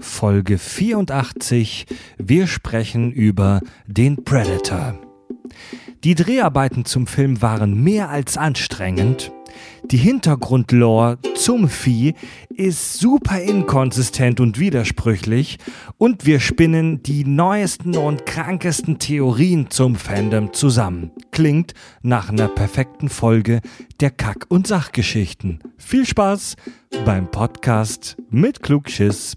Folge 84. Wir sprechen über den Predator. Die Dreharbeiten zum Film waren mehr als anstrengend. Die Hintergrundlore zum Vieh ist super inkonsistent und widersprüchlich und wir spinnen die neuesten und krankesten Theorien zum Fandom zusammen. Klingt nach einer perfekten Folge der Kack- und Sachgeschichten. Viel Spaß beim Podcast mit Klugschiss.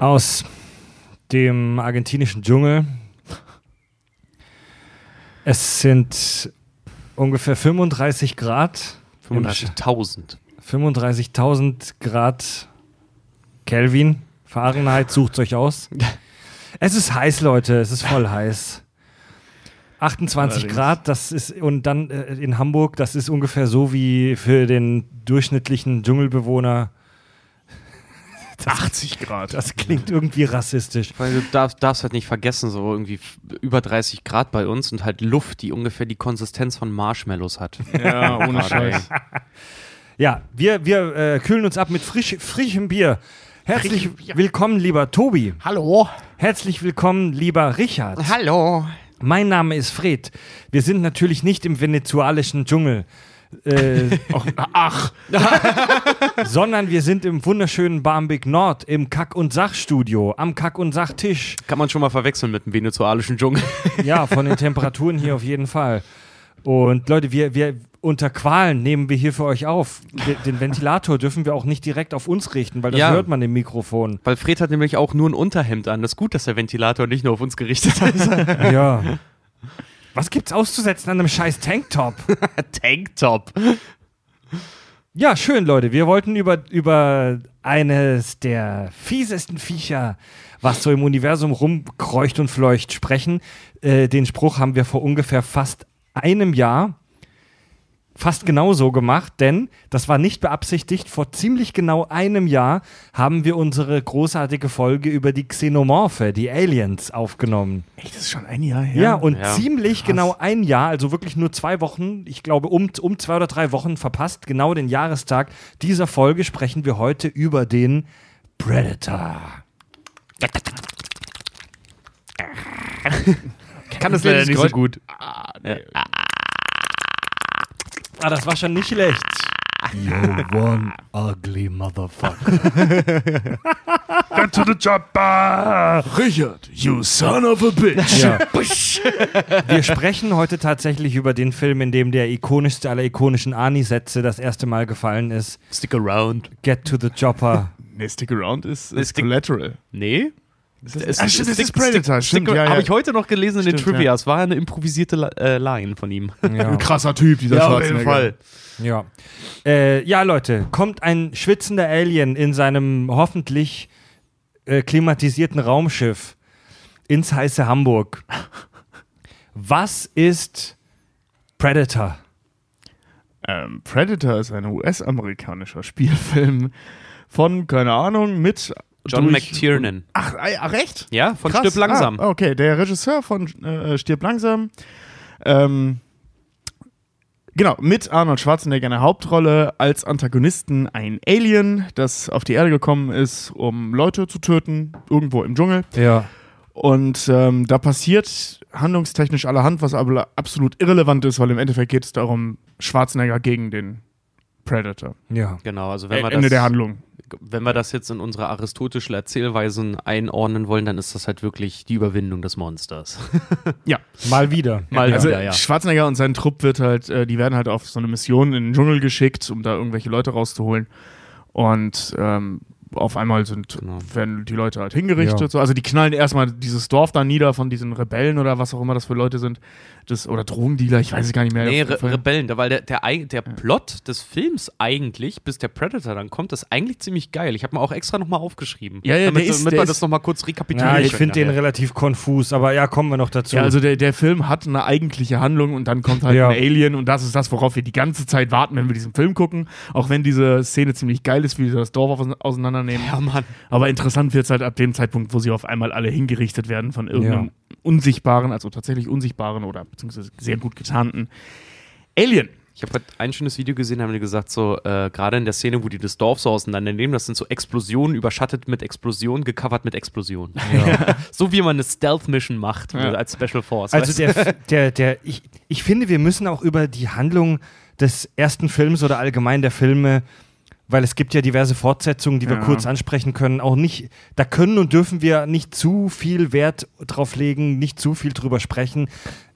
aus dem argentinischen Dschungel. Es sind ungefähr 35 Grad. im Sch- 35.000. 35.000 Grad Kelvin. Fahrenheit, sucht euch aus. Es ist heiß, Leute. Es ist voll heiß. 28 Allerdings. Grad, das ist, und dann äh, in Hamburg, das ist ungefähr so wie für den durchschnittlichen Dschungelbewohner. 80 Grad. Das klingt irgendwie rassistisch. Weil du darfst, darfst halt nicht vergessen, so irgendwie über 30 Grad bei uns und halt Luft, die ungefähr die Konsistenz von Marshmallows hat. ja, ohne. Scheiß. Ja, wir, wir äh, kühlen uns ab mit frisch, frischem Bier. Herzlich willkommen, lieber Tobi. Hallo. Herzlich willkommen, lieber Richard. Hallo. Mein Name ist Fred. Wir sind natürlich nicht im venezuelischen Dschungel, äh, Ach, sondern wir sind im wunderschönen Barmbek Nord im Kack- und Sachstudio, am Kack- und Sachtisch. Kann man schon mal verwechseln mit dem venezuelischen Dschungel. Ja, von den Temperaturen hier auf jeden Fall. Und Leute, wir, wir unter Qualen nehmen wir hier für euch auf. De- Den Ventilator dürfen wir auch nicht direkt auf uns richten, weil das Ja. hört man im Mikrofon. Weil Fred hat nämlich auch nur ein Unterhemd an. Das ist gut, dass der Ventilator nicht nur auf uns gerichtet ist. Ja. Was gibt's auszusetzen an einem scheiß Tanktop? Tanktop. Ja, schön, Leute. Wir wollten über, über eines der fiesesten Viecher, was so im Universum rumkreucht und fleucht, sprechen. Äh, den Spruch haben wir vor ungefähr fast einem Jahr fast genau so gemacht, denn das war nicht beabsichtigt. Vor ziemlich genau einem Jahr haben wir unsere großartige Folge über die Xenomorphe, die Aliens, aufgenommen. echt, das ist schon ein Jahr her. Ja, und Ja. ziemlich genau ein Jahr, also wirklich nur zwei Wochen, ich glaube um, um zwei oder drei Wochen verpasst, genau den Jahrestag dieser Folge sprechen wir heute über den Predator. Ich kann das leider nicht so gut. Ah, das war schon nicht schlecht. You one ugly motherfucker. Get to the chopper. Richard, you son of a bitch. Ja. Wir sprechen heute tatsächlich über den Film, in dem der ikonischste aller ikonischen Ani-Sätze das erste Mal gefallen ist. Stick around. Get to the chopper. Nee, Stick Around ist, ist Collateral. Nee. Ah, stimmt, das ist Predator, stimmt, ja, ja. Habe ich heute noch gelesen in den Stimmt, Trivia. Es war eine improvisierte äh, Line von ihm. Ja. Ein krasser Typ, dieser Schwarzenegger. Ja. Äh, ja, Leute, kommt ein schwitzender Alien in seinem hoffentlich äh, klimatisierten Raumschiff ins heiße Hamburg. Was ist Predator? Ähm, Predator ist ein US-amerikanischer Spielfilm von, keine Ahnung, mit John durch- McTiernan. Ach, ach, echt? Ja, von Krass. Stirb langsam. Ah, okay, der Regisseur von äh, Stirb langsam. Ähm, genau, mit Arnold Schwarzenegger in der Hauptrolle als Antagonisten ein Alien, das auf die Erde gekommen ist, um Leute zu töten, irgendwo im Dschungel. Ja. Und ähm, da passiert handlungstechnisch allerhand, was aber absolut irrelevant ist, weil im Endeffekt geht es darum, Schwarzenegger gegen den Predator. Ja. Genau, also wenn Äh, wir, Ende das, der Handlung. Wenn wir das jetzt in unsere aristotischen Erzählweisen einordnen wollen, dann ist das halt wirklich die Überwindung des Monsters. Ja. Mal wieder. Mal also wieder, ja. Schwarzenegger und sein Trupp wird halt, äh, die werden halt auf so eine Mission in den Dschungel geschickt, um da irgendwelche Leute rauszuholen. Und ähm, auf einmal sind, Genau. werden die Leute halt hingerichtet. Ja. So. Also die knallen erstmal dieses Dorf da nieder von diesen Rebellen oder was auch immer das für Leute sind. Das, oder Drogendealer, ich weiß es gar nicht mehr. Nee, Re. Rebellen, da- weil der, der, der Plot des Films eigentlich, bis der Predator dann kommt, ist eigentlich ziemlich geil. Ich habe mir auch extra nochmal aufgeschrieben. Ja, ja, damit, der ist- damit der wir ist- das nochmal kurz rekapitulieren Ja, ich finde den relativ konfus, aber ja, kommen wir noch dazu. Ja, also der, der Film hat eine eigentliche Handlung und dann kommt halt Ja. ein Alien und das ist das, worauf wir die ganze Zeit warten, wenn wir diesen Film gucken. Auch wenn diese Szene ziemlich geil ist, wie das Dorf aus- auseinandernehmen. Ja, Mann. Aber interessant wird es halt ab dem Zeitpunkt, wo sie auf einmal alle hingerichtet werden von irgendeinem unsichtbaren, also tatsächlich unsichtbaren oder beziehungsweise sehr gut getarnten Alien. Ich habe heute ein schönes Video gesehen, haben die gesagt, so, äh, gerade in der Szene, wo die das Dorf so auseinandernehmen, das sind so Explosionen, überschattet mit Explosionen, gecovert mit Explosionen. so wie man eine Stealth-Mission macht Ja. als Special Force. Also weißt der, der, der, ich, ich finde, wir müssen auch über die Handlung des ersten Films oder allgemein der Filme, weil es gibt ja diverse Fortsetzungen, die wir Ja. kurz ansprechen können, auch nicht, da können und dürfen wir nicht zu viel Wert drauf legen, nicht zu viel drüber sprechen.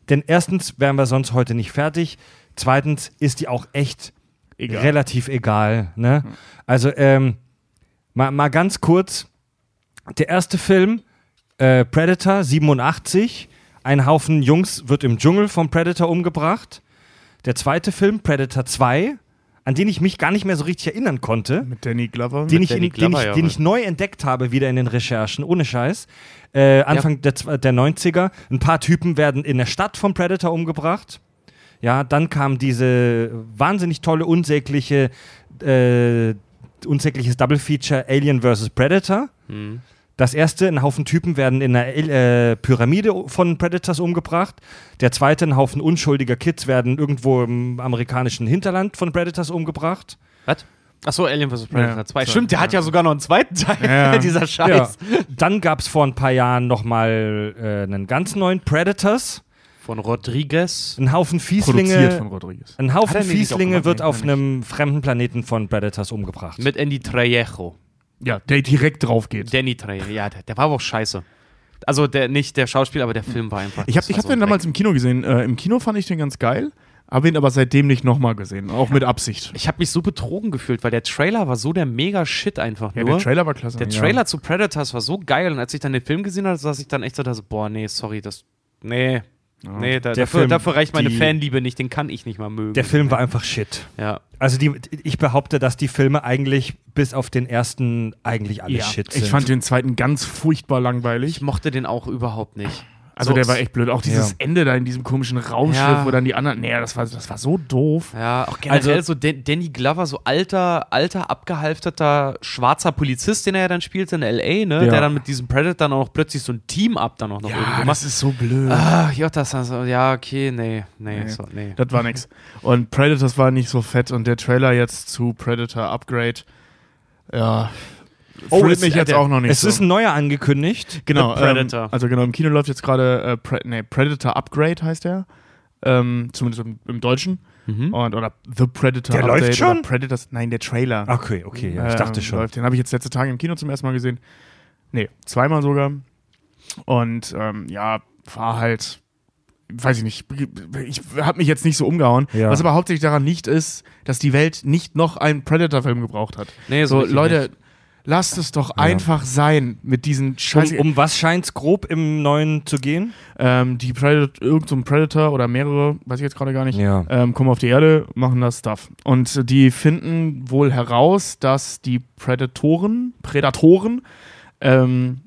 Denn erstens wären wir sonst heute nicht fertig. Zweitens ist die auch echt Egal. relativ egal. Ne? Also, ähm, mal, mal ganz kurz: Der erste Film, äh, Predator 87, ein Haufen Jungs wird im Dschungel vom Predator umgebracht. Der zweite Film, Predator 2, an den ich mich gar nicht mehr so richtig erinnern konnte, Mit Danny Glover. den, ich, Danny in, den, Glover, ich, ja, den ich neu entdeckt habe, wieder in den Recherchen, ohne Scheiß. Äh, Anfang der, zw- der 90er. Ein paar Typen werden in der Stadt vom Predator umgebracht. Ja, dann kam diese wahnsinnig tolle, unsägliche, äh, unsägliches Double Feature Alien vs. Predator. Hm. Das erste, ein Haufen Typen werden in einer äh, Pyramide von Predators umgebracht. Der zweite, ein Haufen unschuldiger Kids werden irgendwo im amerikanischen Hinterland von Predators umgebracht. Was? Achso, Alien vs. Predator Ja, 2. so, Stimmt, der hat ja. ja sogar noch einen zweiten Teil, Ja. dieser Scheiß. Dann gab es vor ein paar Jahren nochmal äh, einen ganz neuen Predators. Von Rodriguez. Ein Haufen produziert Fieslinge. von Rodriguez. Ein Haufen Fieslinge wird auf einem fremden Planeten von Predators umgebracht. Mit Andy Trejo. Ja, der direkt drauf geht. Danny Trejo. Ja, der, der war aber auch scheiße. Also der, nicht der Schauspieler, aber der Film war einfach. Ich habe ich hab so den damals im Kino gesehen. Äh, Im Kino fand ich den ganz geil, habe ihn aber seitdem nicht nochmal gesehen. Auch mit Absicht. Ich habe mich so betrogen gefühlt, weil der Trailer war so der mega Shit einfach Ja, nur. der Trailer war klasse. Der ja. Trailer zu Predators war so geil und als ich dann den Film gesehen habe, saß ich dann echt so da so, boah, nee, sorry, das. Nee. Nee, da, Der dafür, Film, dafür reicht meine die- Fanliebe nicht, den kann ich nicht mal mögen. Der Film war einfach shit. Ja. Also die, ich behaupte, dass die Filme eigentlich bis auf den ersten eigentlich alle Ja, shit sind. ich fand den zweiten ganz furchtbar langweilig. Ich mochte den auch überhaupt nicht. Also So- der war echt blöd. Auch dieses Ja. Ende da in diesem komischen Raumschiff, Ja. wo dann die anderen. Nee, das war, das war so doof. Ja, auch generell Also- so Dan Danny Glover, so alter, alter, abgehalfterter schwarzer Polizist, den er ja dann spielt in L.A., ne? Ja. Der dann mit diesem Predator dann auch plötzlich so ein Team-Up dann auch noch irgendwie macht. das ist so blöd. Ah, ja, das also, ja, okay, nee, nee, Nee. so, nee. Das war nix. Und Predators war nicht so fett und der Trailer jetzt zu Predator Upgrade, ja, Oh, mich äh, jetzt der- auch noch nicht Es so. ist ein neuer angekündigt. genau, The Predator. Ähm, also genau, im Kino läuft jetzt gerade äh, Pre nee, Predator Upgrade heißt der. Ähm, zumindest im, im Deutschen. Mhm. Und, oder The Predator Der Update läuft schon? Predators, nein, der Trailer. Okay, okay, ja, ich Ähm, dachte schon. Läuft. Den habe ich jetzt letzte Tage im Kino zum ersten Mal gesehen. Nee, zweimal sogar. Und ähm, ja, war halt, weiß ich nicht, ich habe mich jetzt nicht so umgehauen. Ja. Was aber hauptsächlich daran liegt, ist, dass die Welt nicht noch einen Predator-Film gebraucht hat. Nee, So, richtig Leute, nicht. Lasst es doch einfach sein mit diesen Scheiß. Um, um was scheint es grob im neuen zu gehen? Ähm, die Predator, irgend so ein Predator oder mehrere, weiß ich jetzt gerade gar nicht, Ja. ähm, kommen auf die Erde, machen das Stuff. Und die finden wohl heraus, dass die Prädatoren, Prädatoren, ähm,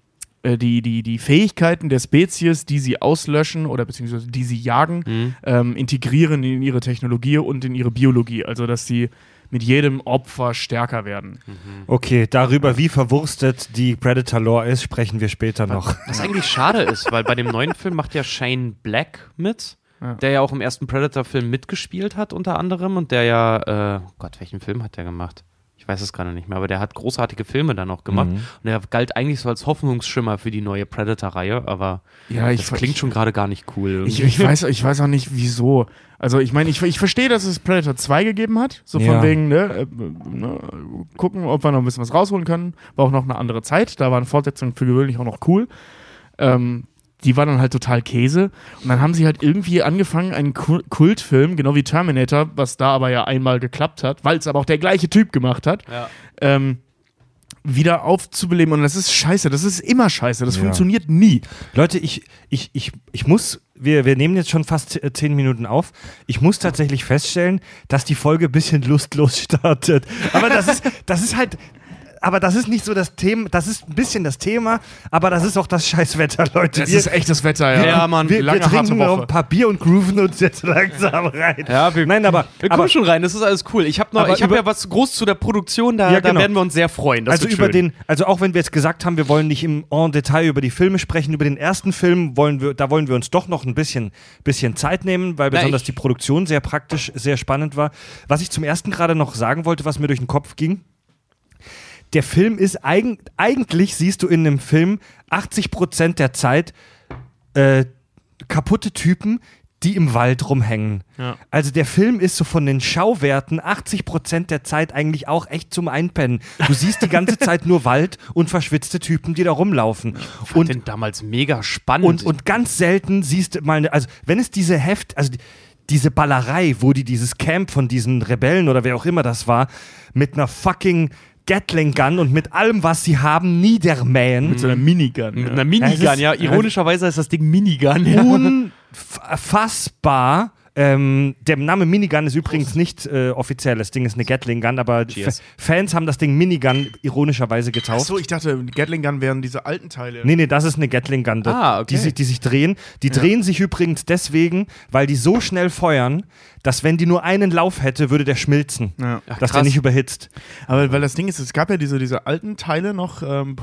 äh, die, die, die Fähigkeiten der Spezies, die sie auslöschen oder beziehungsweise die sie jagen, Mhm. ähm, integrieren in ihre Technologie und in ihre Biologie. Also, dass sie mit jedem Opfer stärker werden. Okay, darüber, wie verwurstet die Predator-Lore ist, sprechen wir später noch. Was eigentlich schade ist, weil bei dem neuen Film macht ja Shane Black mit, Ja. der ja auch im ersten Predator-Film mitgespielt hat, unter anderem. Und der ja, äh, oh Gott, welchen Film hat der gemacht? Ich weiß es gerade nicht mehr, aber der hat großartige Filme dann auch gemacht. Mhm. Und der galt eigentlich so als Hoffnungsschimmer für die neue Predator-Reihe, aber Ja, das klingt schon gerade gar nicht cool. Ich, ich, weiß, ich weiß auch nicht, wieso. Also ich meine, ich, ich verstehe, dass es Predator 2 gegeben hat. So von Ja. wegen, ne, äh, ne, gucken, ob wir noch ein bisschen was rausholen können. War auch noch eine andere Zeit. Da waren Fortsetzungen für gewöhnlich auch noch cool. Ähm, die war dann halt total Käse. Und dann haben sie halt irgendwie angefangen, einen Ku- Kultfilm, genau wie Terminator, was da aber ja einmal geklappt hat, weil es aber auch der gleiche Typ gemacht hat, Ja. ähm, wieder aufzubeleben. Und das ist scheiße. Das ist immer scheiße. Das Ja. funktioniert nie. Leute, ich, ich, ich, ich muss, wir, wir nehmen jetzt schon fast äh, zehn Minuten auf. Ich muss tatsächlich feststellen, dass die Folge ein bisschen lustlos startet. Aber das ist, das ist halt. Aber das ist nicht so das Thema, das ist ein bisschen das Thema, aber das ist auch das Scheißwetter, Leute. Es ist echtes Wetter, ja. Ja, Mann. wir, wir lange, harte trinken noch ein paar Bier und grooven uns jetzt langsam rein. Ja, wir- Nein, aber, Wir aber kommen schon rein, das ist alles cool. Ich habe noch, Aber ich habe über- ja was groß zu der Produktion, da, Ja, da genau. werden wir uns sehr freuen. Das also über schön. den, also auch wenn wir jetzt gesagt haben, wir wollen nicht im en Detail über die Filme sprechen, über den ersten Film wollen wir, da wollen wir uns doch noch ein bisschen, bisschen Zeit nehmen, weil Na, besonders ich- die Produktion sehr praktisch, sehr spannend war. Was ich zum ersten gerade noch sagen wollte, was mir durch den Kopf ging. Der Film ist eigen, eigentlich siehst du in einem Film 80% der Zeit äh, kaputte Typen, die im Wald rumhängen. Ja. Also der Film ist so von den Schauwerten 80% der Zeit eigentlich auch echt zum Einpennen. Du siehst die ganze Zeit nur Wald und verschwitzte Typen, die da rumlaufen. fand Und, den damals mega spannend. und, und ganz selten siehst du mal, also wenn es diese Heft, also die, diese Ballerei, wo die dieses Camp von diesen Rebellen oder wer auch immer das war, mit einer fucking Gatling Gun und mit allem, was sie haben, niedermähen. Mit so einer Minigun. mit Ja. einer Minigun, Ja, es ist- ja. Ironischerweise ist das Ding Minigun. Ja. unfassbar. Ähm, der Name Minigun ist übrigens nicht äh, offiziell. Das Ding ist eine Gatling Gun, aber. F Fans haben das Ding Minigun ironischerweise getauft. Achso, ich dachte, Gatling Gun wären diese alten Teile. Nee, nee, das ist eine Gatling Gun, da- Ah, okay. die, sich, die sich drehen. Die drehen sich übrigens deswegen, weil die so schnell feuern, dass wenn die nur einen Lauf hätte, würde der schmilzen. Ja. Ach, dass der krass. nicht überhitzt. Aber weil das Ding ist, es gab ja diese, diese alten Teile noch ähm,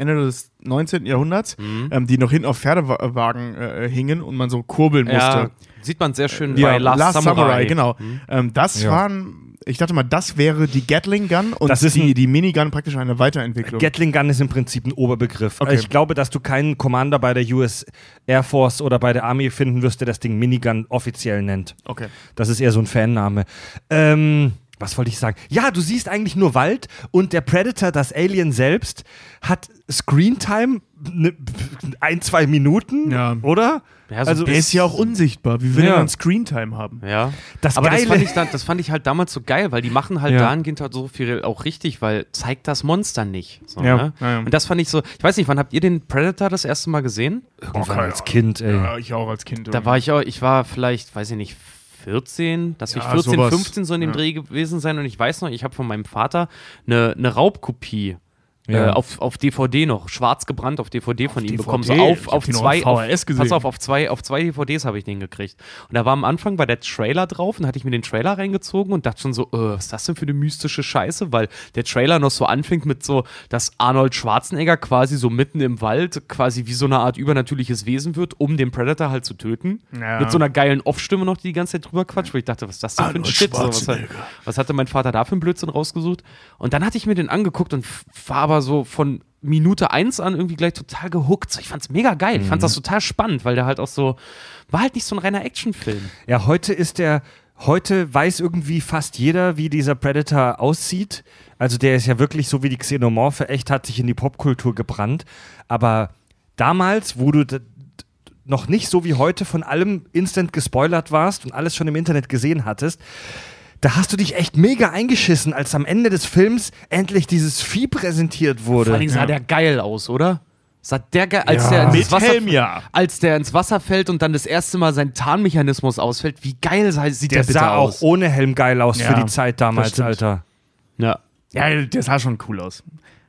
Ende des 19. Jahrhunderts, Mhm. ähm, die noch hinten auf Pferdewagen äh, hingen und man so kurbeln musste. Ja, sieht man sehr schön Ja, bei Last, Samurai. genau. Ähm, das Ja. waren, ich dachte mal, das wäre die Gatling Gun und Das ist die, die Minigun praktisch eine Weiterentwicklung. Gatling Gun ist im Prinzip ein Oberbegriff. Okay. Ich glaube, dass du keinen Commander bei der US Air Force oder bei der Army finden wirst, der das Ding Minigun offiziell nennt. okay. Das ist eher so ein Fanname. Ähm, was wollte ich sagen? Ja, du siehst eigentlich nur Wald und der Predator, das Alien selbst, hat Screentime ne, ein, zwei Minuten, Ja. oder? Ja, so also Der ist ja auch unsichtbar. Wie will Ja. er dann Screentime haben? Ja. das Aber das Geile. fand, ich dann, das fand ich halt damals so geil, weil die machen halt Ja. dahingehend halt so viel auch richtig, weil zeigt das Monster nicht. So, Ja, ne? ja, ja. Und das fand ich so, ich weiß nicht, wann habt ihr den Predator das erste Mal gesehen? Irgendwann als Kind, ey. Ja, ich auch als Kind. Da war ich auch, ich war vielleicht, weiß ich nicht, 14, dass Ja, ich 14, sowas. 15 so in dem Ja. Dreh gewesen sein und ich weiß noch, ich habe von meinem Vater eine, eine Raubkopie Ja. äh, auf, auf DVD noch, schwarz gebrannt auf DVD von ihm DVD? bekommen. So auf, auf zwei, auf auf, pass auf, auf zwei, auf zwei DVDs habe ich den gekriegt. Und da war am Anfang war der Trailer drauf und hatte ich mir den Trailer reingezogen und dachte schon so, äh, was ist das denn für eine mystische Scheiße? Weil der Trailer noch so anfängt mit so, dass Arnold Schwarzenegger quasi so mitten im Wald quasi wie so eine Art übernatürliches Wesen wird, um den Predator halt zu töten. Ja. Mit so einer geilen Off-Stimme noch, die die ganze Zeit drüber quatscht, wo ich dachte, was ist das denn für ein Shit? So, was, was hatte mein Vater da für einen Blödsinn rausgesucht? Und dann hatte ich mir den angeguckt und war aber so von Minute eins an irgendwie gleich total gehuckt. Ich fand's mega geil. Ich fand das total spannend, weil der halt auch so, war halt nicht so ein reiner Actionfilm. Ja, heute ist der, heute weiß irgendwie fast jeder, wie dieser Predator aussieht. Also der ist ja wirklich so wie die Xenomorphe, echt hat sich in die Popkultur gebrannt. Aber damals, wo du noch nicht so wie heute von allem instant gespoilert warst und alles schon im Internet gesehen hattest, da hast du dich echt mega eingeschissen, als am Ende des Films endlich dieses Vieh präsentiert wurde. Vor allem sah Ja. der geil aus, oder? Sah der geil, als Ja. der ins Mit Wasser, Helm, ja. als der ins Wasser fällt und dann das erste Mal sein Tarnmechanismus ausfällt, wie geil sah- sieht der, der bitte sah auch aus? ohne Helm geil aus für die Zeit damals. Alter. Ja. Ja, der sah schon cool aus.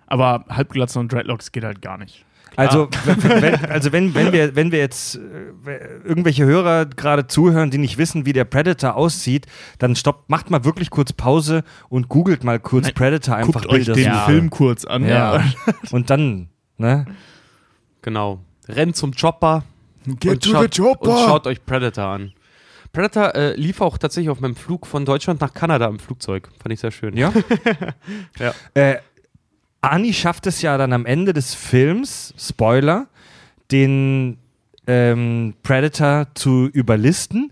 Aber Halbglatze und Dreadlocks geht halt gar nicht. Also, wenn, wenn, also wenn, wenn, wir, wenn wir jetzt äh, irgendwelche Hörer gerade zuhören, die nicht wissen, wie der Predator aussieht, dann stoppt, macht mal wirklich kurz Pause und googelt mal kurz Nein, Predator einfach Guckt euch Bilder. den Ja. Film kurz an. Ja. Und dann, ne? Genau. Rennt zum Chopper und, to schaut, chopper. und schaut euch Predator an. Predator äh, lief auch tatsächlich auf meinem Flug von Deutschland nach Kanada im Flugzeug. Fand ich sehr schön. Ja. Ja. Äh, Arnie schafft es ja dann am Ende des Films, Spoiler, den ähm, Predator zu überlisten,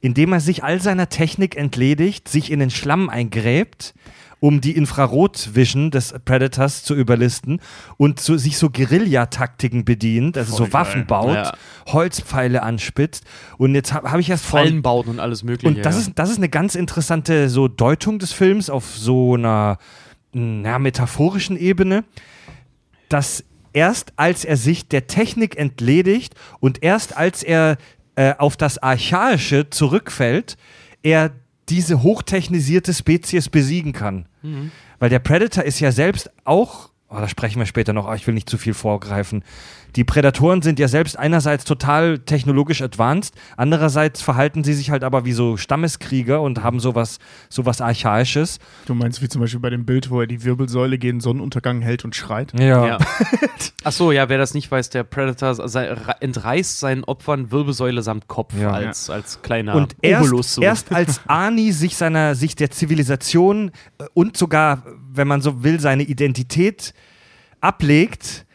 indem er sich all seiner Technik entledigt, sich in den Schlamm eingräbt, um die Infrarotvision des Predators zu überlisten und so, sich so Guerillataktiken bedient, also Voll so Waffen geil. baut, Ja. Holzpfeile anspitzt. Und jetzt habe hab ich erst vor Fallen bauen und alles mögliche. und das, ja. ist, das ist eine ganz interessante so Deutung des Films auf so einer na, metaphorischen Ebene, dass erst als er sich der Technik entledigt und erst als er äh, auf das Archaische zurückfällt, er diese hochtechnisierte Spezies besiegen kann. Weil der Predator ist ja selbst auch, oh, da sprechen wir später noch, aber ich will nicht zu viel vorgreifen. Die Prädatoren sind ja selbst einerseits total technologisch advanced, andererseits verhalten sie sich halt aber wie so Stammeskrieger und haben sowas, sowas Archaisches. Du meinst wie zum Beispiel bei dem Bild, wo er die Wirbelsäule gegen Sonnenuntergang hält und schreit? Ja. Ach so, ja, wer das nicht weiß, der Predator sei, entreißt seinen Opfern Wirbelsäule samt Kopf Ja. als, als kleiner Und erst, Obolus. so. erst als Ani sich seiner, sich der Zivilisation äh, und sogar, wenn man so will, seine Identität ablegt,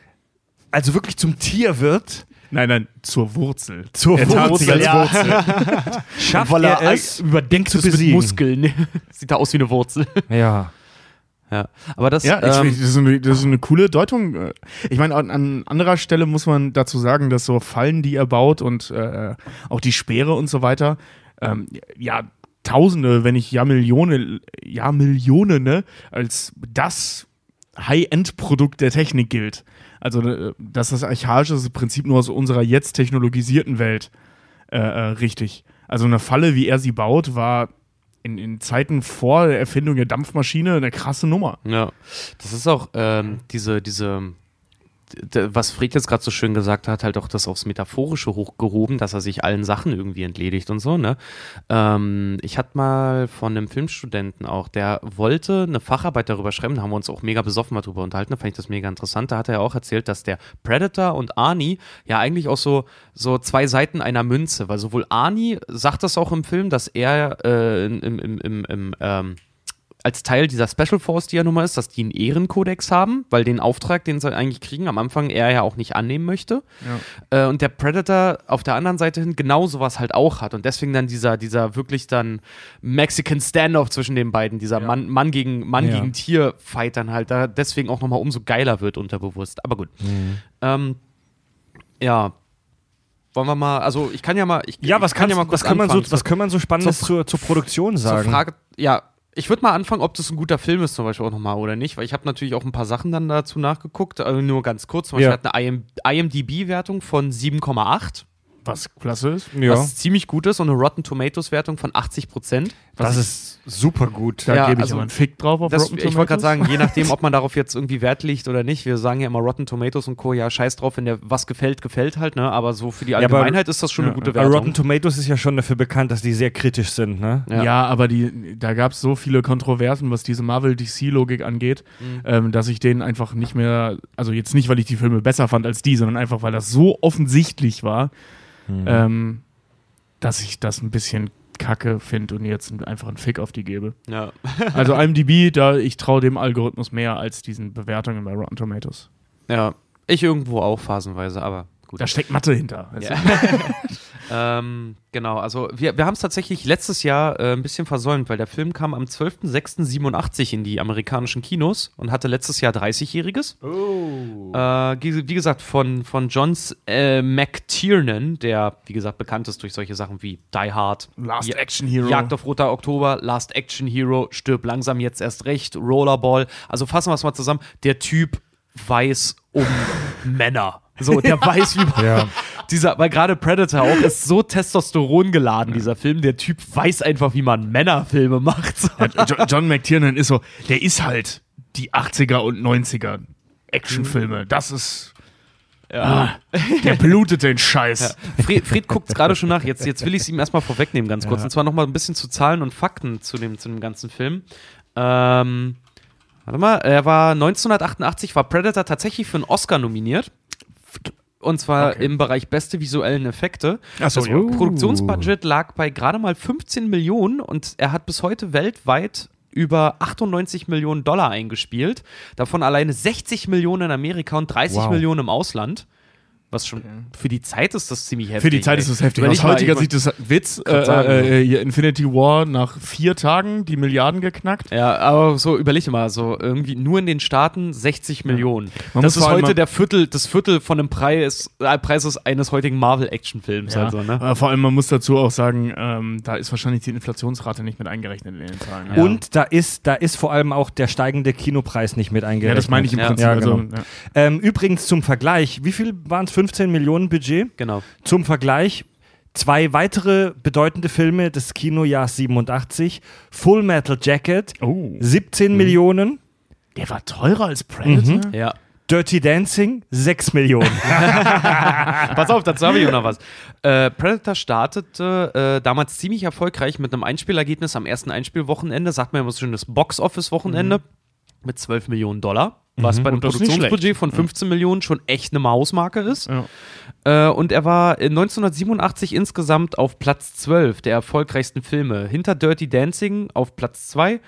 also wirklich zum Tier wird, Nein, nein, zur Wurzel. Zur er tat Wurzel, sich als ja. Wurzel. schafft weil er er es, überdenkt zu es mit besiegen. Muskeln. Sieht da aus wie eine Wurzel. Ja. Ja, aber das, Ja, ich, ähm, das, ist eine, das ist eine coole Deutung. Ich meine, an, an anderer Stelle muss man dazu sagen, dass so Fallen, die er baut und äh, auch die Speere und so weiter, ähm, ja, Tausende, wenn nicht ja Millionen, ja Millionen, ne, als das High-End-Produkt der Technik gilt. Also, äh, dass das Archaische Prinzip nur aus unserer jetzt technologisierten Welt äh, äh, richtig. Also eine Falle, wie er sie baut, war in, in Zeiten vor der Erfindung der Dampfmaschine eine krasse Nummer. Ja, das ist auch ähm, diese, diese, was Fred jetzt gerade so schön gesagt hat, halt auch das aufs Metaphorische hochgehoben, dass er sich allen Sachen irgendwie entledigt und so, ne? Ähm, ich hatte mal von einem Filmstudenten auch, der wollte eine Facharbeit darüber schreiben, da haben wir uns auch mega besoffen mal drüber unterhalten, da fand ich das mega interessant. Da hat er auch erzählt, dass der Predator und Arnie ja eigentlich auch so, so zwei Seiten einer Münze, weil sowohl Arnie sagt das auch im Film, dass er äh, im, im, im, im ähm, als Teil dieser Special Force, die ja nun mal ist, dass die einen Ehrenkodex haben, weil den Auftrag, den sie eigentlich kriegen, am Anfang er ja auch nicht annehmen möchte. Äh, und der Predator auf der anderen Seite hin genau sowas halt auch hat. Und deswegen dann dieser, dieser wirklich dann Mexican Standoff zwischen den beiden, dieser Mann, Mann gegen Mann Ja. gegen Tier-Fight dann halt da deswegen auch nochmal umso geiler wird unterbewusst. Aber gut. Ähm, ja. Wollen wir mal, also ich kann ja mal. Ich, Ja, was, kann kannst, ja mal kurz was, kann man so, was kann man so Spannendes Zur zur, zur Produktion Zur sagen? Frage, ja, ich würde mal anfangen, ob das ein guter Film ist, zum Beispiel auch nochmal oder nicht, weil ich habe natürlich auch ein paar Sachen dann dazu nachgeguckt, also nur ganz kurz. Zum Beispiel Ja. hat eine IM IMDb-Wertung von 7,8, Was klasse ist. ja. was ziemlich gut ist, und eine Rotten Tomatoes-Wertung von 80 Prozent. das ist super gut. Da Ja, gebe ich also aber einen Fick drauf auf Das, Rotten ich wollte gerade Tomatoes. sagen, je nachdem, ob man darauf jetzt irgendwie Wert legt oder nicht. Wir sagen ja immer Rotten Tomatoes und Co. Ja, scheiß drauf, wenn der was gefällt, gefällt halt, ne? Aber so für die aber- Allgemeinheit ist das schon eine gute Bei Wertung. Rotten Tomatoes ist ja schon dafür bekannt, dass die sehr kritisch sind, ne? Ja. Ja. aber die, da gab es so viele Kontroversen, was diese Marvel-DC-Logik angeht, Mhm. ähm, dass ich denen einfach nicht mehr, also jetzt nicht, weil ich die Filme besser fand als die, sondern einfach, weil das so offensichtlich war, Mhm. ähm, dass ich das ein bisschen kacke finde und jetzt einfach einen Fick auf die gebe. Ja. Also IMDb, da ich traue dem Algorithmus mehr als diesen Bewertungen bei Rotten Tomatoes. ja, ich irgendwo auch phasenweise, aber gut. Da steckt Mathe hinter. Also, Ja. ähm, genau, also wir, wir haben es tatsächlich letztes Jahr äh, ein bisschen versäumt, weil der Film kam am 12.06.87 in die amerikanischen Kinos und hatte letztes Jahr 30-Jähriges. Äh, wie gesagt, von, von John äh, McTiernan, der, wie gesagt, bekannt ist durch solche Sachen wie Die Hard, Last Ja- Action Hero. Jagd auf Roter Oktober, Last Action Hero, Stirb langsam jetzt erst recht, Rollerball. Also fassen wir es mal zusammen. Der Typ weiß um Männer. So, der weiß, wie man. Ja. Dieser, weil gerade Predator auch ist so Testosteron geladen, dieser Film. Der Typ weiß einfach, wie man Männerfilme macht. Ja, Jo- John McTiernan ist so, der ist halt die 80er und 90er Actionfilme. Das ist. Ah, der blutet den Scheiß. Fred, Fred guckt gerade schon nach. Jetzt, jetzt will ich es ihm erstmal vorwegnehmen, ganz kurz. Und zwar nochmal ein bisschen zu Zahlen und Fakten zu dem, zu dem ganzen Film. Ähm, warte mal, er war 1988, war Predator tatsächlich für einen Oscar nominiert. Und zwar Okay. im Bereich beste visuellen Effekte. Ach so, das ja. Produktionsbudget lag bei gerade mal 15 Millionen und er hat bis heute weltweit über 98 Millionen Dollar eingespielt. Davon alleine 60 Millionen in Amerika und 30 Wow. Millionen im Ausland. Was schon für die Zeit ist das ziemlich heftig. Für die Zeit ey. ist das heftig. Aus heutiger ich- Sicht ist das Witz. Äh, sagen, äh, hier Infinity War nach vier Tagen die Milliarden geknackt. Ja, aber so überleg mal, so irgendwie nur in den Staaten 60 Millionen. Man das ist heute der Viertel, das Viertel von dem Preis, äh, Preises eines heutigen Marvel-Actionfilms. Ja. Also, ne? Vor allem, man muss dazu auch sagen, ähm, da ist wahrscheinlich die Inflationsrate nicht mit eingerechnet in den Zahlen. Ja. Und da ist, da ist vor allem auch der steigende Kinopreis nicht mit eingerechnet. Ja, das meine ich im Ja. Prinzip. Ja, also, genau. ja. Ähm, übrigens zum Vergleich, wie viel waren es? 15 Millionen Budget? Genau. Zum Vergleich, zwei weitere bedeutende Filme des Kinojahrs 87. Full Metal Jacket, Oh. 17 Millionen. Der war teurer als Predator? Ja. Dirty Dancing, 6 Millionen. Pass auf, dazu habe ich auch noch was. Äh, Predator startete äh, damals ziemlich erfolgreich mit einem Einspielergebnis am ersten Einspielwochenende, sagt man immer so schön das Box-Office-Wochenende, mit 12 Millionen Dollar. Was bei einem Produktionsbudget von 15 Millionen schon echt eine Mausmarke ist. Ja. Äh, und er war in 1987 insgesamt auf Platz 12 der erfolgreichsten Filme. Hinter Dirty Dancing auf Platz 2.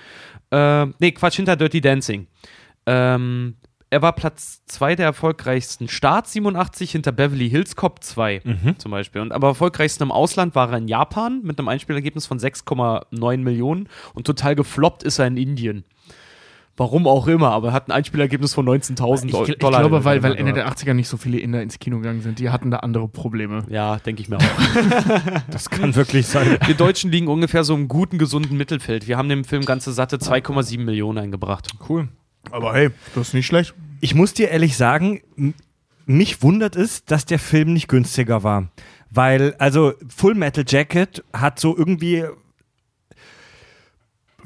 Äh, nee, Quatsch, hinter Dirty Dancing. Ähm, er war Platz 2 der erfolgreichsten Start 87 hinter Beverly Hills Cop 2 zum Beispiel. Und aber erfolgreichsten im Ausland war er in Japan mit einem Einspielergebnis von 6,9 Millionen und total gefloppt ist er in Indien. Warum auch immer, aber er hat ein Einspielergebnis von 19.000 Ich, Do- ich Dollar. glaube, weil, weil. Ende der 80er nicht so viele Inder ins Kino gegangen sind. Die hatten da andere Probleme. Ja, denke ich mir auch. Das kann wirklich sein. Wir Deutschen liegen ungefähr so im guten, gesunden Mittelfeld. Wir haben dem Film ganze satte 2,7 Millionen eingebracht. Cool. Aber hey, das ist nicht schlecht. Ich muss dir ehrlich sagen, mich wundert es, dass der Film nicht günstiger war. Weil, also Full Metal Jacket hat so irgendwie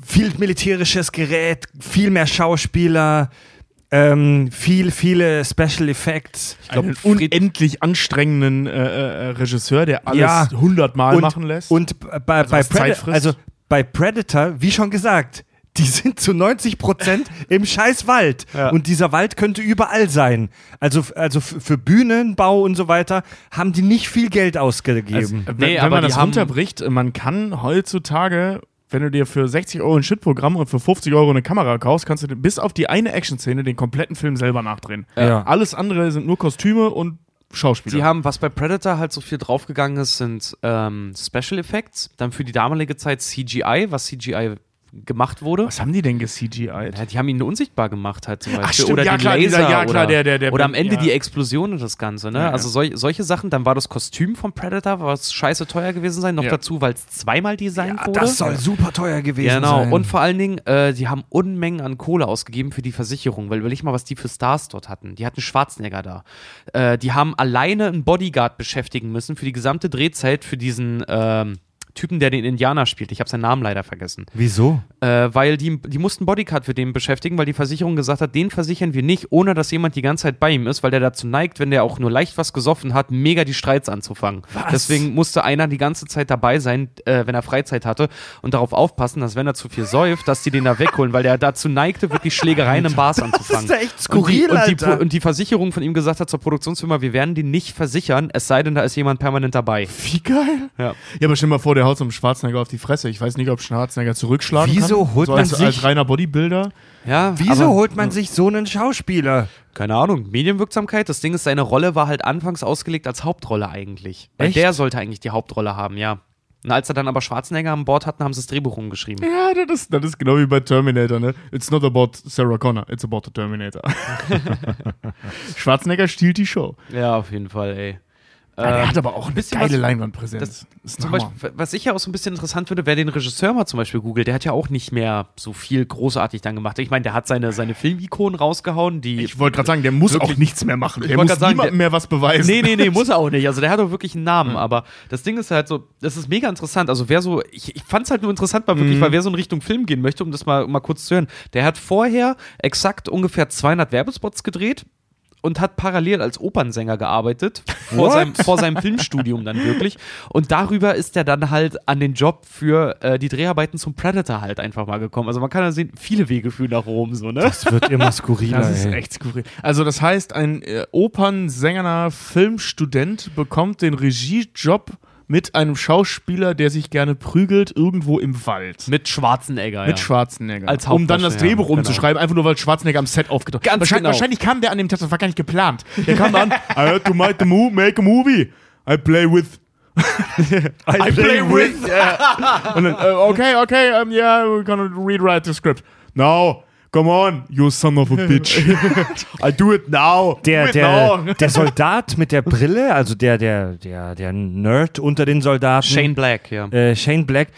viel militärisches Gerät, viel mehr Schauspieler, ähm, viel, viele Special Effects. Ich glaube, Einen unendlich anstrengenden äh, äh, Regisseur, der alles Ja. hundertmal und, machen lässt. Und bei, bei, was Zeit Preda frisst. also bei Predator, wie schon gesagt, die sind zu 90 Prozent im scheiß Wald. Und dieser Wald könnte überall sein. Also, also für Bühnenbau und so weiter haben die nicht viel Geld ausgegeben. Also, wenn, Nee, wenn aber man das runterbricht, man kann heutzutage, wenn du dir für 60 Euro ein Shit-Programm und für 50 Euro eine Kamera kaufst, kannst du bis auf die eine Action-Szene den kompletten Film selber nachdrehen. Ja. Alles andere sind nur Kostüme und Schauspieler. Die haben, was bei Predator halt so viel draufgegangen ist, sind ähm, Special Effects. Dann für die damalige Zeit CGI, was CGI gemacht wurde. Was haben die denn ge-CGI'd? Ja, die haben ihn unsichtbar gemacht halt zum Beispiel. stimmt, oder ja, die klar, Laser dieser- ja, klar, oder, der- der- der- oder am Ende ja. die Explosion und das Ganze. Ne? Also sol solche Sachen. Dann war das Kostüm von Predator, was scheiße teuer gewesen sein. Noch dazu, weil es zweimal designt wurde. das soll super teuer gewesen Genau, sein. und vor allen Dingen, äh, die haben Unmengen an Kohle ausgegeben für die Versicherung, weil überleg mal, was die für Stars dort hatten. Die hatten Schwarzenegger da. Äh, die haben alleine einen Bodyguard beschäftigen müssen für die gesamte Drehzeit für diesen ähm, Typen, der den Indianer spielt. Ich habe seinen Namen leider vergessen. Wieso? Äh, weil die, die mussten Bodyguard für den beschäftigen, weil die Versicherung gesagt hat, den versichern wir nicht, ohne dass jemand die ganze Zeit bei ihm ist, weil der dazu neigt, wenn der auch nur leicht was gesoffen hat, mega die Streits anzufangen. Deswegen musste einer die ganze Zeit dabei sein, äh, wenn er Freizeit hatte und darauf aufpassen, dass wenn er zu viel säuft, dass die den da wegholen, weil der dazu neigte, wirklich Schlägereien im Bars anzufangen. ja echt skurril, und die, und, die, Alter. und die Versicherung von ihm gesagt hat zur Produktionsfirma, wir werden den nicht versichern, es sei denn, da ist jemand permanent dabei. Wie geil. Ja. Ja, aber stell dir mal vor, der haut so einem Schwarzenegger auf die Fresse. Ich weiß nicht, ob Schwarzenegger zurückschlagen Wieso kann. holt so man als, sich- als reiner Bodybuilder. Ja, Wieso aber- holt man sich so einen Schauspieler? Keine Ahnung, Medienwirksamkeit. Das Ding ist, seine Rolle war halt anfangs ausgelegt als Hauptrolle eigentlich. Weil Echt? der sollte eigentlich die Hauptrolle haben, ja. Und als er dann aber Schwarzenegger an Bord hatten, haben sie das Drehbuch umgeschrieben. Ja, das ist, das ist genau wie bei Terminator, ne? It's not about Sarah Connor, it's about the Terminator. Schwarzenegger stiehlt die Show. Ja, auf jeden Fall, ey. Er Ähm, hat aber auch eine bisschen geile was- Leinwandpräsenz. das- ein Zum Hammer. Beispiel, was ich ja auch so ein bisschen interessant finde, wer den Regisseur mal zum Beispiel googelt, der hat ja auch nicht mehr so viel großartig dann gemacht. Ich meine, der hat seine, seine Filmikonen rausgehauen, die. Ich wollte gerade sagen, der muss Wirklich- auch nichts mehr machen. Der muss sagen, niemandem der- mehr was beweisen. Nee, nee, nee, muss er auch nicht. Also der hat auch wirklich einen Namen. Aber das Ding ist halt so, das ist mega interessant. Also wer so, ich, ich fand es halt nur interessant, weil wirklich, weil wer so in Richtung Film gehen möchte, um das mal, mal kurz zu hören, der hat vorher exakt ungefähr 200 Werbespots gedreht und hat parallel als Opernsänger gearbeitet, vor seinem, vor seinem Filmstudium dann wirklich. Und darüber ist er dann halt an den Job für äh, die Dreharbeiten zum Predator halt einfach mal gekommen. Also man kann ja sehen, viele Wege führen nach Rom, so, ne? Das wird immer skurriler. Das ist ey. echt skurril. Also das heißt, ein äh, Opernsänger, Filmstudent bekommt den Regiejob mit einem Schauspieler, der sich gerne prügelt, irgendwo im Wald. Mit Schwarzenegger, Mit ja. Schwarzenegger. Als um dann das Drehbuch genau. umzuschreiben, einfach nur weil Schwarzenegger am Set aufgetaucht Ganz wahrscheinlich, genau. wahrscheinlich kam der an dem Tag, das war gar nicht geplant. Der kam dann, I had to make a, move, make a movie. I play with. I, play, with. Yeah. Und dann, äh, okay, okay, um, yeah, we're gonna rewrite the script. No, come on, you son of a bitch. I do it now. do Der, it der, now. der Soldat mit der Brille, also der, der, der, der Nerd unter den Soldaten. Shane Black, ja. Äh, Shane Black.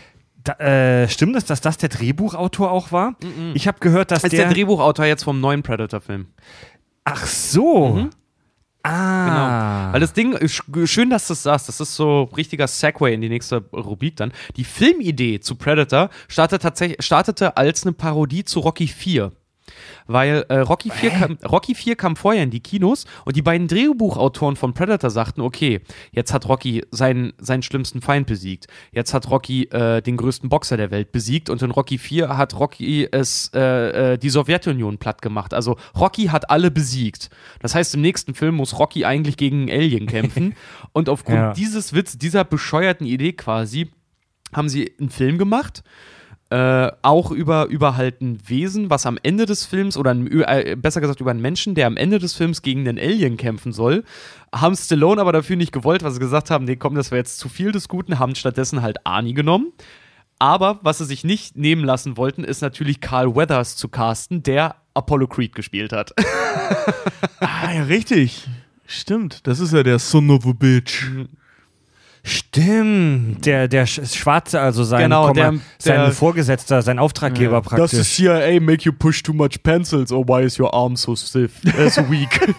Da, äh, stimmt es, dass das der Drehbuchautor auch war? Ich habe gehört, dass ist der. der Drehbuchautor jetzt vom neuen Predator-Film. Ach so. Ah. Genau. Weil das Ding, schön, dass du es sagst, das ist so richtiger Segway in die nächste Rubrik dann. Die Filmidee zu Predator startete, tatsächlich, startete als eine Parodie zu Rocky 4. Weil äh, Rocky, 4 kam, Rocky 4 kam vorher in die Kinos und die beiden Drehbuchautoren von Predator sagten, okay, jetzt hat Rocky seinen, seinen schlimmsten Feind besiegt. Jetzt hat Rocky äh, den größten Boxer der Welt besiegt und in Rocky 4 hat Rocky es äh, äh, die Sowjetunion platt gemacht. Also Rocky hat alle besiegt. Das heißt, im nächsten Film muss Rocky eigentlich gegen einen Alien kämpfen. und aufgrund Ja. dieses Witz, dieser bescheuerten Idee quasi, haben sie einen Film gemacht äh, auch über, über halt ein Wesen, was am Ende des Films, oder ein, äh, besser gesagt über einen Menschen, der am Ende des Films gegen den Alien kämpfen soll, haben Stallone aber dafür nicht gewollt, weil sie gesagt haben, nee, komm, das wäre jetzt zu viel des Guten, haben stattdessen halt Arnie genommen. Aber was sie sich nicht nehmen lassen wollten, ist natürlich Carl Weathers zu casten, der Apollo Creed gespielt hat. Ah, ja, richtig. Stimmt, das ist ja der Son of a Bitch. Stimmt. Der, der Sch- Schwarze, also sein, Genau, Komma- der- sein der- Vorgesetzter, sein Auftraggeber praktisch. CIA make you push too much pencils, or why is your arm so stiff, uh, so weak?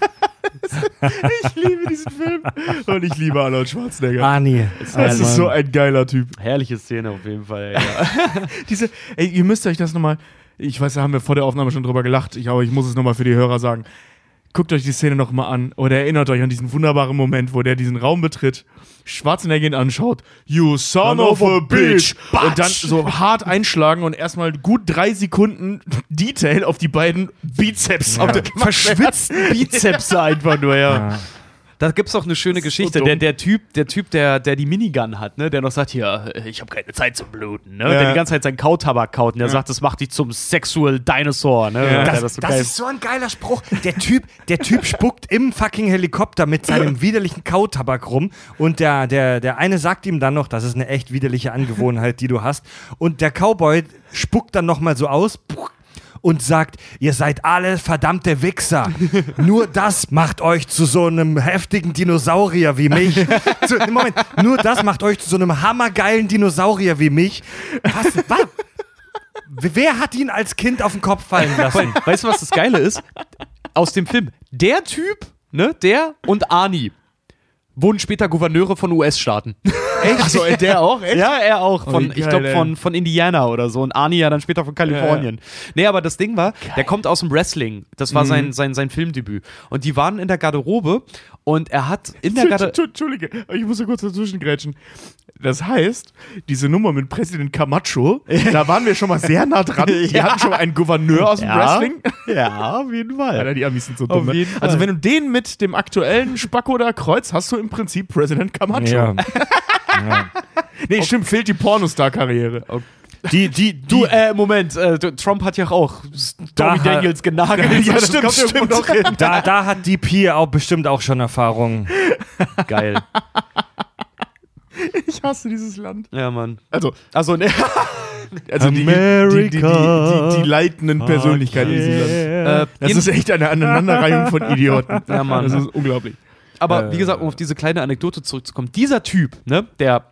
Ich liebe diesen Film. Und ich liebe Arnold Schwarzenegger. Arnie. das ist so ein geiler Typ. Herrliche Szene auf jeden Fall. Ja. Diese, ey, ihr müsst euch das nochmal, ich weiß, da haben wir vor der Aufnahme schon drüber gelacht, ich, aber ich muss es nochmal für die Hörer sagen. Guckt euch die Szene nochmal an oder erinnert euch an diesen wunderbaren Moment, wo der diesen Raum betritt, Schwarzenegger ihn anschaut, you son of a bitch, und dann so hart einschlagen und erstmal gut drei Sekunden Detail auf die beiden Bizeps. Auf der verschwitzten Bizeps einfach nur, ja. Ja. Da gibt es auch eine schöne so Geschichte. dumm. der, der Typ, der Typ, der, der die Minigun hat, ne, der noch sagt, hier, äh, ich habe keine Zeit zum Bluten, ne? Ja. Der die ganze Zeit seinen Kautabak kaut und der sagt, das macht dich zum Sexual Dinosaur, ne? Ja. Das, das so das ist so ein geiler Spruch. Der Typ, der Typ spuckt im fucking Helikopter mit seinem widerlichen Kautabak rum und der, der, der eine sagt ihm dann noch, das ist eine echt widerliche Angewohnheit, die du hast. Und der Cowboy spuckt dann nochmal so aus und sagt, ihr seid alle verdammte Wichser. Nur das macht euch zu so einem heftigen Dinosaurier wie mich. Zu, Moment, nur das macht euch zu so einem hammergeilen Dinosaurier wie mich. Was? was? Wer hat ihn als Kind auf den Kopf fallen lassen? Weißt du, was das Geile ist? Aus dem Film. Der Typ, ne, der und Arnie wurden später Gouverneure von US-Staaten. Echt? Achso, der auch? Echt? Ja, er auch. Von, Oh, ich geil, glaube, von, von Indiana oder so. Und Arnie ja dann später von Kalifornien. Nee, aber das Ding war, der kommt aus dem Wrestling. Das Mhm. war sein, sein, sein Filmdebüt. Und die waren in der Garderobe und er hat in der Garderobe. Entschuldige, ich muss da kurz dazwischen grätschen. Das heißt, diese Nummer mit Präsident Camacho, da waren wir schon mal sehr nah dran. Wir Ja. hatten schon mal einen Gouverneur aus dem Wrestling. Ja, auf jeden Fall. Alter, die Amis sind so dumm. Ne? Also, wenn du den mit dem aktuellen Spacko da kreuzt, hast du im Prinzip Präsident Camacho. Ja. ja. Nee, stimmt, fehlt die Pornostar-Karriere. Die, die, die, Du, äh, Moment, äh, Trump hat ja auch Da Stormy hat- Daniels genagelt. Ja, das kommt irgendwo noch hin. da, da hat DP auch bestimmt auch schon Erfahrung. Geil. Ich hasse dieses Land. Ja, Mann. Also, Also, ne, also die, die, die, die, die, die leitenden Persönlichkeiten in diesem Land. äh, Das ist echt eine Aneinanderreihung von Idioten. Ja, Mann. Das ist unglaublich. Aber wie gesagt, um auf diese kleine Anekdote zurückzukommen, dieser Typ, ne, der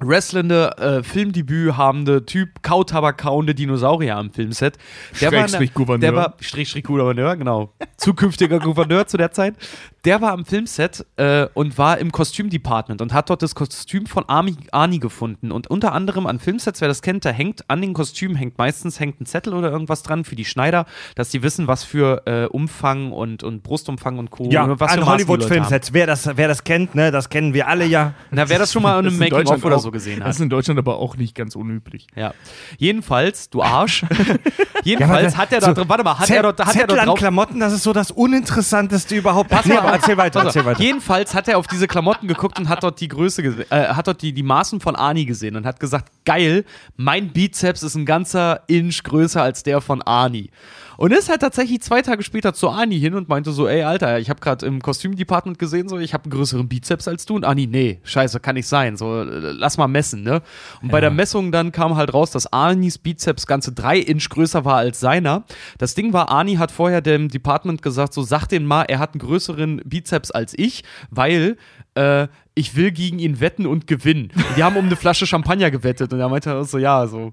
wrestlende, äh, Filmdebüt habende Typ, Kautabak kauende Dinosaurier am Filmset, der war, der- Schrägstrich Gouverneur. der war Strich, Strich Gouverneur, genau, zukünftiger Gouverneur zu der Zeit, der war am Filmset äh, und war im Kostümdepartment und hat dort das Kostüm von Arnie, Arnie gefunden und unter anderem an Filmsets, wer das kennt, da hängt an den Kostümen hängt meistens hängt ein Zettel oder irgendwas dran für die Schneider, dass die wissen, was für äh, Umfang und, und Brustumfang und Co. Ja, was für an haben. Hollywood-Filmsets. Wer das, wer das kennt, ne, das kennen wir alle ja. Na, wer das schon mal in Das einem Making-of oder auch- so gesehen Das hat. ist in Deutschland aber auch nicht ganz unüblich. Ja. Jedenfalls, du Arsch. Jedenfalls hat er da drin, warte mal, hat er dort, hat er Zettel dort an drauf. Klamotten, das ist so das Uninteressanteste überhaupt. Pass Nee, mal erzähl weiter, auf. erzähl weiter. Jedenfalls hat er auf diese Klamotten geguckt und hat dort die Größe, äh, hat dort die, die Maßen von Ani gesehen und hat gesagt, geil, mein Bizeps ist ein ganzer Inch größer als der von Ani. Und ist halt tatsächlich zwei Tage später zu Ani hin und meinte so, ey, Alter, ich habe gerade im Kostümdepartment gesehen, so, ich habe einen größeren Bizeps als du. Und Ani, nee, scheiße, kann nicht sein. So, lass mal messen, ne? Und bei der Messung dann kam halt raus, dass Anis Bizeps ganze drei Inch größer war als seiner. Das Ding war, Ani hat vorher dem Department gesagt, so, sag den mal, er hat einen größeren Bizeps als ich, weil äh, ich will gegen ihn wetten und gewinnen. Und die haben um eine Flasche Champagner gewettet und er meinte auch so, ja, so.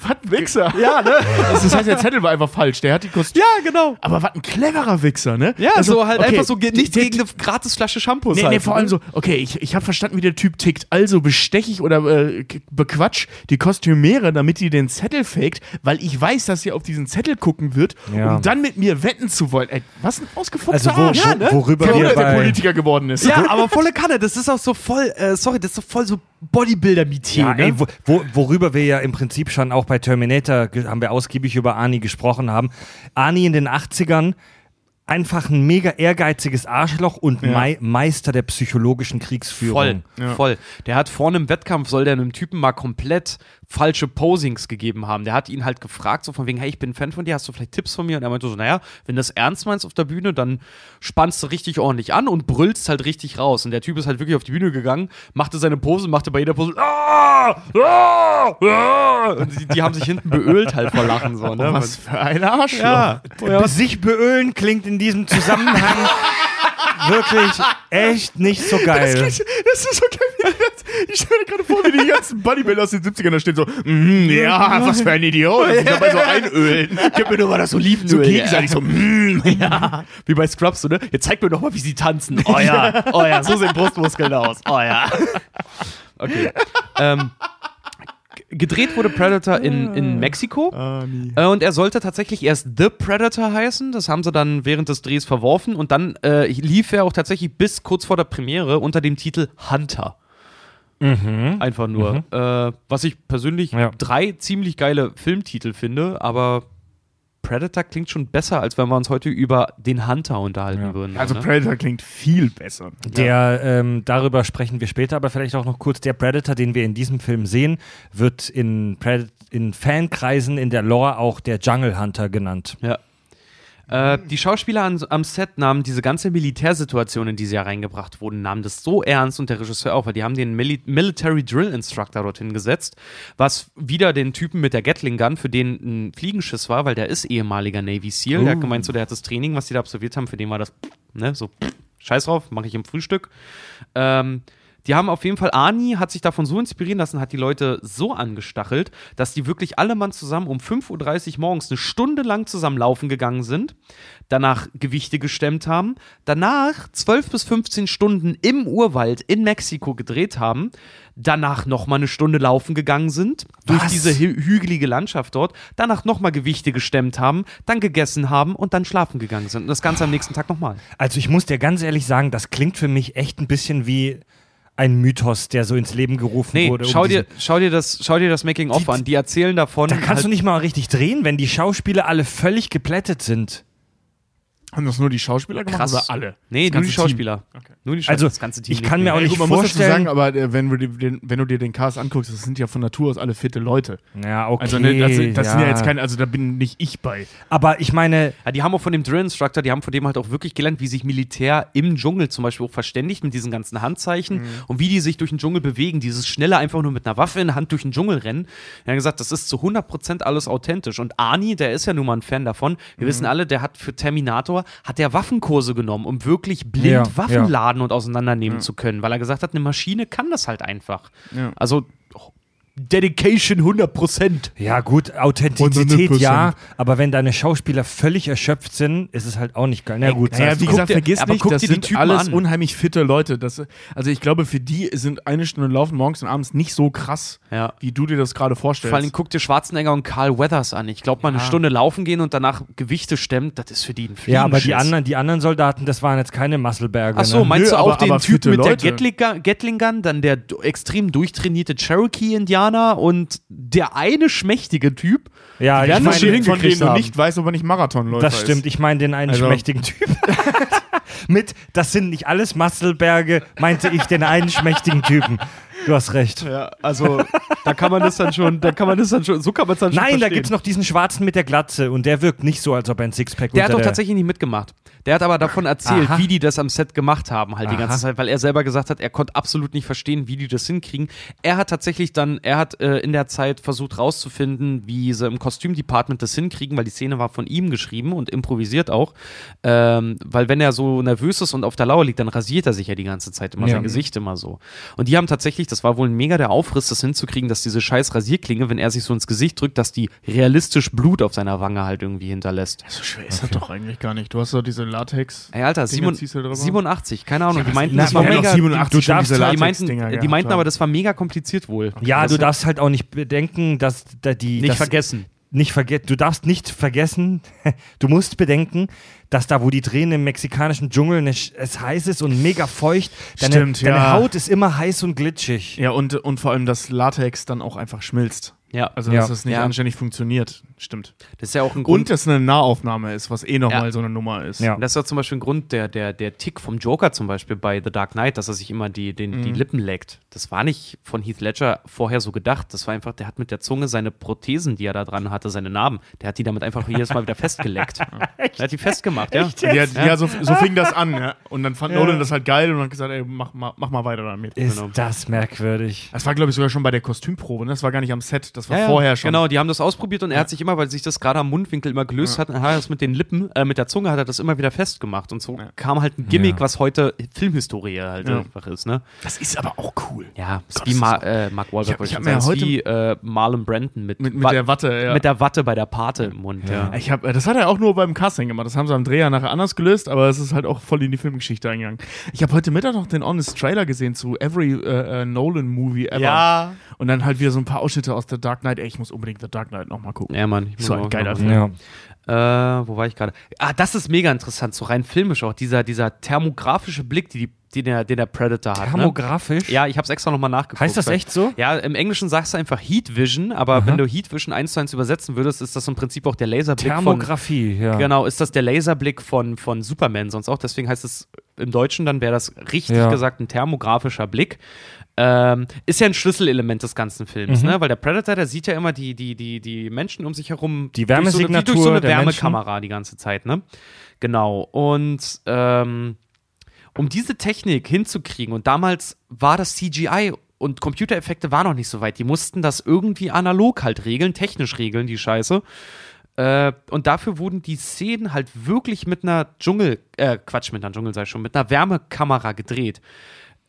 Was ein Wichser. Ja, ne? Das heißt, der Zettel war einfach falsch. Der hat die Kostüme. Ja, genau. Aber was ein cleverer Wichser, ne? Ja, Also, so halt okay, einfach so ge- nichts der- gegen eine gratis Flasche Shampoos. Nee, halt, nee, vor allem ne? so, okay, ich, ich habe verstanden, wie der Typ tickt. Also besteche ich oder äh, bequatsch die Kostümiere, damit die den Zettel faked, weil ich weiß, dass sie auf diesen Zettel gucken wird, Ja. um dann mit mir wetten zu wollen. Ey, was ein ausgefuchster Also wo, Arsch. wo, ne? worüber der bei, Politiker geworden ist. Ja, aber volle Kanne, das ist auch so voll, äh, sorry, das ist so voll so Bodybuilder-Metier, Ja, ne? ey, wo, wo, worüber wir ja im Prinzip schon auch bei Terminator haben wir ausgiebig über Ani gesprochen haben. Ani in den 80ern einfach ein mega ehrgeiziges Arschloch und Mei Meister der psychologischen Kriegsführung. Voll, Ja. voll. Der hat vor einem Wettkampf, soll der einem Typen mal komplett falsche Posings gegeben haben. Der hat ihn halt gefragt, so von wegen, hey, ich bin ein Fan von dir, hast du vielleicht Tipps von mir? Und er meinte so, naja, wenn du das ernst meinst auf der Bühne, dann spannst du richtig ordentlich an und brüllst halt richtig raus. Und der Typ ist halt wirklich auf die Bühne gegangen, machte seine Pose, machte bei jeder Pose, ah, ah, ah, und die, die haben sich hinten beölt halt vor Lachen, so, ne? Was für ein Arschloch. ja. Sich beölen klingt in diesem Zusammenhang wirklich echt nicht so geil. Das ist so geil. Ich stelle mir gerade vor, wie die ganzen Bodybuilder aus den 70ern da stehen so, mhm, ja, was für ein Idiot. Und sich dabei so einölen. Gib mir nur mal das Olivenöl. So gegenseitig so, mhm, ja. Wie bei Scrubs, so, ne? Jetzt zeig mir doch mal, wie sie tanzen. Oh ja, oh ja, so sehen Brustmuskeln aus. Oh ja. Okay. ähm, gedreht wurde Predator in, in Mexiko. Äh, und er sollte tatsächlich erst The Predator heißen. Das haben sie dann während des Drehs verworfen. Und dann äh, lief er auch tatsächlich bis kurz vor der Premiere unter dem Titel Hunter. Einfach nur. Äh, was ich persönlich Ja. drei ziemlich geile Filmtitel finde, aber Predator klingt schon besser, als wenn wir uns heute über den Hunter unterhalten Ja. würden. Also ne? Predator klingt viel besser. Der, ähm, darüber sprechen wir später, aber vielleicht auch noch kurz. Der Predator, den wir in diesem Film sehen, wird in, Pred in Fankreisen in der Lore auch der Jungle Hunter genannt. Ja. Äh, die Schauspieler an, am Set nahmen diese ganze Militärsituation, in die sie ja reingebracht wurden, nahmen das so ernst und der Regisseur auch, weil die haben den Mili Military Drill Instructor dorthin gesetzt, was wieder den Typen mit der Gatling Gun, für den ein Fliegenschiss war, weil der ist ehemaliger Navy SEAL. Der hat gemeint, so, der hat das Training, was die da absolviert haben, für den war das, ne, so, scheiß drauf, mache ich im Frühstück. Ähm, die haben auf jeden Fall, Ani hat sich davon so inspirieren lassen, hat die Leute so angestachelt, dass die wirklich alle Mann zusammen um 5.30 Uhr morgens eine Stunde lang zusammen laufen gegangen sind, danach Gewichte gestemmt haben, danach 12 bis 15 Stunden im Urwald in Mexiko gedreht haben, danach nochmal eine Stunde laufen gegangen sind, durch Was? diese hü hügelige Landschaft dort, danach nochmal Gewichte gestemmt haben, dann gegessen haben und dann schlafen gegangen sind. Und das Ganze am nächsten Tag nochmal. Also ich muss dir ganz ehrlich sagen, das klingt für mich echt ein bisschen wie ein Mythos, der so ins Leben gerufen Nee, wurde. um schau, dir, schau, dir das, schau dir das Making-of an. Die erzählen davon. Da kannst halt, du nicht mal richtig drehen, wenn die Schauspieler alle völlig geplättet sind. Haben das nur die Schauspieler gemacht krass. oder alle? Nee, nur die Schauspieler. Okay. Nur die Schauspieler. Also, das ganze Team ich kann mir auch nicht gut, man muss dazu vorstellen. sagen, aber äh, wenn, du dir den, wenn du dir den Cast anguckst, das sind ja von Natur aus alle fitte Leute. ja, okay. Also ne, das, das ja. sind ja jetzt keine, also da bin nicht ich bei. Aber ich meine, Ja, die haben auch von dem Drill Instructor, die haben von dem halt auch wirklich gelernt, wie sich Militär im Dschungel zum Beispiel auch verständigt mit diesen ganzen Handzeichen Mhm. und wie die sich durch den Dschungel bewegen. Dieses schnelle einfach nur mit einer Waffe in der Hand durch den Dschungel rennen. Er hat gesagt, das ist zu 100% alles authentisch. Und Arnie, der ist ja nun mal ein Fan davon. Wir Mhm. wissen alle, der hat für Terminator, hat der Waffenkurse genommen, um wirklich blind Ja, Waffen ja. laden und auseinandernehmen zu können. Weil er gesagt hat, eine Maschine kann das halt einfach. Ja. Also Dedication 100%. ja gut, Authentizität 100%. ja, aber wenn deine Schauspieler völlig erschöpft sind, ist es halt auch nicht geil. Na gut, Naja, wie gesagt, dir- vergiss aber nicht, guck das dir die sind Typen alles an. unheimlich fitte Leute. Das, also ich glaube, für die sind eine Stunde Laufen morgens und abends nicht so krass, Ja. wie du dir das gerade vorstellst. Vor allem guck dir Schwarzenegger und Carl Weathers an. Ich glaube, mal eine Stunde laufen gehen und danach Gewichte stemmen, das ist für die ein ja, aber die anderen, die anderen Soldaten, das waren jetzt keine Muskelberger. Ach so, ne? meinst Nö, du auch aber- den aber Typen mit der Leute. Gun, Gatling Gun, dann der extrem durchtrainierte Cherokee-Indianer Indianer und der eine schmächtige Typ. Ja, Die ich meine, schon von, denen du nicht weißt, ob er nicht Marathonläufer das stimmt. Ich meine den einen Also- schmächtigen Typ. Mit, das sind nicht alles Mastelberge, meinte ich den einen schmächtigen Typen. Du hast recht. Ja, also da kann man das dann schon, da kann man das dann schon, so kann man es dann schon Nein, da verstehen. gibt's noch diesen Schwarzen mit der Glatze und der wirkt nicht so, als ob er ein Sixpack Der hat doch der tatsächlich nicht mitgemacht. Der hat aber davon erzählt, Aha. wie die das am Set gemacht haben, halt die Aha. ganze Zeit, weil er selber gesagt hat, er konnte absolut nicht verstehen, wie die das hinkriegen. Er hat tatsächlich dann, er hat äh, in der Zeit versucht rauszufinden, wie sie im Kostümdepartment das hinkriegen, weil die Szene war von ihm geschrieben und improvisiert auch. Ähm, weil wenn er so nervös ist und auf der Lauer liegt, dann rasiert er sich ja die ganze Zeit immer Ja. sein Gesicht immer so. Und die haben tatsächlich, das war wohl ein mega der Aufriss, das hinzukriegen, dass diese scheiß Rasierklinge, wenn er sich so ins Gesicht drückt, dass die realistisch Blut auf seiner Wange halt irgendwie hinterlässt. So schwer ist das doch eigentlich gar nicht. Du hast doch diese Latex. Ey, Alter, Dinger Simon, ziehst du drüber? 87, keine Ahnung. Die meinten, Na, das war mega. 87 du darfst diese halt- Die meinten, die meinten aber, das war mega kompliziert wohl. Ja, das du darfst halt auch nicht bedenken, dass da die. nicht vergessen. Nicht verge du darfst nicht vergessen, du musst bedenken, dass da, wo die drehen im mexikanischen Dschungel, ne, es heiß ist und mega feucht, deine, Stimmt, deine ja. Haut ist immer heiß und glitschig. Ja, und, und vor allem, dass Latex dann auch einfach schmilzt. Ja, Also, Ja. dass es nicht Ja. anständig funktioniert. Stimmt. das ist ja auch ein Grund. Und dass es eine Nahaufnahme ist, was eh nochmal Ja. so eine Nummer ist. Ja. Und das ist ja zum Beispiel ein Grund, der, der, der Tick vom Joker zum Beispiel bei The Dark Knight, dass er sich immer die, den, Mhm. die Lippen leckt. Das war nicht von Heath Ledger vorher so gedacht. Das war einfach, der hat mit der Zunge seine Prothesen, die er da dran hatte, seine Narben, der hat die damit einfach jedes Mal wieder festgeleckt. Der hat die festgemacht, ja. Ja, ja, so, so fing das an. Ja. Und dann fand Ja. Nolan das halt geil und hat gesagt, ey, mach, mal- mach mal weiter damit. Ist Genau. das merkwürdig. Das war, glaube ich, sogar schon bei der Kostümprobe. Ne? Das war gar nicht am Set, das war Ja, ja, vorher schon. Genau, die haben das ausprobiert und er hat sich immer, weil sich das gerade am Mundwinkel immer gelöst hat, hat er das mit den Lippen, äh, mit der Zunge hat er das immer wieder festgemacht. Und so Ja. kam halt ein Gimmick, Ja. was heute Filmhistorie halt Ja. einfach ist, ne? Das ist aber auch cool. Ja, ist Gott, wie Ma das äh, Mark Wahlberg, Ich hab- ich hab sagen. ja Ist wie äh, Marlon Brandon mit, Mit, mit der Watte, ja. mit der Watte bei der Pate im Mund, ja. Ich hab, das hat er auch nur beim Casting gemacht. Das haben sie am Dreher nachher anders gelöst, aber es ist halt auch voll in die Filmgeschichte eingegangen. Ich habe heute Mittag noch den Honest Trailer gesehen zu Every äh, äh, Nolan Movie Ever. Ja. Und dann halt wieder so ein paar Ausschnitte aus The Dark Knight. Ey, ich muss unbedingt The Dark Knight nochmal gucken. Ja, Mann. Muss So ein geiler Film. Ja. Äh, wo war ich gerade? Ah, das ist mega interessant, so rein filmisch auch. Dieser, dieser thermografische Blick, die, die, den, der, den der Predator hat. Ne? Thermografisch? Ja, ich hab's extra nochmal nachgeguckt. Heißt das echt so? Ja, im Englischen sagst du einfach Heat Vision, aber wenn du Heat Vision eins zu eins übersetzen würdest, ist das im Prinzip auch der Laserblick von. Thermografie, ja. Genau, ist das der Laserblick von, von Superman sonst auch. Deswegen heißt es im Deutschen, dann wäre das richtig Ja. gesagt ein thermografischer Blick. Ähm, ist ja ein Schlüsselelement des ganzen Films, Mhm. ne? Weil der Predator, der sieht ja immer die, die, die, die Menschen um sich herum. Die durch so eine- Wärmesignatur durch so eine Wärmekamera die ganze Zeit, ne? Genau. Und ähm, um diese Technik hinzukriegen, und damals war das CGI und Computereffekte waren noch nicht so weit. Die mussten das irgendwie analog halt regeln, technisch regeln, die Scheiße. Äh, und dafür wurden die Szenen halt wirklich mit einer Dschungel, äh, Quatsch, mit einer Dschungel sei schon, mit einer Wärmekamera gedreht.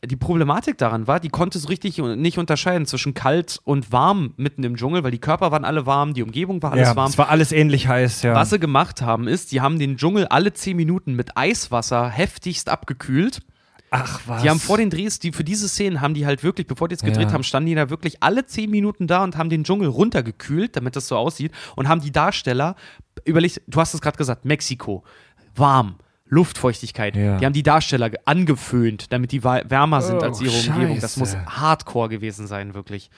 Die Problematik daran war, die konnte so richtig nicht unterscheiden zwischen kalt und warm mitten im Dschungel, weil die Körper waren alle warm, die Umgebung war alles ja, warm. es war alles ähnlich heiß, ja. Was sie gemacht haben, ist, die haben den Dschungel alle 10 Minuten mit Eiswasser heftigst abgekühlt. Ach was. Die haben vor den Drehs, die für diese Szenen haben die halt wirklich, bevor die jetzt gedreht Ja. haben, standen die da wirklich alle 10 Minuten da und haben den Dschungel runtergekühlt, damit das so aussieht und haben die Darsteller, überlegt, du hast es gerade gesagt, Mexiko, warm. Luftfeuchtigkeit. Ja. Die haben die Darsteller ge- angeföhnt, damit die wärmer sind Oh, als ihre Umgebung. Das Scheiße. muss hardcore gewesen sein, wirklich.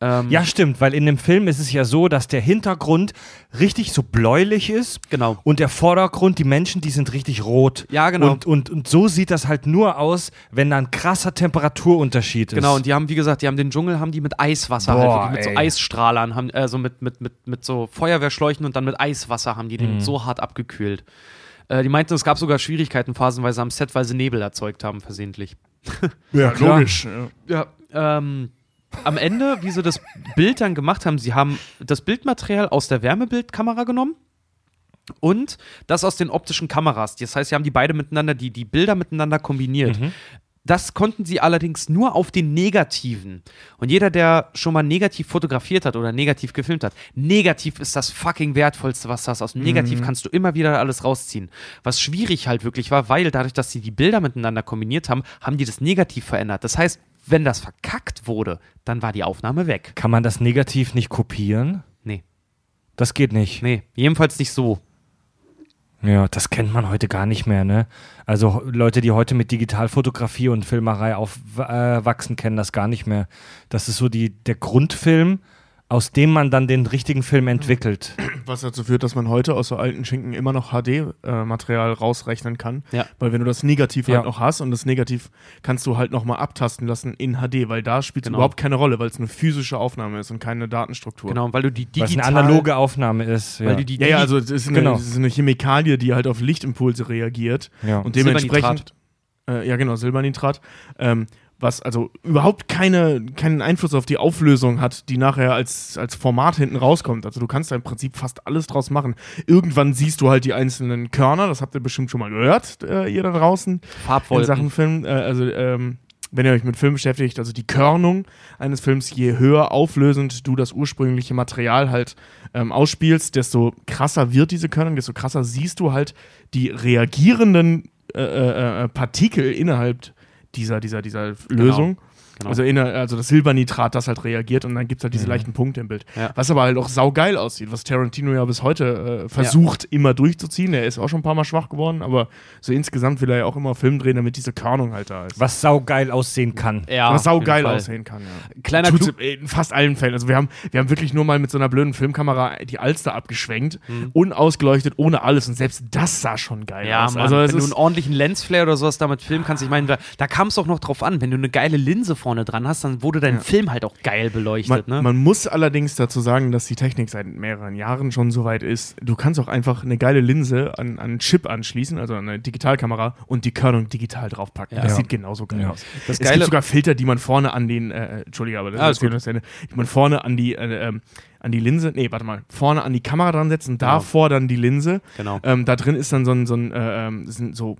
Ähm, Ja, stimmt, weil in dem Film ist es ja so, dass der Hintergrund richtig so bläulich ist. Genau. Und der Vordergrund, die Menschen, die sind richtig rot. Ja, genau. Und, und, und so sieht das halt nur aus, wenn da ein krasser Temperaturunterschied ist. Genau, und die haben, wie gesagt, die haben den Dschungel, haben die mit Eiswasser, Boah, halt, wirklich mit ey. so Eisstrahlern, haben, also mit, mit, mit, mit so Feuerwehrschläuchen und dann mit Eiswasser haben die Mhm. den so hart abgekühlt. Äh, die meinten, es gab sogar Schwierigkeiten phasenweise am Set, weil sie Nebel erzeugt haben, versehentlich. ja. Logisch. Ja. Ja, ähm, am Ende, wie sie das Bild dann gemacht haben, sie haben das Bildmaterial aus der Wärmebildkamera genommen und das aus den optischen Kameras. Das heißt, sie haben die beide miteinander, die, die Bilder miteinander kombiniert. Das konnten sie allerdings nur auf den Negativen. Und jeder, der schon mal negativ fotografiert hat oder negativ gefilmt hat, negativ ist das fucking wertvollste, was das aus dem Negativ kannst du immer wieder alles rausziehen. Was schwierig halt wirklich war, weil dadurch, dass sie die Bilder miteinander kombiniert haben, haben die das Negativ verändert. Das heißt, wenn das verkackt wurde, dann war die Aufnahme weg. Kann man das negativ nicht kopieren? Nee, Das geht nicht. nee, jedenfalls nicht so. Ja, das kennt man heute gar nicht mehr, ne? Also Leute, die heute mit Digitalfotografie und Filmerei aufwachsen, kennen das gar nicht mehr. Das ist so die, der Grundfilm, aus dem man dann den richtigen Film entwickelt. Was dazu führt, dass man heute aus so alten Schinken immer noch HD-Material rausrechnen kann. Ja. Weil wenn du das Negativ Ja. halt noch hast und das Negativ kannst du halt nochmal abtasten lassen in HD, weil da spielt es Genau. überhaupt keine Rolle, weil es eine physische Aufnahme ist und keine Datenstruktur. Genau, weil du die digital... eine analoge Aufnahme ist. Ja. Weil du die Ja, ja, also es ist, eine, Genau. es ist eine Chemikalie, die halt auf Lichtimpulse reagiert ja. und dementsprechend äh, ja genau, Silbernitrat, ähm, was also überhaupt keine, keinen Einfluss auf die Auflösung hat, die nachher als, als Format hinten rauskommt. Also du kannst da im Prinzip fast alles draus machen. Irgendwann siehst du halt die einzelnen Körner, das habt ihr bestimmt schon mal gehört, äh, ihr da draußen, in Farbwolken. Sachen Film. Äh, also ähm, wenn ihr euch mit Film beschäftigt, also die Körnung eines Films, je höher auflösend du das ursprüngliche Material halt ähm, ausspielst, desto krasser wird diese Körnung, desto krasser siehst du halt die reagierenden äh, äh, äh, Partikel innerhalb dieser, dieser, dieser Lösung. Genau. Also, inner, also das Silbernitrat, das halt reagiert und dann gibt es halt diese leichten Punkte im Bild. Ja. Was aber halt auch saugeil aussieht, was Tarantino ja bis heute äh, versucht immer durchzuziehen. Er ist auch schon ein paar Mal schwach geworden, aber so insgesamt will er ja auch immer Film drehen, damit diese Körnung halt da ist. Was saugeil aussehen kann. ja, was saugeil aussehen kann, ja. Kleiner Tut's in fast allen Fällen. Also wir haben, wir haben wirklich nur mal mit so einer blöden Filmkamera die Alster abgeschwenkt, unausgeleuchtet, ohne alles. Und selbst das sah schon geil Mhm. Ja, aus. Mann, also es wenn du einen ordentlichen Lensflare oder sowas damit filmen kannst, ich meine, da, da kam es doch noch drauf an, wenn du eine geile Linse vorne dran hast, dann wurde dein Ja. Film halt auch geil man, beleuchtet, ne? man muss allerdings dazu sagen, dass die Technik seit mehreren Jahren schon so weit ist. Du kannst auch einfach eine geile Linse an, an einen Chip anschließen, also an eine Digitalkamera, und die Körnung digital draufpacken. Ja. Das Ja. sieht genauso geil Ja. aus. Das es Geile- gibt sogar Filter, die man vorne an den, äh, Entschuldige, aber das Alles ist jetzt das Ende, die man vorne an die, äh, ähm, an die Linse, nee, warte mal, vorne an die Kamera dran setzen, Genau. davor dann die Linse. Genau. Ähm, da drin ist dann so ein, so ein äh, ähm, sind so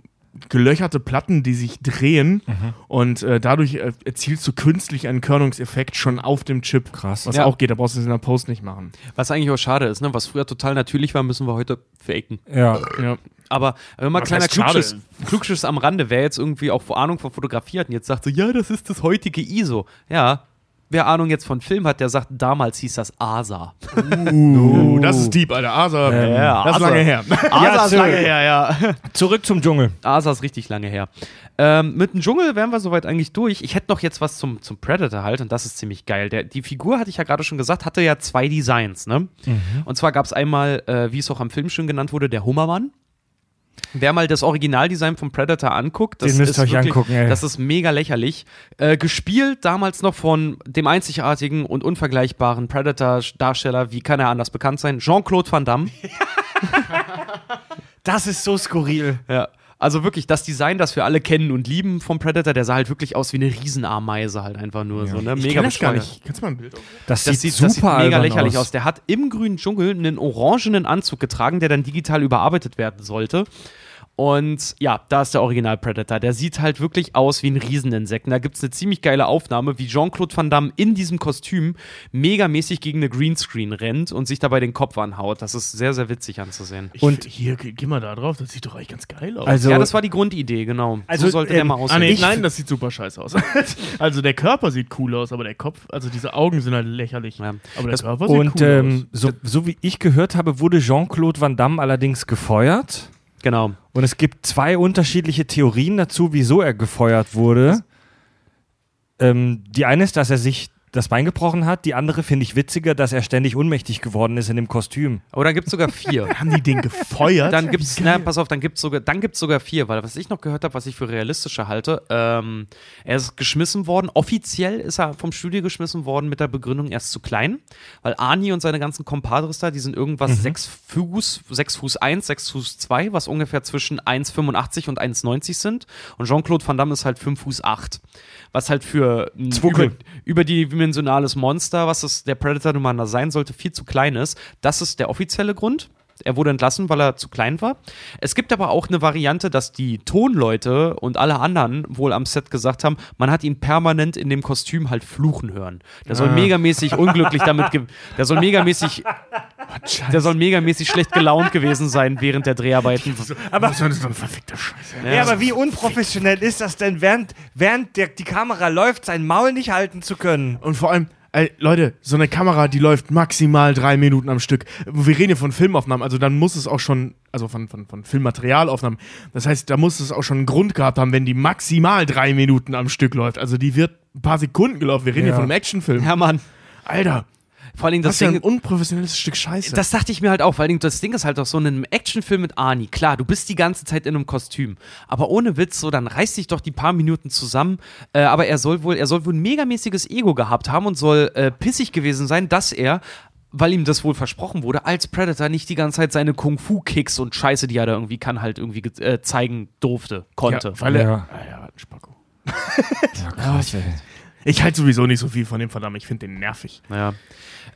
gelöcherte Platten, die sich drehen und äh, dadurch äh, erzielst du künstlich einen Körnungseffekt schon auf dem Chip. Krass. Was Ja. auch geht, da brauchst du es in der Post nicht machen. Was eigentlich auch schade ist, ne? Was früher total natürlich war, müssen wir heute faken. Ja. Ja. Aber wenn mal Was kleiner? Klugschiss, Klugschiss am Rande, wer jetzt irgendwie auch Ahnung von Fotografie hat und jetzt sagt so, ja, das ist das heutige ISO. Ja, wer Ahnung jetzt von Film hat, der sagt, damals hieß das ASA. Uh, das ist deep, Alter. Asa, Ähm, das ist Asa. lange her. ASA ist zurück. lange her, ja. Zurück zum Dschungel. ASA ist richtig lange her. Ähm, mit dem Dschungel wären wir soweit eigentlich durch. Ich hätte noch jetzt was zum, zum Predator halt und das ist ziemlich geil. Der, die Figur, hatte ich ja gerade schon gesagt, hatte ja zwei Designs. Ne? Und zwar gab es einmal, äh, wie es auch am Film schon genannt wurde, der Hummermann. Wer mal das Originaldesign vom Predator anguckt, das Den müsst ist euch wirklich, angucken, ey. Das ist mega lächerlich. Äh, gespielt damals noch von dem einzigartigen und unvergleichbaren Predator-Darsteller, wie kann er anders bekannt sein? Jean-Claude Van Damme. Das ist so skurril. Ja. Also wirklich das Design, das wir alle kennen und lieben vom Predator, der sah halt wirklich aus wie eine Riesenameise halt einfach nur so, ne? Ich Mega das gar nicht. Kannst du mal ein Bild auf? Das, Das sieht, sieht, super das sieht mega lächerlich aus. aus. Der hat im grünen Dschungel einen orangenen Anzug getragen, der dann digital überarbeitet werden sollte. Und ja, da ist der Original Predator. Der sieht halt wirklich aus wie ein Rieseninsekten. Da gibt es eine ziemlich geile Aufnahme, wie Jean-Claude Van Damme in diesem Kostüm megamäßig gegen eine Greenscreen rennt und sich dabei den Kopf anhaut. Das ist sehr, sehr witzig anzusehen. Ich, Und- hier, geh, geh mal da drauf, das sieht doch eigentlich ganz geil aus. Also, ja, das war die Grundidee, genau. Also, so sollte der ähm, mal Ah, aussehen. nee, Ich- nein, das sieht super scheiße aus. also der Körper sieht cool aus, aber der Kopf, also diese Augen sind halt lächerlich. Ja. Aber der Das- Körper sieht und cool ähm, so, so wie ich gehört habe, wurde Jean-Claude Van Damme allerdings gefeuert. Genau. Und es gibt zwei unterschiedliche Theorien dazu, wieso er gefeuert wurde. Ähm, die eine ist, dass er sich das Bein gebrochen hat. Die andere finde ich witziger, dass er ständig ohnmächtig geworden ist in dem Kostüm. Aber dann gibt es sogar vier. Haben die den gefeuert? Dann gibt's, na, pass auf, dann gibt's sogar, dann gibt's sogar vier, weil was ich noch gehört habe, was ich für realistischer halte, ähm, er ist geschmissen worden. Offiziell ist er vom Studio geschmissen worden mit der Begründung, er ist zu klein, weil Arnie und seine ganzen Compadres da, die sind irgendwas sechs Fuß, sechs Fuß eins, sechs Fuß zwei, was ungefähr zwischen 1,85 und 1,90 sind. Und Jean-Claude Van Damme ist halt fünf Fuß acht, was halt für ein über, überdimensionales Monster, was es der Predator nun mal sein sollte, viel zu klein ist. Das ist der offizielle Grund. Er wurde entlassen, weil er zu klein war. Es gibt aber auch eine Variante, dass die Tonleute und alle anderen wohl am Set gesagt haben, man hat ihn permanent in dem Kostüm halt fluchen hören. Der soll megamäßig unglücklich damit, der soll megamäßig, der soll megamäßig schlecht gelaunt gewesen sein während der Dreharbeiten. aber das ist doch eine verfickte Scheiße. Ja, aber wie unprofessionell ist das denn, während, während der, die Kamera läuft, sein Maul nicht halten zu können? Und vor allem, Ey, Leute, so eine Kamera, die läuft maximal drei Minuten am Stück. Wir reden hier von Filmaufnahmen, also dann muss es auch schon, also von, von, von Filmmaterialaufnahmen. Das heißt, da muss es auch schon einen Grund gehabt haben, wenn die maximal drei Minuten am Stück läuft. Also die wird ein paar Sekunden gelaufen. Wir reden Ja. hier von einem Actionfilm. Hermann. Alter, Vor allen Dingen das das ist ja Ding. ein unprofessionelles Stück Scheiße. Das dachte ich mir halt auch, weil das Ding ist halt auch so in einem Actionfilm mit Arnie. Klar, du bist die ganze Zeit in einem Kostüm, aber ohne Witz, so dann reiß dich doch die paar Minuten zusammen. Äh, aber er soll wohl, er soll wohl ein megamäßiges Ego gehabt haben und soll äh, pissig gewesen sein, dass er weil ihm das wohl versprochen wurde, als Predator nicht die ganze Zeit seine Kung-Fu-Kicks und Scheiße, die er da irgendwie kann, halt irgendwie ge- äh, zeigen durfte, konnte. Ja, weil er, Ja. Ah ja, ein Spacko. Ja, krass, ey. Ich halte sowieso nicht so viel von dem verdammt. Ich finde den nervig. Ja.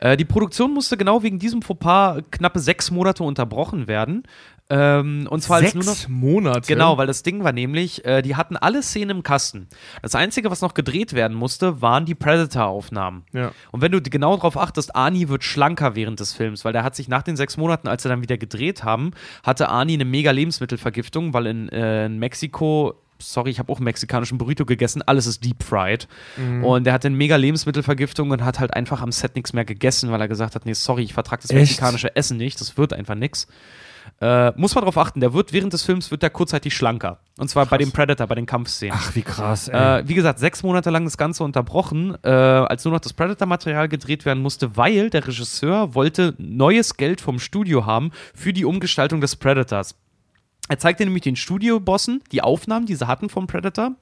Äh, die Produktion musste genau wegen diesem Fauxpas knappe sechs Monate unterbrochen werden. Ähm, und zwar als nur noch. Sechs Monate. Genau, weil das Ding war nämlich, äh, die hatten alle Szenen im Kasten. Das Einzige, was noch gedreht werden musste, waren die Predator-Aufnahmen. Ja. Und wenn du genau darauf achtest, Arnie wird schlanker während des Films, weil der hat sich nach den sechs Monaten, als sie dann wieder gedreht haben, hatte Arnie eine mega Lebensmittelvergiftung, weil in, äh, in Mexiko sorry, ich habe auch einen mexikanischen Burrito gegessen, alles ist deep fried. Und der hatte eine mega Lebensmittelvergiftung und hat halt einfach am Set nichts mehr gegessen, weil er gesagt hat, nee, sorry, ich vertrage das Echt? mexikanische Essen nicht, das wird einfach nix. Äh, muss man darauf achten, der wird während des Films wird der kurzzeitig schlanker. Und zwar bei dem Predator, bei den Kampfszenen. Ach, wie krass, ey. Äh, wie gesagt, sechs Monate lang das Ganze unterbrochen, äh, als nur noch das Predator-Material gedreht werden musste, weil der Regisseur wollte neues Geld vom Studio haben für die Umgestaltung des Predators. Er zeigte nämlich den Studiobossen die Aufnahmen, die sie hatten vom Predator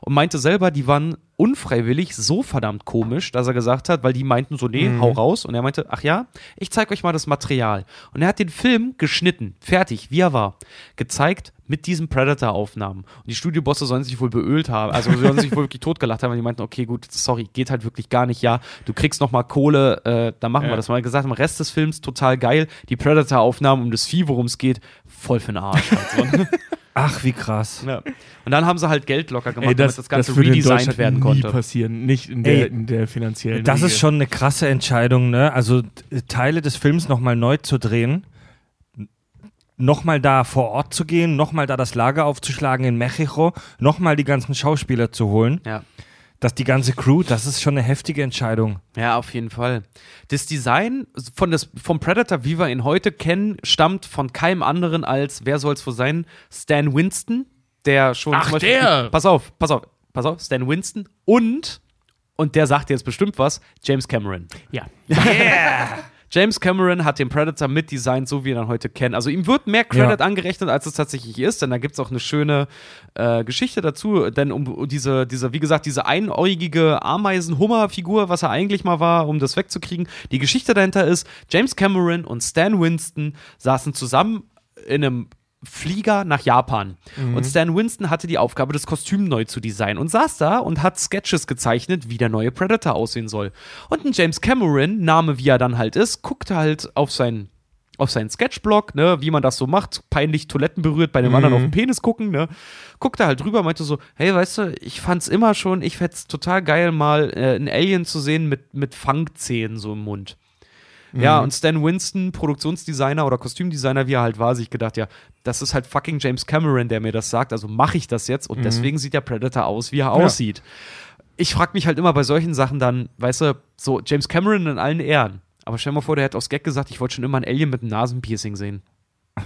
und meinte selber, die waren unfreiwillig so verdammt komisch, dass er gesagt hat, weil die meinten so, nee, hau raus. Und er meinte, ach ja, ich zeig euch mal das Material. Und er hat den Film geschnitten, fertig, wie er war, gezeigt mit diesen Predator-Aufnahmen. Und die Studiobosse sollen sich wohl beölt haben, also sollen sich wohl wirklich totgelacht haben, weil die meinten, okay, gut, sorry, geht halt wirklich gar nicht, ja, du kriegst noch mal Kohle, äh, dann machen wir Ja. das. Mal gesagt, im Rest des Films total geil, die Predator-Aufnahmen um das Vieh, worum es geht, voll für den Arsch. Halt so. Ach, wie krass. Ja. Und dann haben sie halt Geld locker gemacht, Ey, das, damit das Ganze das redesigned werden nie konnte. passieren. Nicht in der, Ey, in der finanziellen Das Riege. ist schon eine krasse Entscheidung, ne? Also Teile des Films nochmal neu zu drehen, nochmal da vor Ort zu gehen, nochmal da das Lager aufzuschlagen in Mexiko, nochmal die ganzen Schauspieler zu holen, Ja. dass die ganze Crew, das ist schon eine heftige Entscheidung. ja, auf jeden Fall. Das Design von des, vom Predator, wie wir ihn heute kennen, stammt von keinem anderen als, wer soll es wohl sein? Stan Winston, der schon. Ach, zum Beispiel, der! Pass auf, pass auf, pass auf, Stan Winston und, und der sagt jetzt bestimmt was, James Cameron. Ja. James Cameron hat den Predator mitdesignt, so wie wir ihn dann heute kennen. Also ihm wird mehr Credit Ja. angerechnet, als es tatsächlich ist, denn da gibt es auch eine schöne äh, Geschichte dazu. Denn um diese, diese, wie gesagt, diese einäugige Ameisen-Hummer-Figur, was er eigentlich mal war, um das wegzukriegen. Die Geschichte dahinter ist, James Cameron und Stan Winston saßen zusammen in einem Flieger nach Japan. Und Stan Winston hatte die Aufgabe, das Kostüm neu zu designen und saß da und hat Sketches gezeichnet, wie der neue Predator aussehen soll. Und ein James Cameron, Name wie er dann halt ist, guckte halt auf seinen auf seinen Sketchblock, ne, wie man das so macht, peinlich Toiletten berührt, bei dem anderen auf den Penis gucken, ne, guckte halt drüber, meinte so, hey, weißt du, ich fand's immer schon, ich fänd's total geil, mal äh, einen Alien zu sehen mit, mit Fangzähnen so im Mund. Ja, und Stan Winston, Produktionsdesigner oder Kostümdesigner, wie er halt war, sich gedacht, ja, das ist halt fucking James Cameron, der mir das sagt, also mache ich das jetzt und deswegen sieht der Predator aus, wie er aussieht. Ich frage mich halt immer bei solchen Sachen dann, weißt du, so James Cameron in allen Ehren. Aber stell dir mal vor, der hätte aus Gag gesagt, ich wollte schon immer ein Alien mit einem Nasenpiercing sehen.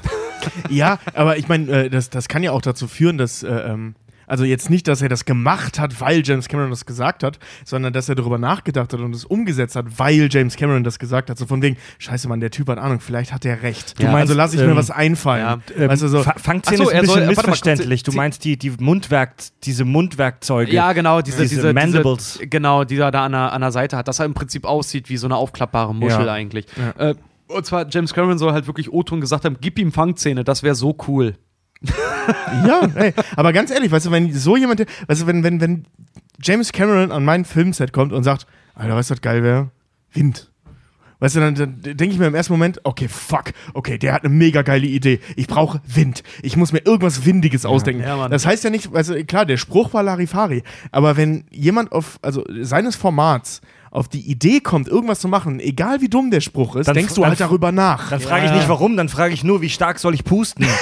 Ja, aber ich meine, äh, das, das kann ja auch dazu führen, dass, äh, ähm, also jetzt nicht, dass er das gemacht hat, weil James Cameron das gesagt hat, sondern dass er darüber nachgedacht hat und es umgesetzt hat, weil James Cameron das gesagt hat. So von wegen, scheiße, Mann, der Typ hat Ahnung, vielleicht hat er recht. Du also meinst, lass ich mir ähm, was einfallen. Ähm, weißt du, so, Fa- Fangszene so, ist ein soll- bisschen mal, missverständlich. kurz, du meinst die, die Mundwerk, diese Mundwerkzeuge. Ja, genau, diese, Diese diese, Mandibles. Diese, genau, die er da an der, an der Seite hat, dass er im Prinzip aussieht wie so eine aufklappbare Muschel Ja. eigentlich. Äh, und zwar, James Cameron soll halt wirklich O-Ton gesagt haben, gib ihm Fangzähne, das wäre so cool. Ja, ey, aber ganz ehrlich, weißt du, wenn so jemand, weißt du, wenn, wenn, wenn James Cameron an mein Filmset kommt und sagt, Alter, weißt du, was geil wäre? Wind. Weißt du, dann, dann denke ich mir im ersten Moment, okay, fuck, okay, der hat eine mega geile Idee. Ich brauche Wind. Ich muss mir irgendwas Windiges ausdenken. Ja, das heißt ja nicht, also klar, der Spruch war Larifari, aber wenn jemand auf, also seines Formats auf die Idee kommt, irgendwas zu machen, egal wie dumm der Spruch ist, Dann denkst du dann halt darüber nach. Dann frage ich nicht warum, dann frage ich nur, wie stark soll ich pusten?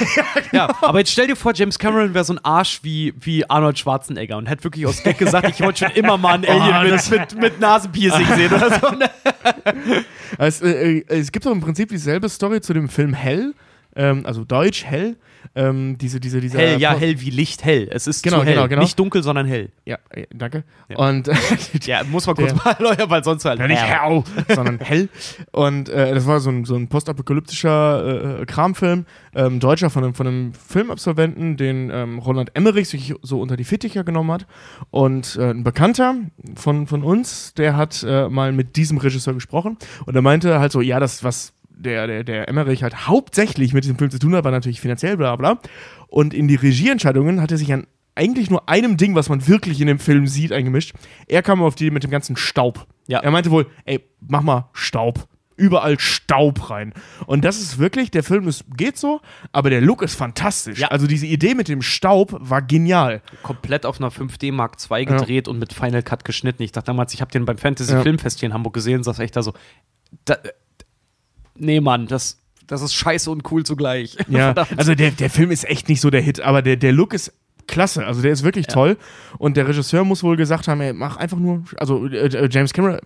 Ja, aber jetzt stell dir vor, James Cameron wäre so ein Arsch wie, wie Arnold Schwarzenegger und hätte wirklich aus Gag gesagt, ich wollte schon immer mal einen Alien mit, mit, mit Nasenpiercing sehen oder so. ne? Es, äh, äh, es gibt doch im Prinzip dieselbe Story zu dem Film Hell, ähm, also Deutsch Hell. Ähm, diese, diese, dieser Hell, ja, hell wie Licht, hell. Es ist Genau, zu hell. genau, genau. Nicht dunkel, sondern hell. Ja, äh, danke. Ja. Und Ja, muss man kurz mal erläutern, weil sonst halt Ja, nicht hell. Sondern Hell. Und äh, das war so ein, so ein postapokalyptischer äh, Kramfilm, ähm, Deutscher von einem, von einem Filmabsolventen, den ähm, Roland Emmerich sich so unter die Fittiche genommen hat. Und äh, ein Bekannter von, von uns, der hat äh, mal mit diesem Regisseur gesprochen und er meinte halt so, ja, das, was der, der, der Emmerich halt hauptsächlich mit diesem Film zu tun hat, war natürlich finanziell, bla bla. Und in die Regieentscheidungen hat er sich an eigentlich nur einem Ding, was man wirklich in dem Film sieht, eingemischt. Er kam auf die mit dem ganzen Staub. Ja. Er meinte wohl, ey, mach mal Staub. Überall Staub rein. Und das ist wirklich, der Film ist, geht so, aber der Look ist fantastisch. Ja. Also diese Idee mit dem Staub war genial. Komplett auf einer 5D Mark II gedreht und mit Final Cut geschnitten. Ich dachte damals, ich habe den beim Fantasy Ja. Filmfest hier in Hamburg gesehen und saß echt da so, da, nee, Mann, das, das ist scheiße und cool zugleich. Ja, also der, der Film ist echt nicht so der Hit, aber der, der Look ist klasse. Also der ist wirklich toll. Und der Regisseur muss wohl gesagt haben, ey, mach einfach nur, also äh, äh, James Cameron,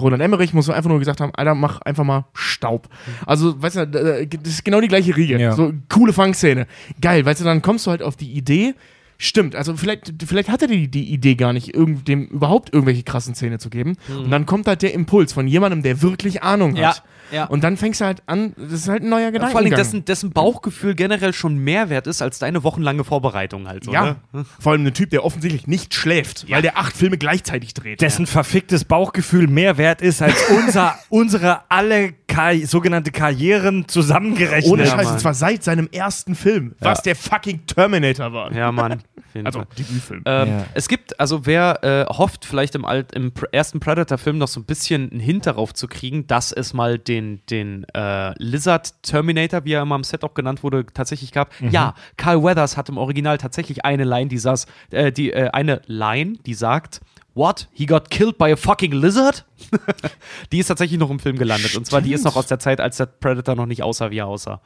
Roland Emmerich muss einfach nur gesagt haben, Alter, mach einfach mal Staub. Also, weißt du, das ist genau die gleiche Riege. Ja. So coole Fangszene. Geil, weißt du, dann kommst du halt auf die Idee, Stimmt, also vielleicht, vielleicht hat er die, die Idee gar nicht, dem überhaupt irgendwelche krassen Szene zu geben. Und dann kommt halt der Impuls von jemandem, der wirklich Ahnung Ja, hat. ja. Und dann fängst du halt an, das ist halt ein neuer Gedankengang. Vor allem, dessen, dessen Bauchgefühl generell schon mehr wert ist als deine wochenlange Vorbereitung halt so. Ja, Ne? vor allem ein Typ, der offensichtlich nicht schläft, weil der acht Filme gleichzeitig dreht. Dessen verficktes Bauchgefühl mehr wert ist als unser, unsere alle Kar sogenannte Karrieren zusammengerechnet. Ohne Ja, Scheiß, Mann. und zwar seit seinem ersten Film, was der fucking Terminator war. Ja, Mann. Also. Debütfilm. Ähm, Ja. Es gibt, also wer äh, hofft, vielleicht im, Alt, im ersten Predator-Film noch so ein bisschen einen Hint darauf zu kriegen, dass es mal den, den äh, Lizard Terminator, wie er immer am Set auch genannt wurde, tatsächlich gab. Ja, Carl Weathers hat im Original tatsächlich eine Line, die saß, äh, die, äh, eine Line, die sagt, What? He got killed by a fucking lizard? die ist tatsächlich noch im Film gelandet. Und zwar, die ist noch aus der Zeit, als der Predator noch nicht aussah, wie er aussah.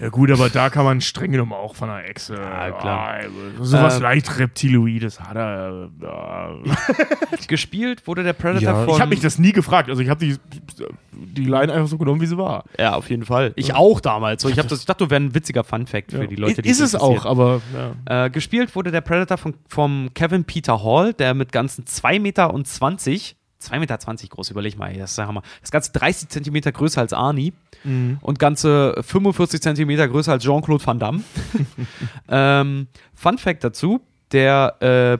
Ja gut, aber da kann man streng genommen auch von einer Echse. Ja, klar. sowas Ähm, leicht Reptiloides hat er. Ja. Gespielt wurde der Predator Ja, von. Ich habe mich das nie gefragt. Also ich habe die, die Line einfach so genommen, wie sie war. Ja, auf jeden Fall. Ich auch damals. So, ich, hab das, ich dachte, das wäre ein witziger Fun-Fact für die Leute, die ist es auch, aber ja. Äh, gespielt wurde der Predator von, vom Kevin Peter Hall, der mit ganzen 2 Meter und 20, 2 Meter 20 groß, überleg mal, ey, das ist der Hammer. Das ganze 30 Zentimeter größer als Arnie und ganze 45 Zentimeter größer als Jean-Claude Van Damme. ähm, Fun Fact dazu, der, äh,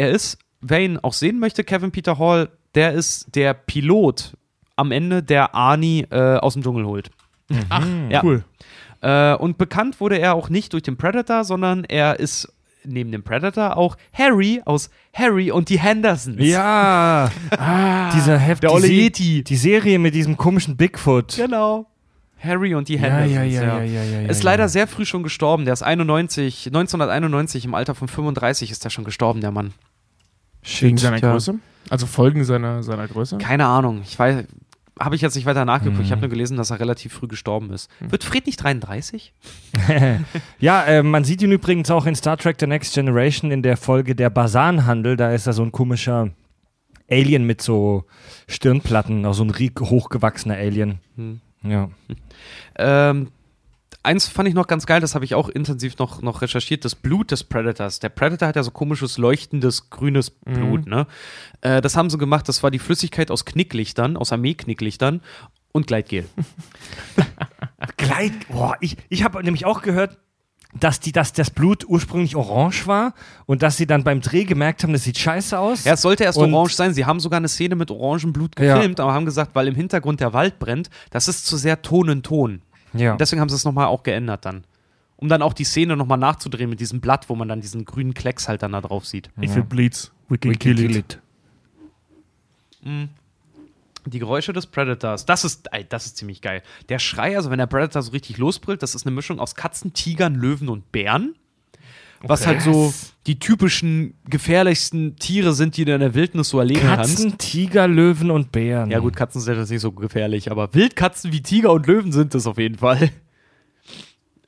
er ist, wer ihn auch sehen möchte, Kevin Peter Hall, der ist der Pilot am Ende, der Arnie äh, aus dem Dschungel holt. Ach, Ja. cool. Äh, und bekannt wurde er auch nicht durch den Predator, sondern er ist neben dem Predator auch Harry aus Harry und die Hendersons. Ja, dieser Heft, der die, Olle Se- Yeti. die Serie mit diesem komischen Bigfoot. Genau. Harry und die Ja, Hendersons. ja, ja, ja, ja, ja, Ist ja, leider ja. sehr früh schon gestorben. Der ist 91, 1991, im Alter von 35 ist er schon gestorben, der Mann. Wegen seiner. Größe? Also Folgen seiner, seiner Größe? Keine Ahnung. Ich weiß, habe ich jetzt nicht weiter nachgeguckt. Mhm. Ich habe nur gelesen, dass er relativ früh gestorben ist. Wird Fred nicht 33? Ja, äh, man sieht ihn übrigens auch in Star Trek The Next Generation in der Folge Der Basanhandel. Da ist er so ein komischer Alien mit so Stirnplatten, auch so ein hochgewachsener Alien. Hm. Ja. Ähm, eins fand ich noch ganz geil, das habe ich auch intensiv noch, noch recherchiert, das Blut des Predators. Der Predator hat ja so komisches, leuchtendes, grünes Blut, ne? Äh, das haben sie gemacht, das war die Flüssigkeit aus Knicklichtern, aus Armee-Knicklichtern und Gleitgel. Gleit, boah, ich, ich habe nämlich auch gehört, dass, die, dass das Blut ursprünglich orange war und dass sie dann beim Dreh gemerkt haben, das sieht scheiße aus. Ja, es sollte erst Und- orange sein. Sie haben sogar eine Szene mit orangem Blut Ja. gefilmt, aber haben gesagt, weil im Hintergrund der Wald brennt, das ist zu sehr Ton in Ton. Ja. Und deswegen haben sie es nochmal auch geändert dann. Um dann auch die Szene nochmal nachzudrehen mit diesem Blatt, wo man dann diesen grünen Klecks halt dann da drauf sieht. If it bleeds, we can, We can kill, kill it. it. Die Geräusche des Predators, das ist, ey, das ist ziemlich geil. Der Schrei, also wenn der Predator so richtig losbrüllt, das ist eine Mischung aus Katzen, Tigern, Löwen und Bären. Was Okay. halt so die typischen gefährlichsten Tiere sind, die du in der Wildnis so erleben kannst. Katzen, Tiger, Löwen und Bären. Ja gut, Katzen sind jetzt nicht so gefährlich, aber Wildkatzen wie Tiger und Löwen sind es auf jeden Fall.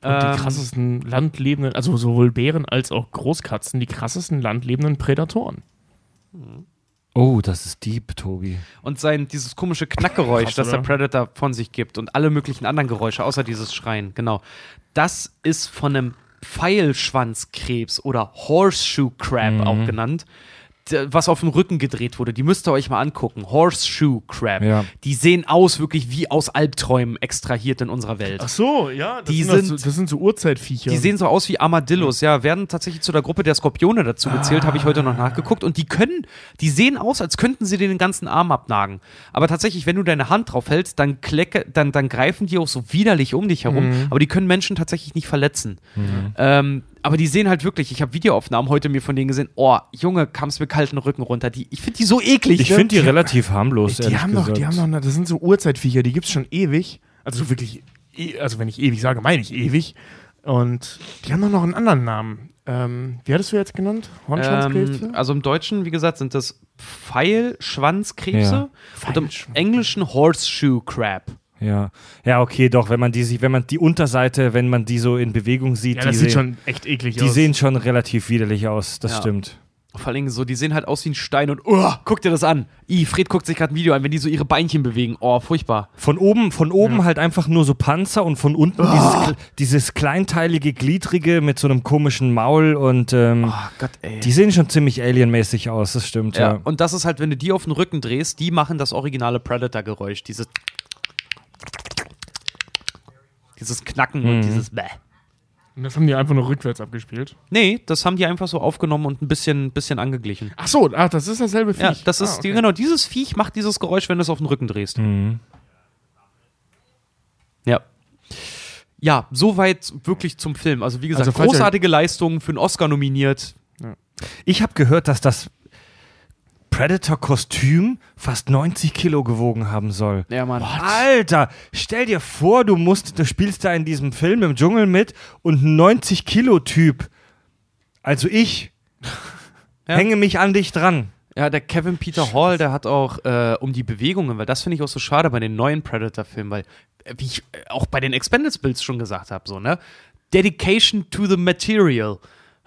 Und Ähm, die krassesten landlebenden, also sowohl Bären als auch Großkatzen, die krassesten landlebenden Prädatoren. Oh, das ist deep, Tobi. Und sein, dieses komische Knackgeräusch, Krass, das der? Predator von sich gibt und alle möglichen anderen Geräusche, außer dieses Schreien, genau. Das ist von einem Pfeilschwanzkrebs oder Horseshoe Crab auch genannt, was auf dem Rücken gedreht wurde. Die müsst ihr euch mal angucken. Horseshoe Crab. Ja. Die sehen aus wirklich wie aus Albträumen extrahiert in unserer Welt. Ach so, ja, das, Die sind, so, das sind so Urzeitviecher. Die sehen so aus wie Armadillos, ja, werden tatsächlich zu der Gruppe der Skorpione dazu gezählt, habe ich heute noch nachgeguckt. Und die können, die sehen aus, als könnten sie dir den ganzen Arm abnagen. Aber tatsächlich, wenn du deine Hand drauf hältst, dann, klecke, dann, dann greifen die auch so widerlich um dich herum. Aber die können Menschen tatsächlich nicht verletzen. Ähm, aber die sehen halt wirklich, ich habe Videoaufnahmen heute mir von denen gesehen, oh, Junge, kam es mir kalten Rücken runter. Die, ich finde die so eklig. Ich ne? finde die relativ harmlos, die ehrlich haben gesagt. die haben doch, das sind so Urzeitviecher, die gibt es schon ewig. Also wirklich, e- also wenn ich ewig sage, meine ich ewig. Und die haben doch noch einen anderen Namen. Ähm, wie hattest du jetzt genannt? Hornschwanzkrebse? Ähm, also im Deutschen, wie gesagt, sind das Pfeilschwanzkrebse Ja. und im Englischen Horseshoe Crab. Ja. ja, okay, doch, wenn man die sich, wenn man die Unterseite, wenn man die so in Bewegung sieht, ja, die, das sieht sehen, schon echt eklig die aus. sehen schon relativ widerlich aus, das Ja. stimmt. Vor allen Dingen so, die sehen halt aus wie ein Stein und oh, guck dir das an. I, Fred guckt sich gerade ein Video an, wenn die so ihre Beinchen bewegen. Oh, furchtbar. Von oben, von oben halt einfach nur so Panzer und von unten dieses, kle- dieses kleinteilige, gliedrige mit so einem komischen Maul und ähm, Oh Gott, ey. die sehen schon ziemlich alienmäßig aus, das stimmt, ja. ja. Und das ist halt, wenn du die auf den Rücken drehst, die machen das originale Predator-Geräusch. Dieses. Dieses Knacken und dieses Bäh. Und das haben die einfach nur rückwärts abgespielt. Nee, das haben die einfach so aufgenommen und ein bisschen, bisschen angeglichen. Ach so, ach, das ist dasselbe Viech. Ja, das ist, ah, okay. genau, dieses Viech macht dieses Geräusch, wenn du es auf den Rücken drehst. Mhm. Ja. Ja, soweit wirklich zum Film. Also wie gesagt, Also großartige Leistung, für einen Oscar nominiert. Ich habe gehört, dass das Predator-Kostüm fast 90 Kilo gewogen haben soll. Ja, Mann. Alter, stell dir vor, du musst, du spielst da in diesem Film im Dschungel mit und ein 90 Kilo Typ, also ich, Ja. hänge mich an dich dran. Ja, der Kevin Peter Hall, der hat auch äh, um die Bewegungen, weil das finde ich auch so schade bei den neuen Predator-Filmen, weil, äh, wie ich äh, auch bei den Expendables schon gesagt habe, so, ne? Dedication to the material.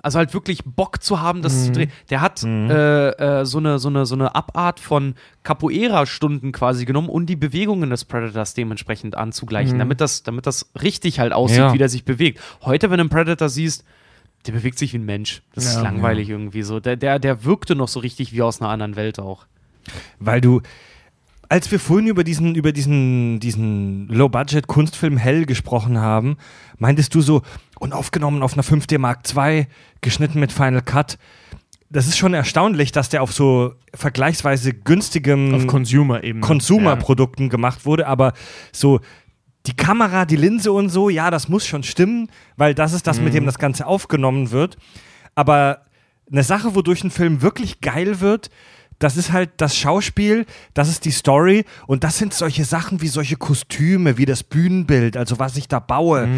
Also halt wirklich Bock zu haben, das zu drehen. Der hat äh, äh, so, eine, so, eine, so eine Abart von Capoeira-Stunden quasi genommen, um die Bewegungen des Predators dementsprechend anzugleichen, damit, das, damit das richtig halt aussieht, Ja. wie der sich bewegt. Heute, wenn du einen Predator siehst, der bewegt sich wie ein Mensch. Das ist Ja. langweilig irgendwie so. Der, der, der wirkte noch so richtig wie aus einer anderen Welt auch. Weil du, als wir vorhin über diesen, über diesen, diesen Low-Budget-Kunstfilm Hell gesprochen haben, meintest du so, und aufgenommen auf einer 5D Mark II, geschnitten mit Final Cut. Das ist schon erstaunlich, dass der auf so vergleichsweise günstigem Auf Consumer-Ebene. Consumer-Produkten gemacht wurde, aber so die Kamera, die Linse und so, ja, das muss schon stimmen, weil das ist das, mit dem das Ganze aufgenommen wird. Aber eine Sache, wodurch ein Film wirklich geil wird, das ist halt das Schauspiel, das ist die Story und das sind solche Sachen wie solche Kostüme, wie das Bühnenbild, also was ich da baue.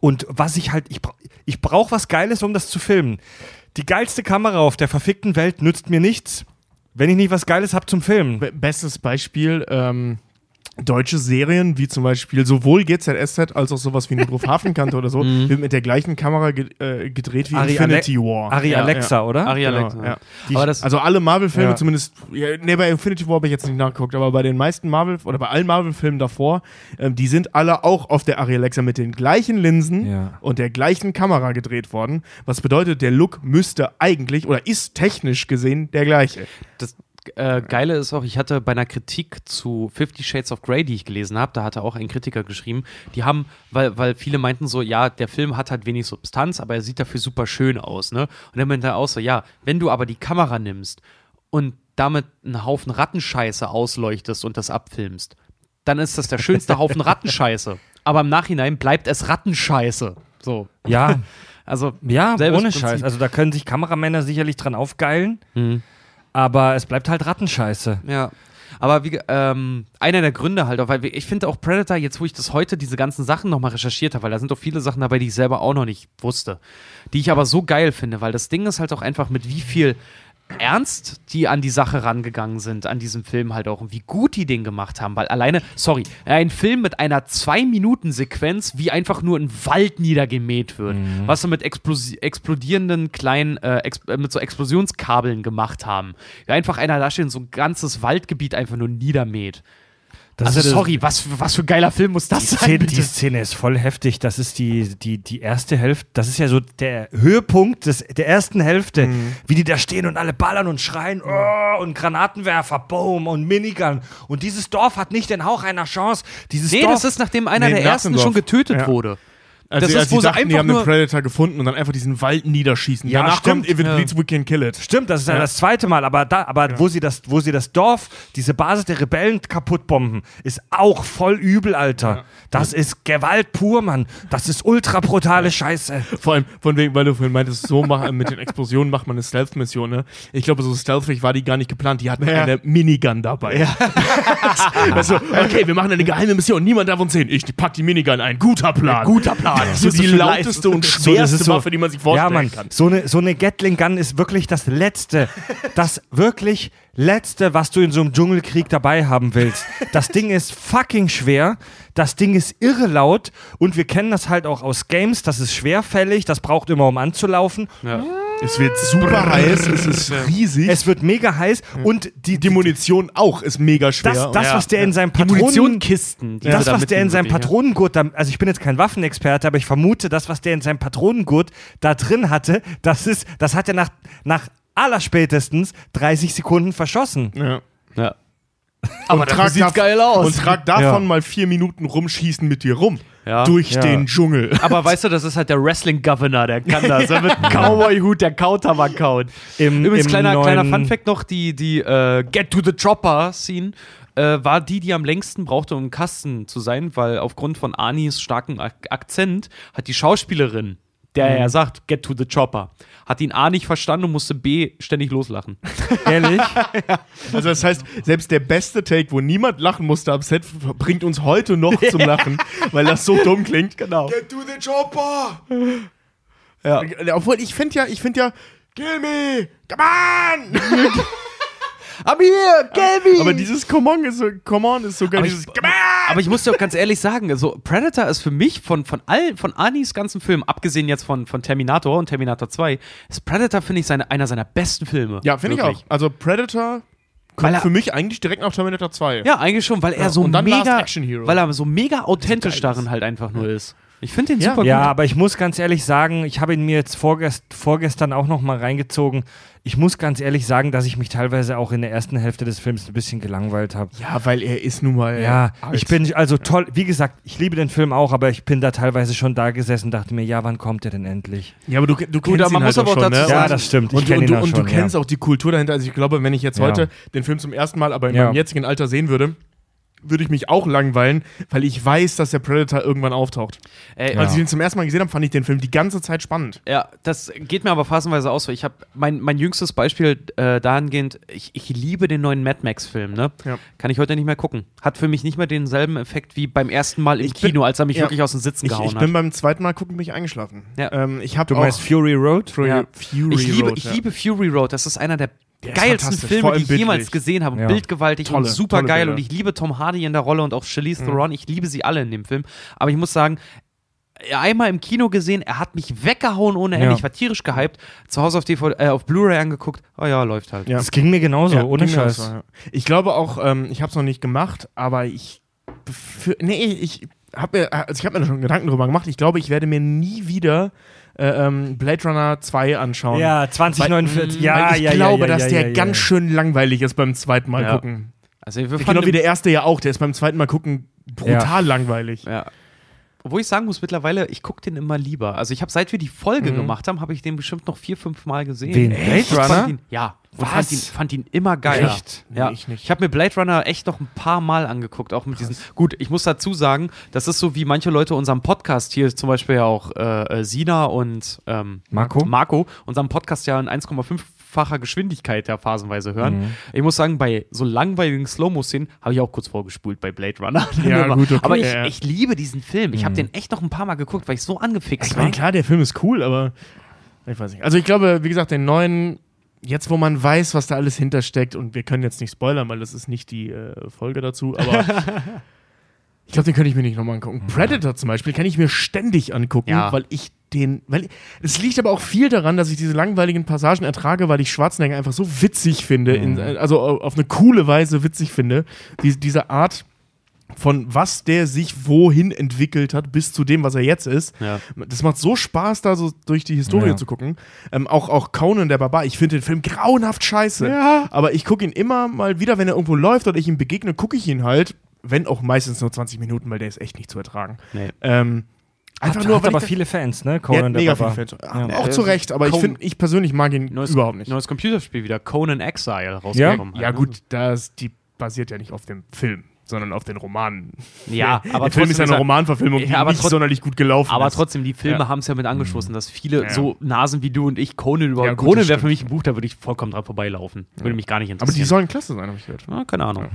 Und was ich halt, ich, ich brauche was Geiles, um das zu filmen. Die geilste Kamera auf der verfickten Welt nützt mir nichts, wenn ich nicht was Geiles habe zum Filmen. Be- Bestes Beispiel, ähm, deutsche Serien, wie zum Beispiel sowohl GZSZ als auch sowas wie Notruf Hafenkante oder so, wird mit der gleichen Kamera ge äh, gedreht wie Ari Infinity War. Ari Ja, Alexa, oder? Ari Genau, Alexa. ja. Die- Aber das, Also alle Marvel-Filme, Ja. zumindest, ja, nee, bei Infinity War habe ich jetzt nicht nachgeguckt, aber bei den meisten Marvel- oder bei allen Marvel-Filmen davor, ähm, die sind alle auch auf der Ari Alexa mit den gleichen Linsen Ja. und der gleichen Kamera gedreht worden. Was bedeutet, der Look müsste eigentlich oder ist technisch gesehen der gleiche. das äh, Geile ist auch, ich hatte bei einer Kritik zu Fifty Shades of Grey, die ich gelesen habe, da hatte auch ein Kritiker geschrieben, die haben, weil, weil viele meinten so, ja, der Film hat halt wenig Substanz, aber er sieht dafür super schön aus, ne? Und er meinte auch so, ja, wenn du aber die Kamera nimmst und damit einen Haufen Rattenscheiße ausleuchtest und das abfilmst, dann ist das der schönste Haufen Rattenscheiße. Aber im Nachhinein bleibt es Rattenscheiße. So. Ja, Also, ja, ohne Prinzip. Scheiß. Also da können sich Kameramänner sicherlich dran aufgeilen, Mhm. Aber es bleibt halt Rattenscheiße. Ja. Aber wie, ähm, einer der Gründe halt auch, weil ich finde auch Predator, jetzt wo ich das heute, diese ganzen Sachen nochmal recherchiert habe, weil da sind auch viele Sachen dabei, die ich selber auch noch nicht wusste, die ich aber so geil finde, weil das Ding ist halt auch einfach mit wie viel ernst die an die Sache rangegangen sind, an diesem Film halt auch und wie gut die den gemacht haben, weil alleine, sorry, ein Film mit einer Zwei-Minuten-Sequenz, wie einfach nur ein Wald niedergemäht wird, was sie mit Explosi explodierenden kleinen, äh, ex äh, mit so Explosionskabeln gemacht haben. Wie einfach einer da steht und so ein ganzes Waldgebiet einfach nur niedermäht. Das also ist- sorry, was, für- was für ein geiler Film muss das Die sein? Szene, die Szene ist voll heftig. Das ist die, die, die erste Hälfte. Das ist ja so der Höhepunkt des, der ersten Hälfte. Mhm. Wie die da stehen und alle ballern und schreien oh, und Granatenwerfer, Boom und Minigun. Und dieses Dorf hat nicht den Hauch einer Chance. Dieses Nee, Dorf, das ist nachdem einer Nee, der ersten schon getötet Ja. wurde. Also, Das als ist, wo sie dachten, die einfach haben einen nur- Predator gefunden und dann einfach diesen Wald niederschießen. Ja, Danach stimmt. kommt If It Ja. Bleeds, We Can Kill It. Stimmt, das ist ja, das zweite Mal, aber da, aber wo sie das, wo sie das Dorf, diese Basis der Rebellen kaputt bomben, ist auch voll übel, Alter. Das ist Gewalt pur, Mann. Das ist ultra brutale Scheiße. Vor allem, von wegen, weil du vorhin meintest, so mach, mit den Explosionen macht man eine Stealth-Mission, ne? Ich glaube, so stealthig war die gar nicht geplant. Die hatten Ja. eine Minigun dabei. Ja. also, okay, wir machen eine geheime Mission. Niemand darf uns sehen. Ich pack die Minigun ein. Guter Plan. Guter Plan. Ist so die lauteste und schwerste so- Waffe, die man sich vorstellen ja, Mann, kann. So eine, so eine Gatling Gun ist wirklich das Letzte, das wirklich Letzte, was du in so einem Dschungelkrieg dabei haben willst. Das Ding ist fucking schwer, das Ding ist irre laut und wir kennen das halt auch aus Games, das ist schwerfällig, das braucht immer, um anzulaufen. Ja. Es wird super heiß, es ist riesig. Es wird mega heiß und die, die Munition auch ist mega schwer. das, das was der in seinem Patronen... Die Das, was der in seinem. Patronengurt, da, also ich bin jetzt kein Waffenexperte, aber ich vermute, das, was der in seinem Patronengurt da drin hatte, das ist, das hat er nach, nach allerspätestens 30 Sekunden verschossen. ja. Ja. Aber Und das trag sieht geil aus. Und trag davon Ja. mal vier Minuten rumschießen mit dir rum. Ja. Durch Ja. den Dschungel. Aber weißt du, das ist halt der Wrestling-Governor, der kann das. Der mit einem Cowboy-Hut, der Kautabak kaut. Im, Übrigens, im kleiner, kleiner Fun-Fact noch: die, die äh, Get to the Chopper-Scene äh, war die, die am längsten brauchte, um im Kasten zu sein, weil aufgrund von Anis starkem Ak Akzent hat die Schauspielerin, der er sagt, Get to the Chopper, hat ihn A nicht verstanden und musste B ständig loslachen. Ehrlich? Also das heißt, selbst der beste Take, wo niemand lachen musste am Set, bringt uns heute noch zum Lachen, weil das so dumm klingt. Genau. Get to the chopper! Ja. Obwohl, ich finde ja, ich finde ja, kill me! Come on! Aber hier, Gelby! Aber dieses Come on ist so, come on ist so geil. Aber Dieses ich, come on! aber ich muss dir auch ganz ehrlich sagen, also Predator ist für mich von, von all, von Anis ganzen Filmen, abgesehen jetzt von, von Terminator und Terminator 2, ist Predator, finde ich, seine, einer seiner besten Filme. Ja, finde ich auch. Also Predator Weil kommt er- für mich eigentlich direkt nach Terminator 2. Ja, eigentlich schon, weil er Ja, so mega, Last Action Hero. weil er so mega authentisch darin halt einfach nur ist. Ich finde den Ja. super Ja, gut. aber ich muss ganz ehrlich sagen, ich habe ihn mir jetzt vorgest vorgestern auch noch mal reingezogen. Ich muss ganz ehrlich sagen, dass ich mich teilweise auch in der ersten Hälfte des Films ein bisschen gelangweilt habe. Ja, weil er ist nun mal. Ja, alt. ich bin also toll, wie gesagt, ich liebe den Film auch, aber ich bin da teilweise schon da gesessen und dachte mir, ja, wann kommt der denn endlich? Ja, aber du, du Gut, kennst aber man ihn muss halt aber auch schon, dazu ne? sagen- Ja, das stimmt. Ich Und, kenne und, ihn du, und schon, du kennst ja. auch die Kultur dahinter. Also ich glaube, wenn ich jetzt Ja. heute den Film zum ersten Mal, aber in Ja. meinem jetzigen Alter sehen würde, würde ich mich auch langweilen, weil ich weiß, dass der Predator irgendwann auftaucht. Ey, Ja. Als ich ihn zum ersten Mal gesehen habe, fand ich den Film die ganze Zeit spannend. Ja, das geht mir aber phasenweise aus. so. Ich habe mein, mein jüngstes Beispiel äh, dahingehend, ich, ich liebe den neuen Mad Max-Film, ne? Ja. Kann ich heute nicht mehr gucken. Hat für mich nicht mehr denselben Effekt wie beim ersten Mal im Ich bin- Kino, als er mich ja. wirklich aus dem Sitzen Ich, gehauen ich bin hat. beim zweiten Mal gucken mich eingeschlafen. Ja. Ähm, ich habe Du auch meinst Fury Road? Fury, Ja. Fury Ich liebe, Road, ich ja. liebe Fury Road. Das ist einer der, Der geilsten Filme, die ich jemals gesehen habe. Ja. Bildgewaltig Tolle, und super geil. Bilder. Und ich liebe Tom Hardy in der Rolle und auch Charlize Theron. Ich liebe sie alle in dem Film. Aber ich muss sagen, einmal im Kino gesehen, er hat mich weggehauen ohne Ende. Ja. Ich war tierisch gehypt. Zu Hause auf, DVD, äh, auf Blu-ray angeguckt. Oh ja, läuft halt. Ja. Das ging mir genauso, Ja, ohne Scheiß. so, ja. Ich glaube auch, ähm, ich habe es noch nicht gemacht, aber ich. Für, nee, ich habe mir, also ich hab mir da schon Gedanken drüber gemacht. Ich glaube, ich werde mir nie wieder äh, ähm, Blade Runner 2 anschauen. Ja, 2049. Weil- ja, Weil ich ja, glaube, ja, ja, dass der ja, ja. ganz schön langweilig ist beim zweiten Mal Ja. gucken. Also wir Genau wie der erste ja auch. Der ist beim zweiten Mal gucken brutal langweilig. Ja. Obwohl ich sagen muss, mittlerweile, ich gucke den immer lieber. Also ich habe, seit wir die Folge Mhm. gemacht haben, habe ich den bestimmt noch vier, fünf Mal gesehen. Echt? Blade Runner? Ihn, ja. Und Was? fand ihn, fand ihn immer geiler. Echt? Ja. Nee, ich nicht. Ich habe mir Blade Runner echt noch ein paar Mal angeguckt, auch mit diesen. Gut, ich muss dazu sagen, das ist so wie manche Leute unserem Podcast hier, zum Beispiel ja auch äh, äh, Sina und ähm, Marco? Marco, unserem Podcast ja ein 1,5 fünffacher Geschwindigkeit ja phasenweise hören. Mhm. Ich muss sagen, bei so langweiligen Slow-Mo-Szenen habe ich auch kurz vorgespult bei Blade Runner. Ja, gut, okay, Aber ich, ich liebe diesen Film. Ich habe Mhm. den echt noch ein paar Mal geguckt, weil ich so angefixt Ich war. klar, der Film ist cool, aber ich weiß nicht. Also ich glaube, wie gesagt, den neuen, jetzt wo man weiß, was da alles hintersteckt, und wir können jetzt nicht spoilern, weil das ist nicht die äh, Folge dazu, aber ich glaube, den könnte ich mir nicht nochmal angucken. Predator zum Beispiel kann ich mir ständig angucken, Ja. weil ich den, weil es liegt aber auch viel daran, dass ich diese langweiligen Passagen ertrage, weil ich Schwarzenegger einfach so witzig finde, in, also auf eine coole Weise witzig finde, die, diese Art von was der sich wohin entwickelt hat, bis zu dem, was er jetzt ist. Ja. Das macht so Spaß, da so durch die Historie Ja. zu gucken. Ähm, auch, auch Conan der Barbar, ich finde den Film grauenhaft scheiße. Ja. Aber ich gucke ihn immer mal wieder, wenn er irgendwo läuft oder ich ihm begegne, gucke ich ihn halt, wenn auch meistens nur 20 Minuten, weil der ist echt nicht zu ertragen. Nee. Ähm, einfach Hat, nur, hat weil aber ich viele Fans, ne? ja, Conan der mega Barbar. viel Fans. Ja. Auch zu Recht, aber ich Conan- finde, ich persönlich mag ihn Neues, überhaupt nicht. Neues Computerspiel wieder, Conan Exile, rausgekommen. Ja, halt, ne? gut, das, die basiert ja nicht auf dem Film, sondern auf den Romanen. Ja, der, aber der Film ist ja eine Romanverfilmung, die Ja, aber nicht sonderlich gut gelaufen Aber ist. trotzdem, die Filme Ja. haben es ja mit angeschlossen, dass viele Ja. so Nasen wie du und ich Conan über Ja, gut, Conan wäre für mich ein Buch, da würde ich vollkommen dran vorbeilaufen. Würde mich gar nicht aber interessieren. die sollen klasse sein, habe ich gehört. Ah, keine Ahnung.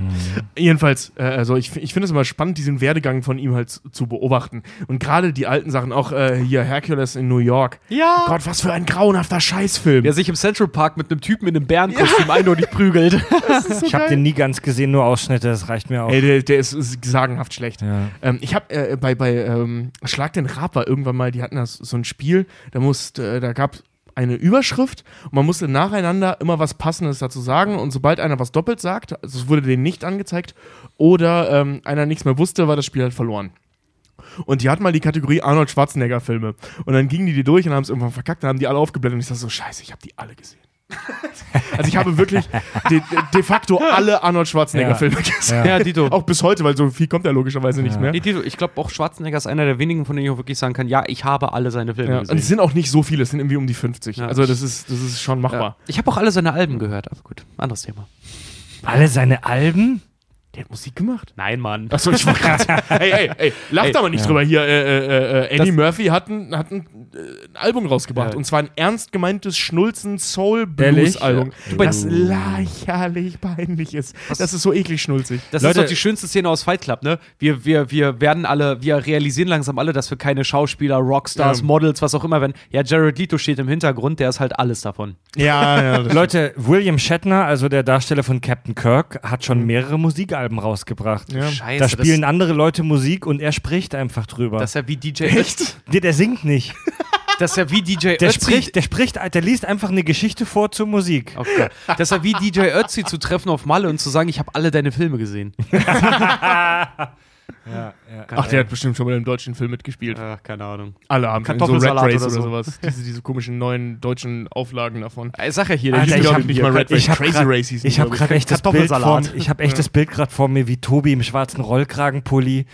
Jedenfalls, äh, also ich, ich finde es immer spannend, diesen Werdegang von ihm halt zu, beobachten. Und gerade die alten Sachen, auch äh, hier Hercules in New York. Ja. Gott, was für ein grauenhafter Scheißfilm. Der sich im Central Park mit einem Typen in einem Bärenkostüm eindeutig prügelt. So Ich habe den nie ganz gesehen, nur Ausschnitte, das reicht mir auch. Ey, der, der ist, ist sagenhaft schlecht. Ja. Ähm, ich habe äh, bei, bei ähm, Schlag den Rab war irgendwann mal, die hatten das, so ein Spiel, da musste, äh, da gab eine Überschrift und man musste nacheinander immer was Passendes dazu sagen und sobald einer was doppelt sagt, also es wurde denen nicht angezeigt oder ähm, einer nichts mehr wusste, war das Spiel halt verloren. Und die hatten mal die Kategorie Arnold Schwarzenegger Filme. Und dann gingen die die durch und haben es irgendwann verkackt, dann haben die alle aufgeblendet und ich dachte so, scheiße, ich habe die alle gesehen. also ich habe wirklich de, de, facto alle Arnold Schwarzenegger Ja. Filme gesehen. Ja, Dito. Auch bis heute, weil so viel kommt er logischerweise nicht mehr. Nee, Dito, ich glaube auch Schwarzenegger ist einer der wenigen, von denen ich auch wirklich sagen kann, ja, ich habe alle seine Filme Ja, gesehen. und es sind auch nicht so viele, es sind irgendwie um die 50. Ja. Also das ist, das ist schon machbar. ja. Ich habe auch alle seine Alben gehört, aber gut, anderes Thema. Alle seine Alben? Der hat Musik gemacht. Nein, Mann. Achso, ich wollte gerade Ey, ey, ey, lacht Ey, aber nicht ja. drüber. Hier, äh, äh, äh, Eddie Das- Murphy hat ein, hat ein, äh, ein Album rausgebracht. Ja. Und zwar ein ernst gemeintes Schnulzen Soul Ehrlich? Blues Album. Ja. Das lächerlich peinlich ist. Das ist so eklig schnulzig. Das Leute- ist doch die schönste Szene aus Fight Club, ne? Wir, wir, wir werden alle, wir realisieren langsam alle, dass wir keine Schauspieler, Rockstars, Ja. Models, was auch immer werden. Ja, Jared Leto steht im Hintergrund, der ist halt alles davon. Ja, ja. Leute, William Shatner, also der Darsteller von Captain Kirk, hat schon mehrere Musikalben rausgebracht. Ja. Scheiße. Da spielen andere Leute Musik und er spricht einfach drüber. das, ist ja wie DJ Echt? der, der singt nicht. Das ist ja wie DJ Der Ötzi. spricht, der spricht, der liest einfach eine Geschichte vor zur Musik. Okay. Das ist ja wie DJ Ötzi zu treffen auf Malle und zu sagen, ich habe alle deine Filme gesehen. Ja, ja. Ach, der hat bestimmt schon mal im deutschen Film mitgespielt. Ach, keine Ahnung. Alle haben so Red Race oder oder, so. sowas. Diese, diese komischen neuen deutschen Auflagen davon. Ich sag ja hier, Alter, ich Typ, hab- glaub nicht mal Red Race, Crazy grad- Race Ich habe gerade echt das Bild vor, ich hab echt das Bild gerade vor mir, wie Tobi im schwarzen Rollkragenpulli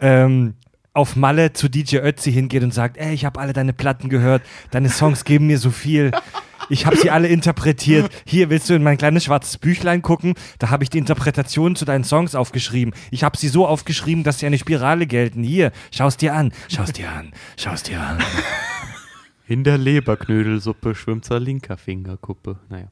ähm, auf Malle zu DJ Ötzi hingeht und sagt, ey, ich habe alle deine Platten gehört, deine Songs geben mir so viel. Ich habe sie alle interpretiert. Hier willst du in mein kleines schwarzes Büchlein gucken? Da habe ich die Interpretation zu deinen Songs aufgeschrieben. Ich habe sie so aufgeschrieben, dass sie eine Spirale gelten. Hier, schau's dir an, schau's dir an, schau's dir an. In der Leberknödelsuppe schwimmt sein linker Fingerkuppe. Naja.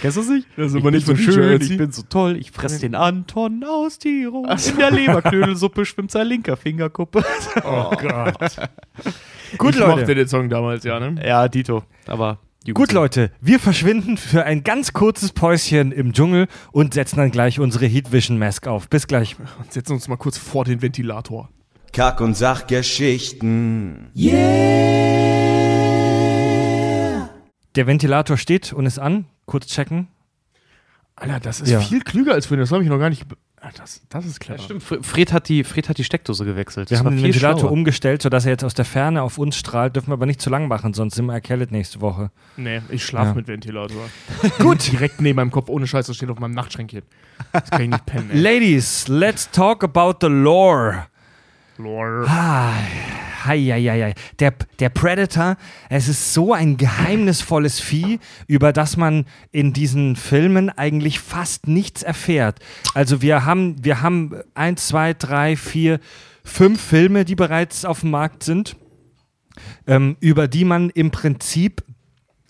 Kennst du es nicht? Das ist ich aber nicht so schön, ich bin so toll, ich fress den Anton aus Tirol. In der Leberknödelsuppe schwimmt sein linker Fingerkuppe. Oh Gott. Gut, ich mochte Leute. den Song damals, ja, ne? Ja, Dito. Aber Gut, Leute, wir verschwinden für ein ganz kurzes Päuschen im Dschungel und setzen dann gleich unsere Heat Vision Mask auf. Bis gleich. Und setzen uns mal kurz vor den Ventilator. Kack- und Sachgeschichten. Der Ventilator steht und ist an. Kurz checken. Alter, das ist Ja. viel klüger als für das habe ich noch gar nicht. Ah, Das, das ist clever. Stimmt, Fr- Fred hat die, Fred hat die Steckdose gewechselt. Wir Das haben den Ventilator schlauer. umgestellt, sodass er jetzt aus der Ferne auf uns strahlt. Dürfen wir aber nicht zu lang machen, sonst sind wir erkältet nächste Woche. Nee, ich schlafe Ja. mit Ventilator. Gut. Direkt neben meinem Kopf, ohne Scheiß, das steht auf meinem Nachtschränkchen. Das kann ich nicht pennen, ey. Ladies, let's talk about the lore. Lord. Ah, hei, hei, hei, hei. Der, der Predator, es ist so ein geheimnisvolles Vieh, über das man in diesen Filmen eigentlich fast nichts erfährt. Also wir haben, wir haben eins, zwei, drei, vier, fünf Filme, die bereits auf dem Markt sind, ähm, über die man im Prinzip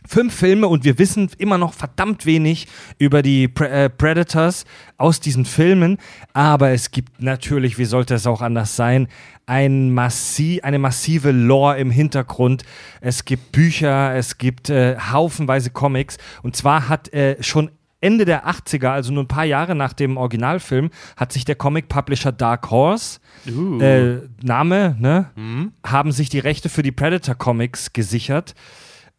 Fünf Filme und wir wissen immer noch verdammt wenig über die Pre äh, Predators aus diesen Filmen. Aber es gibt natürlich, wie sollte es auch anders sein, ein massi eine massive Lore im Hintergrund. Es gibt Bücher, es gibt äh, haufenweise Comics. Und zwar hat äh, schon Ende der 80er, also nur ein paar Jahre nach dem Originalfilm, hat sich der Comic-Publisher Dark Horse, Uh. äh, Name, ne, haben sich die Rechte für die Predator-Comics gesichert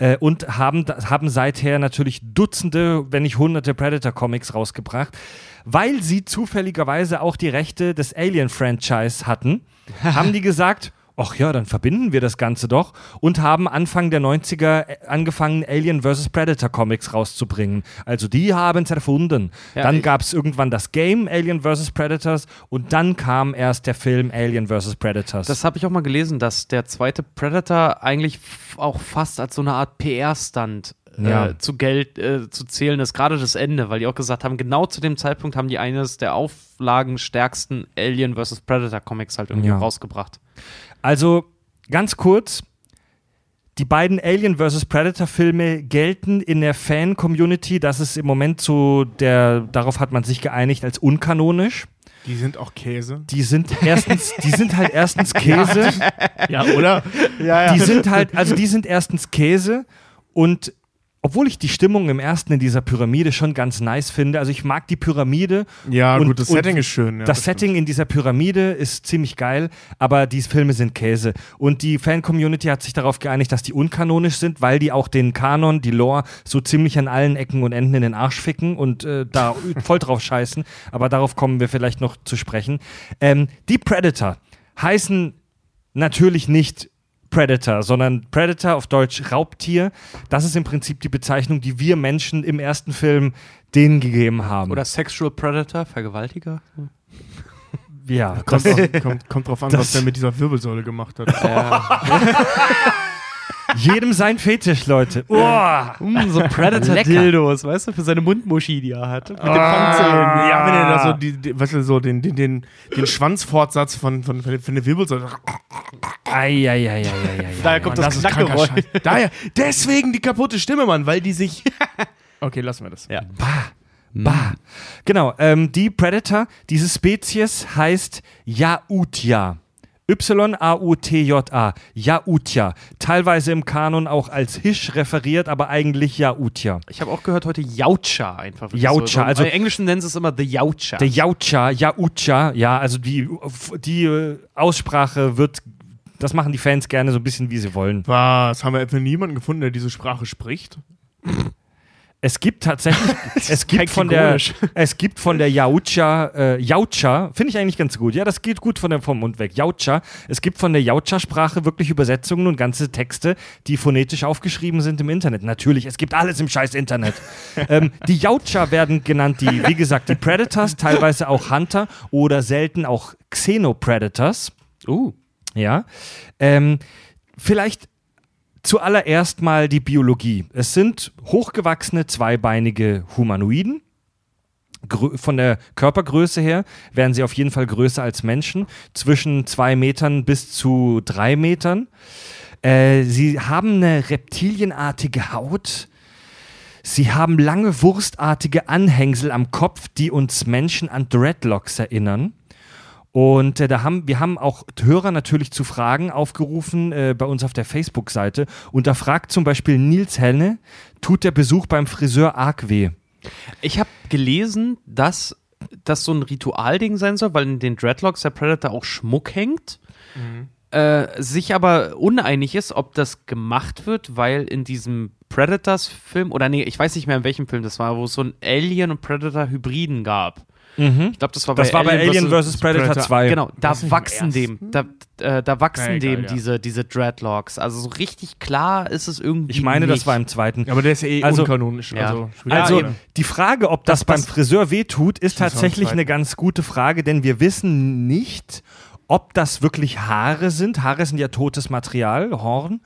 äh, und haben, haben seither natürlich Dutzende, wenn nicht hunderte Predator-Comics rausgebracht, weil sie zufälligerweise auch die Rechte des Alien-Franchise hatten, haben die gesagt, ach ja, dann verbinden wir das Ganze doch und haben Anfang der 90er angefangen, Alien vs. Predator Comics rauszubringen. Also die haben es erfunden. Ja, dann gab es irgendwann das Game Alien vs. Predators und dann kam erst der Film Alien vs. Predators. Das habe ich auch mal gelesen, dass der zweite Predator eigentlich auch fast als so eine Art PR-Stunt Ja. äh, zu Geld äh, zu zählen ist, gerade das Ende, weil die auch gesagt haben, genau zu dem Zeitpunkt haben die eines der auflagenstärksten Alien vs. Predator Comics halt irgendwie Ja. rausgebracht. Also ganz kurz, die beiden Alien vs. Predator Filme gelten in der Fan-Community, das ist im Moment so der, darauf hat man sich geeinigt, als unkanonisch. Die sind auch Käse. Die sind erstens, die sind halt erstens Käse. Ja, oder? ja, Die sind halt, also die sind erstens Käse und obwohl ich die Stimmung im ersten in dieser Pyramide schon ganz nice finde, also ich mag die Pyramide. Ja, und, gut, das Setting ist schön. Ja, das Setting in dieser Pyramide ist ziemlich geil, aber die Filme sind Käse. Und die Fan-Community hat sich darauf geeinigt, dass die unkanonisch sind, weil die auch den Kanon, die Lore, so ziemlich an allen Ecken und Enden in den Arsch ficken und äh, da voll drauf scheißen. Aber darauf kommen wir vielleicht noch zu sprechen. Ähm, die Predator heißen natürlich nicht Predator, sondern Predator auf Deutsch Raubtier. Das ist im Prinzip die Bezeichnung, die wir Menschen im ersten Film denen gegeben haben. Oder Sexual Predator, Vergewaltiger. ja, Kommt, kommt, kommt drauf an, das- was der mit dieser Wirbelsäule gemacht hat. jedem sein Fetisch, Leute. Oh. Mm, so Predator-Dildos, weißt du, für seine Mundmuschi, die er hat. Mit den Ah, ja, wenn er da so, die, die, weißt du, so den, den, den, den Schwanzfortsatz von, von, von, von der Wirbelsäule. Eieieiei. Daher kommt Mann, das, kranker Knackgeräusch. Daher, deswegen die kaputte Stimme, Mann, weil die sich. Okay, lassen wir das. Ja. Bah. Genau, ähm, die Predator, diese Spezies heißt Yautja. Y-A-U-T-J-A. Yautja. Teilweise im Kanon auch als Hisch referiert, aber eigentlich Yautja. Ich habe auch gehört heute Yautja einfach. Yautja, so, so, also- Im Englischen nennen sie es immer The Yautja. Der Yautja, Yautja, ja, also die, die äh, Aussprache wird, das machen die Fans gerne so ein bisschen, wie sie wollen. Was? Haben wir etwa niemanden gefunden, der diese Sprache spricht? Es gibt tatsächlich, es gibt von der, es gibt von der Yautja, äh, Yautja, finde ich eigentlich ganz gut. Ja, das geht gut von der, vom Mund weg. Yautja. Es gibt von der Yautja-Sprache wirklich Übersetzungen und ganze Texte, die phonetisch aufgeschrieben sind im Internet. Natürlich, es gibt alles im scheiß Internet. ähm, die Yautja werden genannt, die, wie gesagt, die Predators, teilweise auch Hunter oder selten auch Xenopredators. uh. Ja. Ähm, vielleicht zuallererst mal die Biologie. Es sind hochgewachsene, zweibeinige Humanoiden. Von der Körpergröße her wären sie auf jeden Fall größer als Menschen, zwischen zwei Metern bis zu drei Metern. Äh, sie haben eine reptilienartige Haut. Sie haben lange wurstartige Anhängsel am Kopf, die uns Menschen an Dreadlocks erinnern. Und äh, da haben wir haben auch Hörer natürlich zu Fragen aufgerufen äh, bei uns auf der Facebook-Seite. Und da fragt zum Beispiel Nils Henne, tut der Besuch beim Friseur arg weh? Ich habe gelesen, dass das so ein Ritualding sein soll, weil in den Dreadlocks der Predator auch Schmuck hängt. Äh, sich aber uneinig ist, ob das gemacht wird, weil in diesem Predators-Film, oder nee, ich weiß nicht mehr, in welchem Film das war, wo es so ein Alien- und Predator-Hybriden gab. Ich glaube, das war Das bei war bei Alien vs. Predator, Predator. 2. Genau, da wachsen dem, da, äh, da wachsen Ja, egal, dem ja. diese, diese Dreadlocks. Also so richtig klar ist es irgendwie. Ich meine, das nicht. war im zweiten. Aber der ist ja eh Also- unkanonisch. Ja. Also, Also eben. die Frage, ob das, Das- beim das- Friseur wehtut, ist Das tatsächlich eine ganz gute Frage, denn wir wissen nicht, ob das wirklich Haare sind. Haare sind ja totes Material, Horn.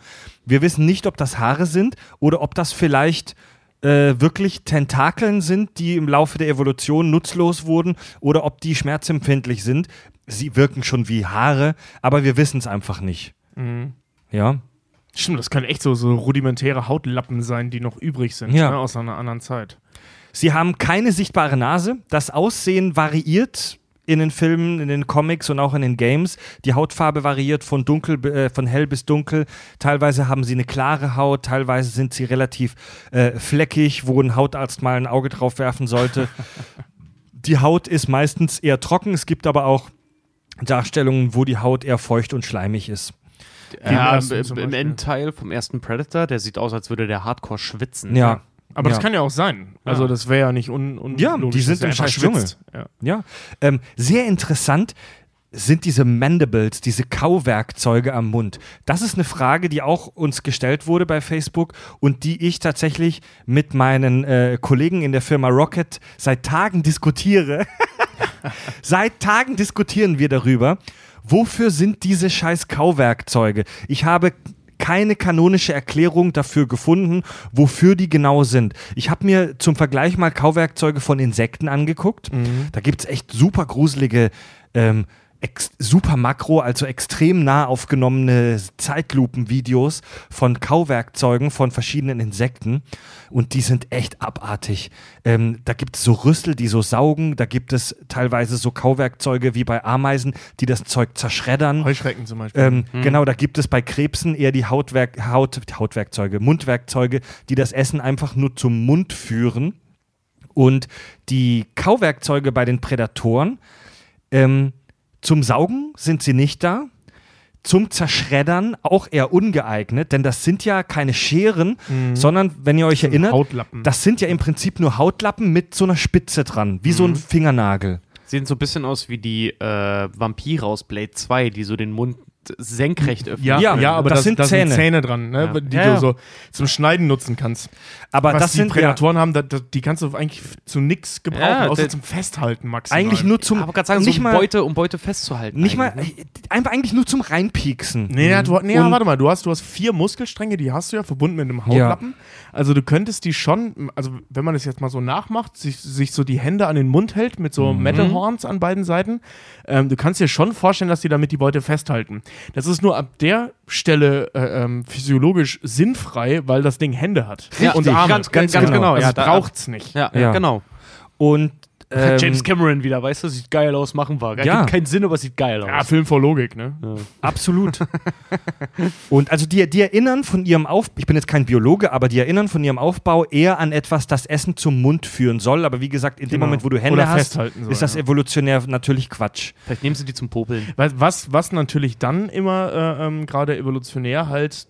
Wir wissen nicht, ob das Haare sind oder ob das vielleicht äh, wirklich Tentakeln sind, die im Laufe der Evolution nutzlos wurden oder ob die schmerzempfindlich sind. Sie wirken schon wie Haare, aber wir wissen es einfach nicht. Mhm. Ja. Stimmt, das können echt so, so rudimentäre Hautlappen sein, die noch übrig sind Ja. ne, aus einer anderen Zeit. Sie haben keine sichtbare Nase. Das Aussehen variiert in den Filmen, in den Comics und auch in den Games. Die Hautfarbe variiert von dunkel, äh, von hell bis dunkel. Teilweise haben sie eine klare Haut, teilweise sind sie relativ äh, fleckig, wo ein Hautarzt mal ein Auge drauf werfen sollte. die Haut ist meistens eher trocken. Es gibt aber auch Darstellungen, wo die Haut eher feucht und schleimig ist. Ja, im, im. Endteil vom ersten Predator, der sieht aus, als würde der Hardcore schwitzen. Ja. Aber das Ja. kann ja auch sein. Also das wäre ja nicht un, un Ja, logisch, die sind im einfach Scheißdschungel. schwitzt. Ja. Ja, ähm, sehr interessant sind diese Mandibles, diese Kauwerkzeuge am Mund. Das ist eine Frage, die auch uns gestellt wurde bei Facebook und die ich tatsächlich mit meinen äh, Kollegen in der Firma Rocket seit Tagen diskutiere. seit Tagen diskutieren wir darüber, wofür sind diese scheiß Kauwerkzeuge? Ich habe keine kanonische Erklärung dafür gefunden, wofür die genau sind. Ich habe mir zum Vergleich mal Kauwerkzeuge von Insekten angeguckt. Da gibt es echt super gruselige, ähm, super makro, also extrem nah aufgenommene Zeitlupenvideos von Kauwerkzeugen von verschiedenen Insekten. Und die sind echt abartig. Ähm, da gibt es so Rüssel, die so saugen. Da gibt es teilweise so Kauwerkzeuge wie bei Ameisen, die das Zeug zerschreddern. Heuschrecken zum Beispiel. Ähm, Genau, da gibt es bei Krebsen eher die Hautwerk Haut Hautwerkzeuge, Mundwerkzeuge, die das Essen einfach nur zum Mund führen. Und die Kauwerkzeuge bei den Prädatoren, ähm, zum Saugen sind sie nicht da. Zum Zerschreddern auch eher ungeeignet, denn das sind ja keine Scheren, sondern, wenn ihr euch sind erinnert, Hautlappen. das sind ja im Prinzip nur Hautlappen mit so einer Spitze dran, wie so ein Fingernagel. Sehen so ein bisschen aus wie die äh, Vampire aus Blade 2, die so den Mund senkrecht öffnen. ja, Ja, ja, aber das das, sind da Zähne. sind Zähne dran, ne, Ja. die Ja, du so zum Schneiden nutzen kannst. Aber Was das die sind ja, Prädatoren haben, da, da, die kannst du eigentlich zu nix gebrauchen, Ja, außer zum Festhalten maximal. eigentlich nur zum aber gerade sagen, so nicht um mal Beute, um Beute festzuhalten. Nicht mal, eigentlich, ne? äh, einfach eigentlich nur zum Reinpieksen. Nee, ja, du, nee warte mal, du hast, du hast vier Muskelstränge, die hast du ja verbunden mit einem Hautlappen. Also du könntest die schon, also wenn man das jetzt mal so nachmacht, sich, sich so die Hände an den Mund hält mit so Metal Horns an beiden Seiten, ähm, du kannst dir schon vorstellen, dass die damit die Beute festhalten. Das ist nur ab der Stelle äh, ähm, physiologisch sinnfrei, weil das Ding Hände hat. Ja, und. Arme. Ganz- ganz genau, Also ja, braucht's nicht. Ja. ja, genau. Und ähm, James Cameron wieder, weißt du, sieht geil aus, machen wir. Ja. Gibt keinen Sinn, aber es sieht geil aus. Ja, Film vor Logik, ne? absolut. Und also die, die erinnern von ihrem Aufbau, ich bin jetzt kein Biologe, aber die erinnern von ihrem Aufbau eher an etwas, das Essen zum Mund führen soll. Aber wie gesagt, in dem Genau. Moment, wo du Hände Oder hast, soll, ist das ja. evolutionär natürlich Quatsch. Vielleicht nehmen sie die zum Popeln. Was, was, was natürlich dann immer äh, ähm, gerade evolutionär halt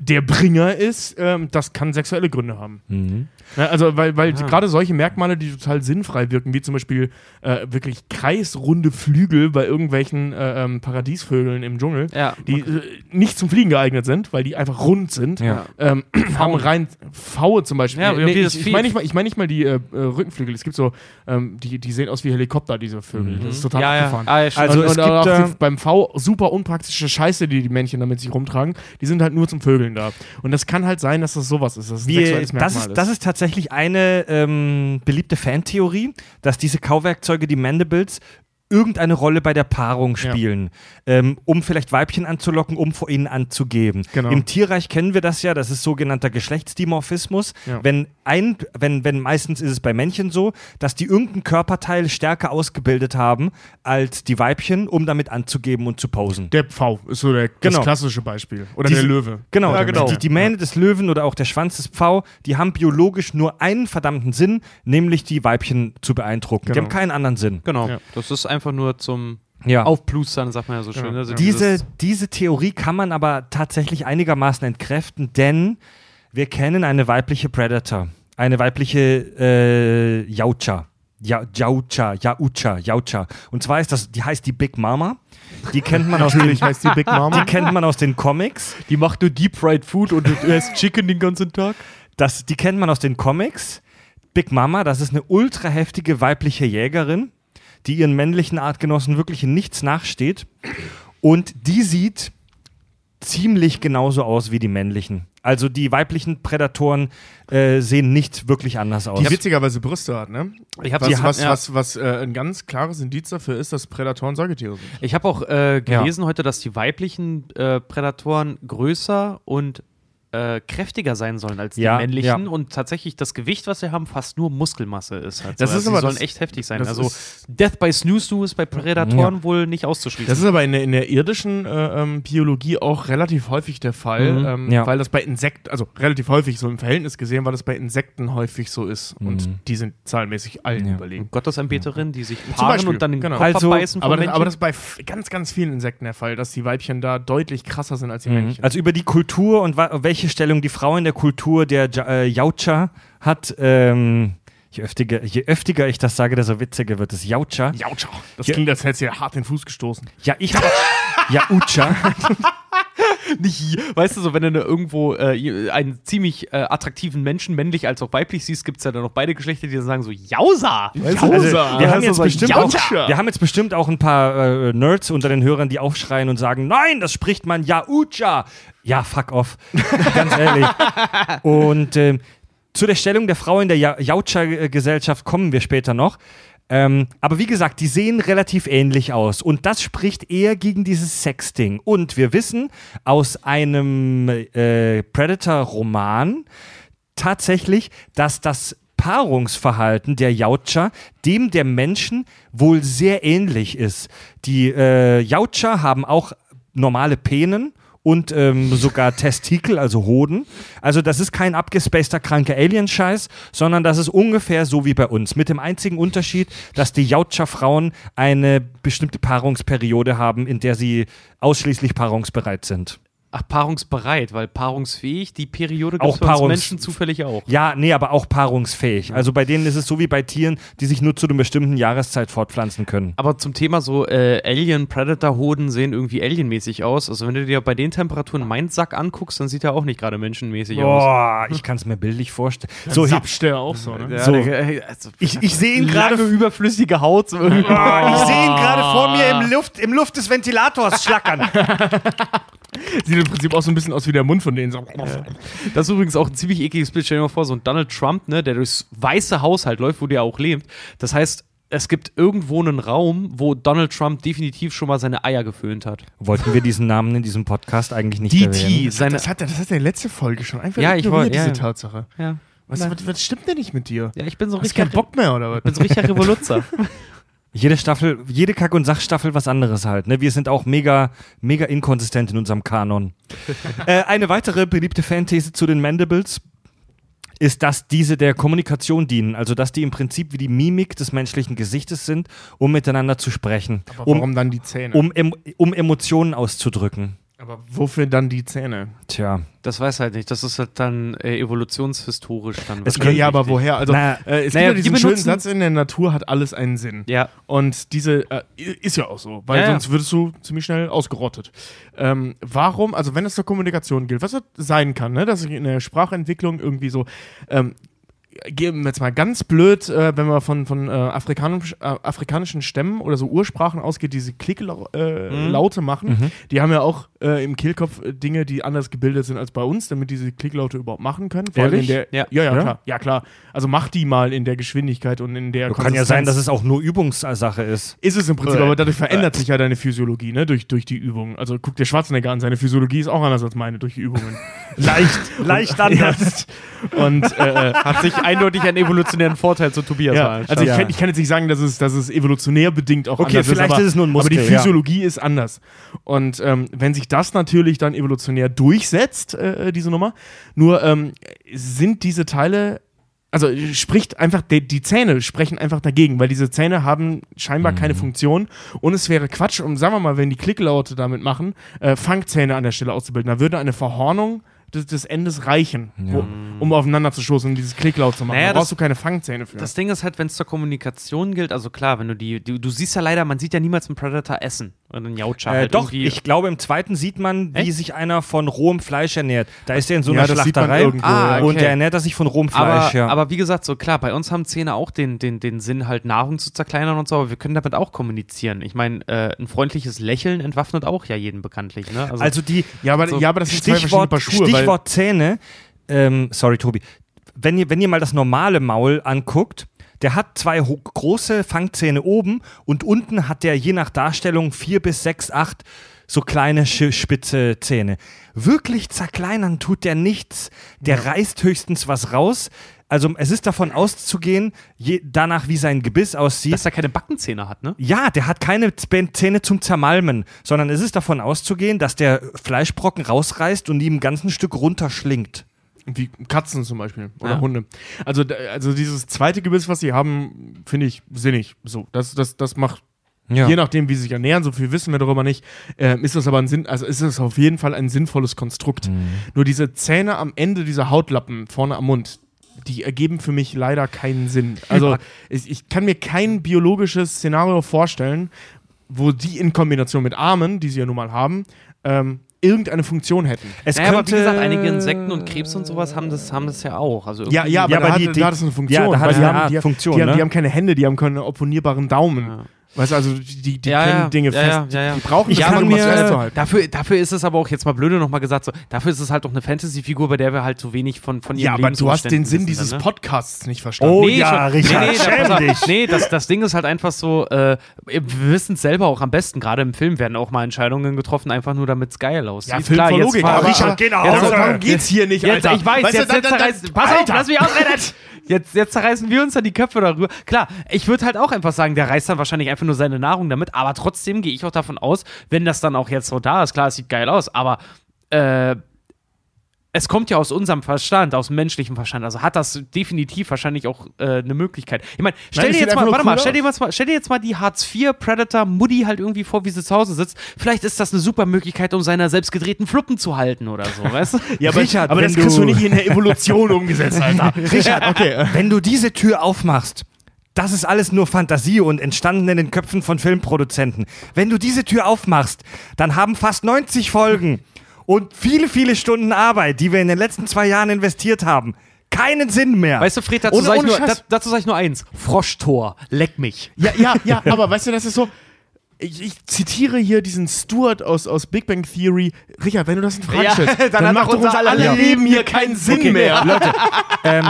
der Bringer ist, ähm, das kann sexuelle Gründe haben. Ja, also, weil, weil Ah. gerade solche Merkmale, die total sinnfrei wirken, wie zum Beispiel äh, wirklich kreisrunde Flügel bei irgendwelchen äh, ähm, Paradiesvögeln im Dschungel, Ja. die äh, nicht zum Fliegen geeignet sind, weil die einfach rund sind, Ja. ähm, haben rein Pfaue zum Beispiel. Ja, das ich ich meine nicht, mal- ich mein nicht mal die äh, äh, Rückenflügel. Es gibt so, ähm, die, die sehen aus wie Helikopter, diese Vögel. Das ist total ja. Ah, ja, stimmt. Also und, es und gibt, auch äh, die, beim V super unpraktische Scheiße, die die Männchen damit sich rumtragen, die sind halt nur zum Vögeln da. Und das kann halt sein, dass das sowas ist. Das ist ein Wie, sexuelles das, Merkmal ist, das ist tatsächlich eine ähm, beliebte Fantheorie, dass diese Kauwerkzeuge, die Mandibles, irgendeine Rolle bei der Paarung Ja. spielen, ähm, um vielleicht Weibchen anzulocken, um vor ihnen anzugeben. Genau. Im Tierreich kennen wir das ja, das ist sogenannter Geschlechtsdimorphismus. Ja. Wenn ein, wenn, wenn meistens ist es bei Männchen so, dass die irgendein Körperteil stärker ausgebildet haben als die Weibchen, um damit anzugeben und zu posen. Der Pfau ist so der, Genau. das klassische Beispiel. Oder Diese- der Löwe. Genau, Ja, genau. Die, die Mähne des Löwen oder auch der Schwanz des Pfau, die haben biologisch nur einen verdammten Sinn, nämlich die Weibchen zu beeindrucken. Die Genau. haben keinen anderen Sinn. Genau. Ja. Das ist einfach nur zum Ja. Aufplustern, sagt man ja so schön. Ja. ne? Also diese, diese Theorie kann man aber tatsächlich einigermaßen entkräften, denn wir kennen eine weibliche Predator, eine weibliche äh, Yaucha. Ja, Yaucha, Yaucha, Yaucha. Und zwar ist das, die heißt die Big Mama. Die kennt man aus den, Natürlich heißt die Big Mama. die kennt man aus den Comics. Die macht nur Deep Fried Food und du isst Chicken den ganzen Tag. Das, die kennt man aus den Comics. Big Mama, das ist eine ultra heftige weibliche Jägerin, die ihren männlichen Artgenossen wirklich in nichts nachsteht. Und die sieht ziemlich genauso aus wie die männlichen. Also die weiblichen Prädatoren äh, sehen nicht wirklich anders aus. Die witzigerweise Brüste hat, ne? Ich hab- was, hat- was, ja. was, was äh, ein ganz klares Indiz dafür ist, dass Prädatoren Säugetiere sind. Ich habe auch äh, gelesen heute, dass die weiblichen äh, Prädatoren größer und äh, kräftiger sein sollen als die Ja, männlichen ja. und tatsächlich das Gewicht, was sie haben, fast nur Muskelmasse ist. Halt Das so. ist also aber die sollen das- echt heftig sein. Also Death by Snoo Snoo ist bei Prädatoren wohl nicht auszuschließen. Das ist aber in der, in der irdischen äh, ähm, Biologie auch relativ häufig der Fall, Mhm. ähm, Ja. weil das bei Insekten, also relativ häufig so im Verhältnis gesehen, weil das bei Insekten häufig so ist. Und die sind zahlenmäßig allen Ja. überlegen. Gottesanbeterin, die sich paaren Beispiel, und dann den genau. Kopf Also- abbeißen Aber das, aber das ist bei ganz, ganz vielen Insekten der Fall, dass die Weibchen da deutlich krasser sind als die Mhm. Männchen. Also über die Kultur und wa- welche Stellung die Frau in der Kultur der äh, Jaucha hat. Ähm, je, öftiger, je öftiger ich das sage, desto witziger wird es. Jaucha. Jautscha. Das Ja. klingt, als hättest du dir hart den Fuß gestoßen. Ja, ich habe. Jaucha. nicht, weißt du, so wenn du irgendwo äh, einen ziemlich äh, attraktiven Menschen, männlich als auch weiblich siehst, gibt es ja dann noch beide Geschlechter, die dann sagen so, Jausa! Also, wir, haben jetzt so bestimmt auch, Jaucha. wir haben jetzt bestimmt auch ein paar äh, Nerds unter den Hörern, die aufschreien und sagen, nein, das spricht man Jaucha. Ja, fuck off. Ganz ehrlich. Und ähm, zu der Stellung der Frau in der Ja- Jaucha-Gesellschaft kommen wir später noch. Ähm, aber wie gesagt, die sehen relativ ähnlich aus. Und das spricht eher gegen dieses Sexting. Und wir wissen aus einem äh, Predator-Roman tatsächlich, dass das Paarungsverhalten der Jautscher dem der Menschen wohl sehr ähnlich ist. Die äh, Jautscher haben auch normale Penen und ähm, sogar Testikel, also Hoden. Also das ist kein abgespaceter kranker Alien-Scheiß, sondern das ist ungefähr so wie bei uns. Mit dem einzigen Unterschied, dass die Jautscher-Frauen eine bestimmte Paarungsperiode haben, in der sie ausschließlich paarungsbereit sind. Ach, paarungsbereit, weil paarungsfähig, die Periode gibt Auch es bei Menschen zufällig auch. Ja, nee, aber auch paarungsfähig. Also bei denen ist es so wie bei Tieren, die sich nur zu einer bestimmten Jahreszeit fortpflanzen können. Aber zum Thema so äh, Alien-Predator-Hoden sehen irgendwie alienmäßig aus. Also wenn du dir bei den Temperaturen meinen Sack anguckst, dann sieht er auch nicht gerade menschenmäßig aus. Boah, ich kann es mir bildlich vorstellen. So, hi- sapscht der auch so, ne? Ja, So. der- äh, also, ich, ich sehe ihn gerade. überflüssige Haut. So. Oh, ich sehe ihn gerade vor mir im Luft, im Luft des Ventilators schlackern. Sieht im Prinzip auch so ein bisschen aus wie der Mund von denen. So. Das ist übrigens auch ein ziemlich ekliges Bild. Stell dir mal vor, so ein Donald Trump, ne, der durchs weiße Haus halt läuft, wo der auch lebt. Das heißt, es gibt irgendwo einen Raum, wo Donald Trump definitiv schon mal seine Eier geföhnt hat. Wollten wir diesen Namen in diesem Podcast eigentlich nicht DT. erwähnen? Das, hat, das, hat, das hat der letzte Folge schon einfach Ja, ich ignoriert, wollt- ja, diese ja. Tatsache. Ja. Was, was, was stimmt denn nicht mit dir? Ja, ich bin so Hast richtig. keinen Bock mehr, oder was? Ich bin so richtiger Revoluzzer. Jede Staffel, jede Kack- und Sachstaffel was anderes halt. Ne? Wir sind auch mega, mega inkonsistent in unserem Kanon. äh, eine weitere beliebte Fanthese zu den Mandibles ist, dass diese der Kommunikation dienen. Also, dass die im Prinzip wie die Mimik des menschlichen Gesichtes sind, um miteinander zu sprechen. Aber Um, warum dann die Zähne? um, um Emotionen auszudrücken. Aber wofür dann die Zähne? Tja. Das weiß halt nicht. Das ist halt dann äh, evolutionshistorisch dann. Es könnte- ja, aber woher? Also, Na, äh, es naja, gibt ja die diesen schönen benutzen- Satz, in der Natur hat alles einen Sinn. Ja. Und diese, äh, ist ja auch so, weil Ja, sonst würdest du ziemlich schnell ausgerottet. Ähm, warum, also wenn es zur Kommunikation gilt, was es sein kann, ne, dass ich in der Sprachentwicklung irgendwie so, ähm, geben wir jetzt mal ganz blöd, äh, wenn man von, von äh, afrikanisch, äh, afrikanischen Stämmen oder so Ursprachen ausgeht, diese Klicklaute äh, Laute machen, die haben ja auch äh, im Kehlkopf äh, Dinge, die anders gebildet sind als bei uns, damit diese Klicklaute überhaupt machen können. Vor Ehrlich? in der, Ja. ja, ja, Ja? klar. Ja, klar. Also mach die mal in der Geschwindigkeit und in der Kann ja sein, dass es auch nur Übungssache ist. Ist es im Prinzip, aber dadurch verändert sich ja deine Physiologie, ne, durch, durch die Übungen. Also guck dir Schwarzenegger an, seine Physiologie ist auch anders als meine durch die Übungen. Leicht, leicht anders. Und äh, Hat sich eindeutig einen evolutionären Vorteil zu Tobias ja, Wahl. also ich, Ja. kann, ich kann jetzt nicht sagen, dass es, dass es evolutionär bedingt auch Okay, anders vielleicht ist, aber, ist es nur ein aber die Muskel, ja. Physiologie ist anders. Und ähm, wenn sich das natürlich dann evolutionär durchsetzt, äh, diese Nummer, nur ähm, sind diese Teile also spricht einfach, die, die Zähne sprechen einfach dagegen, weil diese Zähne haben scheinbar keine Mhm. Funktion und es wäre Quatsch, um sagen wir mal, wenn die Klicklaute damit machen, äh, Fangzähne an der Stelle auszubilden. Da würde eine Verhornung des, des Endes reichen, wo, um aufeinander zu stoßen und dieses Klicklaut zu machen. Naja, da brauchst das- du keine Fangzähne für. Das Ding ist halt, wenn es zur Kommunikation gilt, also klar, wenn du die, du, du siehst ja leider, man sieht ja niemals einen Predator essen. Oder einen Jaucha. Äh, halt doch, irgendwie- ich glaube, im zweiten sieht man, wie Echt? sich einer von rohem Fleisch ernährt. Da ist er in so Ja, einer das sieht man Schlachterei irgendwo, Ah, ja. und okay. der ernährt er sich von rohem Fleisch, aber, ja. aber wie gesagt, so klar, bei uns haben Zähne auch den, den, den Sinn, halt Nahrung zu zerkleinern und so, aber wir können damit auch kommunizieren. Ich meine, äh, ein freundliches Lächeln entwaffnet auch ja jeden bekanntlich. Ne? also die ja, aber, so ja, aber das sind zwei verschiedene Stichwort, Paar Schuhe, Stichwort Zähne. Ähm, sorry, Tobi. Wenn ihr, wenn ihr mal das normale Maul anguckt, der hat zwei große Fangzähne oben und unten hat der je nach Darstellung vier bis sechs, acht so kleine spitze Zähne. Wirklich zerkleinern tut der nichts. Der reißt höchstens was raus. Also es ist davon auszugehen, je, danach wie sein Gebiss aussieht. Dass er keine Backenzähne hat, ne? Ja, der hat keine Zähne zum Zermalmen, sondern es ist davon auszugehen, dass der Fleischbrocken rausreißt und ihm ein ganzes Stück runterschlingt. Wie Katzen zum Beispiel oder Ja. Hunde. Also, also dieses zweite Gebiss, was sie haben, finde ich sinnig. So, das, das, das macht, je nachdem, wie sie sich ernähren, so viel wissen wir darüber nicht, ähm, ist das aber ein Sinn, also ist es auf jeden Fall ein sinnvolles Konstrukt. Nur diese Zähne am Ende dieser Hautlappen vorne am Mund, die ergeben für mich leider keinen Sinn. Also ich, ich kann mir kein biologisches Szenario vorstellen, wo die in Kombination mit Armen, die sie ja nun mal haben, ähm, irgendeine Funktion hätten. Es Naja, aber wie könnte, gesagt, einige Insekten und Krebs und sowas haben das, haben das ja auch. Also Ja, ja, aber, Ja, da, aber hat, die- die- da hat es eine Funktion. ja, da hat weil es die eine haben, die, Funktion, die, haben, die haben keine Hände, die haben keine opponierbaren Daumen. Ja. Weißt du, also die, die Ja, können ja, Dinge ja, fest. ja, ja, ja. Die brauchen Ich das kann halt, um was mir- festzuhalten. Dafür, dafür ist es aber auch jetzt mal blöde nochmal gesagt, so, dafür ist es halt auch eine Fantasy-Figur, bei der wir halt so wenig von, von ihren Ja, aber du hast den Sinn dieses dann, ne? Podcasts nicht verstanden. Oh Nee, ja, schon- Richard, nee, nee, dich. Nee, das, das Ding ist halt einfach so, äh, wir wissen es selber auch am besten, gerade im Film werden auch mal Entscheidungen getroffen, einfach nur damit es geil aussieht. ja, Film Klar, jetzt Logik. Aber Richard, geh nach darum, geht's hier nicht, Jetzt, Alter. ich weiß, Weißt du, jetzt, dann- jetzt dann- zerreißen, pass auf, lass mich ausreden. Jetzt, jetzt zerreißen wir uns dann die Köpfe darüber. Klar, ich würde halt auch einfach sagen, der reißt dann wahrscheinlich einfach nur seine Nahrung damit, aber trotzdem gehe ich auch davon aus, wenn das dann auch jetzt so da ist, klar, es sieht geil aus, aber äh, es kommt ja aus unserem Verstand, aus dem menschlichen Verstand. Also hat das definitiv wahrscheinlich auch äh, eine Möglichkeit. Ich meine, stell Nein, dir mal, einfach mal, cool stell dir, mal, stell dir jetzt mal die Hartz IV Predator Mutti halt irgendwie vor, wie sie zu Hause sitzt. Vielleicht ist das eine super Möglichkeit, um seine selbst gedrehten Fluppen zu halten oder so, weißt du? Ja, aber, Richard, aber das kriegst du du- nicht in der Evolution umgesetzt, Alter. Richard, Okay. wenn du diese Tür aufmachst, das ist alles nur Fantasie und entstanden in den Köpfen von Filmproduzenten. Wenn du diese Tür aufmachst, dann haben fast 90 Folgen und viele, viele Stunden Arbeit, die wir in den letzten zwei Jahren investiert haben, keinen Sinn mehr. Weißt du, Fred, dazu sage ich, nur- da- dazu sag ich nur eins. Froschtor, leck mich. Ja, ja, ja, aber weißt du, das ist so. Ich, ich zitiere hier diesen Stuart aus, aus Big Bang Theory. Richard, wenn du das in Frage Ja, stellst, dann dann, macht doch unser aller Leben hier keinen Sinn Okay, mehr. Leute, ähm,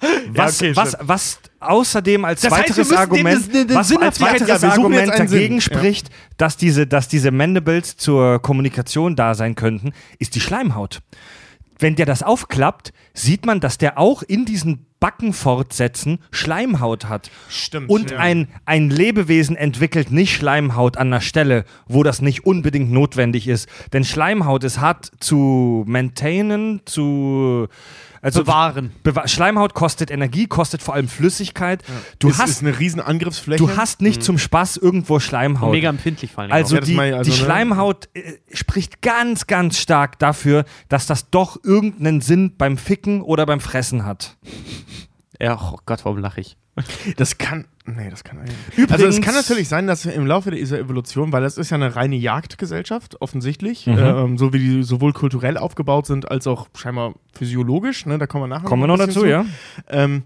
was, okay, was, was außerdem als Das heißt, weiteres dem Argument, den- den was als weiteres Ja, Argument Sinn. dagegen Ja. spricht, dass diese, dass diese Mandibles zur Kommunikation da sein könnten, ist die Schleimhaut. Wenn der das aufklappt, sieht man, dass der auch in diesen Backenfortsätzen Schleimhaut hat. Stimmt, Und ja. ein, ein Lebewesen entwickelt nicht Schleimhaut an einer Stelle, wo das nicht unbedingt notwendig ist. Denn Schleimhaut ist hart zu maintainen, zu also Bewahren. Bewa Schleimhaut kostet Energie, kostet vor allem Flüssigkeit. Du, ist, hast, ist eine riesen Angriffsfläche. du hast nicht zum Spaß irgendwo Schleimhaut. Mega empfindlich vor allem. Also, Ja, die, ich, also, die ne? Schleimhaut äh, spricht ganz, ganz stark dafür, dass das doch irgendeinen Sinn beim Ficken oder beim Fressen hat. ja, oh Gott, warum lache ich? Das kann. Nee, das kann eigentlich. Übrigens- also es kann natürlich sein, dass im Laufe dieser Evolution, weil das ist ja eine reine Jagdgesellschaft, offensichtlich, Mhm. ähm, so wie die sowohl kulturell aufgebaut sind, als auch scheinbar physiologisch, ne, da kommen wir nachher Kommen wir noch dazu, zu. ja? Ähm,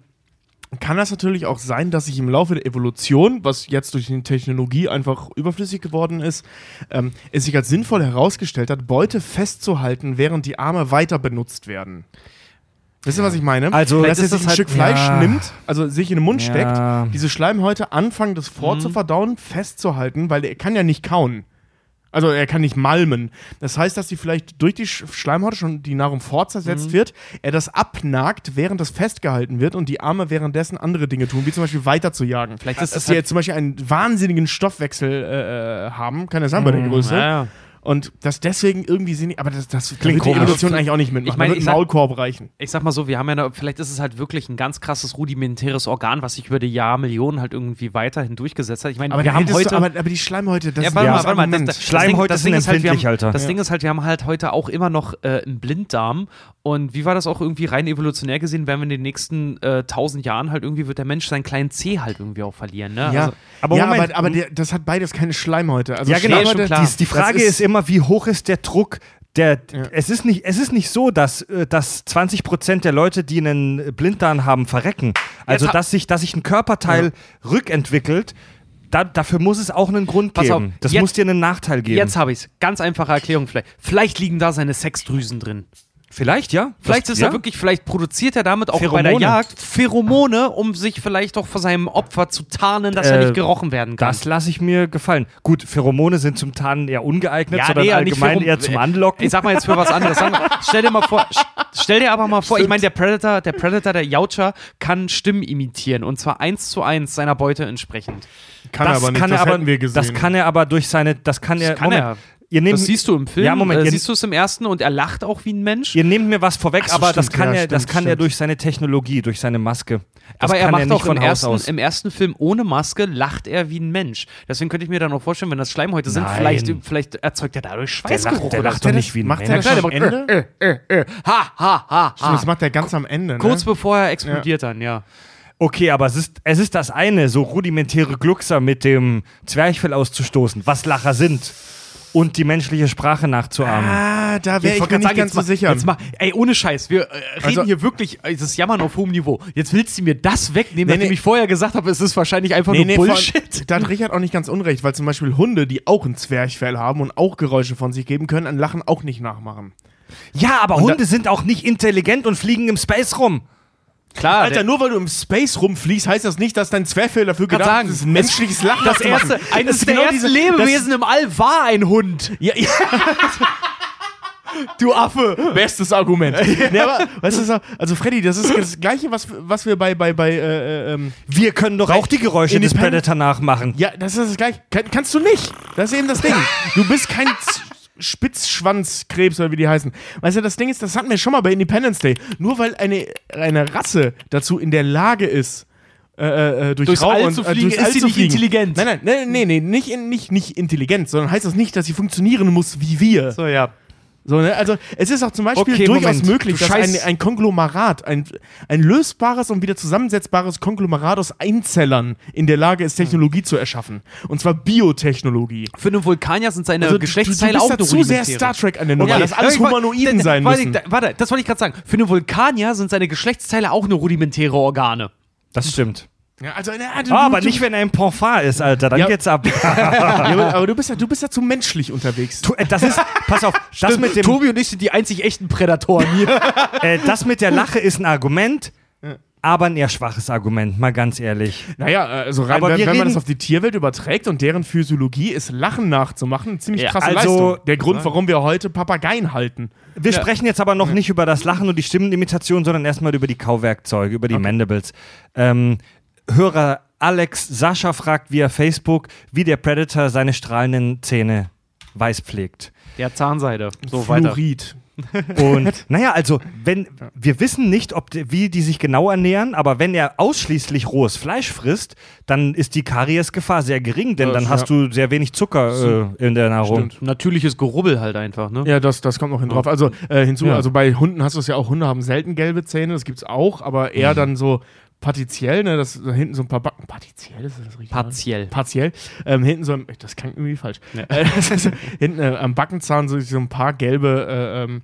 kann das natürlich auch sein, dass sich im Laufe der Evolution, was jetzt durch die Technologie einfach überflüssig geworden ist, ähm, es sich als sinnvoll herausgestellt hat, Beute festzuhalten, während die Arme weiter benutzt werden. Wisst ihr, was ich meine? Also, dass er sich ein das Stück halt- Fleisch ja. nimmt, also sich in den Mund Ja. steckt, diese Schleimhäute anfangen, das vorzuverdauen, festzuhalten, weil er kann ja nicht kauen. Also er kann nicht malmen. Das heißt, dass die vielleicht durch die Sch- Schleimhaut schon die Nahrung fortsetzt wird, er das abnagt, während das festgehalten wird und die Arme währenddessen andere Dinge tun, wie zum Beispiel weiter zu jagen. Vielleicht ist dass das sie halt- jetzt zum Beispiel einen wahnsinnigen Stoffwechsel äh, äh, haben, kann ja sein bei der Größe. Ja, ja. Und das deswegen irgendwie sie nicht, aber das, das Klingt da wird die. Evolution eigentlich auch nicht mitmachen. Ich meine, ich sag- Maulkorb reichen. Ich sag mal so, wir haben ja, vielleicht ist es halt wirklich ein ganz krasses rudimentäres Organ, was sich über die Jahrmillionen halt irgendwie weiterhin durchgest hat. Ich meine, Aber, wir haben heute. du, aber, aber die Schleimhäute, das ja, ist warte ja mal, das warte mal. Das, das, Schleimhäute das sind Ding ist halt, haben, Alter. Das. Ding ist halt, wir haben halt heute auch immer noch äh, einen Blinddarm. Und wie war das auch irgendwie rein evolutionär gesehen, werden wir in den nächsten äh, tausend Jahren halt irgendwie, wird der Mensch seinen kleinen Zeh halt irgendwie auch verlieren. Ne? ja, Also, aber ja, Moment. aber, aber der, das hat beides keine Schleimhäute. Also ja, genau. Nee, schon Schleimhäute, klar. Die, die Frage Das ist, ist- immer, wie hoch ist der Druck? Der, Ja. es, ist nicht, es ist nicht so, dass, äh, dass 20% der Leute, die einen Blinddarm haben, verrecken. Also, dass sich, dass sich ein Körperteil rückentwickelt, da, dafür muss es auch einen Grund Pass auf, geben. das jetzt- muss dir einen Nachteil geben. Jetzt habe ich's. Ganz einfache Erklärung vielleicht. Vielleicht liegen da seine Sexdrüsen drin. Vielleicht, ja. Vielleicht Das- ist ja. er wirklich, vielleicht produziert er damit auch bei Pheromone. der Jagd Pheromone, um sich vielleicht auch vor seinem Opfer zu tarnen, dass er Äh, nicht gerochen werden kann. Das lasse ich mir gefallen. Gut, Pheromone sind zum Tarnen eher ungeeignet, sondern ja, allgemein eher zum Anlocken. Ich sag mal jetzt für was anderes. Stell dir mal vor, stell dir aber mal vor, ich meine, der Predator, der Predator, der Yautja, kann Stimmen imitieren und zwar eins zu eins seiner Beute entsprechend. Kann das er aber nicht, kann das er aber, wir gesehen. Das kann er aber durch seine, das kann er, kann Moment, er. Ihr nehmt, Das siehst du im Film. Ja, Moment, äh, ihr- siehst du es im ersten und er lacht auch wie ein Mensch. ihr nehmt mir was vorweg, so, aber das stimmt, kann ja, er, das stimmt, kann er durch seine Technologie, durch seine Maske. Das aber er macht nicht auch von im ersten, aus. im ersten Film ohne Maske, lacht er wie ein Mensch. Deswegen könnte ich mir dann auch vorstellen, wenn das Schleimhäute sind, Nein. vielleicht, vielleicht erzeugt er dadurch der Schweißgeruch. lacht, der lacht doch nicht wie ein macht Mensch. er das der macht, Ende? äh, äh, äh, ha, ha, ha, das macht er ganz am Ende. Ne? Kurz bevor er explodiert dann, ja. Okay, aber es ist, es ist das eine, so rudimentäre Gluckser mit dem Zwerchfell auszustoßen, was Lacher sind und die menschliche Sprache nachzuahmen. Ah, da wäre ich mir nicht ganz jetzt so sicher. Jetzt mal, ey, ohne Scheiß, wir äh, reden Also- hier wirklich, das Jammern auf hohem Niveau. Jetzt willst du mir das wegnehmen, Nee, nachdem nee. ich vorher gesagt habe, es ist wahrscheinlich einfach Nee, nur nee, Bullshit. Da hat Richard auch nicht ganz unrecht, weil zum Beispiel Hunde, die auch ein Zwerchfell haben und auch Geräusche von sich geben können, ein Lachen auch nicht nachmachen. Ja, aber Und Hunde sind auch nicht intelligent und fliegen im Space rum. Klar, Alter, nur weil du im Space rumfliegst, heißt das nicht, dass dein Zwerchfell dafür gedacht sagen, ist, ein menschliches Lachen das erste, eines der genau ersten Lebewesen im All war ein Hund. Ja, ja. Du Affe. Bestes Argument. nee, aber, weißt du, so- also Freddy, das ist das Gleiche, was, was wir bei, bei, bei äh, äh, ähm, Wir können doch auch die Geräusche des Predator nachmachen. Ja, das ist das Gleiche. Kann, kannst du nicht. Das ist eben das Ding. Du bist kein Spitzschwanzkrebs oder wie die heißen. Weißt du, das Ding ist, das hatten wir schon mal bei Independence Day. Nur weil eine, eine Rasse dazu in der Lage ist, äh, äh, durch Durchs Raum All und, zu äh, fliegen, durchs ist All sie nicht fliegen. intelligent. Nein, nein, nein, nee, nee, nicht, nicht, nicht intelligent, sondern heißt das nicht, dass sie funktionieren muss wie wir. So, ja. So, ne? Also es ist auch zum Beispiel Okay, durchaus Moment. möglich, Du dass ein, ein Konglomerat, ein, ein lösbares und wieder zusammensetzbares Konglomerat aus Einzellern in der Lage ist, Technologie zu erschaffen. Und zwar Biotechnologie. Für einen Vulkanier sind seine Also, Geschlechtsteile du, du auch bist eine da zu sehr. Star Trek an der Nummer, Ja, dass alles Humanoiden da- sein warte, müssen. da- Warte, das wollte ich gerade sagen. Für einen Vulkanier sind seine Geschlechtsteile auch nur rudimentäre Organe. Das stimmt. Ja, also, na, du, Ah, aber du, nicht, wenn er ein Parfum ist, Alter. Dann Ja. geht's ab. Ja, aber, du bist ja, du bist ja zu menschlich unterwegs. Tu- äh, das ist, pass auf, das mit, dem, Tobi und ich sind die einzig echten Prädatoren hier. äh, das mit der Lache ist ein Argument, aber ein eher schwaches Argument, mal ganz ehrlich. Naja, also rein, Aber wenn, wenn man das auf die Tierwelt überträgt und deren Physiologie ist, Lachen nachzumachen, eine ziemlich Ja, krasse also- Leistung. Der Grund, warum wir heute Papageien halten. Wir sprechen jetzt aber noch nicht über das Lachen und die Stimmenimitation, sondern erstmal über die Kauwerkzeuge, über die Mandibles. Ähm, Hörer Alex Sascha fragt via Facebook, wie der Predator seine strahlenden Zähne weiß pflegt. Ja, Zahnseide. So weiter. Fluorid. Und naja, also wenn wir wissen nicht, ob die, wie die sich genau ernähren, aber wenn er ausschließlich rohes Fleisch frisst, dann ist die Kariesgefahr sehr gering, denn dann ja. hast du sehr wenig Zucker äh, in der Nahrung. Stimmt. Natürliches Gerubbel halt einfach, ne? Ja, das, das kommt noch hin drauf. Also äh, hinzu, Ja. also bei Hunden hast du es ja auch, Hunde haben selten gelbe Zähne, das gibt's auch, aber Mhm. eher dann so partiziell, ne, das da hinten so ein paar Backen. Partiziell ist das richtig? Partiell. Partiell. Ähm, hinten so ein, das klingt irgendwie falsch. Äh, das ist, hinten äh, am Backenzahn so, so ein paar gelbe äh, ähm,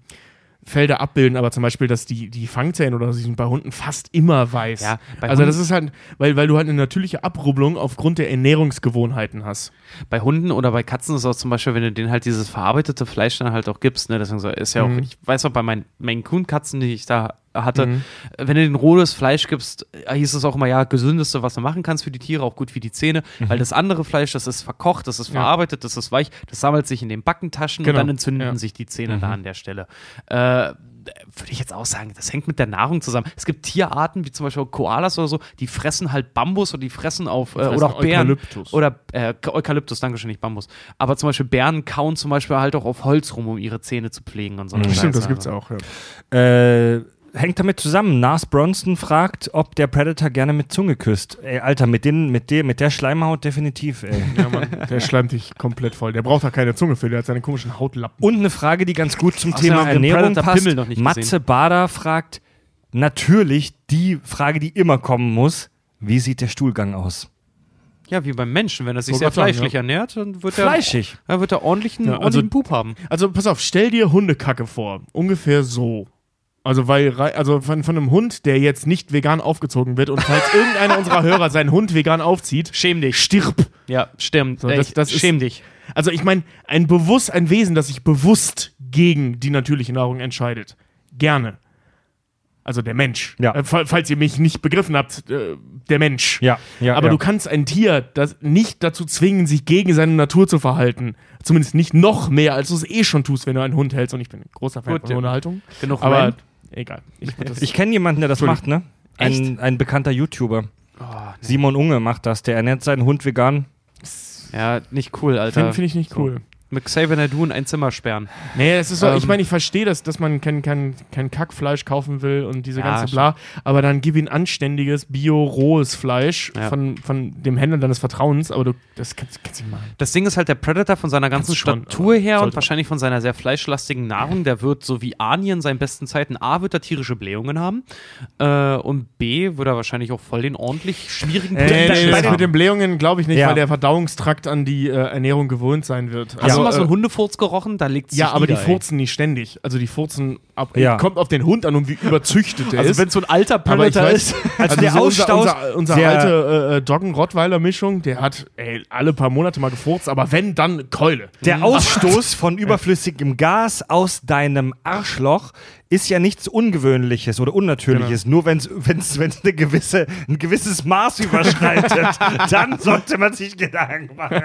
Felder abbilden, aber zum Beispiel, dass die, die Fangzähne oder so, sind bei Hunden fast immer weiß. Ja, also das ist halt, weil, weil du halt eine natürliche Abrubbelung aufgrund der Ernährungsgewohnheiten hast. Bei Hunden oder bei Katzen ist auch zum Beispiel, wenn du denen halt dieses verarbeitete Fleisch dann halt auch gibst, ne, deswegen so, ist ja auch, Mhm. ich weiß auch bei meinen Maine Coon Katzen, die ich da hatte, Mhm. wenn du den rohes Fleisch gibst, hieß es auch immer, ja, gesündeste, was du machen kannst für die Tiere, auch gut für die Zähne, Mhm. weil das andere Fleisch, das ist verkocht, das ist verarbeitet, das ist weich, das sammelt sich in den Backentaschen Genau. und dann entzünden sich die Zähne da an der Stelle. Äh, würde ich jetzt auch sagen, das hängt mit der Nahrung zusammen. Es gibt Tierarten, wie zum Beispiel Koalas oder so, die fressen halt Bambus oder die fressen auf, äh, fressen oder auch Bären. Eukalyptus. Oder äh, Eukalyptus, danke schön, nicht Bambus. Aber zum Beispiel Bären kauen zum Beispiel halt auch auf Holz rum, um ihre Zähne zu pflegen und so. eine Stimmt, das gibt's Also. auch, ja. Äh, hängt damit zusammen. Nas Bronson fragt, ob der Predator gerne mit Zunge küsst. Ey, Alter, mit, den, mit, der, mit der Schleimhaut definitiv, ey. Ja, Mann, der schleimt dich komplett voll. Der braucht da keine Zunge für, der hat seine komischen Hautlappen. Und eine Frage, die ganz gut zum Thema den Ernährung passt. Pimmel noch nicht Matze. Bader fragt natürlich die Frage, die immer kommen muss. Wie sieht der Stuhlgang aus? Ja, wie beim Menschen. Wenn er sich Wollte sehr grad sagen, fleischlich ja. ernährt, dann wird er, Fleischig. dann wird er ordentlich einen Ja, also- ordentlichen Pup haben. Also pass auf, stell dir Hundekacke vor. Ungefähr so. Also, weil, also von, von einem Hund, der jetzt nicht vegan aufgezogen wird und falls irgendeiner unserer Hörer seinen Hund vegan aufzieht, Schäm dich. stirb. Ja, stimmt. So, das- das ist- schäm dich. Also ich meine, ein bewusst, ein Wesen, das sich bewusst gegen die natürliche Nahrung entscheidet, gerne. Also der Mensch. Ja. Äh, fa- falls ihr mich nicht begriffen habt, äh, der Mensch. Ja, ja, Aber ja. du kannst ein Tier das nicht dazu zwingen, sich gegen seine Natur zu verhalten. Zumindest nicht noch mehr, als du es eh schon tust, wenn du einen Hund hältst. Und ich bin ein großer Fan Gut, von ja. Hundehaltung. Genug Aber Rant. Egal. Ich, Ich kenne jemanden, der das macht, ne? Ein, ein bekannter YouTuber. Oh, nee. Simon Unge macht das. Der ernährt seinen Hund vegan. Ja, nicht cool, Alter. Finde find ich nicht cool. Mit Xavier Nadu in ein Zimmer sperren. Nee, es ist so, ich Ähm. meine, ich verstehe das, dass man kein, kein, kein Kackfleisch kaufen will und diese Ja, ganze Bla, aber dann gib ihm anständiges, bio-rohes Fleisch Ja. von, von dem Händler deines Vertrauens, aber du, das kannst, kannst du nicht machen. Das Ding ist halt, der Predator von seiner ganzen schon, Statur her und wahrscheinlich von seiner sehr fleischlastigen Nahrung, der wird so wie Arnie in seinen besten Zeiten A, wird er tierische Blähungen haben äh, und B, wird er wahrscheinlich auch voll den ordentlich schwierigen Äh, Nee, nee, mit den Blähungen glaube ich nicht, Ja. weil der Verdauungstrakt an die äh, Ernährung gewohnt sein wird. Hast du mal so äh, einen Hundefurz gerochen? Da liegt Ja, aber die wieder, ey. furzen nicht ständig. Also die furzen ab, Ja. kommt auf den Hund an und wie überzüchtet der Also ist. wenn so ein alter Predator weiß- ist. Also, der so unser, Ausstoß, unser, unser der- alte äh, äh, Doggen-Rottweiler-Mischung, der hat ey, alle paar Monate mal gefurzt, aber wenn, dann Keule. Der Ausstoß von überflüssigem Gas aus deinem Arschloch ist ja nichts Ungewöhnliches oder Unnatürliches. Nur wenn es eine gewisse, ein gewisses Maß überschreitet, dann sollte man sich Gedanken machen.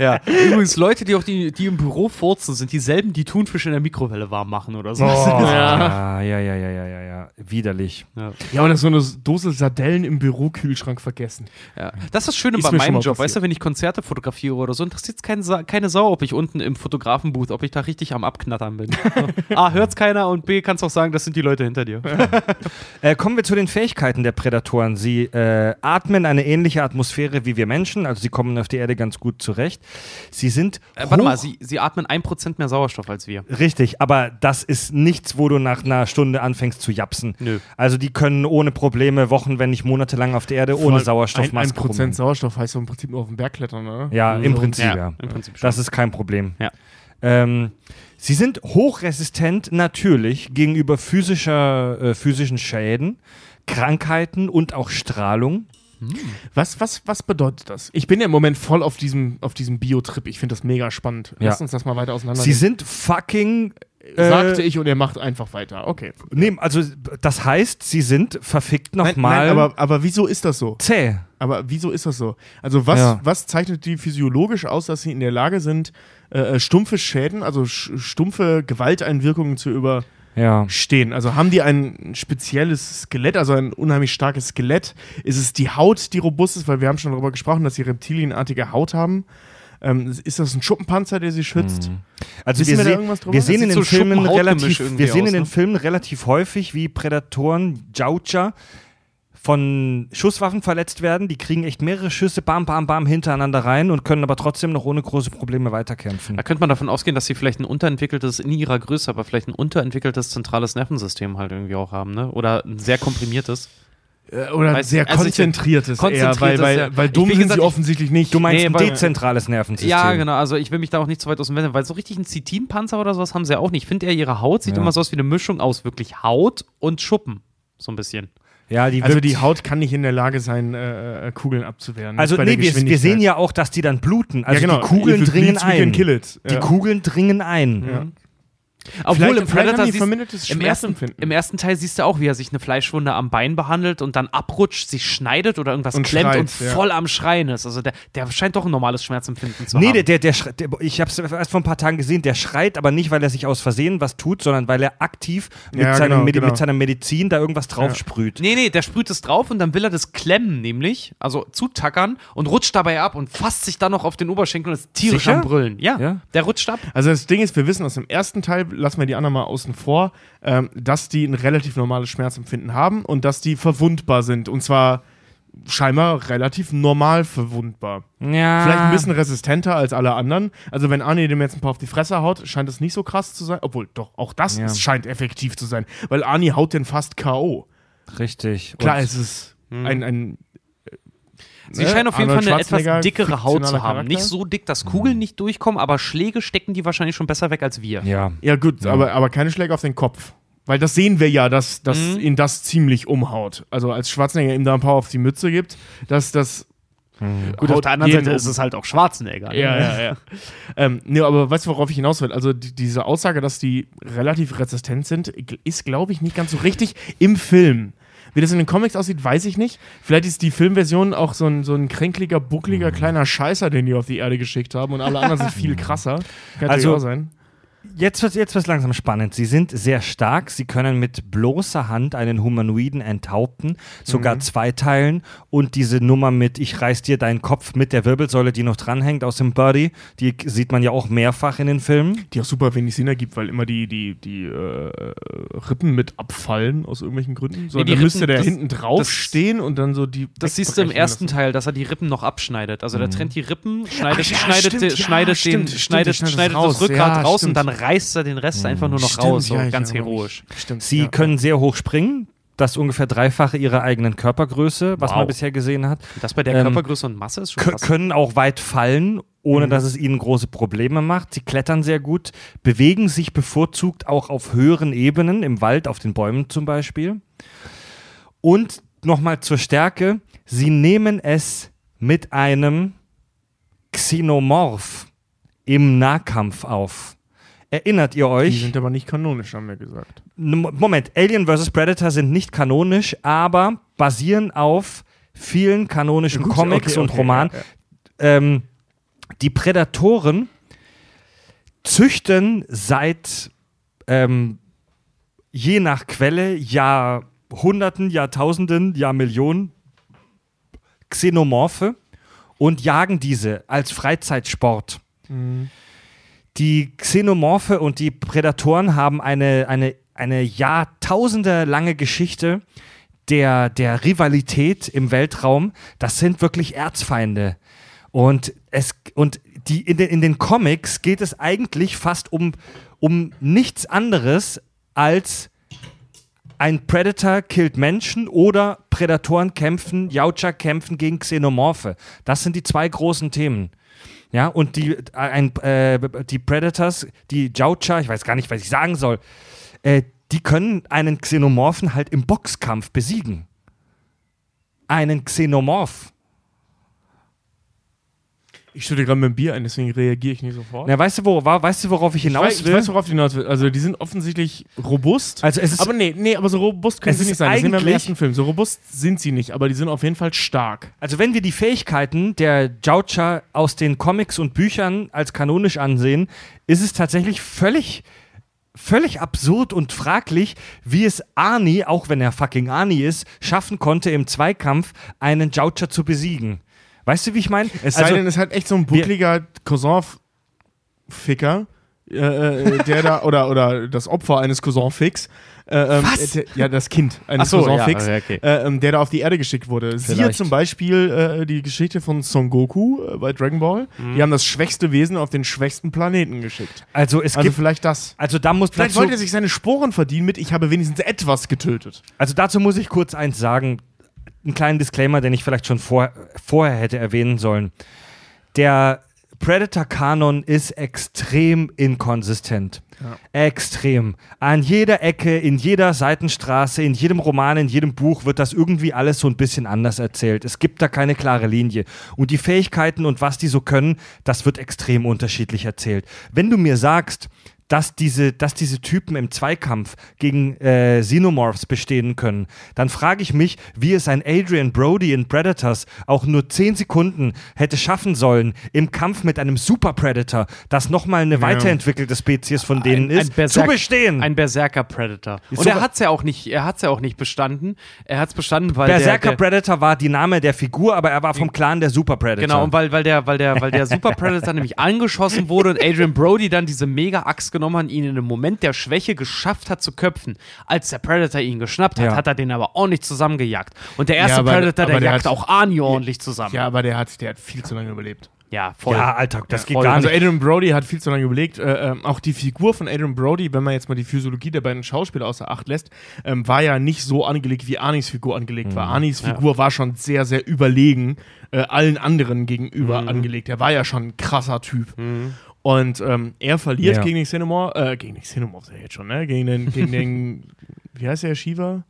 Ja. Übrigens, Leute, die auch die, die im Büro furzen, sind dieselben, die Thunfisch in der Mikrowelle warm machen oder so. ja, ja, ja, ja, ja, ja, ja. Widerlich. Ja, oder so eine Dose Sardellen im Bürokühlschrank vergessen. Ja. Das ist das Schöne Ist bei meinem Job. passiert. Weißt du, wenn ich Konzerte fotografiere oder so, interessiert es keine, Sa keine Sau, ob ich unten im Fotografenbooth, ob ich da richtig am Abknattern bin. A, hört's keiner und B, kannst auch sagen, das sind die Leute hinter dir. Äh, kommen wir zu den Fähigkeiten der Prädatoren. Sie äh, atmen eine ähnliche Atmosphäre wie wir Menschen, also sie kommen auf die Erde ganz gut zurecht. Sie sind. Äh, warte mal, sie, sie atmen 1% mehr Sauerstoff als wir. Richtig, aber das ist nichts, wo du nach einer Stunde anfängst zu japsen. Nö. Also die können ohne Probleme Wochen, wenn nicht monatelang auf der Erde ohne Ein, ein Sauerstoffmaske Prozent. Sauerstoff heißt so im Prinzip nur auf den Berg klettern, oder? Ja, im. Prinzip, ja. im Prinzip. Das ist kein Problem. Ja. Ähm, sie sind hochresistent natürlich gegenüber physischer, äh, physischen Schäden, Krankheiten und auch Strahlung. Was, was, was bedeutet das? Ich bin ja im Moment voll auf diesem, auf diesem Bio-Trip. Ich finde das mega spannend. Ja. Lass uns das mal weiter auseinander. Sie sind fucking. Äh, sagte ich und er macht einfach weiter. Okay. Nee, also das heißt, sie sind verfickt nochmal nein, aber, aber wieso ist das so? zäh. Aber wieso ist das so? Also was, Ja. was zeichnet die physiologisch aus, dass sie in der Lage sind, äh, äh, stumpfe Schäden, also stumpfe Gewalteinwirkungen zu überstehen? Ja. Also haben die ein spezielles Skelett, also ein unheimlich starkes Skelett? Ist es die Haut, die robust ist? Weil wir haben schon darüber gesprochen, dass sie reptilienartige Haut haben. Ähm, ist das ein Schuppenpanzer, der sie schützt? Also Wissen wir, wir da se- irgendwas drüber? wir sehen in den so Filmen relativ, wir sehen aus, in den ne? Filmen relativ häufig, wie Prädatoren, Jaucher, von Schusswaffen verletzt werden. Die kriegen echt mehrere Schüsse, bam, bam, bam, hintereinander rein und können aber trotzdem noch ohne große Probleme weiterkämpfen. Da könnte man davon ausgehen, dass sie vielleicht ein unterentwickeltes, in ihrer Größe, aber vielleicht ein unterentwickeltes zentrales Nervensystem halt irgendwie auch haben, ne? Oder ein sehr komprimiertes. Äh, Oder Weiß- sehr also ich- konzentriertes, eher, weil, konzentriertes, weil, ja. weil Ich- dumm wie sind gesagt, sie ich- offensichtlich nicht. Du meinst Nee, ein dezentrales Nervensystem. Ja, genau. Also ich will mich da auch nicht zu weit aus dem Wetter, weil so richtig einen Zitinpanzer oder sowas haben sie ja auch nicht. Ich finde eher, ihre Haut sieht Ja. immer so aus wie eine Mischung aus wirklich Haut und Schuppen. So ein bisschen. Ja, die Also die Haut kann nicht in der Lage sein, äh, äh, Kugeln abzuwehren. Also nee, wir, wir sehen ja auch, dass die dann bluten. Also ja, genau. die Kugeln dringen ein. Kill it. Die. Kugeln dringen ein. Ja. Obwohl Vielleicht- im Predator haben die siehst, vermindertes im, ersten, im ersten Teil siehst du auch, wie er sich eine Fleischwunde am Bein behandelt und dann abrutscht, sich schneidet oder irgendwas Und klemmt schreit, und ja. voll am Schreien ist. Also der, der scheint doch ein normales Schmerzempfinden zu Nee, haben. der, der, der, schreit- der, ich habe es erst vor ein paar Tagen gesehen, der schreit aber nicht, weil er sich aus Versehen was tut, sondern weil er aktiv mit, Ja, seinem, genau, Medi genau. mit seiner Medizin da irgendwas drauf sprüht. Nee, nee, der sprüht es drauf und dann will er das klemmen, nämlich, also zutackern und rutscht dabei ab und fasst sich dann noch auf den Oberschenkel und ist tierisch Sicher? am Brüllen. Ja, Ja? der rutscht ab. Also das Ding ist, wir wissen aus dem ersten Teil, lassen wir die anderen mal außen vor, ähm, dass die ein relativ normales Schmerzempfinden haben und dass die verwundbar sind. Und zwar scheinbar relativ normal verwundbar. Ja. Vielleicht ein bisschen resistenter als alle anderen. Also wenn Arnie dem jetzt ein paar auf die Fresse haut, scheint es nicht so krass zu sein. Obwohl, doch, auch das Ja. scheint effektiv zu sein. Weil Arnie haut den fast K.O. Richtig. Klar, Und- es ist ein, ein Sie Ne? scheinen auf jeden Fall Arnold eine etwas dickere Haut zu haben. Charakter. Nicht so dick, dass Kugeln nicht durchkommen, aber Schläge stecken die wahrscheinlich schon besser weg als wir. ja. Ja, gut, Aber, aber keine Schläge auf den Kopf. Weil das sehen wir ja, dass, dass Mhm. ihn das ziemlich umhaut. Also als Schwarzenegger ihm da ein paar auf die Mütze gibt, dass das Gut, auf der anderen Seite um. ist es halt auch Schwarzenegger. ne? Ja, ja, ja. ähm, nee, aber weißt du, worauf ich hinaus will? Also die, diese Aussage, dass die relativ resistent sind, ist, glaube ich, nicht ganz so richtig im Film. Wie das in den Comics aussieht, weiß ich nicht. Vielleicht ist die Filmversion auch so ein, so ein kränkliger, buckliger, kleiner Scheißer, den die auf die Erde geschickt haben und alle anderen sind viel krasser. Kann Also- also, auch sein. Jetzt wird jetzt wird's langsam spannend. Sie sind sehr stark. Sie können mit bloßer Hand einen Humanoiden enthaupten, sogar Mhm. zweiteilen. Und diese Nummer mit Ich reiß dir deinen Kopf mit der Wirbelsäule, die noch dranhängt aus dem Birdie, die sieht man ja auch mehrfach in den Filmen. Die auch super wenig Sinn ergibt, weil immer die, die, die äh, Rippen mit abfallen aus irgendwelchen Gründen. So, Nee, die dann müsste Rippen, der das- hinten drauf das- stehen und dann so die. Das siehst du im ersten lassen. Teil, dass er die Rippen noch abschneidet. Also der trennt die Rippen, schneidet, Ach ja, schneidet, ja, den, das raus. Rückgrat Ja, raus stimmt. und dann reißt er den Rest einfach nur noch Stimmt, raus, so ja, ganz heroisch. Stimmt. Sie ja, können sehr hoch springen. Das ungefähr dreifache ihrer eigenen Körpergröße, was Wow. man bisher gesehen hat. Das bei der Ähm, Körpergröße und Masse ist schon krass. können auch weit fallen, ohne dass es ihnen große Probleme macht. Sie klettern sehr gut, bewegen sich bevorzugt auch auf höheren Ebenen, im Wald, auf den Bäumen zum Beispiel. Und nochmal zur Stärke, sie nehmen es mit einem Xenomorph im Nahkampf auf. Erinnert ihr Die euch? sind aber nicht kanonisch, haben wir gesagt. Moment, Alien vs. Predator sind nicht kanonisch, aber basieren auf vielen kanonischen Gut, Comics okay, und okay, Romanen. ja, ja. Ähm, die Prädatoren züchten seit ähm, je nach Quelle Jahrhunderten, Jahrtausenden, Jahrmillionen Xenomorphe und jagen diese als Freizeitsport. Die Xenomorphe und die Prädatoren haben eine, eine, eine jahrtausendelange Geschichte der, der Rivalität im Weltraum. Das sind wirklich Erzfeinde. Und, es, und die, in, den, in den Comics geht es eigentlich fast um, um nichts anderes als ein Predator killt Menschen oder Prädatoren kämpfen, Yautja kämpfen gegen Xenomorphe. Das sind die zwei großen Themen. Ja, und die, äh, ein, äh, die Predators, die Yautja, ich weiß gar nicht, was ich sagen soll, äh, die können einen Xenomorphen halt im Boxkampf besiegen. Einen Xenomorph. Ich schütte gerade mit dem Bier ein, deswegen reagiere ich nicht sofort. Na, weißt, du, wo, weißt du, worauf ich ich, hinaus weiß, ich will? weiß, worauf du hinaus will. Also, die sind offensichtlich robust. Also es ist- aber nee, nee, aber so robust können sie nicht sein. Das sehen wir im ersten Film. So robust sind sie nicht, aber die sind auf jeden Fall stark. Also wenn wir die Fähigkeiten der Yautja aus den Comics und Büchern als kanonisch ansehen, ist es tatsächlich völlig, völlig absurd und fraglich, wie es Arnie, auch wenn er fucking Arnie ist, schaffen konnte, im Zweikampf einen Yautja zu besiegen. Weißt du, wie ich meine? Es sei denn, es ist halt echt so ein buckliger Cousin-Ficker, äh, äh, der da, oder, oder das Opfer eines Cousin-Fix. Äh, ähm, Was? äh, der- ja, das Kind eines so, Cousin-Fix, ja, okay. äh, ähm, der da auf die Erde geschickt wurde. Siehe Vielleicht. zum Beispiel äh, die Geschichte von Son Goku äh, bei Dragon Ball. Mhm. Die haben das schwächste Wesen auf den schwächsten Planeten geschickt. also es Also gibt, vielleicht das. also da muss Vielleicht wollte er sich seine Sporen verdienen mit, ich habe wenigstens etwas getötet. also dazu muss ich kurz eins sagen, einen kleinen Disclaimer, den ich vielleicht schon vor, vorher hätte erwähnen sollen. Der Predator-Kanon ist extrem inkonsistent. Extrem. An jeder Ecke, in jeder Seitenstraße, in jedem Roman, in jedem Buch wird das irgendwie alles so ein bisschen anders erzählt. Es gibt da keine klare Linie. Und die Fähigkeiten und was die so können, das wird extrem unterschiedlich erzählt. Wenn du mir sagst, dass diese, dass diese Typen im Zweikampf gegen äh, Xenomorphs bestehen können, dann frage ich mich, wie es ein Adrian Brody in Predators auch nur 10 Sekunden hätte schaffen sollen im Kampf mit einem Super Predator, das nochmal eine weiterentwickelte Spezies von denen ist, zu bestehen. Ein Berserker Predator. Und So- er hat's ja auch nicht, er hat's ja auch nicht bestanden. Er hat's bestanden, weil Berserker der, der Predator war die Name der Figur, aber er war vom Clan der Super Predator. Genau, und weil, weil der, weil der, weil der Super Predator nämlich angeschossen wurde und Adrian Brody dann diese Mega-Axt genommen hat, ihn in einem Moment der Schwäche geschafft hat zu köpfen. Als der Predator ihn geschnappt hat, Ja. hat er den aber ordentlich zusammengejagt. Und der erste Ja, aber- Predator, der aber der jagt hat- auch Arnie ordentlich zusammen. Ja, aber der hat, der hat viel zu lange überlebt. Ja, voll. ja, Alter, das geht voll. gar Also nicht. Adrian Brody hat viel zu lange überlegt. Äh, ähm, auch die Figur von Adrian Brody, wenn man jetzt mal die Physiologie der beiden Schauspieler außer Acht lässt, ähm, war ja nicht so angelegt, wie Arnis Figur angelegt war. Arnis Figur war schon sehr, sehr überlegen äh, allen anderen gegenüber angelegt. Er war ja schon ein krasser Typ. Und ähm, er verliert Ja. gegen den Xenomorph, äh, gegen den Xenomorph ist er jetzt schon, ne? Gegen den, gegen den, wie heißt der, Shiva?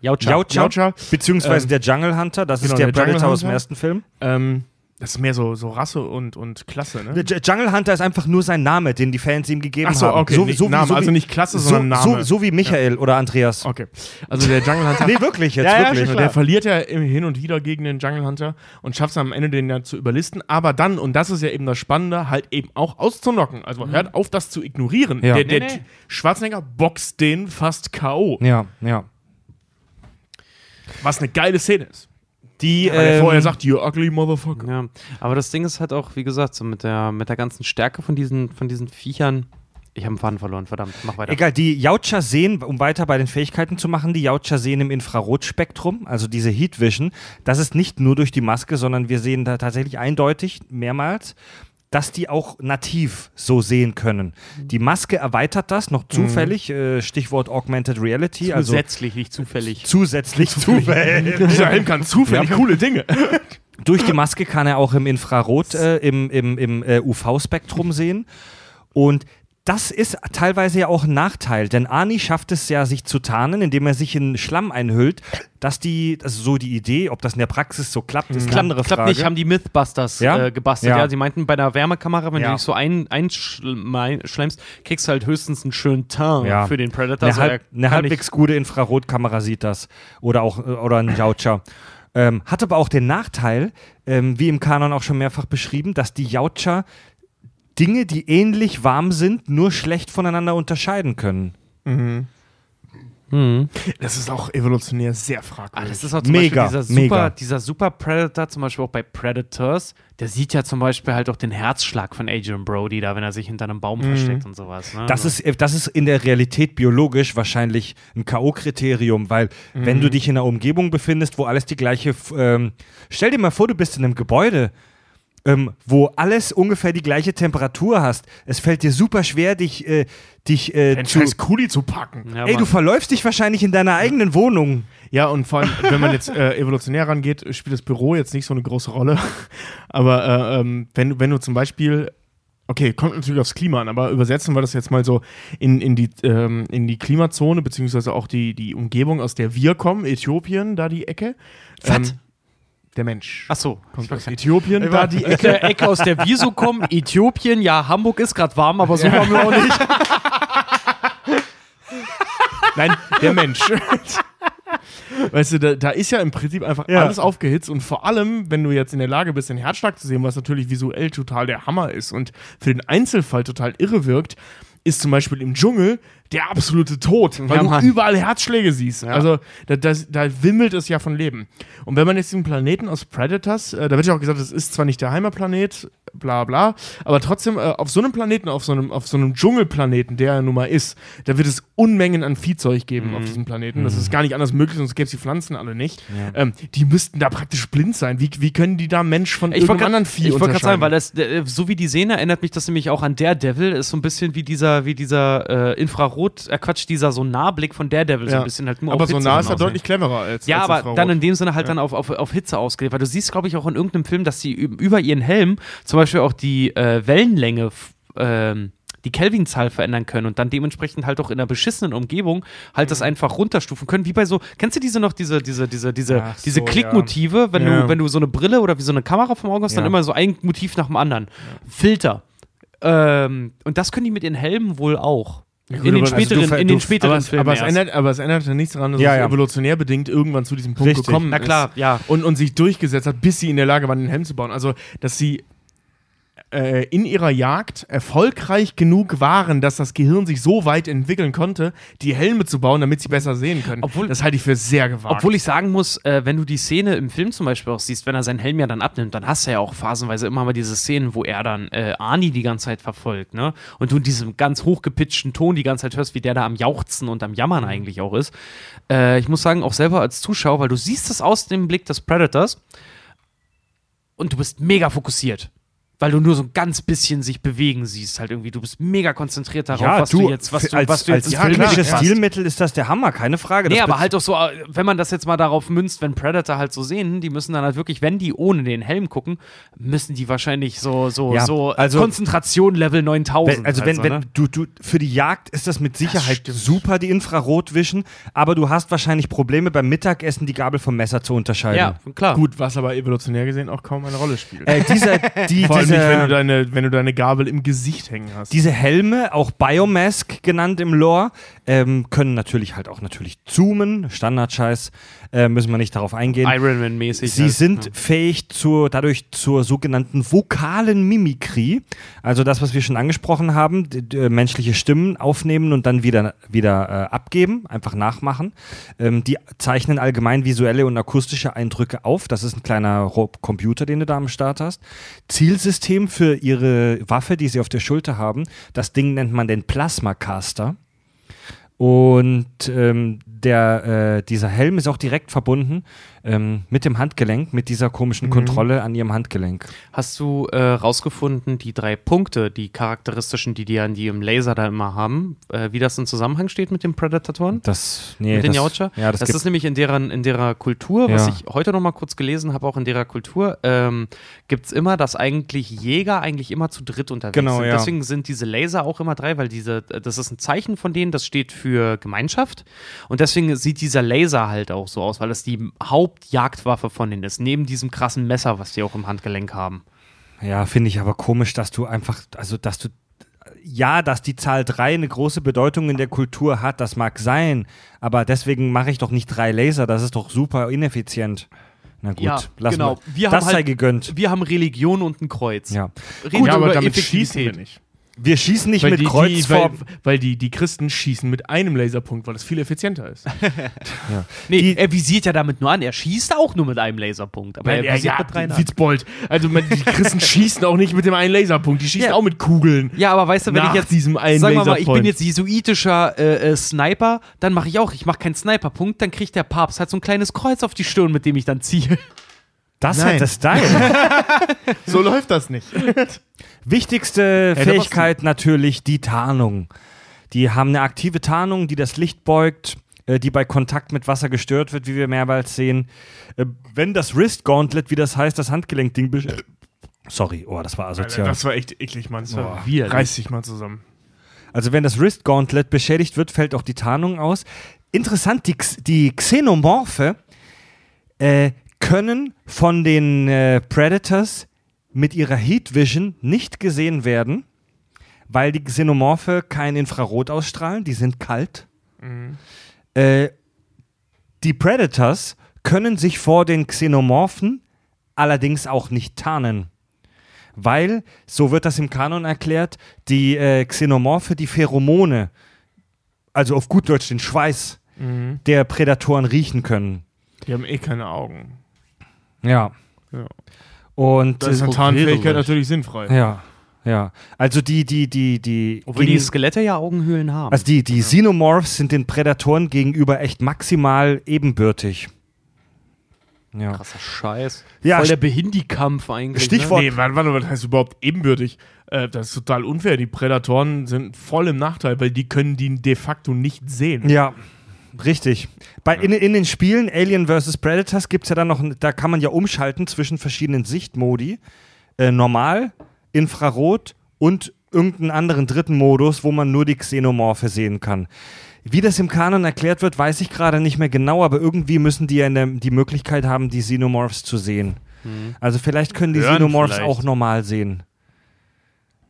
Yautja, Yautja. beziehungsweise Ähm, der Jungle Hunter, das genau, ist der, der Jungle Predator aus dem ersten Film. Ähm, Das ist mehr so, so Rasse und, und Klasse, ne? J- Jungle Hunter ist einfach nur sein Name, den die Fans ihm gegeben Ach so, haben. okay, nicht Name, also nicht Klasse, so, sondern Name. So, so wie Michael oder Andreas. Okay. Also der Jungle Hunter. Nee, wirklich jetzt, ja, wirklich. Ja, der verliert ja hin und wieder gegen den Jungle Hunter und schafft es am Ende, den ja zu überlisten. Aber dann, und das ist ja eben das Spannende, halt eben auch auszunocken. Also hört auf, das zu ignorieren. Ja. Der, Nee, der nee. Schwarzenegger boxt den fast K.O. Ja, ja. Was eine geile Szene ist. Die, Weil er ähm, vorher sagt, you ugly motherfucker. Ja, aber das Ding ist halt auch, wie gesagt, so mit der, mit der ganzen Stärke von diesen, von diesen Viechern. Ich habe einen Faden verloren, verdammt, mach weiter. Egal, die Yautja sehen, um weiter bei den Fähigkeiten zu machen, die Yautja sehen im Infrarotspektrum, also diese Heat Vision. Das ist nicht nur durch die Maske, sondern wir sehen da tatsächlich eindeutig mehrmals, dass die auch nativ so sehen können. Die Maske erweitert das noch zufällig, äh, Stichwort Augmented Reality, also Zusätzlich, nicht zufällig. zusätzlich zufällig. Dieser Helm kann zufällig coole Dinge. Durch die Maske kann er auch im Infrarot, äh, im, im, im äh, UV-Spektrum sehen. Und das ist teilweise ja auch ein Nachteil, denn Arnie schafft es ja, sich zu tarnen, indem er sich in Schlamm einhüllt. Dass die, also so die Idee, ob das in der Praxis so klappt, ist eine andere Klappt Frage. nicht, haben die Mythbusters Ja? äh, gebastelt. Ja. Ja. sie meinten, bei einer Wärmekamera, wenn Ja. du dich so ein, einschlemmst, kriegst du halt höchstens einen schönen Ja. für den Predator. eine, so halb, er eine halbwegs gute Infrarotkamera sieht das. Oder auch äh, oder ein Yautja. Ähm, hat aber auch den Nachteil, ähm, wie im Kanon auch schon mehrfach beschrieben, dass die Yautja Dinge, die ähnlich warm sind, nur schlecht voneinander unterscheiden können. Mhm. Das ist auch evolutionär sehr fragwürdig. Ah, das ist auch zum Mega, Beispiel dieser super, mega. dieser super Predator, zum Beispiel auch bei Predators, der sieht ja zum Beispiel halt auch den Herzschlag von Adrian Brody da, wenn er sich hinter einem Baum versteckt und sowas. Ne? Das ist, das ist in der Realität biologisch wahrscheinlich ein K.O.-Kriterium, weil wenn du dich in einer Umgebung befindest, wo alles die gleiche. Ähm, stell dir mal vor, du bist in einem Gebäude, ähm, wo alles ungefähr die gleiche Temperatur hast. Es fällt dir super schwer, dich, äh, dich äh, zu. scheiß Kuli zu packen. Ja, Ey, du verläufst dich wahrscheinlich in deiner eigenen Wohnung. Ja, und vor allem, wenn man jetzt äh, evolutionär rangeht, spielt das Büro jetzt nicht so eine große Rolle. Aber äh, ähm, wenn, du- wenn du zum Beispiel, okay, kommt natürlich aufs Klima an, aber übersetzen wir das jetzt mal so in, in, die, ähm, in die Klimazone, beziehungsweise auch die, die Umgebung, aus der wir kommen, Äthiopien, da die Ecke. Ähm, Was? Der Mensch. Ach so. kommt aus Äthiopien, da die Ecke. Ecke, aus der wir so kommen, Äthiopien, ja, Hamburg ist gerade warm, aber so waren wir auch nicht. Nein, der Mensch. Weißt du, da, da ist ja im Prinzip einfach Ja. alles aufgehitzt und vor allem, wenn du jetzt in der Lage bist, den Herzschlag zu sehen, was natürlich visuell total der Hammer ist und für den Einzelfall total irre wirkt, ist zum Beispiel im Dschungel der absolute Tod, weil Ja, du Mann. überall Herzschläge siehst. Also da, das, da wimmelt es ja von Leben. Und wenn man jetzt diesen Planeten aus Predators, äh, da wird ja auch gesagt, es ist zwar nicht der Heimatplanet, bla bla, aber trotzdem äh, auf so einem Planeten, auf so einem, auf so einem Dschungelplaneten, der er nun mal ist, da wird es Unmengen an Viehzeug geben auf diesem Planeten. Das ist gar nicht anders möglich, sonst gäbe es die Pflanzen alle nicht. Ähm, die müssten da praktisch blind sein. Wie, wie können die da Mensch von Ich anderen Vieh Ich wollte gerade sagen, weil das, so wie die Szene erinnert mich das nämlich auch an Daredevil, ist so ein bisschen wie dieser, wie dieser äh, Infrarot, äh, Quatsch, dieser Sonarblick von Daredevil, so Ja. ein bisschen halt nur aber auf so Hitze nah ist er hinaus. deutlich cleverer als Ja, als aber dann in dem Sinne halt dann auf, auf, auf Hitze ausgelegt, weil du siehst, glaube ich, auch in irgendeinem Film, dass sie über ihren Helm zum Beispiel auch die äh, Wellenlänge, ähm, die Kelvin-Zahl verändern können und dann dementsprechend halt auch in einer beschissenen Umgebung halt Mhm. das einfach runterstufen können, wie bei so, kennst du diese noch, diese, diese, diese, diese, Ach diese so, Klickmotive, wenn Ja. du, wenn du so eine Brille oder wie so eine Kamera vom Auge hast, dann Ja. immer so ein Motiv nach dem anderen. Filter. Ähm, und das können die mit ihren Helmen wohl auch. In gut, den also späteren, du ver- in den späteren aber, es, Filmen aber, es ändert, aber es ändert ja nichts daran, dass Ja, es ja. evolutionär bedingt irgendwann zu diesem Punkt Richtig. gekommen Na klar, ist. ja. Und, und sich durchgesetzt hat, bis sie in der Lage waren, den Helm zu bauen. Also, dass sie äh, in ihrer Jagd erfolgreich genug waren, dass das Gehirn sich so weit entwickeln konnte, die Helme zu bauen, damit sie besser sehen können. Obwohl- das halte ich für sehr gewagt. Obwohl ich sagen muss, äh, wenn du die Szene im Film zum Beispiel auch siehst, wenn er seinen Helm ja dann abnimmt, dann hast du ja auch phasenweise immer mal diese Szenen, wo er dann äh, Arnie die ganze Zeit verfolgt, ne? Und du in diesem ganz hochgepitchten Ton die ganze Zeit hörst, wie der da am Jauchzen und am Jammern eigentlich auch ist. Äh, ich muss sagen, auch selber als Zuschauer, weil du siehst es aus dem Blick des Predators und du bist mega fokussiert. Weil du nur so ein ganz bisschen sich bewegen siehst, halt irgendwie. Du bist mega konzentriert darauf, Ja, was du, du, jetzt, was du, als, was du als jetzt filmisches passt. Stilmittel ist das der Hammer, keine Frage. Nee, Das aber halt doch so, äh, wenn man das jetzt mal darauf münzt, wenn Predator halt so sehen, die müssen dann halt wirklich, wenn die ohne den Helm gucken, müssen die wahrscheinlich so, so, Ja, so also- Konzentration Level 9000. Wenn, also halt wenn, so, wenn ne? du, du für die Jagd ist das mit Sicherheit stimmt. super, die Infrarotvision, aber du hast wahrscheinlich Probleme beim Mittagessen die Gabel vom Messer zu unterscheiden. Ja, klar. Gut, was aber evolutionär gesehen auch kaum eine Rolle spielt. Äh, diese, die, allem nicht, wenn du, deine, wenn du deine Gabel im Gesicht hängen hast. diese Helme, auch Biomask genannt im Lore, ähm, können natürlich halt auch natürlich zoomen, Standardscheiß, äh, müssen wir nicht darauf eingehen. Ironman-mäßig. Sie halt. sind Ja. fähig zur, dadurch zur sogenannten vokalen Mimikrie. Also das, was wir schon angesprochen haben, d- d- menschliche Stimmen aufnehmen und dann wieder, wieder äh, abgeben, einfach nachmachen. Ähm, die zeichnen allgemein visuelle und akustische Eindrücke auf. Das ist ein kleiner Computer, den du da am Start hast. Zielsystem für ihre Waffe, die sie auf der Schulter haben. Das Ding nennt man den Plasmacaster. Und ähm, der, äh, dieser Helm ist auch direkt verbunden ähm, mit dem Handgelenk, mit dieser komischen Kontrolle an ihrem Handgelenk. Hast du äh, rausgefunden, die drei Punkte, die charakteristischen, die die an im Laser da immer haben, äh, wie das in Zusammenhang steht mit den Predatoren? Das, nee, mit den das, Yautja? Ja, das, das ist nämlich in deren, in derer Kultur, was Ja. ich heute noch mal kurz gelesen habe, auch in derer Kultur, ähm, gibt es immer, dass eigentlich Jäger eigentlich immer zu dritt unterwegs Genau, sind. ja. Deswegen sind diese Laser auch immer drei, weil diese, das ist ein Zeichen von denen, das steht für Gemeinschaft. Und deswegen sieht dieser Laser halt auch so aus, weil das die Hauptjagdwaffe von denen ist, neben diesem krassen Messer, was die auch im Handgelenk haben. ja, finde ich aber komisch, dass du einfach, also dass du ja, dass die Zahl 3 eine große Bedeutung in der Kultur hat, das mag sein, aber deswegen mache ich doch nicht drei Laser, das ist doch super ineffizient. Na gut, Ja, lass genau. mal. Wir das haben sei halt- gegönnt. Wir haben Religion und ein Kreuz. Ja. Reden ja, aber damit schießen wir nicht. Wir schießen nicht Weil mit die, Kreuz die, vor. weil, weil die, die Christen schießen mit einem Laserpunkt, weil das viel effizienter ist. Nee, Die- er visiert ja damit nur an. Er schießt auch nur mit einem Laserpunkt. Aber Weil, er visiert mit drei. Witzbold. Also man, die Christen schießen auch nicht mit dem einen Laserpunkt, die schießen Ja. auch mit Kugeln. Ja, aber weißt du, wenn ich jetzt diesem einen sagen wir mal, ich bin jetzt jesuitischer äh, äh, Sniper, dann mache ich auch, ich mache keinen Sniperpunkt, dann kriegt der Papst halt so ein kleines Kreuz auf die Stirn, mit dem ich dann ziehe. das Nein. hat das Style. So läuft das nicht. Wichtigste Hätte Fähigkeit natürlich die Tarnung. Die haben eine aktive Tarnung, die das Licht beugt, äh, die bei Kontakt mit Wasser gestört wird, wie wir mehrmals sehen. Äh, wenn das Wrist Gauntlet, wie das heißt, das Handgelenkding. besch- Sorry, oh, das war asozial. Das war echt eklig, Mann. Das widerlich. Reiß dich mal zusammen. Also wenn das Wrist Gauntlet beschädigt wird, fällt auch die Tarnung aus. Interessant, die, die Xenomorphe äh, können von den äh, Predators mit ihrer Heat Vision nicht gesehen werden, weil die Xenomorphe kein Infrarot ausstrahlen, die sind kalt. Äh, die Predators können sich vor den Xenomorphen allerdings auch nicht tarnen. Weil, so wird das im Kanon erklärt, die äh, Xenomorphe die Pheromone, also auf gut Deutsch den Schweiß der Prädatoren riechen können. Die haben eh keine Augen. Ja. Ja. Und Da ist äh, eine so Tarnfähigkeit natürlich sinnfrei. ja, ja. Also die, die, die, die, Obwohl die Skelette ja Augenhöhlen haben. also die, die Xenomorphs sind den Prädatoren gegenüber echt maximal ebenbürtig. Ja. Krasser Scheiß. Ja, Voll der Behindikampf eigentlich. Stichwort- Nee, warte, warte, was heißt überhaupt ebenbürtig? Äh, das ist total unfair. Die Prädatoren sind voll im Nachteil, weil die können die de facto nicht sehen. Ja, richtig. Bei, in, in den Spielen Alien vs. Predators gibt es ja dann noch, da kann man ja umschalten zwischen verschiedenen Sichtmodi. Äh, normal, Infrarot und irgendeinen anderen dritten Modus, wo man nur die Xenomorphe sehen kann. Wie das im Kanon erklärt wird, weiß ich gerade nicht mehr genau, aber irgendwie müssen die ja eine, die Möglichkeit haben, die Xenomorphs zu sehen. Also vielleicht können die Hören Xenomorphs vielleicht. auch normal sehen.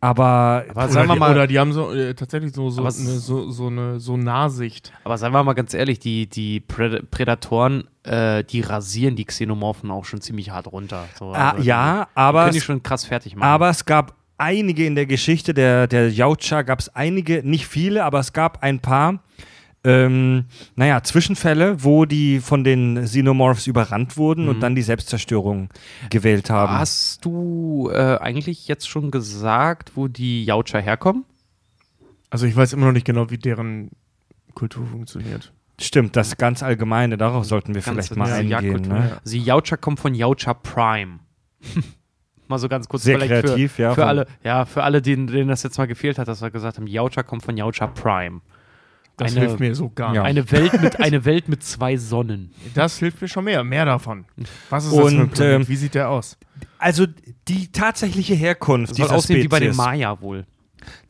Aber, Aber sagen wir die, mal, oder die haben so, äh, tatsächlich so, so, es- so, so eine so Nahsicht. aber seien wir mal ganz ehrlich, die, die Prädatoren, äh, die rasieren die Xenomorphen auch schon ziemlich hart runter. So, ah, also ja, aber können die es- schon krass fertig machen. Aber es gab einige in der Geschichte der, der Yautja, gab es einige, nicht viele, aber es gab ein paar, ähm, naja, Zwischenfälle, wo die von den Xenomorphs überrannt wurden Mhm. und dann die Selbstzerstörung gewählt haben. Hast du äh, eigentlich jetzt schon gesagt, wo die Yautja herkommen? Also ich weiß immer noch nicht genau, wie deren Kultur funktioniert. Stimmt, das ganz Allgemeine, darauf sollten wir Ganz vielleicht mal diese eingehen. Jagdkultur. Ne? Also die Yautja kommt von Yautja Prime. Mal so ganz kurz Sehr vielleicht kreativ, für, ja, Für alle, ja, für alle, denen, denen das jetzt mal gefehlt hat, dass wir gesagt haben, Yautja kommt von Yautja Prime. Das Eine- hilft mir so gar nicht. Eine Welt mit, eine Welt mit zwei Sonnen. Das hilft mir schon mehr. Mehr davon. Was ist Und, das für ein Planet? ähm, Wie sieht der aus? Also die tatsächliche Herkunft Das soll dieser aussehen Spezies. wie bei den Maya wohl.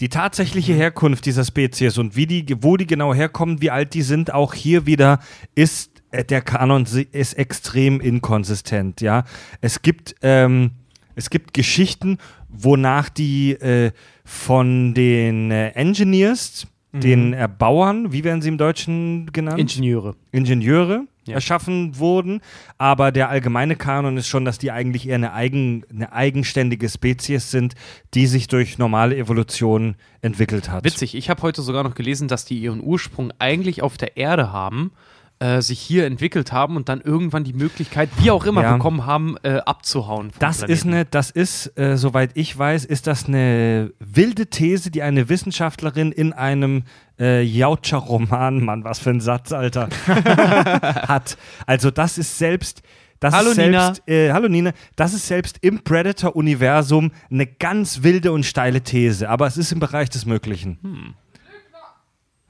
Die tatsächliche Herkunft dieser Spezies und wie die, wo die genau herkommen, wie alt die sind, auch hier wieder ist äh, der Kanon ist extrem inkonsistent. Ja, es gibt ähm, es gibt Geschichten, wonach die äh, von den äh, Engineers, den Erbauern, wie werden sie im Deutschen genannt? Ingenieure. Ingenieure Ja. erschaffen wurden, aber der allgemeine Kanon ist schon, dass die eigentlich eher eine, eigen, eine eigenständige Spezies sind, die sich durch normale Evolution entwickelt hat. Witzig, ich habe heute sogar noch gelesen, dass die ihren Ursprung eigentlich auf der Erde haben, äh, sich hier entwickelt haben und dann irgendwann die Möglichkeit, wie auch immer, Ja. bekommen haben, äh, abzuhauen. Das ist eine, das ist, äh, soweit ich weiß, ist das eine wilde These, die eine Wissenschaftlerin in einem äh, Jautscher-Roman, Mann, was für ein Satz, Alter, hat. Also das ist selbst, das Hallo, ist selbst, Äh, hallo Nina, das ist selbst im Predator-Universum eine ganz wilde und steile These, aber es ist im Bereich des Möglichen. Hm.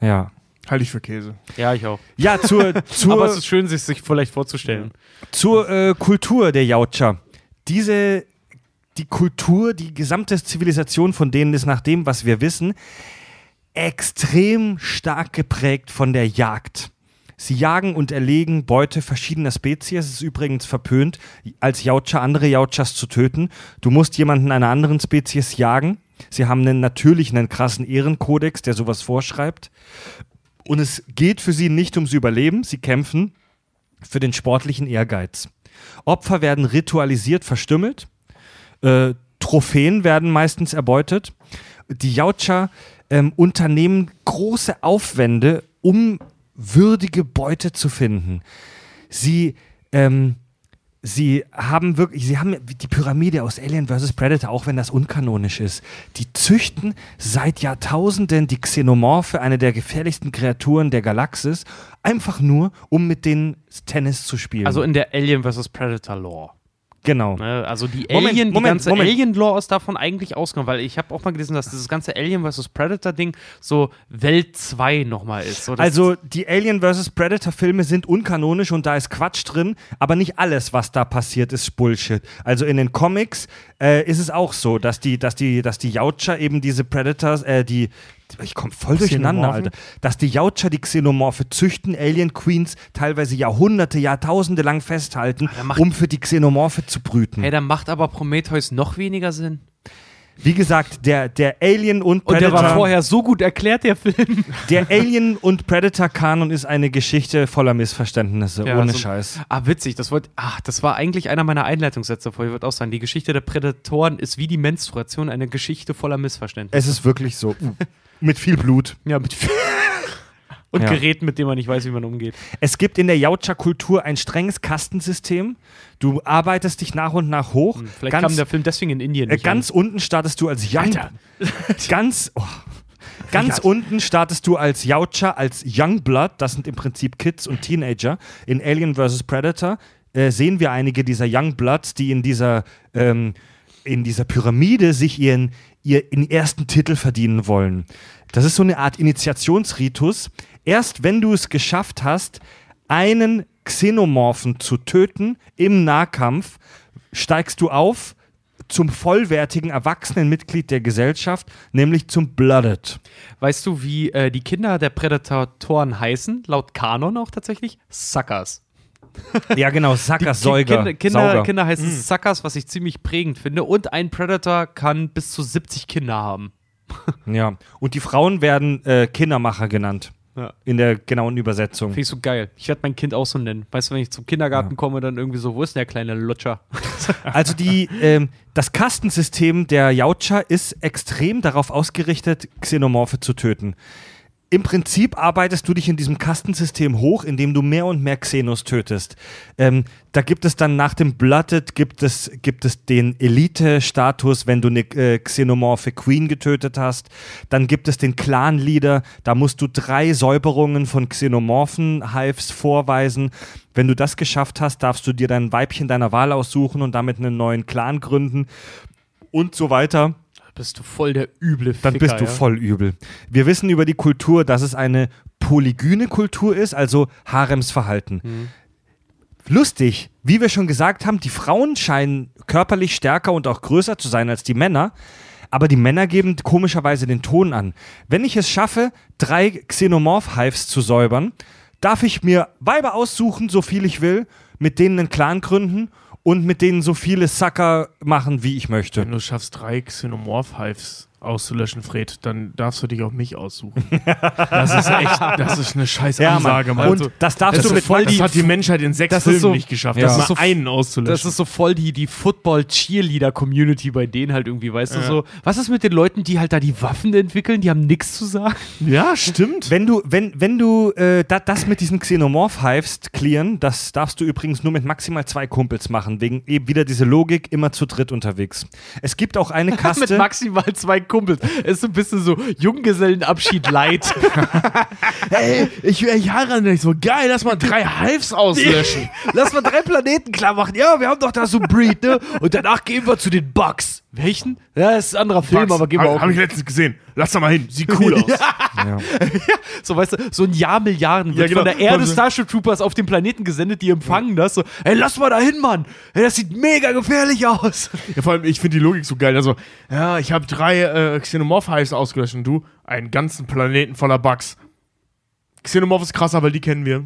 Ja. Halte ich für Käse. Ja, ich auch. Ja, zur, zur, Aber es ist schön, sich, sich vielleicht vorzustellen. Zur äh, Kultur der Jautscher. Diese, die Kultur, die gesamte Zivilisation von denen ist nach dem, was wir wissen, extrem stark geprägt von der Jagd. Sie jagen und erlegen Beute verschiedener Spezies. Es ist übrigens verpönt, als Jautscher andere Jautschers zu töten. Du musst jemanden einer anderen Spezies jagen. Sie haben einen natürlichen, einen krassen Ehrenkodex, der sowas vorschreibt. Und es geht für sie nicht ums Überleben. Sie kämpfen für den sportlichen Ehrgeiz. Opfer werden ritualisiert verstümmelt. Äh, Trophäen werden meistens erbeutet. Die Jautscher ähm, unternehmen große Aufwände, um würdige Beute zu finden. Sie, ähm, sie haben wirklich, sie haben die Pyramide aus Alien vs. Predator, auch wenn das unkanonisch ist. Die züchten seit Jahrtausenden die Xenomorphe, eine der gefährlichsten Kreaturen der Galaxis, einfach nur, um mit denen Tennis zu spielen. Also in der Alien vs. Predator Lore. Genau. Ne? Also die Moment, Alien, die Moment, ganze Moment. Alien-Lore ist davon eigentlich ausgenommen, weil ich habe auch mal gelesen, dass dieses ganze Alien vs. Predator-Ding so Welt 2 nochmal ist. So, Also die Alien vs. Predator Filme sind unkanonisch und da ist Quatsch drin, aber nicht alles, was da passiert, ist Bullshit. Also in den Comics äh, ist es auch so, dass die, dass die, dass die Jautscher eben diese Predators, äh, die ich komme voll durcheinander? Alter. Dass die Jautscher die Xenomorphe züchten, Alien Queens teilweise Jahrhunderte, Jahrtausende lang festhalten, um für die Xenomorphe zu brüten. hey, dann macht aber Prometheus noch weniger Sinn. Wie gesagt, der, der Alien und Und Predator. der war vorher so gut erklärt, der Film. Der Alien und Predator Kanon ist eine Geschichte voller Missverständnisse, Ja, ohne so- Scheiß. Ah, witzig. Das, wollt, ach, das war eigentlich einer meiner Einleitungssätze vorher. Ich würde auch sagen, die Geschichte der Prädatoren ist wie die Menstruation eine Geschichte voller Missverständnisse. Es ist wirklich so. Mit viel Blut. Ja, mit Und Ja. Geräten, mit denen man nicht weiß, wie man umgeht. Es gibt in der Jautscher-Kultur ein strenges Kastensystem. Du arbeitest dich nach und nach hoch. Hm, Vielleicht ganz, kam der Film deswegen in Indien äh, ganz unten startest du als Young. Ganz, oh, ganz unten startest du als Jautscher, als Youngblood. Das sind im Prinzip Kids und Teenager. In Alien vs. Predator äh, sehen wir einige dieser Youngbloods, die in dieser, ähm, in dieser Pyramide sich ihren, ihren ersten Titel verdienen wollen. Das ist so eine Art Initiationsritus. Erst wenn du es geschafft hast, einen Xenomorphen zu töten im Nahkampf, steigst du auf zum vollwertigen erwachsenen Mitglied der Gesellschaft, nämlich zum Blooded. Weißt du, wie äh, die Kinder der Prädatoren heißen? Laut Kanon auch tatsächlich? Suckers. Ja, genau, Ki- Säuger. Kinder, Kinder, Sauger. Kinder heißen Suckers, was ich ziemlich prägend finde. Und ein Predator kann bis zu 70 Kinder haben. Ja, und die Frauen werden äh, Kindermacher genannt. Ja. In der genauen Übersetzung. Finde ich so geil. Ich werde mein Kind auch so nennen. Weißt du, wenn ich zum Kindergarten komme, dann irgendwie so, wo ist denn der kleine Lutscher? Also die, ähm, das Kastensystem der Jautscher ist extrem darauf ausgerichtet, Xenomorphe zu töten. Im Prinzip arbeitest du dich in diesem Kastensystem hoch, indem du mehr und mehr Xenos tötest. Ähm, da gibt es dann nach dem Blooded gibt es, gibt es den Elite-Status, wenn du eine äh, xenomorphe Queen getötet hast. Dann gibt es den Clan-Leader, da musst du drei Säuberungen von Xenomorphen-Hives vorweisen. Wenn du das geschafft hast, darfst du dir dein Weibchen deiner Wahl aussuchen und damit einen neuen Clan gründen und so weiter bist du voll der üble Ficker, dann bist du ja? voll übel. Wir wissen über die Kultur, dass es eine polygyne Kultur ist, also Haremsverhalten. Mhm. Lustig, wie wir schon gesagt haben, die Frauen scheinen körperlich stärker und auch größer zu sein als die Männer. Aber die Männer geben komischerweise den Ton an. Wenn ich es schaffe, drei Xenomorph-Hives zu säubern, darf ich mir Weiber aussuchen, so viel ich will, mit denen einen Clan gründen und mit denen so viele Sucker machen, wie ich möchte. Wenn du schaffst, drei Xenomorph-Hives auszulöschen, Fred, dann darfst du dich auch mich aussuchen. das ist echt, das ist eine scheiß Ja, Ansage, Mann. Und das darfst das, du mit voll das das hat die Menschheit in sechs Filmen so- nicht geschafft, Ja. das ist so- einen auszulöschen. Das ist so voll die, die Football-Cheerleader-Community bei denen halt irgendwie, weißt du so. Was ist mit den Leuten, die halt da die Waffen entwickeln? Die haben nichts zu sagen. ja, stimmt. Wenn du, wenn, wenn du äh, da, das mit diesen Xenomorph-Hives clearen, das darfst du übrigens nur mit maximal zwei Kumpels machen, wegen eben wieder diese Logik, immer zu dritt unterwegs. Es gibt auch eine Mit Kaste. maximal zwei Kumpels. Es ist so ein bisschen so Junggesellenabschied light. Ey, ich, ich heirate nicht so geil, lass mal drei Hives auslöschen. Lass mal drei Planeten klar machen. Ja, wir haben doch da so Breed, ne? Und danach gehen wir zu den Bugs. Welchen? Ja, das ist ein anderer Film, aber gehen wir auch. hab ich letztens gesehen. Lass da mal hin. Sieht cool aus. ja. So, weißt du, so ein Jahr Milliarden wird Ja, genau. von der Erde Also- Starship Troopers auf den Planeten gesendet, die empfangen das so. Ey, lass mal da hin, Mann. Ey, das sieht mega gefährlich aus. Ja, vor allem, ich finde die Logik so geil. Also, ja, ich habe drei äh, Xenomorph-Hives ausgelöscht und du einen ganzen Planeten voller Bugs. Xenomorph ist krasser, weil die kennen wir.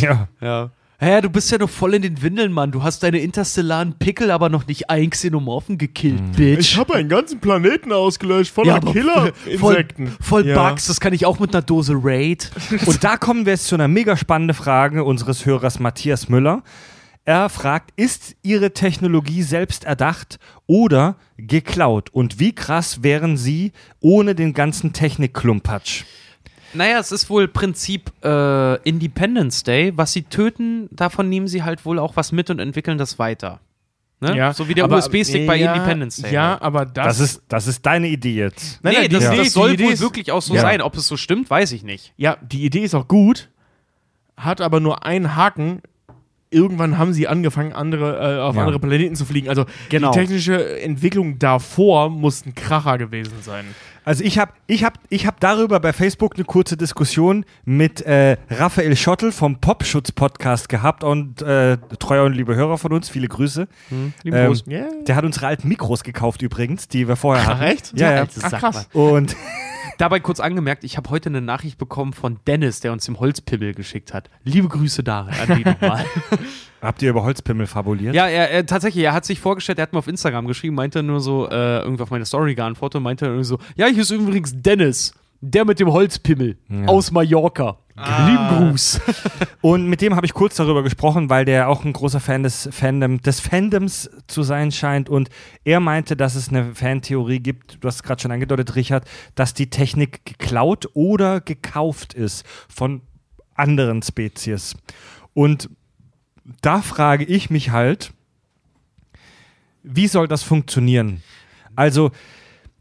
ja. Ja. Hä, du bist ja noch voll in den Windeln, Mann. Du hast deine interstellaren Pickel aber noch nicht ein Xenomorphen gekillt, Bitch. Ich habe einen ganzen Planeten ausgelöscht voller voll, Killer-Insekten. voll Ja. Bugs, das kann ich auch mit einer Dose Raid. Und da kommen wir jetzt zu einer mega spannenden Frage unseres Hörers Matthias Müller. Er fragt, ist Ihre Technologie selbst erdacht oder geklaut? Und wie krass wären Sie ohne den ganzen Technikklumpatsch? Naja, es ist wohl Prinzip äh, Independence Day. Was sie töten, davon nehmen sie halt wohl auch was mit und entwickeln das weiter. Ne? Ja, so wie der USB-Stick bei ja, Independence Day. Ja, halt. aber das, Das ist, das ist deine Idee jetzt. Nein, nee, nein, das, die Idee- das soll Idee wohl ist- wirklich auch so Ja. sein. Ob es so stimmt, weiß ich nicht. Ja, die Idee ist auch gut, hat aber nur einen Haken. Irgendwann haben sie angefangen, andere, äh, auf Ja. andere Planeten zu fliegen. Also Genau. die technische Entwicklung davor muss ein Kracher gewesen sein. Also ich habe ich hab, ich hab darüber bei Facebook eine kurze Diskussion mit äh, Raphael Schottel vom Popschutz-Podcast gehabt und äh, treuer und liebe Hörer von uns, viele Grüße. Lieben Ähm, Gruß. Yeah. Der hat unsere alten Mikros gekauft übrigens, die wir vorher hatten. echt? Ja, ja. Ach, krass. Und Dabei kurz angemerkt, ich habe heute eine Nachricht bekommen von Dennis, der uns den Holzpimmel geschickt hat. Liebe Grüße da an die nochmal. habt ihr über Holzpimmel fabuliert? ja, er, er, tatsächlich, er hat sich vorgestellt, er hat mir auf Instagram geschrieben, meinte nur so, äh, irgendwie auf meine Story geantwortet und meinte irgendwie so, ja, hier ist übrigens Dennis, der mit dem Holzpimmel aus Mallorca. Lieben Gruß. Und mit dem habe ich kurz darüber gesprochen, weil der auch ein großer Fan des, Fandom, des Fandoms zu sein scheint. Und er meinte, dass es eine Fantheorie gibt, du hast es gerade schon angedeutet, Richard, dass die Technik geklaut oder gekauft ist von anderen Spezies. Und da frage ich mich halt, wie soll das funktionieren? Also,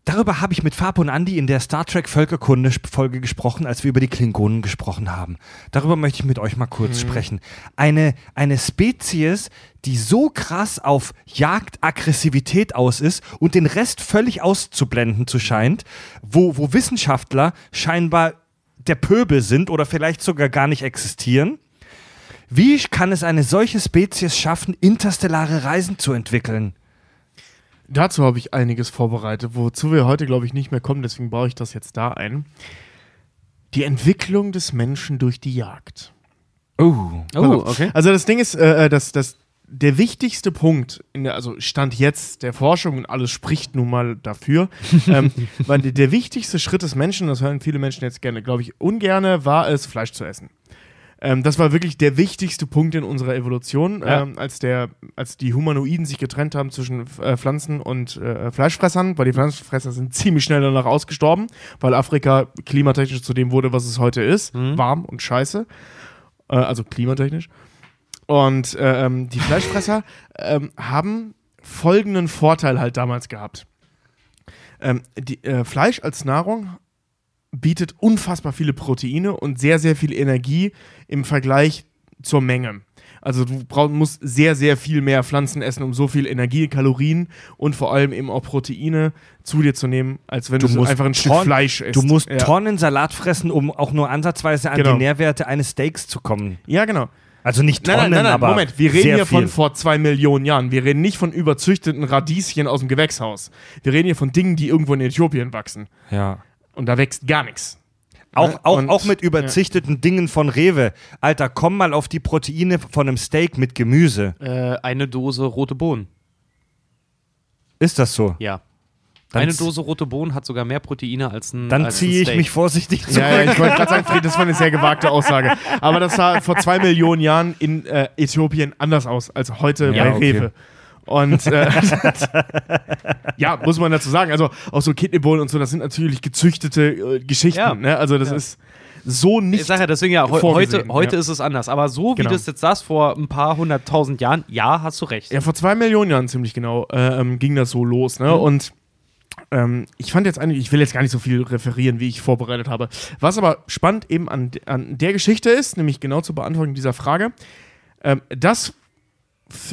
darüber habe ich mit Fab und Andy in der Star Trek Völkerkunde Folge gesprochen, als wir über die Klingonen gesprochen haben. Darüber möchte ich mit euch mal kurz sprechen. Eine, eine Spezies, die so krass auf Jagdaggressivität aus ist und den Rest völlig auszublenden zu scheint, wo, wo Wissenschaftler scheinbar der Pöbel sind oder vielleicht sogar gar nicht existieren. Wie kann es eine solche Spezies schaffen, interstellare Reisen zu entwickeln? Dazu habe ich einiges vorbereitet, wozu wir heute, glaube ich, nicht mehr kommen, deswegen baue ich das jetzt da ein. Die Entwicklung des Menschen durch die Jagd. Oh. Oh, okay. Also das Ding ist, äh, dass, dass der wichtigste Punkt, in der, also Stand jetzt der Forschung und alles spricht nun mal dafür, ähm, weil der, der wichtigste Schritt des Menschen, das hören viele Menschen jetzt gerne, glaube ich, ungerne, war es, Fleisch zu essen. Ähm, das war wirklich der wichtigste Punkt in unserer Evolution, Ja. ähm, als, der, als die Humanoiden sich getrennt haben zwischen äh, Pflanzen und äh, Fleischfressern, weil die Pflanzenfresser sind ziemlich schnell danach ausgestorben, weil Afrika klimatechnisch zu dem wurde, was es heute ist. Warm und scheiße. Äh, also klimatechnisch. Und äh, ähm, die Fleischfresser ähm, haben folgenden Vorteil halt damals gehabt. Ähm, die, äh, Fleisch als Nahrung bietet unfassbar viele Proteine und sehr, sehr viel Energie im Vergleich zur Menge. Also du brauch, musst sehr, sehr viel mehr Pflanzen essen, um so viel Energie, Kalorien und vor allem eben auch Proteine zu dir zu nehmen, als wenn du, so einfach ein Stück Fleisch isst. Du musst ja. Tonnen Salat fressen, um auch nur ansatzweise an Genau. die Nährwerte eines Steaks zu kommen. Ja, genau. Also nicht Tonnen, nein, nein, nein, aber Moment. Wir reden hier von viel. vor zwei Millionen Jahren. Wir reden nicht von überzüchteten Radieschen aus dem Gewächshaus. Wir reden hier von Dingen, die irgendwo in Äthiopien wachsen. Ja. Und da wächst gar nichts. Auch, Ne? auch, Und- auch mit überzüchteten Dingen von Rewe. Alter, komm mal auf die Proteine von einem Steak mit Gemüse. Äh, eine Dose rote Bohnen. Ist das so? Ja. Dann eine Dose rote Bohnen hat sogar mehr Proteine als ein Dann ziehe ich mich vorsichtig zurück. Ja, ja, ich wollte gerade sagen, Fried, das war eine sehr gewagte Aussage. Aber das sah vor zwei Millionen Jahren in äh, Äthiopien anders aus als heute Ja, bei okay. Rewe. Und äh, ja, muss man dazu sagen. Also auch so Kidneybohnen und so, das sind natürlich gezüchtete äh, Geschichten. Ja. Ne? Also das Ja. ist so nicht. Ich sage ja deswegen ja, vorgesehen, heute, heute ja. ist es anders. Aber so wie Genau. du es jetzt sagst, vor ein paar hunderttausend Jahren, ja, hast du recht. Ja, vor zwei Millionen Jahren ziemlich genau äh, ähm, ging das so los. Ne? Mhm. Und ähm, ich fand jetzt eigentlich, ich will jetzt gar nicht so viel referieren, wie ich vorbereitet habe. Was aber spannend eben an, an der Geschichte ist, nämlich genau zur Beantwortung dieser Frage, ähm, dass,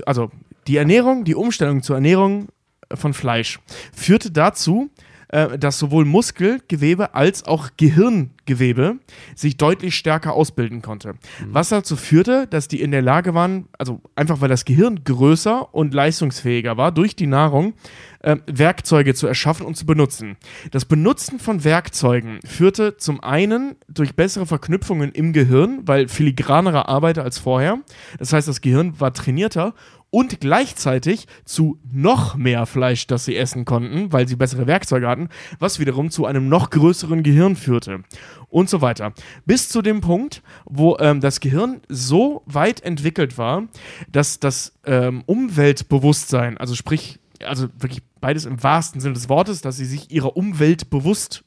also die Ernährung, die Umstellung zur Ernährung von Fleisch führte dazu, äh, dass sowohl Muskelgewebe als auch Gehirngewebe sich deutlich stärker ausbilden konnte. Was dazu führte, dass die in der Lage waren, also einfach weil das Gehirn größer und leistungsfähiger war durch die Nahrung, äh, Werkzeuge zu erschaffen und zu benutzen. Das Benutzen von Werkzeugen führte zum einen durch bessere Verknüpfungen im Gehirn, weil filigranerer arbeite als vorher. Das heißt, das Gehirn war trainierter und gleichzeitig zu noch mehr Fleisch, das sie essen konnten, weil sie bessere Werkzeuge hatten, was wiederum zu einem noch größeren Gehirn führte und so weiter. Bis zu dem Punkt, wo ähm, das Gehirn so weit entwickelt war, dass das ähm, Umweltbewusstsein, also sprich, also wirklich beides im wahrsten Sinne des Wortes, dass sie sich ihrer Umwelt bewusster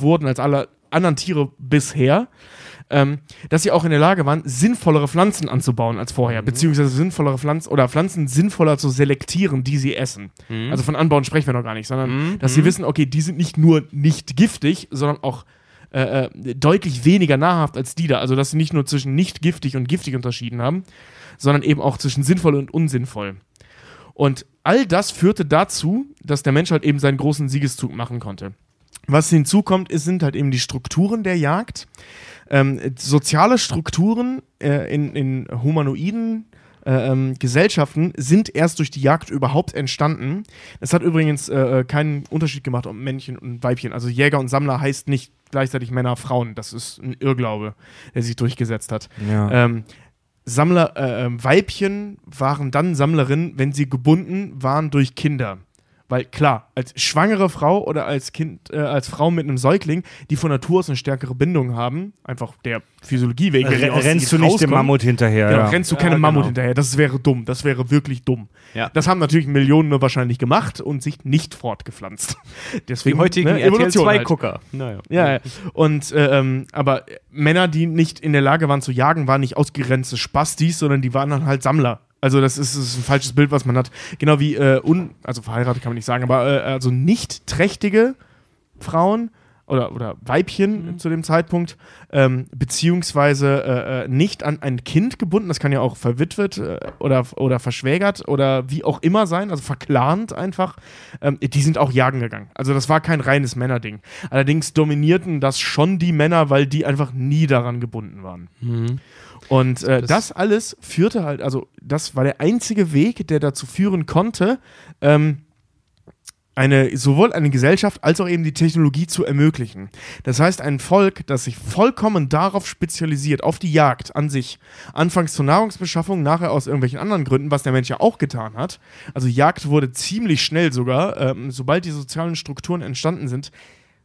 wurden als alle anderen Tiere bisher, ähm, dass sie auch in der Lage waren, sinnvollere Pflanzen anzubauen als vorher, beziehungsweise sinnvollere Pflanzen oder Pflanzen sinnvoller zu selektieren, die sie essen. Also von Anbauen sprechen wir noch gar nicht, sondern dass sie wissen, okay, die sind nicht nur nicht giftig, sondern auch äh, äh, deutlich weniger nahrhaft als die da. Also dass sie nicht nur zwischen nicht giftig und giftig unterschieden haben, sondern eben auch zwischen sinnvoll und unsinnvoll. Und all das führte dazu, dass der Mensch halt eben seinen großen Siegeszug machen konnte. Was hinzukommt, ist, sind halt eben die Strukturen der Jagd. Ähm, soziale Strukturen äh, in, in humanoiden äh, ähm, Gesellschaften sind erst durch die Jagd überhaupt entstanden. Es hat übrigens äh, äh, keinen Unterschied gemacht, ob Männchen und Weibchen. Also Jäger und Sammler heißt nicht gleichzeitig Männer, Frauen. Das ist ein Irrglaube, der sich durchgesetzt hat. Ja. Ähm, Sammler, äh, ähm, Weibchen waren dann Sammlerinnen, wenn sie gebunden waren durch Kinder. Weil klar, als schwangere Frau oder als Kind, äh, als Frau mit einem Säugling, die von Natur aus eine stärkere Bindung haben, einfach der Physiologie wegen, die aus Rennst du nicht dem Mammut hinterher? Genau, ja. rennst du Ja, keine Mammut genau. hinterher. Das wäre dumm. Das wäre wirklich dumm. Ja. Das haben natürlich Millionen nur wahrscheinlich gemacht und sich nicht fortgepflanzt. Die Deswegen, heutigen ne, RTL Evolution 2 halt. Ja, ja. und äh, ähm, aber Männer, die nicht in der Lage waren zu jagen, waren nicht ausgegrenzte Spastis, sondern die waren dann halt Sammler. Also das ist, ist ein falsches Bild, was man hat. Genau wie äh, un, also verheiratet kann man nicht sagen, aber äh, also nicht trächtige Frauen oder, oder Weibchen zu dem Zeitpunkt, ähm, beziehungsweise äh, äh, nicht an ein Kind gebunden, das kann ja auch verwitwet äh, oder, oder verschwägert oder wie auch immer sein, also verklant einfach, ähm, die sind auch jagen gegangen. Also das war kein reines Männerding. Allerdings dominierten das schon die Männer, weil die einfach nie daran gebunden waren. Und äh, Das- das alles führte halt, also das war der einzige Weg, der dazu führen konnte, ähm, eine, sowohl eine Gesellschaft als auch eben die Technologie zu ermöglichen. Das heißt, ein Volk, das sich vollkommen darauf spezialisiert, auf die Jagd an sich, anfangs zur Nahrungsbeschaffung, nachher aus irgendwelchen anderen Gründen, was der Mensch ja auch getan hat. Also Jagd wurde ziemlich schnell sogar, ähm, sobald die sozialen Strukturen entstanden sind,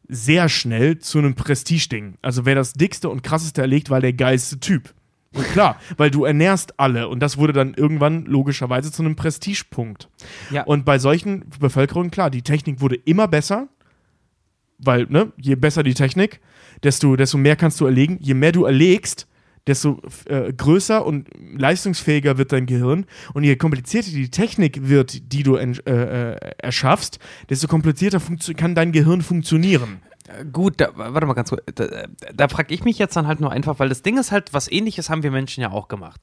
sehr schnell zu einem Prestigeding. Also wer das dickste und krasseste erlegt, war der geilste Typ. Klar, weil du ernährst alle und das wurde dann irgendwann logischerweise zu einem Prestigepunkt. Ja. Und bei solchen Bevölkerungen, klar, die Technik wurde immer besser, weil, ne, je besser die Technik, desto, desto mehr kannst du erlegen. Je mehr du erlegst, desto äh, größer und leistungsfähiger wird dein Gehirn. Und je komplizierter die Technik wird, die du äh, äh, erschaffst, desto komplizierter kann dein Gehirn funktionieren. Gut, da, warte mal ganz kurz. Da, da frage ich mich jetzt dann halt nur einfach, weil das Ding ist halt, was ähnliches haben wir Menschen ja auch gemacht.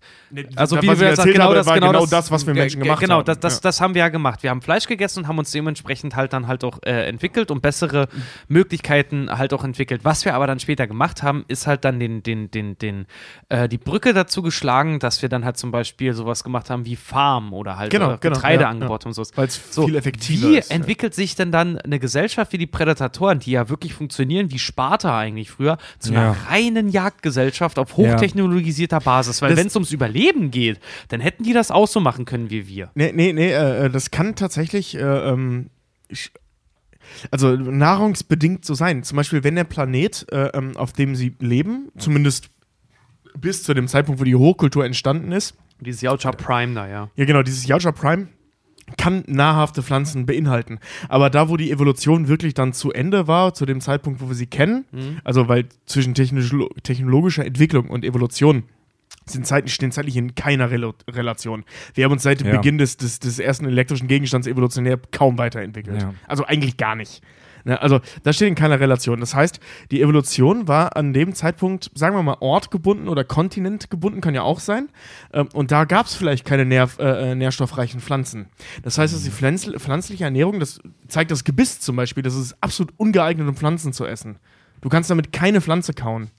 Also Das, wie wir jetzt erzählt genau das, war genau, genau das, was wir Menschen ge- gemacht genau, haben. das, das, Ja. das haben wir ja gemacht. Wir haben Fleisch gegessen und haben uns dementsprechend halt dann halt auch äh, entwickelt und bessere Möglichkeiten halt auch entwickelt. Was wir aber dann später gemacht haben, ist halt dann den, den, den, den, äh, die Brücke dazu geschlagen, dass wir dann halt zum Beispiel sowas gemacht haben wie Farm oder halt Genau, äh, genau, Getreide ja, angebaut und so. Weil es So, viel effektiver wie ist. entwickelt sich denn dann eine Gesellschaft wie die Prädatatoren, die ja wirklich funktionieren wie Sparta eigentlich früher, zu einer Ja. reinen Jagdgesellschaft auf hochtechnologisierter Basis? Weil wenn es ums Überleben geht, dann hätten die das auch so machen können wie wir. Nee, nee, nee, äh, äh, das kann tatsächlich, äh, ähm, also nahrungsbedingt so sein. Zum Beispiel, wenn der Planet, äh, ähm, auf dem sie leben, zumindest bis zu dem Zeitpunkt, wo die Hochkultur entstanden ist, Dieses Yautja Prime da, ja. ja genau, dieses Yautja Prime, kann nahrhafte Pflanzen beinhalten. Aber da, wo die Evolution wirklich dann zu Ende war, zu dem Zeitpunkt, wo wir sie kennen, also weil zwischen technologischer Entwicklung und Evolution sind Zeiten, stehen zeitlich in keiner Relo Relation. Wir haben uns seit dem Ja. Beginn des, des, des ersten elektrischen Gegenstands evolutionär kaum weiterentwickelt. Ja. Also eigentlich gar nicht. Ne, also das steht in keiner Relation. Das heißt, die Evolution war an dem Zeitpunkt, sagen wir mal, ortgebunden oder kontinentgebunden, kann ja auch sein. Ähm, und da gab es vielleicht keine nähr, äh, nährstoffreichen Pflanzen. Das heißt, dass die Pflanz pflanzliche Ernährung, das zeigt das Gebiss zum Beispiel, das ist absolut ungeeignet, um Pflanzen zu essen. Du kannst damit keine Pflanze kauen.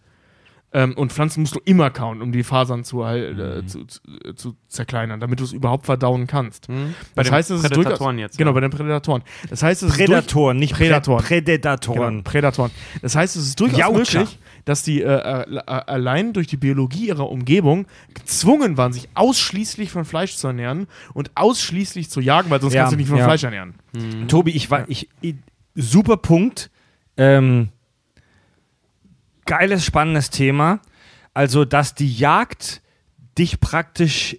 Ähm, und Pflanzen musst du immer kauen, um die Fasern zu, äh, zu, zu, äh, zu zerkleinern, damit du es überhaupt verdauen kannst. Bei Das den heißt, es ist Prädatoren durchaus, jetzt, Genau, ja. bei den Prädatoren. Das heißt, es ist durch, Prädatoren, nicht Prädatoren. Prä Prädatoren. Genau, Prädatoren. Das heißt, es ist durchaus Jaucher. möglich, dass die äh, äh, äh, allein durch die Biologie ihrer Umgebung gezwungen waren, sich ausschließlich von Fleisch zu ernähren und ausschließlich zu jagen, weil sonst Ja, kannst du dich nicht von ja. Fleisch ernähren. Tobi, ich war, ich, ich super Punkt. Ähm, geiles, spannendes Thema. Also, dass die Jagd dich praktisch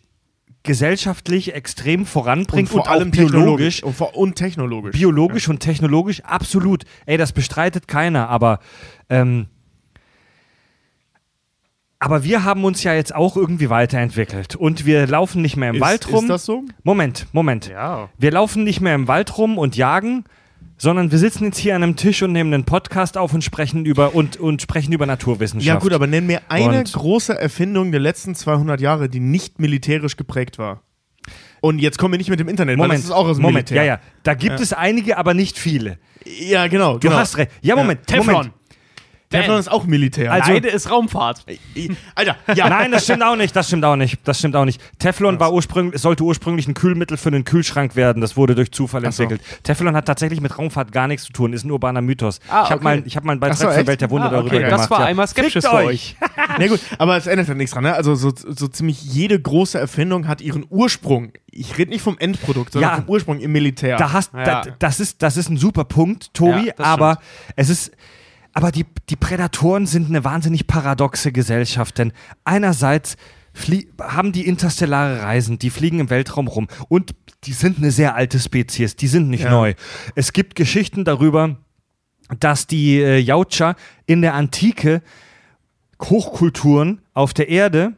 gesellschaftlich extrem voranbringt und, auch biologisch. Und, vor- und technologisch. Biologisch und technologisch, absolut. Ey, das bestreitet keiner, aber ähm, aber wir haben uns ja jetzt auch irgendwie weiterentwickelt und wir laufen nicht mehr im ist, Wald rum. Ist das so? Moment, Moment. Ja. Wir laufen nicht mehr im Wald rum und jagen, sondern wir sitzen jetzt hier an einem Tisch und nehmen einen Podcast auf und sprechen über und, und sprechen über Naturwissenschaft. Ja gut, aber nenn mir eine Und- große Erfindung der letzten 200 Jahre, die nicht militärisch geprägt war. Und jetzt kommen wir nicht mit dem Internet, Moment, das ist auch aus dem Moment, Militär. ja, ja. Da gibt es einige, aber nicht viele. Ja, genau. Du genau. hast recht. Ja, Moment, Teflon. Moment. Teflon ist auch Militär. Also- Leide ist Raumfahrt. Alter, ja. Nein, das stimmt auch nicht. Das stimmt auch nicht. Das stimmt auch nicht. Teflon war ursprünglich, sollte ursprünglich ein Kühlmittel für einen Kühlschrank werden. Das wurde durch Zufall Ach so. entwickelt. Teflon hat tatsächlich mit Raumfahrt gar nichts zu tun. Ist ein urbaner Mythos. Ah, ich habe okay. mal, ich hab mal einen Beitrag so, echt? Welt der Wunder Ah, darüber okay, gemacht. das war ja. einmal Skepsis für euch. Na gut, aber es ändert ja nichts dran. Ne? Also so, so ziemlich jede große Erfindung hat ihren Ursprung. Ich rede nicht vom Endprodukt, sondern Ja. vom Ursprung im Militär. Da hast, Ja. da, das, ist, das ist ein super Punkt, Tobi, aber es ist. Aber die, die Prädatoren sind eine wahnsinnig paradoxe Gesellschaft, denn einerseits haben die interstellare Reisen, die fliegen im Weltraum rum und die sind eine sehr alte Spezies, die sind nicht Ja. neu. Es gibt Geschichten darüber, dass die äh, Yautja in der Antike Hochkulturen auf der Erde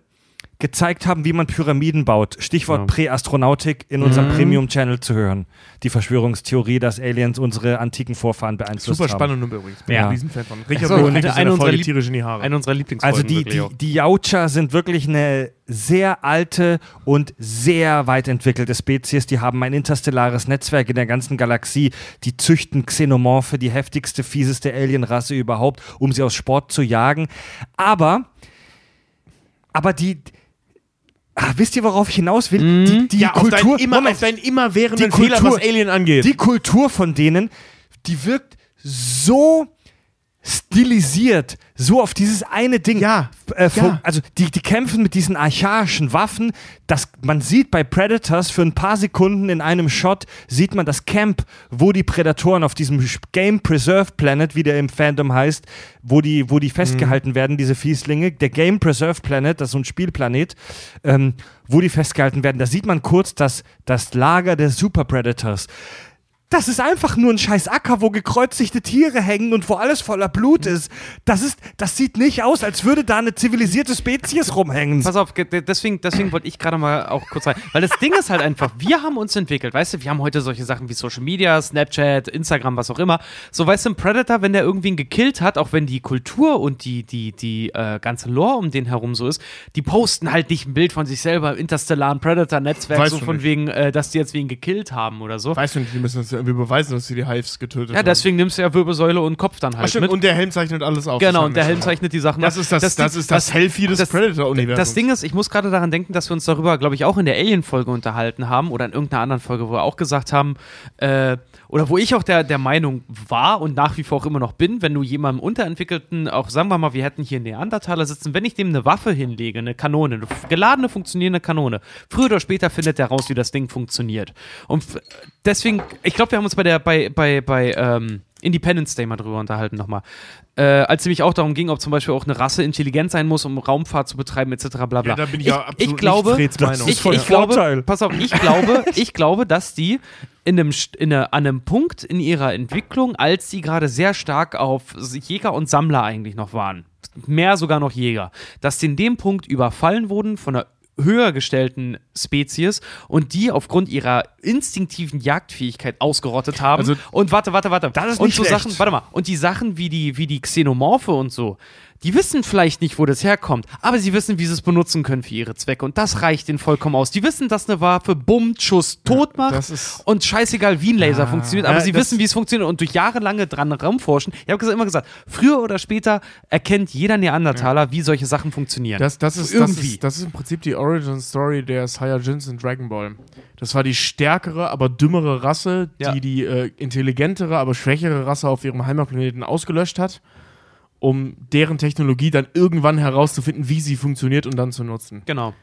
gezeigt haben, wie man Pyramiden baut. Stichwort Ja. Präastronautik in unserem Premium-Channel zu hören. Die Verschwörungstheorie, dass Aliens unsere antiken Vorfahren beeinflusst Super haben. spannend und übrigens. Bin Ja. ein Riesenfan von. Richard so, eine- eine unserer Folge Lieb- tierisch in die Haare. Eine unserer Lieblingsfolgen. Also die, die, die Yautja sind wirklich eine sehr alte und sehr weit entwickelte Spezies. Die haben ein interstellares Netzwerk in der ganzen Galaxie. Die züchten Xenomorphe, die heftigste, fieseste Alienrasse überhaupt, um sie aus Sport zu jagen. Aber, aber die, ah, wisst ihr, worauf ich hinaus will? Die, die ja, auf Kultur, deinen immer, Moment, auf deinen immerwährenden Die Fehler, was Alien angeht. die Kultur von denen, die wirkt so stilisiert, so auf dieses eine Ding. Ja, Äh, ja. Also die, die kämpfen mit diesen archaischen Waffen. Das, man sieht bei Predators für ein paar Sekunden in einem Shot, sieht man das Camp, wo die Prädatoren auf diesem Game Preserve Planet, wie der im Fandom heißt, wo die, wo die festgehalten werden, diese Fieslinge. Der Game Preserve Planet, das ist so ein Spielplanet, ähm, wo die festgehalten werden. Da sieht man kurz das, das Lager der Super Predators. Das ist einfach nur ein scheiß Acker, wo gekreuzigte Tiere hängen und wo alles voller Blut ist. Das ist, das sieht nicht aus, als würde da eine zivilisierte Spezies rumhängen. Pass auf, ge- de- deswegen, deswegen wollte ich gerade mal auch kurz rein. Weil das Ding ist halt einfach, wir haben uns entwickelt, weißt du, wir haben heute solche Sachen wie Social Media, Snapchat, Instagram, was auch immer. So, weißt du, ein Predator, wenn der irgendwen gekillt hat, auch wenn die Kultur und die, die, die äh, ganze Lore um den herum so ist, die posten halt nicht ein Bild von sich selber im interstellaren Predator-Netzwerk, so von nicht. wegen, äh, dass die jetzt wen gekillt haben oder so. Weißt du nicht, die müssen das irgendwie beweisen, dass sie die Hives getötet Ja, haben. deswegen nimmst du ja Wirbelsäule und Kopf dann Ach, halt stimmt, mit. und der Helm zeichnet alles auf. Das Genau, und der Helm zeichnet die Sachen Das ab. ist das, das, Ding- ist das Selfie des das- Predator-Universums. Das Ding ist, ich muss gerade daran denken, dass wir uns darüber, glaube ich, auch in der Alien-Folge unterhalten haben oder in irgendeiner anderen Folge, wo wir auch gesagt haben, äh, oder wo ich auch der, der Meinung war und nach wie vor auch immer noch bin, wenn du jemandem Unterentwickelten, auch sagen wir mal, wir hätten hier Neandertaler sitzen, wenn ich dem eine Waffe hinlege, eine Kanone, eine geladene, funktionierende Kanone, früher oder später findet der raus, wie das Ding funktioniert. Und deswegen, ich glaube, wir haben uns bei der, bei, bei, bei, ähm, Independence Day mal drüber unterhalten nochmal. Äh, als nämlich auch darum ging, ob zum Beispiel auch eine Rasse intelligent sein muss, um Raumfahrt zu betreiben, etc. bla bla. Ja, da bin ich ja absolut ich glaube, nicht Freds Meinung. ich, ich glaube, pass auf, ich glaube, ich glaube, dass die in einem, in einer, an einem Punkt in ihrer Entwicklung, als sie gerade sehr stark auf Jäger und Sammler eigentlich noch waren, mehr sogar noch Jäger, dass sie in dem Punkt überfallen wurden von einer höher gestellten Spezies und die aufgrund ihrer instinktiven Jagdfähigkeit ausgerottet haben. Also- und warte, warte, warte. Das ist und nicht so schlecht. Sachen, warte mal, und die Sachen wie die, wie die Xenomorphe und so, die wissen vielleicht nicht, wo das herkommt, aber sie wissen, wie sie es benutzen können für ihre Zwecke. Und das reicht ihnen vollkommen aus. Die wissen, dass eine Waffe bummt, Schuss tot macht das und scheißegal, wie ein Laser funktioniert, aber Ja, sie das- wissen, wie es funktioniert und durch jahrelange dran rumforschen. Ich habe immer gesagt, früher oder später erkennt jeder Neandertaler, wie solche Sachen funktionieren. Das, das, ist, das, Irgendwie. ist, das ist im Prinzip die Origin Story der Saiyajins in Dragon Ball. Das war die stärkere, aber dümmere Rasse, die Ja. die äh, intelligentere, aber schwächere Rasse auf ihrem Heimatplaneten ausgelöscht hat, um deren Technologie dann irgendwann herauszufinden, wie sie funktioniert und dann zu nutzen. Genau.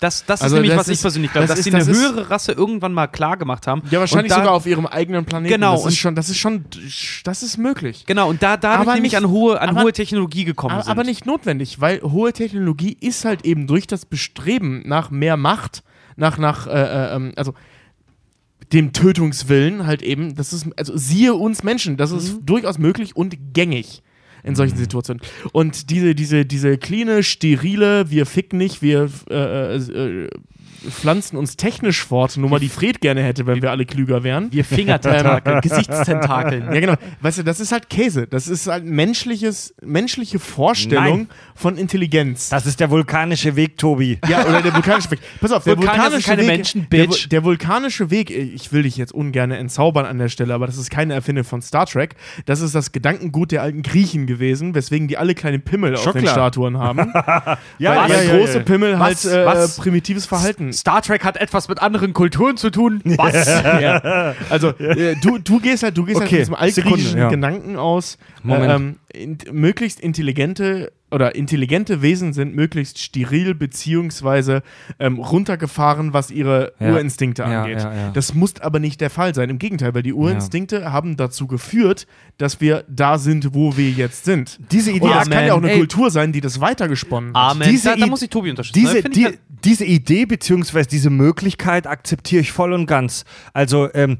Das, das Also ist nämlich, das was ich ist- persönlich glaube, das dass sie eine das höhere Rasse irgendwann mal klar gemacht haben. Ja, wahrscheinlich da- sogar auf ihrem eigenen Planeten. Genau, Das und- ist schon, das ist schon, das ist möglich. Genau, und da dadurch Aber nämlich nicht- an hohe, an aber- hohe Technologie gekommen Aber, sind. aber nicht notwendig, weil hohe Technologie ist halt eben durch das Bestreben nach mehr Macht, nach, nach, äh, äh, ähm, also dem Tötungswillen halt eben, das ist, also siehe uns Menschen, das ist Mhm. durchaus möglich und gängig in solchen Situationen. Und diese, diese, diese cleane, sterile, wir ficken nicht, wir äh, äh, äh, pflanzen uns technisch fort, nur mal die Fred gerne hätte, wenn wir alle klüger wären. wir Fingertentakel, Gesichtstentakeln. Ja, genau. Weißt du, das ist halt Käse. Das ist halt menschliches, menschliche Vorstellung Nein. von Intelligenz. Das ist der vulkanische Weg, Tobi. ja, oder der vulkanische Weg. Pass auf, der vulkanische keine Weg. Menschen, der, Bitch. Vu- der vulkanische Weg, ich will dich jetzt ungern entzaubern an der Stelle, aber das ist keine Erfindung von Star Trek. Das ist das Gedankengut der alten Griechen gewesen, weswegen die alle kleine Pimmel auf den. Statuen haben. Ja, weil, ja, ja, große. Pimmel Was? halt äh, Was? primitives Verhalten. Star Trek hat etwas mit anderen Kulturen zu tun. Was? ja. Also äh, du, du gehst halt, du gehst Okay, halt von diesem Sekunde, altgriechischen ja. Gedanken aus, Moment. äh, ähm, in, möglichst intelligente oder intelligente Wesen sind möglichst steril beziehungsweise ähm, runtergefahren, was ihre Ja. Urinstinkte angeht. ja, ja. Das muss aber nicht der Fall sein. Im Gegenteil, weil die Urinstinkte haben dazu geführt, dass wir da sind, wo wir jetzt sind. Diese Idee, das kann ja auch eine Ey. Kultur sein, die das weitergesponnen hat. Amen. Diese da, da muss ich Tobi unterstützen. diese, ich die, halt- diese Idee beziehungsweise diese Möglichkeit akzeptiere ich voll und ganz. Also ähm,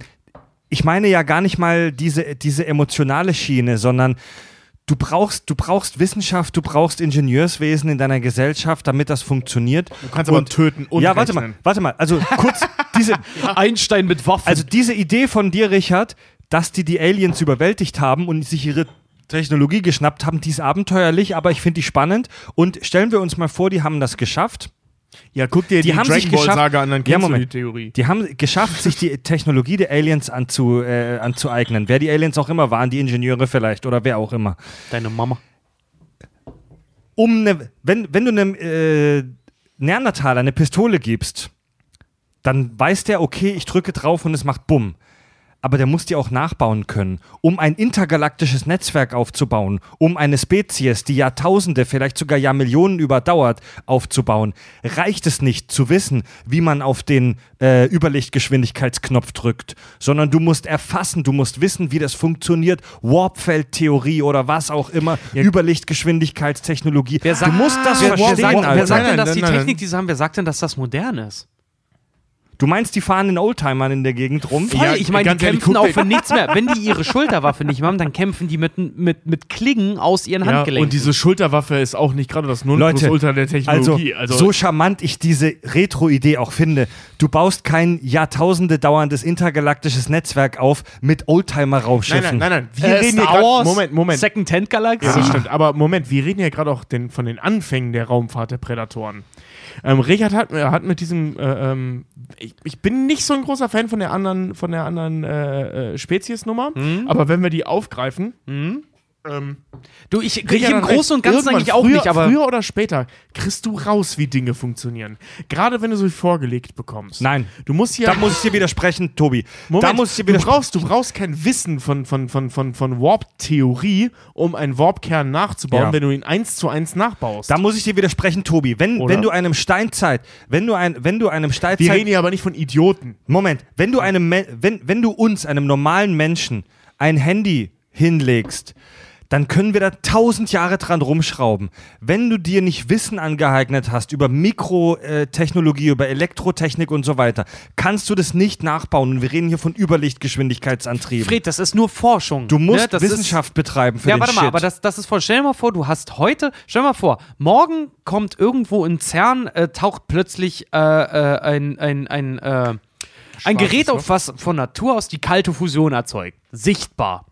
ich meine ja gar nicht mal diese, diese emotionale Schiene, sondern du brauchst, du brauchst Wissenschaft, du brauchst Ingenieurswesen in deiner Gesellschaft, damit das funktioniert. Du kannst aber töten und ja, warte mal, rechnen. warte mal. Also kurz diese, Einstein mit Waffen. also diese Idee von dir, Richard, dass die die Aliens überwältigt haben und sich ihre Technologie geschnappt haben, die ist abenteuerlich, aber ich finde die spannend. Und stellen wir uns mal vor, die haben das geschafft. Ja, guck dir die, Die haben Dragon sich Ball geschafft- Saga an, dann Ja, kennst du die Moment. Theorie. Die haben geschafft, sich die Technologie der Aliens anzu, äh, anzueignen. Wer die Aliens auch immer waren, die Ingenieure vielleicht oder wer auch immer. Deine Mama. Um ne, wenn, wenn du einem äh, Neandertaler eine Pistole gibst, dann weiß der, okay, ich drücke drauf und es macht Bumm. Aber der muss die auch nachbauen können. Um ein intergalaktisches Netzwerk aufzubauen, um eine Spezies, die Jahrtausende, vielleicht sogar Jahrmillionen überdauert, aufzubauen, reicht es nicht zu wissen, wie man auf den äh, Überlichtgeschwindigkeitsknopf drückt, sondern du musst erfassen, du musst wissen, wie das funktioniert, Warpfeldtheorie oder was auch immer, Überlichtgeschwindigkeitstechnologie. Wer sagt- du musst das wer, wer verstehen, sagt, wer sagt denn, dass die. Technik, die sie haben, wer sagt denn, dass das modern ist? Du meinst, die fahren in Oldtimern in der Gegend rum? Voll, Ja, ich meine, die kämpfen auch für nichts mehr. Wenn die ihre Schulterwaffe nicht mehr haben, dann kämpfen die mit, mit, mit Klingen aus ihren Ja, Handgelenken. und diese Schulterwaffe ist auch nicht gerade das Nonplusultra der also, Technologie. Also, so charmant ich diese Retro-Idee auch finde, du baust kein Jahrtausende dauerndes intergalaktisches Netzwerk auf mit nein, Oldtimer-Raumschiffen. nein, nein, nein. Wir äh, reden hier Star gerade. Wars, Moment, Moment. Second Tent Galaxy. Ja, das stimmt. Aber Moment, wir reden ja gerade auch den, von den Anfängen der Raumfahrt der Prädatoren. Ähm, Richard hat, äh, hat mit diesem, äh, ähm, ich, ich bin nicht so ein großer Fan von der anderen, von der anderen äh, äh, Speziesnummer, aber wenn wir die aufgreifen, ähm, Du, ich, ich Richard im. Großen und Ganzen eigentlich auch früher, nicht, aber früher oder später kriegst du raus, wie Dinge funktionieren. Gerade wenn du sie vorgelegt bekommst. Nein. Du musst hier Da muss ich dir widersprechen, Tobi. Moment, da muss ich dir du, widersprechen. brauchst, du brauchst kein Wissen von, von, von, von, von Warp-Theorie, um einen Warp-Kern nachzubauen, Ja. wenn du ihn eins zu eins nachbaust. Da muss ich dir widersprechen, Tobi. Wenn, Oder? wenn du einem Steinzeit, wenn du ein, wenn du einem Wir Steinzeit, reden hier aber nicht von Idioten. Moment, wenn du einem, wenn, wenn du uns, einem normalen Menschen, ein Handy hinlegst, dann können wir da tausend Jahre dran rumschrauben. Wenn du dir nicht Wissen angeeignet hast über Mikrotechnologie, über Elektrotechnik und so weiter, kannst du das nicht nachbauen. Und wir reden hier von Überlichtgeschwindigkeitsantrieben. Fred, das ist nur Forschung. du musst ne? das ist- Wissenschaft betreiben für Ja, den warte Shit. mal, aber das, das ist voll. Stell dir mal vor, du hast heute, stell dir mal vor, morgen kommt irgendwo in CERN, äh, taucht plötzlich äh, äh, ein, ein, ein, äh, ein Gerät auf, was von Natur aus die kalte Fusion erzeugt. Sichtbar.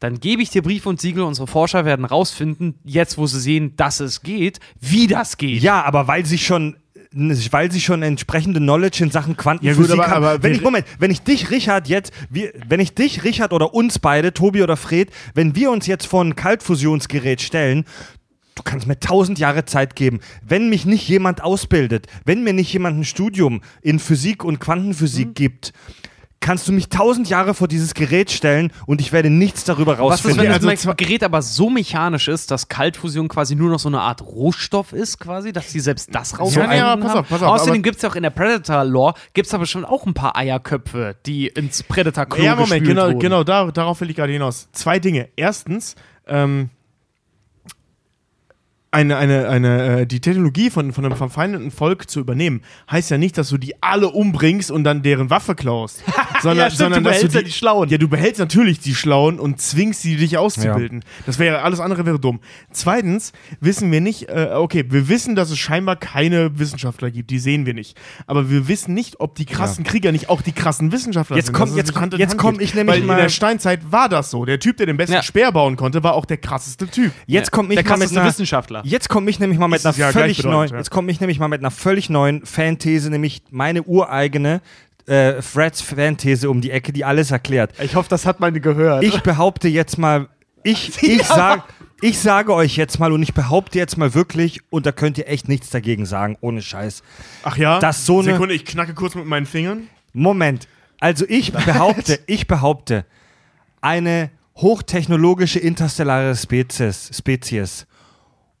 Dann gebe ich dir Brief und Siegel, unsere Forscher werden rausfinden, jetzt wo sie sehen, dass es geht, wie das geht. Ja, aber weil sie schon weil sie schon entsprechende Knowledge in Sachen Quantenphysik Ja, gut, aber- haben. aber wenn ich, Moment, wenn ich dich, Richard, jetzt, wir, wenn ich dich, Richard oder uns beide, Tobi oder Fred, wenn wir uns jetzt vor ein Kaltfusionsgerät stellen, du kannst mir tausend Jahre Zeit geben. Wenn mich nicht jemand ausbildet, wenn mir nicht jemand ein Studium in Physik und Quantenphysik gibt, kannst du mich tausend Jahre vor dieses Gerät stellen und ich werde nichts darüber Was ist, rausfinden. wenn also das Gerät aber so mechanisch ist, dass Kaltfusion quasi nur noch so eine Art Rohstoff ist, quasi, dass sie selbst das rausfinden ja, pass haben? auf, pass auf, Außerdem gibt es ja auch in der Predator-Lore, gibt es aber schon auch ein paar Eierköpfe, die ins Predator-Klo Ja, Moment, gespült genau, wurden. genau da, darauf will ich gerade hinaus. Zwei Dinge. Erstens, ähm, eine, eine, eine, äh, die Technologie von, von einem verfeindeten Volk zu übernehmen, heißt ja nicht, dass du die alle umbringst und dann deren Waffe klaust. sondern, Ja, stimmt, sondern du dass behältst du ja die Schlauen. Ja, du behältst natürlich die Schlauen und zwingst sie, dich auszubilden. Das wäre alles andere wäre dumm. Zweitens wissen wir nicht, äh, okay, wir wissen, dass es scheinbar keine Wissenschaftler gibt, die sehen wir nicht. Aber wir wissen nicht, ob die krassen Krieger nicht auch die krassen Wissenschaftler Jetzt sind. komm- dass es jetzt nicht komm- Hand in jetzt Hand komm geht. ich nämlich Weil in mal- der Steinzeit war das so. Der Typ, der den besten Ja. Speer bauen konnte, war auch der krasseste Typ. Jetzt komme ich der krasseste Wissenschaftler. Jetzt komme ich nämlich mal mit einer ja völlig neuen. ja. Jetzt komme ich nämlich mal mit einer völlig neuen Fanthese, nämlich meine ureigene äh, Freds Fanthese um die Ecke, die alles erklärt. Ich hoffe, das hat man gehört. Ich behaupte jetzt mal, ich, ich, sag, ich sage euch jetzt mal und ich behaupte jetzt mal wirklich, und da könnt ihr echt nichts dagegen sagen, ohne Scheiß. Ach ja? Das so eine- Sekunde, ich knacke kurz mit meinen Fingern. Moment. Also ich behaupte, ich behaupte, eine hochtechnologische interstellare Spezies, Spezies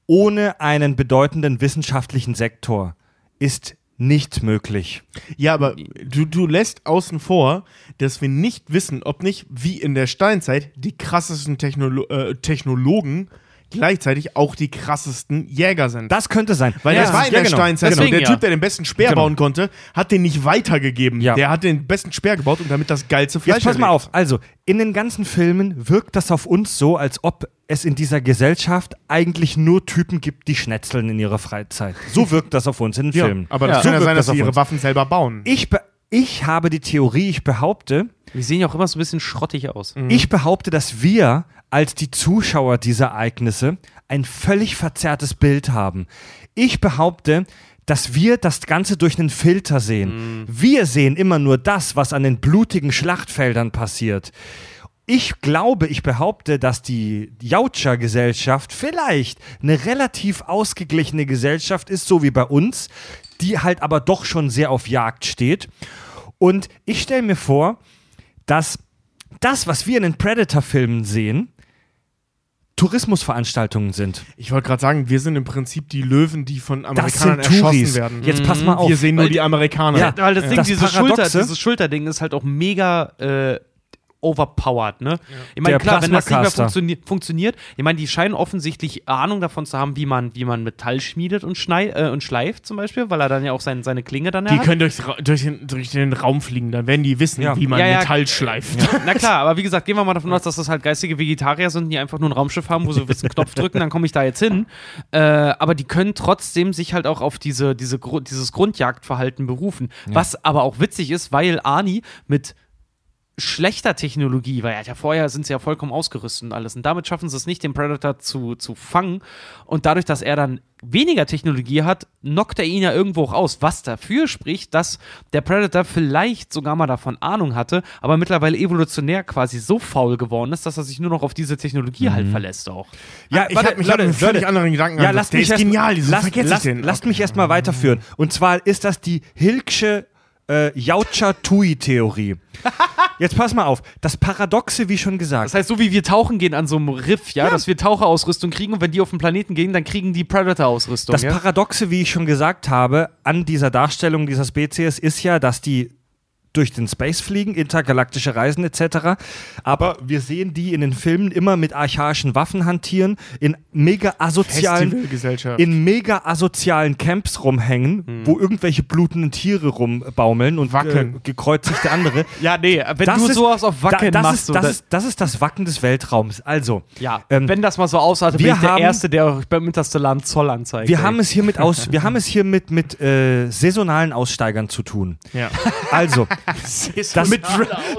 ohne einen bedeutenden wissenschaftlichen Sektor ist nicht möglich. Ja, aber du, du lässt außen vor, dass wir nicht wissen, ob nicht, wie in der Steinzeit, die krassesten Technolo äh, Technologen gleichzeitig auch die krassesten Jäger sind. Das könnte sein. Weil Ja, das war in ja, der genau. Steinzeit so. Deswegen Der ja. Typ, der den besten Speer Genau. bauen konnte, hat den nicht weitergegeben. Ja. Der hat den besten Speer gebaut und damit das geilste Fleisch Jetzt pass mal auf. Also, in den ganzen Filmen wirkt das auf uns so, als ob es in dieser Gesellschaft eigentlich nur Typen gibt, die schnetzeln in ihrer Freizeit. So wirkt das auf uns in den Ja, Filmen. aber das Ja. kann ja So sein, wirkt dass das sie ihre uns. Waffen selber bauen. Ich, be ich habe die Theorie, ich behaupte, Wir sehen ja auch immer so ein bisschen schrottig aus. Ich behaupte, dass wir als die Zuschauer dieser Ereignisse ein völlig verzerrtes Bild haben. Ich behaupte, dass wir das Ganze durch einen Filter sehen. Wir sehen immer nur das, was an den blutigen Schlachtfeldern passiert. Ich glaube, ich behaupte, dass die Jautscher-Gesellschaft vielleicht eine relativ ausgeglichene Gesellschaft ist, so wie bei uns, die halt aber doch schon sehr auf Jagd steht. Und ich stelle mir vor, dass das, was wir in den Predator-Filmen sehen, Tourismusveranstaltungen sind. Ich wollte gerade sagen, wir sind im Prinzip die Löwen, die von Amerikanern erschossen Touris. werden. Jetzt pass mal auf. wir sehen nur die Amerikaner. Ja, Weil das Ding, Das dieses, Paradoxe- Schulter, dieses Schulterding ist halt auch mega äh, overpowered, ne? Ich meine, klar, wenn das nicht mehr Plasmacaster. funktioniert, ich meine, die scheinen offensichtlich Ahnung davon zu haben, wie man, wie man Metall schmiedet und, schnei äh, und schleift zum Beispiel, weil er dann ja auch sein, seine Klinge dann Die hat. können durch, durch, den, durch den Raum fliegen, dann werden die wissen, Ja. wie man Ja, ja. Metall schleift. Na klar, aber wie gesagt, gehen wir mal davon aus, dass das halt geistige Vegetarier sind, die einfach nur ein Raumschiff haben, wo sie einen Knopf drücken, dann komme ich da jetzt hin. Äh, aber die können trotzdem sich halt auch auf diese, diese, Gru- dieses Grundjagdverhalten berufen. Was aber auch witzig ist, weil Ani mit schlechter Technologie, weil ja vorher sind sie ja vollkommen ausgerüstet und alles. Und damit schaffen sie es nicht, den Predator zu, zu fangen. Und dadurch, dass er dann weniger Technologie hat, knockt er ihn ja irgendwo auch aus. Was dafür spricht, dass der Predator vielleicht sogar mal davon Ahnung hatte, aber mittlerweile evolutionär quasi so faul geworden ist, dass er sich nur noch auf diese Technologie halt verlässt auch. Ja, ich habe mich einen völlig anderen Gedanken. Ja, lasst mich ist erst, genial. Wieso lasst, lasst, lasst mich erstmal weiterführen. Und zwar ist das die Hilksche äh, Yaucha-Tui-Theorie. Jetzt pass mal auf. Das Paradoxe, wie schon gesagt. Das heißt, so wie wir tauchen gehen an so einem Riff, ja, dass wir Taucherausrüstung kriegen und wenn die auf den Planeten gehen, dann kriegen die Predator-Ausrüstung. Das ja? Paradoxe, wie ich schon gesagt habe, an dieser Darstellung dieser Spezies ist ja, dass die durch den Space fliegen, intergalaktische Reisen etc. Aber wir sehen die in den Filmen immer mit archaischen Waffen hantieren, in mega asozialen, in mega asozialen Camps rumhängen, wo irgendwelche blutenden Tiere rumbaumeln und Wackeln. Äh, gekreuzigte andere. ja, nee, wenn Das du ist- sowas auf Wacken da, das machst, ist, das, ist, das ist das Wacken des Weltraums. Also, ja, ähm, wenn das mal so wir bin ich der Erste, der euch beim Interstellaren Zoll anzeigt. wir ey. haben es hier mit aus, wir haben es hier mit, mit äh, saisonalen Aussteigern zu tun. ja. Also, das, mit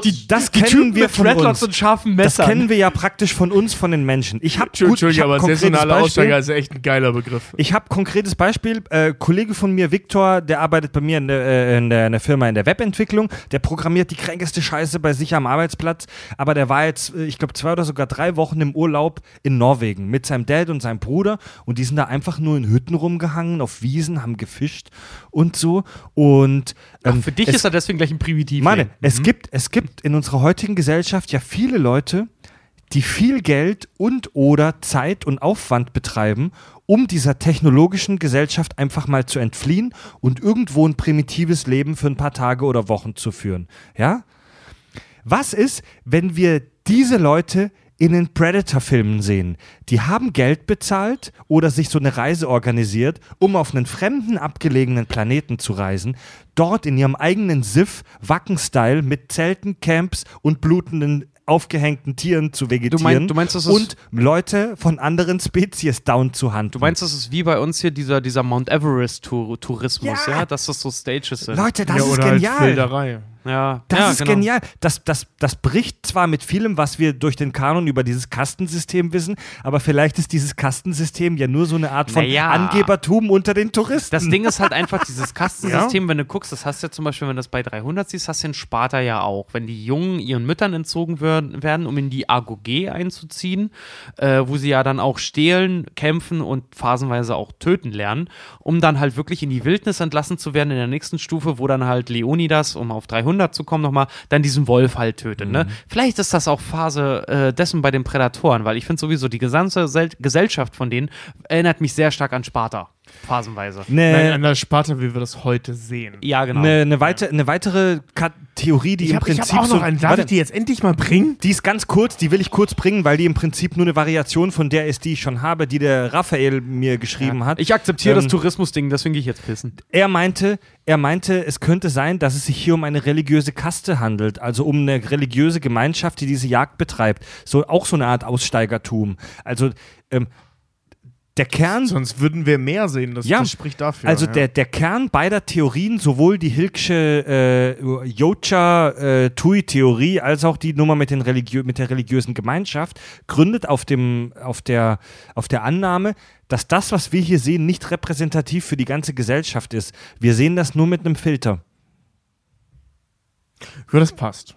die, das die kennen Typen wir mit von Dreadlocks uns. und scharfen Das Messern. kennen wir ja praktisch von uns, von den Menschen. Ich habe Entschuldigung, aber konkretes saisonale Beispiel. Aussteiger ist echt ein geiler Begriff. Ich habe konkretes Beispiel. Äh, Kollege von mir, Viktor, der arbeitet bei mir in der, äh, in, der, in der Firma in der Webentwicklung. Der programmiert die kränkeste Scheiße bei sich am Arbeitsplatz. Aber der war jetzt, äh, ich glaube, zwei oder sogar drei Wochen im Urlaub in Norwegen mit seinem Dad und seinem Bruder. Und die sind da einfach nur in Hütten rumgehangen, auf Wiesen, haben gefischt und so. Und ähm, Für dich es ist er deswegen gleich ein Primitiv. Mann, ey. es, gibt, es gibt in unserer heutigen Gesellschaft ja viele Leute, die viel Geld und oder Zeit und Aufwand betreiben, um dieser technologischen Gesellschaft einfach mal zu entfliehen und irgendwo ein primitives Leben für ein paar Tage oder Wochen zu führen. Ja? Was ist, wenn wir diese Leute in den Predator-Filmen sehen? Die haben Geld bezahlt oder sich so eine Reise organisiert, um auf einen fremden, abgelegenen Planeten zu reisen, dort in ihrem eigenen Siff, Wacken-Style, mit Zelten, Camps und blutenden, aufgehängten Tieren zu vegetieren meinst- du meinst, das ist- und Leute von anderen Spezies down zu handeln. Du meinst, das ist wie bei uns hier dieser, dieser Mount Everest-Tourismus, Ja. ja. Dass das so Stages sind. Leute, das ja, ist oder halt genial. Wilderei. Ja, Das ja, ist genau. genial. Das, das, das bricht zwar mit vielem, was wir durch den Kanon über dieses Kastensystem wissen, aber vielleicht ist dieses Kastensystem ja nur so eine Art von Naja. Angebertum unter den Touristen. Das Ding ist halt einfach dieses Kastensystem, wenn du guckst, das hast du ja zum Beispiel, wenn du das bei 300 siehst, hast du in Sparta ja auch. Wenn die Jungen ihren Müttern entzogen werden, werden um in die Agoge einzuziehen, äh, wo sie ja dann auch stehlen, kämpfen und phasenweise auch töten lernen, um dann halt wirklich in die Wildnis entlassen zu werden in der nächsten Stufe, wo dann halt Leonidas, um auf 300 zu kommen nochmal, dann diesen Wolf halt tötet. Ne? Vielleicht ist das auch Phase äh, dessen bei den Prädatoren, weil ich finde sowieso die gesamte Sel Gesellschaft von denen erinnert mich sehr stark an Sparta, phasenweise. Nein, eine, an der Sparte, wie wir das heute sehen. Ja, genau. eine, eine, weite, eine weitere Ka Theorie, die Ich im Prinzip hab auch noch so, einen. Darf Warte, ich die jetzt endlich mal bringen? die ist ganz kurz, die will ich kurz bringen, weil die im Prinzip nur eine Variation von der ist, die ich schon habe, die der Raphael mir geschrieben hat. Ich akzeptiere das Ähm, Tourismusding, deswegen gehe ich jetzt pissen. Er meinte, er meinte, es könnte sein, dass es sich hier um eine religiöse Kaste handelt, also um eine religiöse Gemeinschaft, die diese Jagd betreibt. So auch so eine Art Aussteigertum. Also ähm, der Kern Sonst würden wir mehr sehen. Das, Ja. das spricht dafür. also ja. der, der Kern beider Theorien, sowohl die Hilksche äh, Yocha-Tui-Theorie als auch die Nummer mit, den religiö mit der religiösen Gemeinschaft, gründet auf, dem, auf, der, auf der Annahme, dass das, was wir hier sehen, nicht repräsentativ für die ganze Gesellschaft ist. Wir sehen das nur mit einem Filter. Ja, das passt.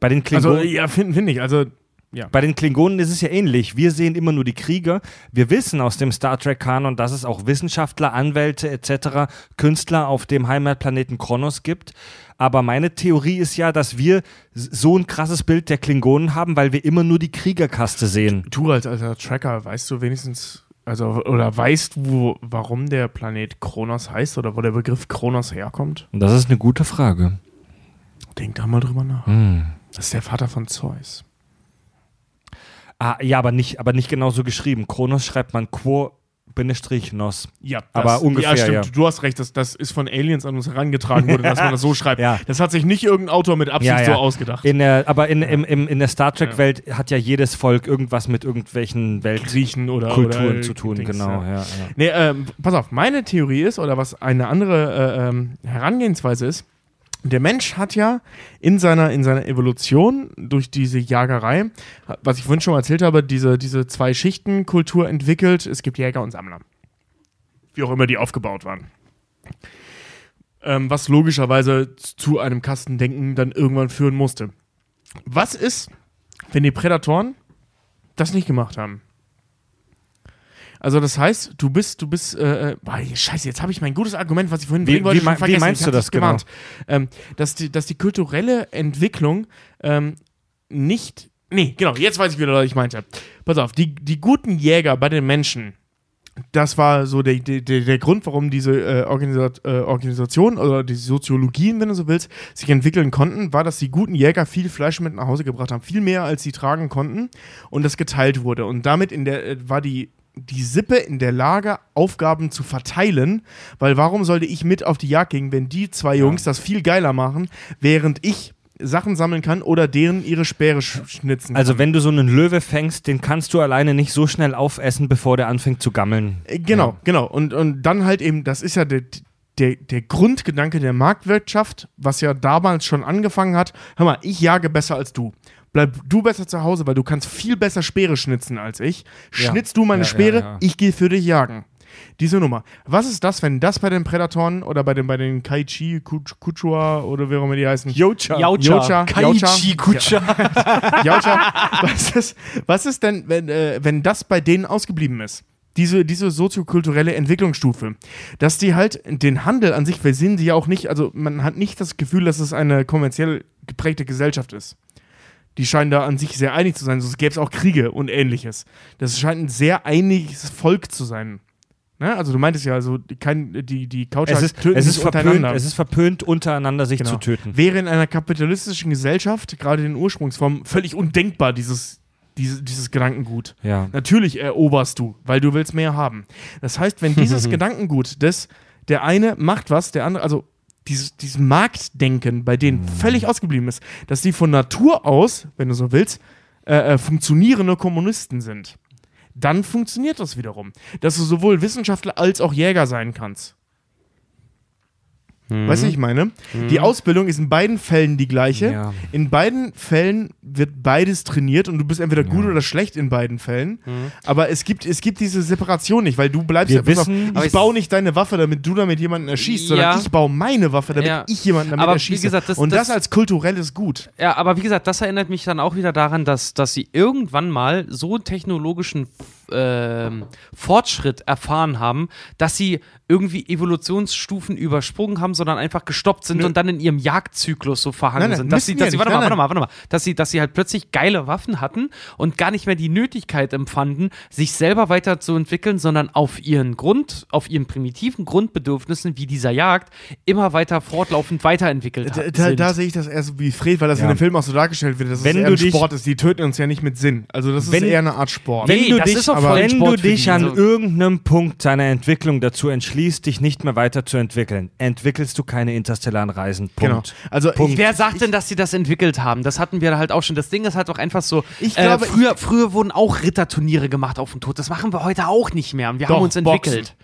Bei den Klingonen. Also, ja, finde find ich. Also, Ja. Bei den Klingonen ist es ja ähnlich. Wir sehen immer nur die Krieger. Wir wissen aus dem Star Trek-Kanon, dass es auch Wissenschaftler, Anwälte etc., Künstler auf dem Heimatplaneten Kronos gibt. Aber meine Theorie ist ja, dass wir so ein krasses Bild der Klingonen haben, weil wir immer nur die Kriegerkaste sehen. Du als alter Tracker, weißt du wenigstens, also, oder weißt du, warum der Planet Kronos heißt oder wo der Begriff Kronos herkommt? Das ist eine gute Frage. Denk da mal drüber nach. Hm. Das ist der Vater von Zeus. Ah, ja, aber nicht, aber nicht genau so geschrieben. Kronos schreibt man Quo Bindestrich Nos. Ja, Aber ungefähr, Ja, stimmt. ja. Du hast recht, das, das ist von Aliens an uns herangetragen worden, dass man das so schreibt. Ja. Das hat sich nicht irgendein Autor mit Absicht Ja, so ausgedacht. In der, aber in, im, im, in der Star Trek-Welt hat ja jedes Volk irgendwas mit irgendwelchen Griechen oder Weltkulturen oder, zu tun. Dings, genau. Ja, Nee, ähm, pass auf, meine Theorie ist, oder was eine andere äh, ähm, Herangehensweise ist, der Mensch hat ja in seiner, in seiner Evolution durch diese Jagerei, was ich vorhin schon mal erzählt habe, diese, diese zwei Schichten Kultur entwickelt. Es gibt Jäger und Sammler. Wie auch immer die aufgebaut waren. Ähm, was logischerweise zu einem Kastendenken dann irgendwann führen musste. Was ist, wenn die Prädatoren das nicht gemacht haben? Also das heißt, du bist, du bist, äh, äh, boah, scheiße, jetzt habe ich mein gutes Argument, was ich vorhin bringen wollte, wie schon mei- wie vergessen. meinst Ich du das gewarnt. Ähm, dass, die, dass die kulturelle Entwicklung ähm, nicht, nee, genau, jetzt weiß ich wieder, was ich meinte. Pass auf, die, die guten Jäger bei den Menschen, das war so der, der, der der Grund, warum diese äh, Organisat, äh, Organisation oder die Soziologien, wenn du so willst, sich entwickeln konnten, war, dass die guten Jäger viel Fleisch mit nach Hause gebracht haben, viel mehr als sie tragen konnten und das geteilt wurde. Und damit in der, äh, war die, die Sippe in der Lage, Aufgaben zu verteilen, weil warum sollte ich mit auf die Jagd gehen, wenn die zwei Jungs das viel geiler machen, während ich Sachen sammeln kann oder deren ihre Speere sch schnitzen Also kann. wenn du so einen Löwe fängst, den kannst du alleine nicht so schnell aufessen, bevor der anfängt zu gammeln. Äh, Genau, genau. Und, und dann halt eben, das ist ja der, der, der Grundgedanke der Marktwirtschaft, was ja damals schon angefangen hat. Hör mal, ich jage besser als du. Bleib du besser zu Hause, weil du kannst viel besser Speere schnitzen als ich. Ja. Schnitzt du meine Ja, Speere, ja. ich gehe für dich jagen. Diese Nummer. Was ist das, wenn das bei den Prädatoren oder bei den, bei den Kaichi, Kuch- Kuchua oder wie auch immer die heißen? Yocha. Yocha. Kaichi Kutscher. Jaucha, was ist, was ist denn, wenn, äh, wenn das bei denen ausgeblieben ist? Diese, diese soziokulturelle Entwicklungsstufe. Dass die halt den Handel an sich, wir sehen sie ja auch nicht, also man hat nicht das Gefühl, dass es eine kommerziell geprägte Gesellschaft ist. Die scheinen da an sich sehr einig zu sein, sonst gäbe es auch Kriege und ähnliches. Das scheint ein sehr einiges Volk zu sein. Ne? Also du meintest ja, also kein, die, die Couchers Es ist, töten es, ist sich verpönt, es ist verpönt, untereinander sich Genau. zu töten. Wäre in einer kapitalistischen Gesellschaft, gerade in Ursprungsform, völlig undenkbar, dieses, dieses, dieses Gedankengut. Ja. Natürlich eroberst du, weil du willst mehr haben. Das heißt, wenn dieses Gedankengut, das der eine macht was, der andere, also dieses, dieses Marktdenken bei denen völlig ausgeblieben ist, dass die von Natur aus, wenn du so willst, äh, äh, funktionierende Kommunisten sind, dann funktioniert das wiederum. Dass du sowohl Wissenschaftler als auch Jäger sein kannst. Weißt du, was ich meine? Die Ausbildung ist in beiden Fällen die gleiche. Ja. In beiden Fällen wird beides trainiert und du bist entweder gut oder schlecht in beiden Fällen. Aber es gibt, es gibt diese Separation nicht, weil du bleibst Wir ja auf, wissen- Aber ich ich- baue nicht deine Waffe, damit du damit jemanden erschießt, sondern Ja. ich baue meine Waffe, damit Ja. ich jemanden damit Aber wie erschieße. gesagt, das- und das, das- als kulturelles Gut. Ja, aber wie gesagt, das erinnert mich dann auch wieder daran, dass, dass sie irgendwann mal so einen technologischen ähm, Fortschritt erfahren haben, dass sie irgendwie Evolutionsstufen übersprungen haben, sondern einfach gestoppt sind Nö. und dann in ihrem Jagdzyklus so verhangen Nein, nein, sind. Dass sie, dass sie, warte mal, Nein, warte nein. mal, warte mal, dass sie, dass sie halt plötzlich geile Waffen hatten und gar nicht mehr die Nötigkeit empfanden, sich selber weiterzuentwickeln, sondern auf ihren Grund, auf ihren primitiven Grundbedürfnissen wie dieser Jagd immer weiter fortlaufend weiterentwickelt Da, ha- da, sind. da sehe ich das eher so wie Fred, weil das Ja. in dem Film auch so dargestellt wird, dass Wenn es eher du ein Sport ist. Die töten uns ja nicht mit Sinn. Also das ist Wenn- eher eine Art Sport. Wenn Nee, du das dich, ist aber wenn du dich an So. irgendeinem Punkt deiner Entwicklung dazu entschließt, dich nicht mehr weiterzuentwickeln, entwickelst du keine interstellaren Reisen. Genau. Punkt. Also Punkt. Wer sagt denn, dass sie das entwickelt haben? Das hatten wir halt auch schon. Das Ding ist halt auch einfach so. Ich äh, glaube, früher, früher wurden auch Ritterturniere gemacht auf den Tod. Das machen wir heute auch nicht mehr. Und wir Doch, haben uns Boxen. entwickelt.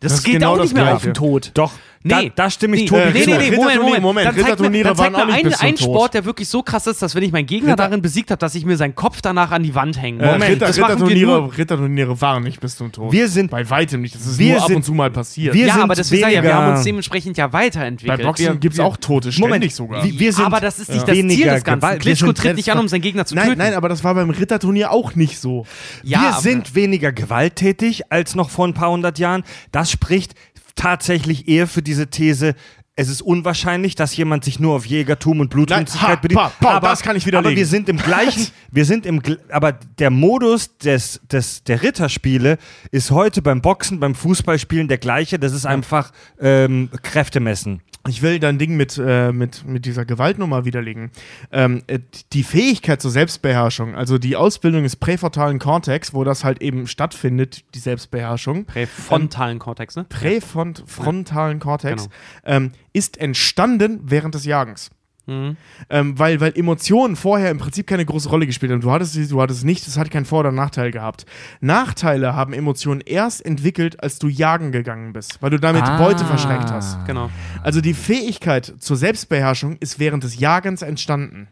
Das, Das ist geht genau auch das nicht mehr Gleiche. auf den Tod. Doch, Nee. da stimme ich nee, Tobi nee, nee, zu. nee, Moment, Moment. Moment, Dann zeig mir, Ritterturniere dann zeig waren mir einen Tod. Sport, der wirklich so krass ist, dass wenn ich meinen Gegner Ritter- darin besiegt habe, dass ich mir seinen Kopf danach an die Wand hängen Äh, muss. Ritter, das Ritterturniere, Ritterturniere waren nicht bis zum Tod. Wir sind- bei weitem nicht. Das ist wir nur ab sind- und zu mal passiert. wir ja, sind aber sage ich ja, wir haben uns dementsprechend ja weiterentwickelt. bei Boxen gibt es auch Tote, ständig Moment, sogar. wir, wir sind aber das ist nicht das Ziel des Ganzen. Klitschko tritt nicht an, um seinen Gegner zu nein, töten. nein, aber das war beim Ritterturnier auch nicht so. ja, wir sind weniger gewalttätig als noch vor ein paar hundert Jahren. Das spricht tatsächlich eher für diese These. Es ist unwahrscheinlich, dass jemand sich nur auf Jägertum und Blutrünstigkeit bedient. pa, pa, das kann ich widerlegen. Aber wir sind im gleichen, wir sind im, aber der Modus des, des, der Ritterspiele ist heute beim Boxen, beim Fußballspielen der gleiche. Das ist einfach ähm, Kräftemessen. Ich will dein Ding mit, äh, mit, mit dieser Gewaltnummer widerlegen. Ähm, äh, die Fähigkeit zur Selbstbeherrschung, also die Ausbildung des präfrontalen Kortex, wo das halt eben stattfindet, die Selbstbeherrschung, Präfrontalen Kortex, ne? präfrontalen Kortex, Genau. ähm, ist entstanden während des Jagens. Mhm. Ähm, weil, weil Emotionen vorher im Prinzip keine große Rolle gespielt haben. Du hattest sie, du hattest nicht, es hat keinen Vor- oder Nachteil gehabt. Nachteile haben Emotionen erst entwickelt, als du jagen gegangen bist, weil du damit Ah. Beute verschreckt hast. Genau. Also die Fähigkeit zur Selbstbeherrschung ist während des Jagens entstanden.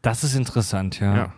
Das ist interessant, ja. Ja.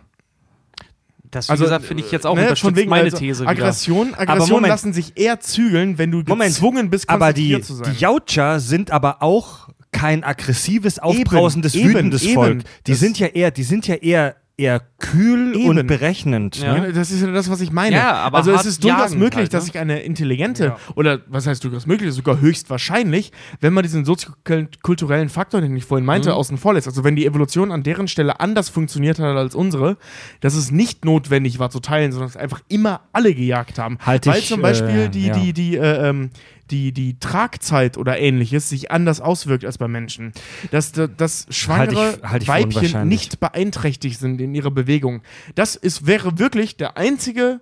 Das, wie Also, gesagt, finde ich jetzt auch Ne, unterstützt von wegen meine also These wieder. Aggression, Aggression Moment. lassen sich eher zügeln, wenn du Moment, gezwungen bist, aber die, konzentriert zu sein. die Yautja sind aber auch kein aggressives, aufbrausendes, eben, wütendes eben. Volk. Die Das- sind ja eher, die sind ja eher, eher kühl Eben. und berechnend. Ja. Ne? Ja, das ist ja das, was ich meine. Ja, aber also es ist durchaus jagen möglich, halt, ne? dass sich eine intelligente, oder was heißt durchaus möglich, sogar höchstwahrscheinlich, wenn man diesen soziokulturellen Faktor, den ich vorhin meinte, Mhm. außen vor lässt, also wenn die Evolution an deren Stelle anders funktioniert hat als unsere, dass es nicht notwendig war zu teilen, sondern dass einfach immer alle gejagt haben. Halte Weil ich, zum Beispiel äh, die, ja. die, die, äh, ähm, die, die Tragzeit oder ähnliches sich anders auswirkt als bei Menschen. Dass, dass schwangere Halte ich- halte ich Weibchen nicht beeinträchtigt sind in ihrer Bewegung. Das ist, wäre wirklich der einzige,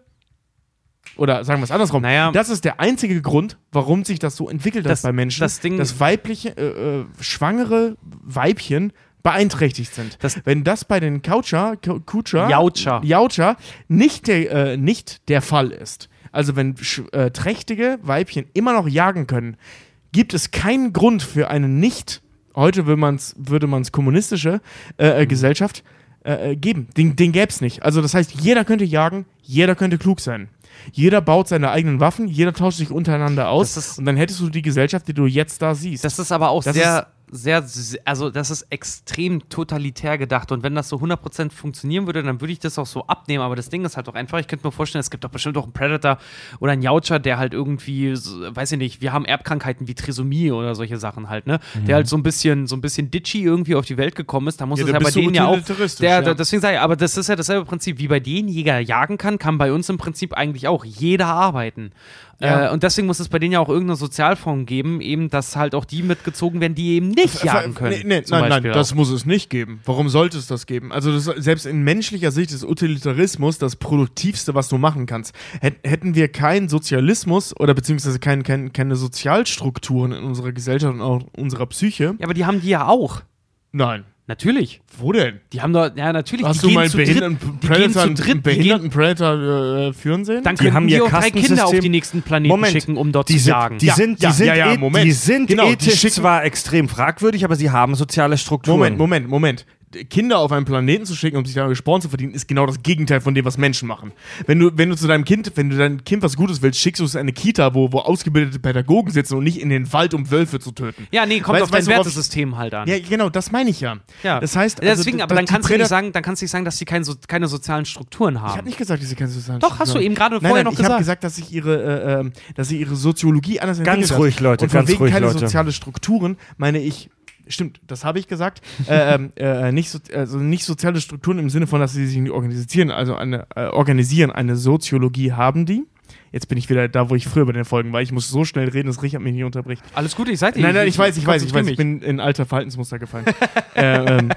oder sagen wir es andersrum, Naja. das ist der einzige Grund, warum sich das so entwickelt Das- hat bei Menschen, das Ding- dass weibliche, äh, äh, schwangere Weibchen beeinträchtigt sind. Das- Wenn das bei den Coucher, Kutscher, Yaucher. Yaucher nicht der, äh, nicht der Fall ist, also wenn äh, trächtige Weibchen immer noch jagen können, gibt es keinen Grund für eine nicht, heute will man's, würde man es kommunistische äh, Mhm. äh, Gesellschaft äh, äh, geben. Den, den gäbe es nicht. Also das heißt, jeder könnte jagen, jeder könnte klug sein. Jeder baut seine eigenen Waffen, jeder tauscht sich untereinander aus ist- und dann hättest du die Gesellschaft, die du jetzt da siehst. Das ist aber auch Das sehr, sehr, also das ist extrem totalitär gedacht. Und wenn das so 100% funktionieren würde, dann würde ich das auch so abnehmen. Aber das Ding ist halt doch einfach, ich könnte mir vorstellen, es gibt doch bestimmt auch einen Predator oder einen Yautja, der halt irgendwie, weiß ich nicht, wir haben Erbkrankheiten wie Trisomie oder solche Sachen halt, ne? Der halt so ein bisschen, so ein bisschen ditchy irgendwie auf die Welt gekommen ist. Da muss Ja, es ja bei denen ja auch. Der, ja. deswegen sage ich, aber das ist ja dasselbe Prinzip. Wie bei denen Jäger jagen kann, kann bei uns im Prinzip eigentlich auch jeder arbeiten. Ja. Äh, und deswegen muss es bei denen ja auch irgendeine Sozialform geben, eben, dass halt auch die mitgezogen werden, die eben nicht jagen können. Nee, nee, nein, Beispiel nein, das auch. muss es nicht geben. Warum sollte es das geben? Also das, selbst in menschlicher Sicht ist Utilitarismus das Produktivste, was du machen kannst. Hät, hätten wir keinen Sozialismus oder beziehungsweise kein, kein, keine Sozialstrukturen in unserer Gesellschaft und auch unserer Psyche. Ja, aber die haben die ja auch. Nein. Natürlich. Wo denn? Die haben doch, ja, natürlich. Hast die du mal einen behinderten die Predator, dritt, die behinderten Predator äh, führen sehen? Dann Die haben ihr auch drei Kinder auf die nächsten Planeten Moment, schicken, um dort die zu sind, jagen. Die Ja, sind, die ja, sind, ja, ja, eth- Moment. Die sind Genau, die ethisch schicken- zwar extrem fragwürdig, aber sie haben soziale Strukturen. Moment, Moment, Moment. Kinder auf einen Planeten zu schicken, um sich da Sporn zu verdienen, ist genau das Gegenteil von dem, was Menschen machen. Wenn du, wenn du zu deinem Kind, wenn du deinem Kind was Gutes willst, schickst du es in eine Kita, wo, wo ausgebildete Pädagogen sitzen und nicht in den Wald, um Wölfe zu töten. ja, nee, kommt Weißt- auf dein weißt Wertesystem halt an. Ja, genau, das meine ich ja. Ja. Das heißt, also, deswegen, aber dann kannst, du nicht sagen, dann kannst du nicht sagen, dass sie keine, so, keine sozialen Strukturen haben. Ich habe nicht gesagt, dass sie keine sozialen Doch, hast du Strukturen eben gerade vorher nein, noch ich habe gesagt. gesagt, dass sich ihre, äh, ähm, dass sie ihre Soziologie anders entwickelt hat. ruhig, Leute, Und von ganz wegen ruhig, keine Leute. soziale Strukturen meine ich, stimmt, das habe ich gesagt, äh, ähm, äh, nicht, so, also nicht soziale Strukturen im Sinne von, dass sie sich nicht organisieren, also eine, äh, organisieren, eine Soziologie haben die. Jetzt bin ich wieder da, wo ich früher bei den Folgen war. Ich muss so schnell reden, dass Richard mich nicht unterbricht. Alles gut, ich seid Nein, nein, ich weiß, ich weiß, ich weiß, ich bin in alter Verhaltensmuster gefallen. äh, ähm,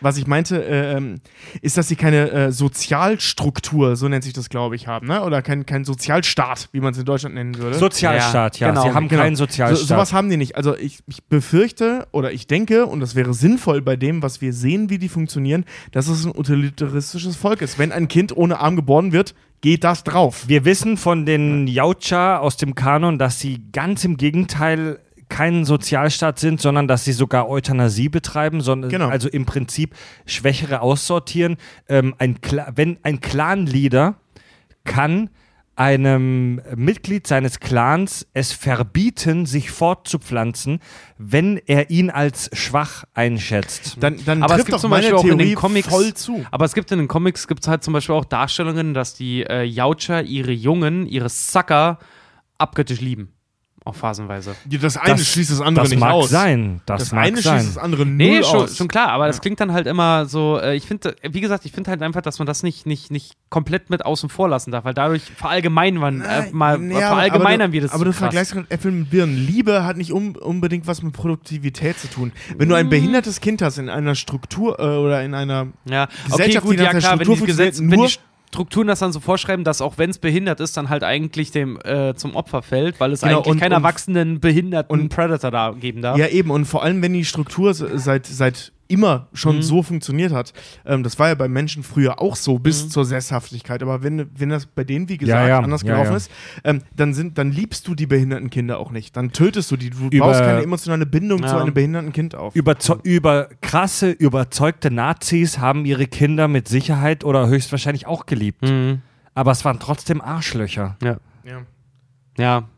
was ich meinte, äh, ähm, ist, dass sie keine äh, Sozialstruktur, so nennt sich das, glaube ich, haben, ne? Oder kein, kein Sozialstaat, wie man es in Deutschland nennen würde. Sozialstaat, ja. Ja, genau, sie haben Genau. keinen So, Sozialstaat. sowas haben die nicht. Also ich, ich befürchte oder ich denke, und das wäre sinnvoll bei dem, was wir sehen, wie die funktionieren, dass es ein utilitaristisches Volk ist. Wenn ein Kind ohne Arm geboren wird, geht das drauf. Wir wissen von den Yautja aus dem Kanon, dass sie ganz im Gegenteil kein Sozialstaat sind, sondern dass sie sogar Euthanasie betreiben, sondern Genau. also im Prinzip Schwächere aussortieren. Ähm, ein Cla wenn ein Clanleader kann einem Mitglied seines Clans es verbieten, sich fortzupflanzen, wenn er ihn als schwach einschätzt. Dann, dann Aber es trifft gibt doch zum meine Beispiel auch in Theorie den Comics voll zu. Aber es gibt in den Comics gibt's halt zum Beispiel auch Darstellungen, dass die äh, Yautja ihre Jungen, ihre Sucker abgöttisch lieben. Auch phasenweise. Ja, Das eine schließt das andere das nicht mag aus. sein. Das, Das, mag eine sein. schließt das andere null Nee, schon, aus. schon klar, aber das klingt dann halt immer so, äh, ich finde, wie gesagt, ich finde halt einfach, dass man das nicht, nicht, nicht komplett mit außen vor lassen darf, weil dadurch verallgemeinern, äh, mal, aber- verallgemeinern wir das Aber du krass. vergleichst gerade Äpfel mit Birnen. Liebe hat nicht um, unbedingt was mit Produktivität zu tun. Wenn du ein behindertes Kind hast in einer Struktur äh, oder in einer Ja, okay, Gesellschaft, gut, die nach ja der klar, wenn Struktur die, Gesetz, funktioniert, wenn nur- die Strukturen das dann so vorschreiben, dass auch wenn es behindert ist, dann halt eigentlich dem äh, zum Opfer fällt, weil es Genau, eigentlich und- keinen erwachsenen, behinderten und- Predator da geben darf. Ja, eben. Und vor allem, wenn die Struktur seit, seit immer schon Mhm. so funktioniert hat. Ähm, das war ja bei Menschen früher auch so, bis Mhm. zur Sesshaftigkeit. Aber wenn, wenn das bei denen, wie gesagt, ja, anders ja, gelaufen ja. ist, ähm, dann, sind, dann liebst du die behinderten Kinder auch nicht. Dann tötest du die. Du Über- baust keine emotionale Bindung zu einem behinderten Kind auf. Überzeu über krasse, überzeugte Nazis haben ihre Kinder mit Sicherheit oder höchstwahrscheinlich auch geliebt. Mhm. Aber es waren trotzdem Arschlöcher. Ja. Ja.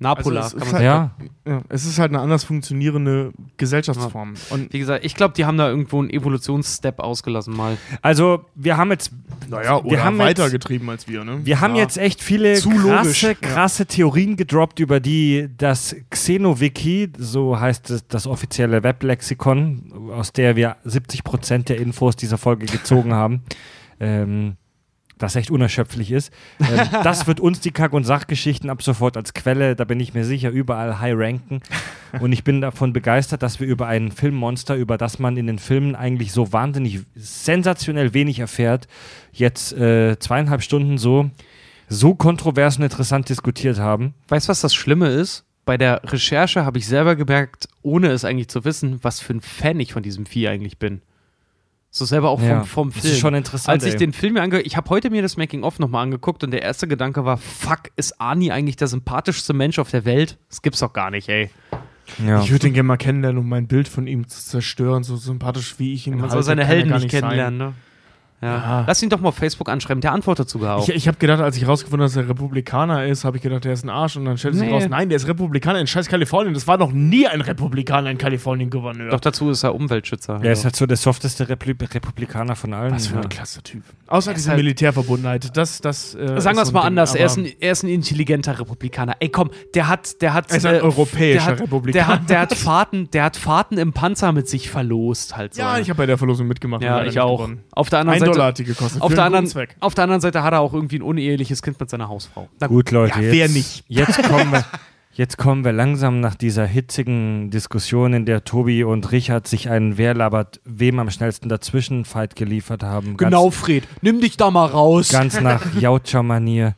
Ja. Napola. Also es kann ist man halt- sagen. Ja. Ja, es ist halt eine anders funktionierende Gesellschaftsform. Und Wie gesagt, ich glaube, die haben da irgendwo einen Evolutionsstep ausgelassen mal. Also, wir haben jetzt, naja, wir oder haben weitergetrieben als wir, ne? wir haben Ja. jetzt echt viele Zu krasse, logisch, ja. krasse Theorien gedroppt, über die das Xenowiki, so heißt es, das offizielle Weblexikon, aus der wir 70 Prozent der Infos dieser Folge gezogen haben, ähm, das echt unerschöpflich ist. Ähm, das wird uns die Kack- und Sachgeschichten ab sofort als Quelle, da bin ich mir sicher, überall high ranken. Und ich bin davon begeistert, dass wir über ein Filmmonster, über das man in den Filmen eigentlich so wahnsinnig sensationell wenig erfährt, jetzt äh, zweieinhalb Stunden so, so kontrovers und interessant diskutiert haben. Weißt du, was das Schlimme ist? Bei der Recherche habe ich selber gemerkt, ohne es eigentlich zu wissen, was für ein Fan ich von diesem Vieh eigentlich bin. So selber auch Ja, vom, vom das Film. ist schon interessant, Als ich ey. den Film mir angehört, ich habe heute mir das Making-of nochmal angeguckt und der erste Gedanke war, fuck, ist Arnie eigentlich der sympathischste Mensch auf der Welt? Das gibt's doch gar nicht, ey. Ja. Ich würde ihn gerne mal kennenlernen, um mein Bild von ihm zu zerstören, so sympathisch wie ich ihn Man halte, soll seine Helden nicht sein. kennenlernen, ne? Ja. Ja. Lass ihn doch mal auf Facebook anschreiben, der antwortet sogar auch. Ich, ich habe gedacht, als ich rausgefunden habe, dass er Republikaner ist, habe ich gedacht, der ist ein Arsch. Und dann stellt sich Nee. raus, nein, der ist Republikaner in scheiß Kalifornien. Das war noch nie ein Republikaner in Kalifornien Gouverneur. doch dazu ist er Umweltschützer. Er ist halt so der softeste Repli Republikaner von allen. Was für ja. ein klasse Typ. Außer Er ist diese halt- Militärverbundenheit. Das, das, äh, Sagen wir es so mal Ding, anders, er ist, ein, er ist ein intelligenter Republikaner. Ey, komm, der hat, der hat, Er ist ein europäischer der hat, Republikaner. Der hat, der hat Fahrten, der hat Fahrten im Panzer mit sich verlost, halt so. Ja, ich habe bei der Verlosung mitgemacht. ja, ich auch. gewonnen. Auf der anderen Seite, Dollar hat die gekostet. auf für der anderen, Zweck. auf der anderen Seite hat er auch irgendwie ein uneheliches Kind mit seiner Hausfrau. Na Gut, Leute, Ja, jetzt, wer nicht? Jetzt kommen, wir, jetzt kommen wir langsam nach dieser hitzigen Diskussion, in der Tobi und Richard sich einen Wer labert, wem am schnellsten dazwischen Fight geliefert haben. Genau, Fred, nimm dich da mal raus. Ganz, ganz nach Jautscher-Manier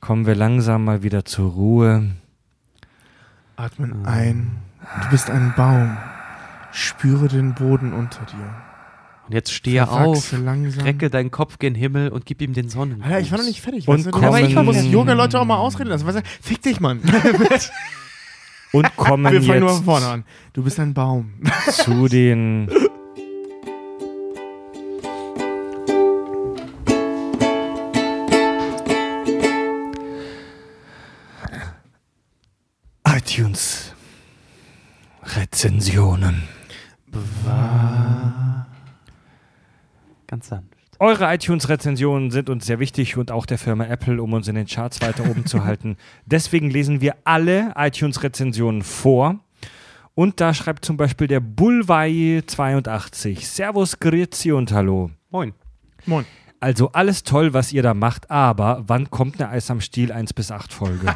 kommen wir langsam mal wieder zur Ruhe. Atmen ein. Du bist ein Baum. Spüre den Boden unter dir. Und jetzt stehe auf, langsam. recke deinen Kopf gen Himmel und gib ihm den Sonnen. Alter, ich war noch nicht fertig. Und weißt du, aber ich muss Yoga-Leute auch mal ausreden lassen. Weißt du, fick dich, Mann. Und kommen Wir fangen nur von jetzt vorne an. Du bist ein Baum. zu den iTunes Rezensionen. Ganz sanft. Eure iTunes-Rezensionen sind uns sehr wichtig und auch der Firma Apple, um uns in den Charts weiter oben zu halten. Deswegen lesen wir alle iTunes-Rezensionen vor. Und da schreibt zum Beispiel der Bullwei82. Servus, Grüezi und Hallo. Moin. Moin. Also alles toll, was ihr da macht, aber wann kommt eine Eis am Stiel 1 bis 8 Folge?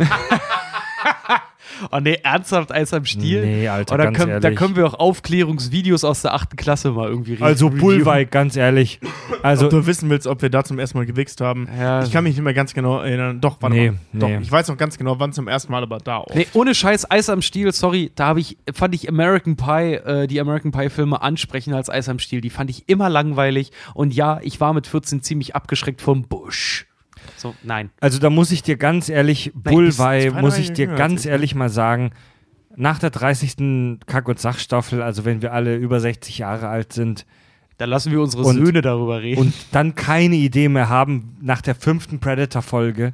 Oh nee, ernsthaft Eis am Stiel? Nee, Alter, Oder ganz können, da ehrlich. können wir auch Aufklärungsvideos aus der achten Klasse mal irgendwie re- Also reviewen. Bullwei, ganz ehrlich. Also ob du wissen willst, ob wir da zum ersten Mal gewichst haben. Ja. Ich kann mich nicht mehr ganz genau erinnern. Doch, warte Nee, mal. Doch, nee. ich weiß noch ganz genau, wann zum ersten Mal, aber da auch. Nee, ohne Scheiß, Eis am Stiel, sorry, da habe ich, fand ich American Pie, äh, die American Pie-Filme ansprechen als Eis am Stiel. Die fand ich immer langweilig. Und ja, ich war mit 14 ziemlich abgeschreckt vom Busch. So, nein. Also da muss ich dir ganz ehrlich, Bullwei, muss ich dir ganz ich. ehrlich mal sagen, nach der 30. Kack- und Sachstaffel, also wenn wir alle über 60 Jahre alt sind Dann lassen wir unsere Und- Söhne darüber reden. und dann keine Idee mehr haben nach der fünften Predator-Folge,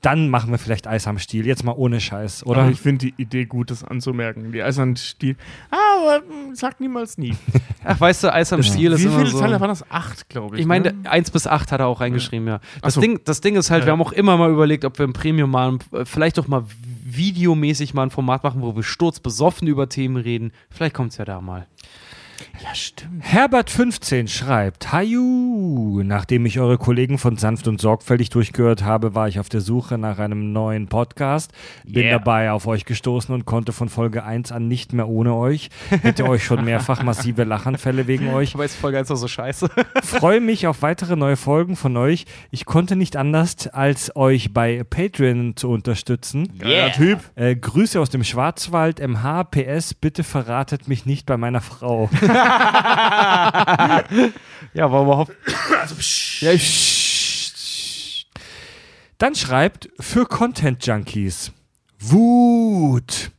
dann machen wir vielleicht Eis am Stiel. Jetzt mal ohne Scheiß, oder? Aber ich finde die Idee gut, das anzumerken. Die Eisernen Stiel. Ah, aber mm, sag niemals nie. Ach, weißt du, Eis am Stiel ist Wie immer viele so. Teile waren das? Acht, glaube ich. Ich meine, ne? 1 bis 8 hat er auch reingeschrieben, ja. Das, so. Ding, das Ding ist halt, Ja. wir haben auch immer mal überlegt, ob wir im Premium mal, äh, vielleicht auch mal videomäßig mal ein Format machen, wo wir sturzbesoffen über Themen reden. Vielleicht kommt es ja da mal. Ja, stimmt. Herbert15 schreibt, Haju, nachdem ich eure Kollegen von Sanft und Sorgfältig durchgehört habe, war ich auf der Suche nach einem neuen Podcast, bin Yeah. dabei auf euch gestoßen und konnte von Folge 1 an nicht mehr ohne euch. Hätte euch schon mehrfach massive Lachanfälle wegen euch. Aber ist Folge 1 doch so scheiße. Freue mich auf weitere neue Folgen von euch. Ich konnte nicht anders, als euch bei Patreon zu unterstützen. Geiler Typ. Äh, Grüße aus dem Schwarzwald, MH, PS, bitte verratet mich nicht bei meiner Frau. ja, war überhaupt. Ja, Dann schreibt für Content Junkies. Wut.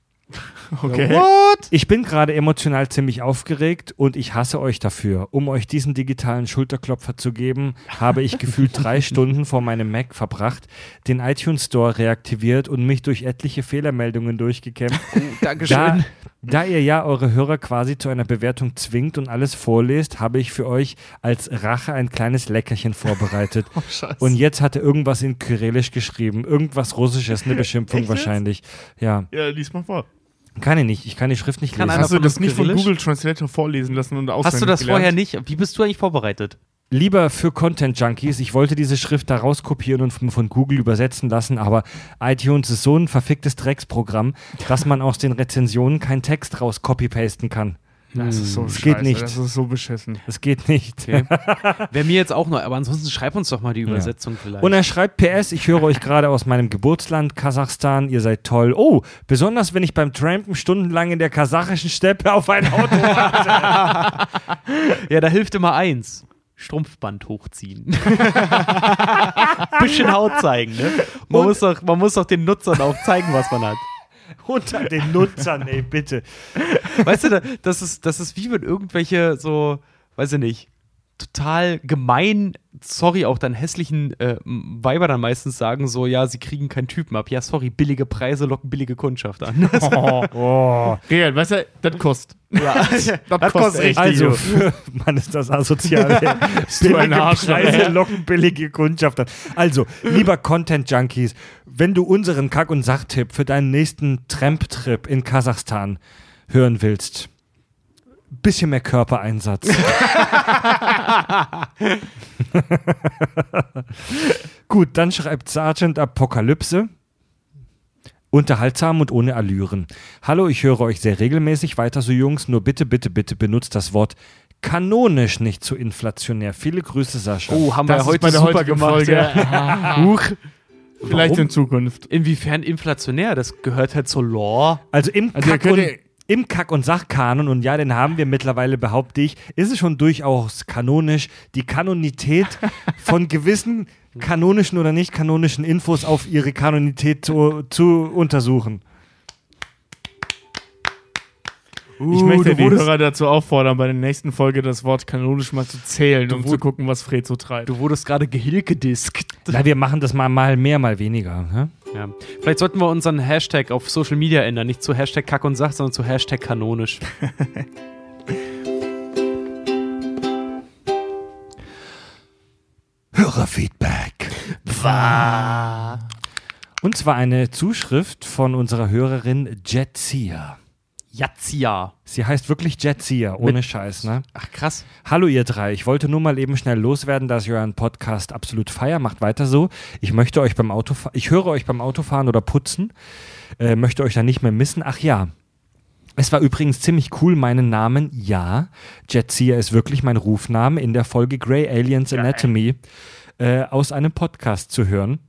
Okay. What? Ich bin gerade emotional ziemlich aufgeregt und ich hasse euch dafür. Um euch diesen digitalen Schulterklopfer zu geben, habe ich gefühlt drei Stunden vor meinem Mac verbracht, den iTunes Store reaktiviert und mich durch etliche Fehlermeldungen durchgekämpft. Dankeschön. Da, da ihr ja eure Hörer quasi zu einer Bewertung zwingt und alles vorlest, habe ich für euch als Rache ein kleines Leckerchen vorbereitet. Oh, Scheiße. Und jetzt hat er irgendwas in Kyrillisch geschrieben. Irgendwas Russisches, eine Beschimpfung Echt jetzt? wahrscheinlich. Ja, ja, lies mal vor. Kann ich nicht. Ich kann die Schrift nicht Kann lesen. Hast du von das nicht von Kyrillisch? Google Translator vorlesen lassen und auswendig Hast du das gelernt? vorher nicht? Wie bist du eigentlich vorbereitet? Lieber für Content Junkies, ich wollte diese Schrift da rauskopieren und von, von Google übersetzen lassen, aber iTunes ist so ein verficktes Drecksprogramm, dass man aus den Rezensionen keinen Text raus copy-pasten kann. Das ist so Das scheiße. geht nicht. Das ist so beschissen. Das geht nicht. Okay. Wäre mir jetzt auch noch, aber ansonsten schreib uns doch mal die Übersetzung vielleicht. Und er schreibt PS, ich höre euch gerade aus meinem Geburtsland Kasachstan, ihr seid toll. Oh, besonders wenn ich beim Trampen stundenlang in der kasachischen Steppe auf ein Auto warte. ja, da hilft immer eins. Strumpfband hochziehen. Bisschen Haut zeigen, ne? Man Und- muss, doch, man muss doch den Nutzern auch zeigen, was man hat. Unter den Nutzern, ey, bitte. Weißt du, da- das ist, das ist wie wenn irgendwelche so, weiß ich nicht, total gemein, sorry, auch dann hässlichen äh, Weiber dann meistens sagen so, ja, sie kriegen keinen Typen ab. Ja, sorry, billige Preise locken billige Kundschaft an. Oh. Real, weißt du, das kostet. ja, Das, kostet echt. Also, für, Mann, ist das asozial. billige Arschloch, Preise locken billige Kundschaft an. Also, lieber Content-Junkies, wenn du unseren Kack- und Sachtipp für deinen nächsten Tramp-Trip in Kasachstan hören willst, bisschen mehr Körpereinsatz. Gut, dann schreibt Sergeant Apokalypse. Unterhaltsam und ohne Allüren. Hallo, ich höre euch sehr regelmäßig. Weiter so, Jungs. Nur bitte, bitte, bitte benutzt das Wort kanonisch nicht zu inflationär. Viele Grüße, Sascha. oh, haben Das wir heute super heutigen gemacht. Folge. Ja. Huch. Vielleicht Warum? in Zukunft. Inwiefern inflationär? Das gehört halt zur Lore. Also im Also Kack, könnt und, ihr- im Kack- und Sachkanon, und ja, den haben wir mittlerweile, behaupte ich, ist es schon durchaus kanonisch, die Kanonität von gewissen kanonischen oder nicht kanonischen Infos auf ihre Kanonität zu, zu untersuchen. Ich möchte die Hörer dazu auffordern, bei der nächsten Folge das Wort kanonisch mal zu zählen, um zu gucken, was Fred so treibt. Du wurdest gerade gehilkediskt. Na, wir machen das mal, mal mehr, mal weniger. Ne? Ja. Vielleicht sollten wir unseren Hashtag auf Social Media ändern. Nicht zu Hashtag Kack und Sach, sondern zu Hashtag kanonisch. Hörerfeedback. Und zwar eine Zuschrift von unserer Hörerin Jetsia. Jatzia. Sie heißt wirklich Jetsia, ohne Mit- Scheiß, ne? Ach krass. Hallo ihr drei, ich wollte nur mal eben schnell loswerden, dass ihr euren Podcast absolut feier, macht weiter so. Ich möchte euch beim Autofahren, ich höre euch beim Autofahren oder Putzen, äh, möchte euch da nicht mehr missen. Ach ja, es war übrigens ziemlich cool, meinen Namen, ja, Jetsia ist wirklich mein Rufname, in der Folge Grey Aliens Anatomy äh, aus einem Podcast zu hören.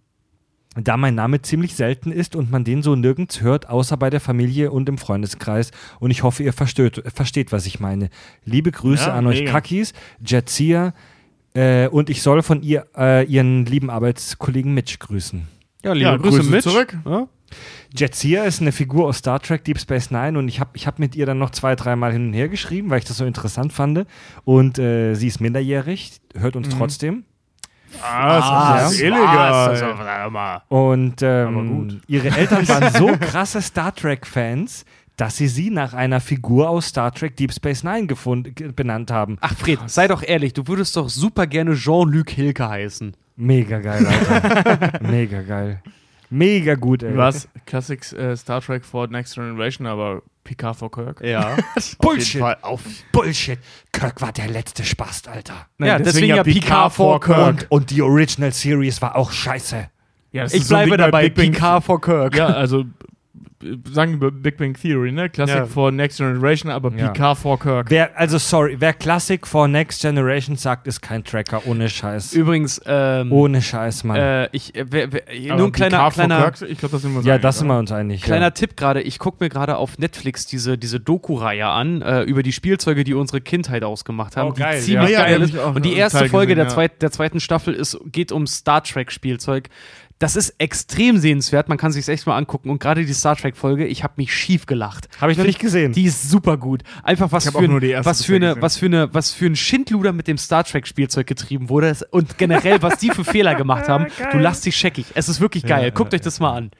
Da mein Name ziemlich selten ist und man den so nirgends hört, außer bei der Familie und im Freundeskreis. Und ich hoffe, ihr versteht, versteht was ich meine. Liebe Grüße Ja, an euch mega. Kakis, Jetsia äh, und ich soll von ihr äh, ihren lieben Arbeitskollegen Mitch grüßen. Ja, Ja, Grüße Mitch. zurück. Ja? Jetsia ist eine Figur aus Star Trek Deep Space Nine und ich habe ich hab mit ihr dann noch zwei, dreimal hin und her geschrieben, weil ich das so interessant fand. Und äh, sie ist minderjährig, hört uns trotzdem. Ah, das ist ja. illegal. Und Aber ähm, ihre Eltern waren so krasse Star Trek-Fans, dass sie sie nach einer Figur aus Star Trek Deep Space Nine gefund, ge- benannt haben. Ach, Fred, sei doch ehrlich, du würdest doch super gerne Jean-Luc Hilke heißen. Mega geil, Alter. Mega geil. Mega gut, ey. Was? Classic äh, Star Trek for Next Generation, aber Picard for Kirk. Ja. Bullshit. Fall auf. Bullshit. Kirk war der letzte Spast, Alter. Ja, deswegen ja Picard for Und, und die Original Series war auch scheiße. Ja, Ich so bleibe bei dabei, Picard for Kirk. Ja, also sagen wir Big Bang Theory, ne? Classic Ja. for Next Generation, aber Ja. Picard for Kirk. Wer, also sorry, wer Classic for Next Generation sagt, ist kein Tracker. Ohne Scheiß. Übrigens, ähm, Ohne Scheiß, Mann. äh, ich, äh, wer, wer, nur ein kleiner, for kleiner, Kirk, ich glaube, das sind wir uns ja, einig, das sind wir uns einig. Kleiner ja. Tipp gerade, ich gucke mir gerade auf Netflix diese, diese Doku-Reihe an, äh, über die Spielzeuge, die unsere Kindheit ausgemacht haben, Oh, geil, die ziemlich ja. Ja, ja, geil ist. Und die erste Folge gesehen, der, ja. zweit, der zweiten Staffel ist, geht um Star Trek-Spielzeug. Das ist extrem sehenswert, man kann sich echt mal angucken. Und gerade die Star Trek-Folge, ich habe mich schief gelacht. Habe ich noch nicht gesehen. Die ist super gut. Einfach was für, ein, was, für eine, was, für eine, was für ein Schindluder mit dem Star Trek-Spielzeug getrieben wurde und generell, was die für Fehler gemacht haben. Du lachst dich scheckig. Es ist wirklich geil. Guckt euch das mal an.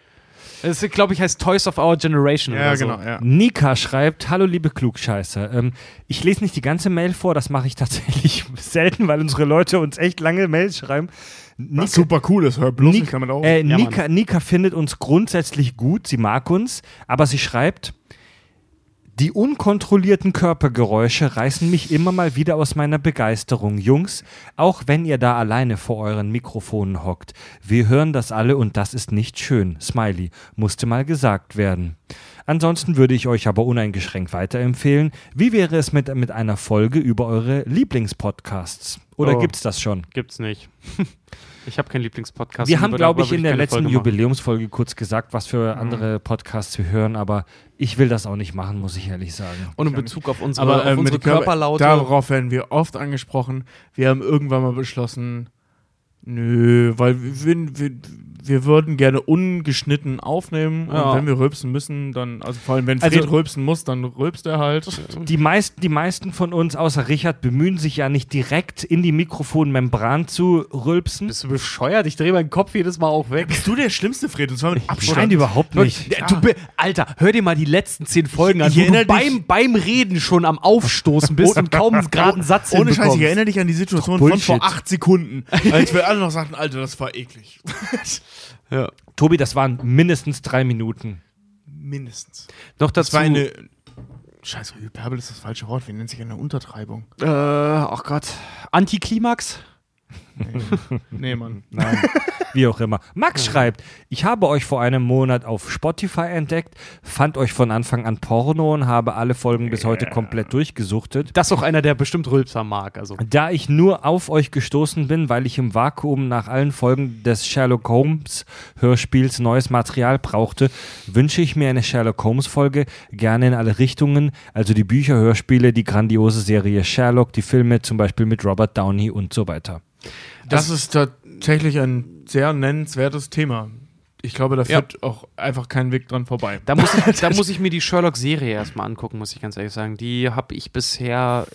Es, glaube ich, heißt Toys of Our Generation. Ja, oder so. genau, ja. Nika schreibt, hallo liebe Klugscheißer. Ähm, ich lese nicht die ganze Mail vor, das mache ich tatsächlich selten, weil unsere Leute uns echt lange Mails schreiben. Nika, Was super cool ist, hör bloß Nik- nicht damit auf. äh, Ja, Nika, Nika findet uns grundsätzlich gut, sie mag uns, aber sie schreibt, die unkontrollierten Körpergeräusche reißen mich immer mal wieder aus meiner Begeisterung. Jungs, auch wenn ihr da alleine vor euren Mikrofonen hockt, wir hören das alle und das ist nicht schön. Smiley, musste mal gesagt werden. Ansonsten würde ich euch aber uneingeschränkt weiterempfehlen. Wie wäre es mit, mit einer Folge über eure Lieblingspodcasts? Oder Oh. gibt's das schon? Gibt's nicht. ich habe keinen Lieblingspodcast. Wir haben, glaube ich, in will der letzten. Jubiläumsfolge kurz gesagt, was für andere Podcasts wir hören, aber ich will das auch nicht machen, muss ich ehrlich sagen. Und in Bezug auf unsere, aber auf äh, mit unsere Körperlaute. Darauf werden wir oft angesprochen. Wir haben irgendwann mal beschlossen, nö, weil wir, wir, wir würden gerne ungeschnitten aufnehmen Ja. und wenn wir rülpsen müssen, dann, also vor allem wenn Also- Fred rülpsen muss, dann rülpst er halt. Die meisten, die meisten von uns, außer Richard, bemühen sich ja nicht direkt in die Mikrofonmembran zu rülpsen. Bist du bescheuert? Ich drehe meinen Kopf jedes Mal auch weg. Bist du der schlimmste Fred und zwar mit Abstand. Nein, überhaupt nicht. Ja, du, Alter, hör dir mal die letzten zehn Folgen Ich- an, ich wo du erinnere beim, dich- beim Reden schon am Aufstoßen bist und kaum einen geraden Satz Ohne Scheiß, ich erinnere dich an die Situation von vor acht Sekunden, als wir alle noch sagten, Alter, das war eklig. Ja. Tobi, das waren mindestens drei Minuten. Mindestens. Das dazu. war eine. Scheiße, Hyperbel ist das falsche Wort. Wie nennt sich eine Untertreibung? äh, oh Gott. Antiklimax? Nee, Mann. Nein, wie auch immer. Max schreibt, ich habe euch vor einem Monat auf Spotify entdeckt, fand euch von Anfang an Porno und habe alle Folgen bis heute komplett durchgesuchtet. Das ist auch einer, der bestimmt Rülpser mag. Also. Da ich nur auf euch gestoßen bin, weil ich im Vakuum nach allen Folgen des Sherlock Holmes Hörspiels neues Material brauchte, wünsche ich mir eine Sherlock Holmes Folge gerne in alle Richtungen, also die Bücher, Hörspiele, die grandiose Serie Sherlock, die Filme zum Beispiel mit Robert Downey und so weiter. Das ist tatsächlich ein sehr nennenswertes Thema. Ich glaube, da Ja. führt auch einfach kein Weg dran vorbei. Da muss, ich, da muss ich mir die Sherlock-Serie erstmal angucken, muss ich ganz ehrlich sagen. Die habe ich bisher.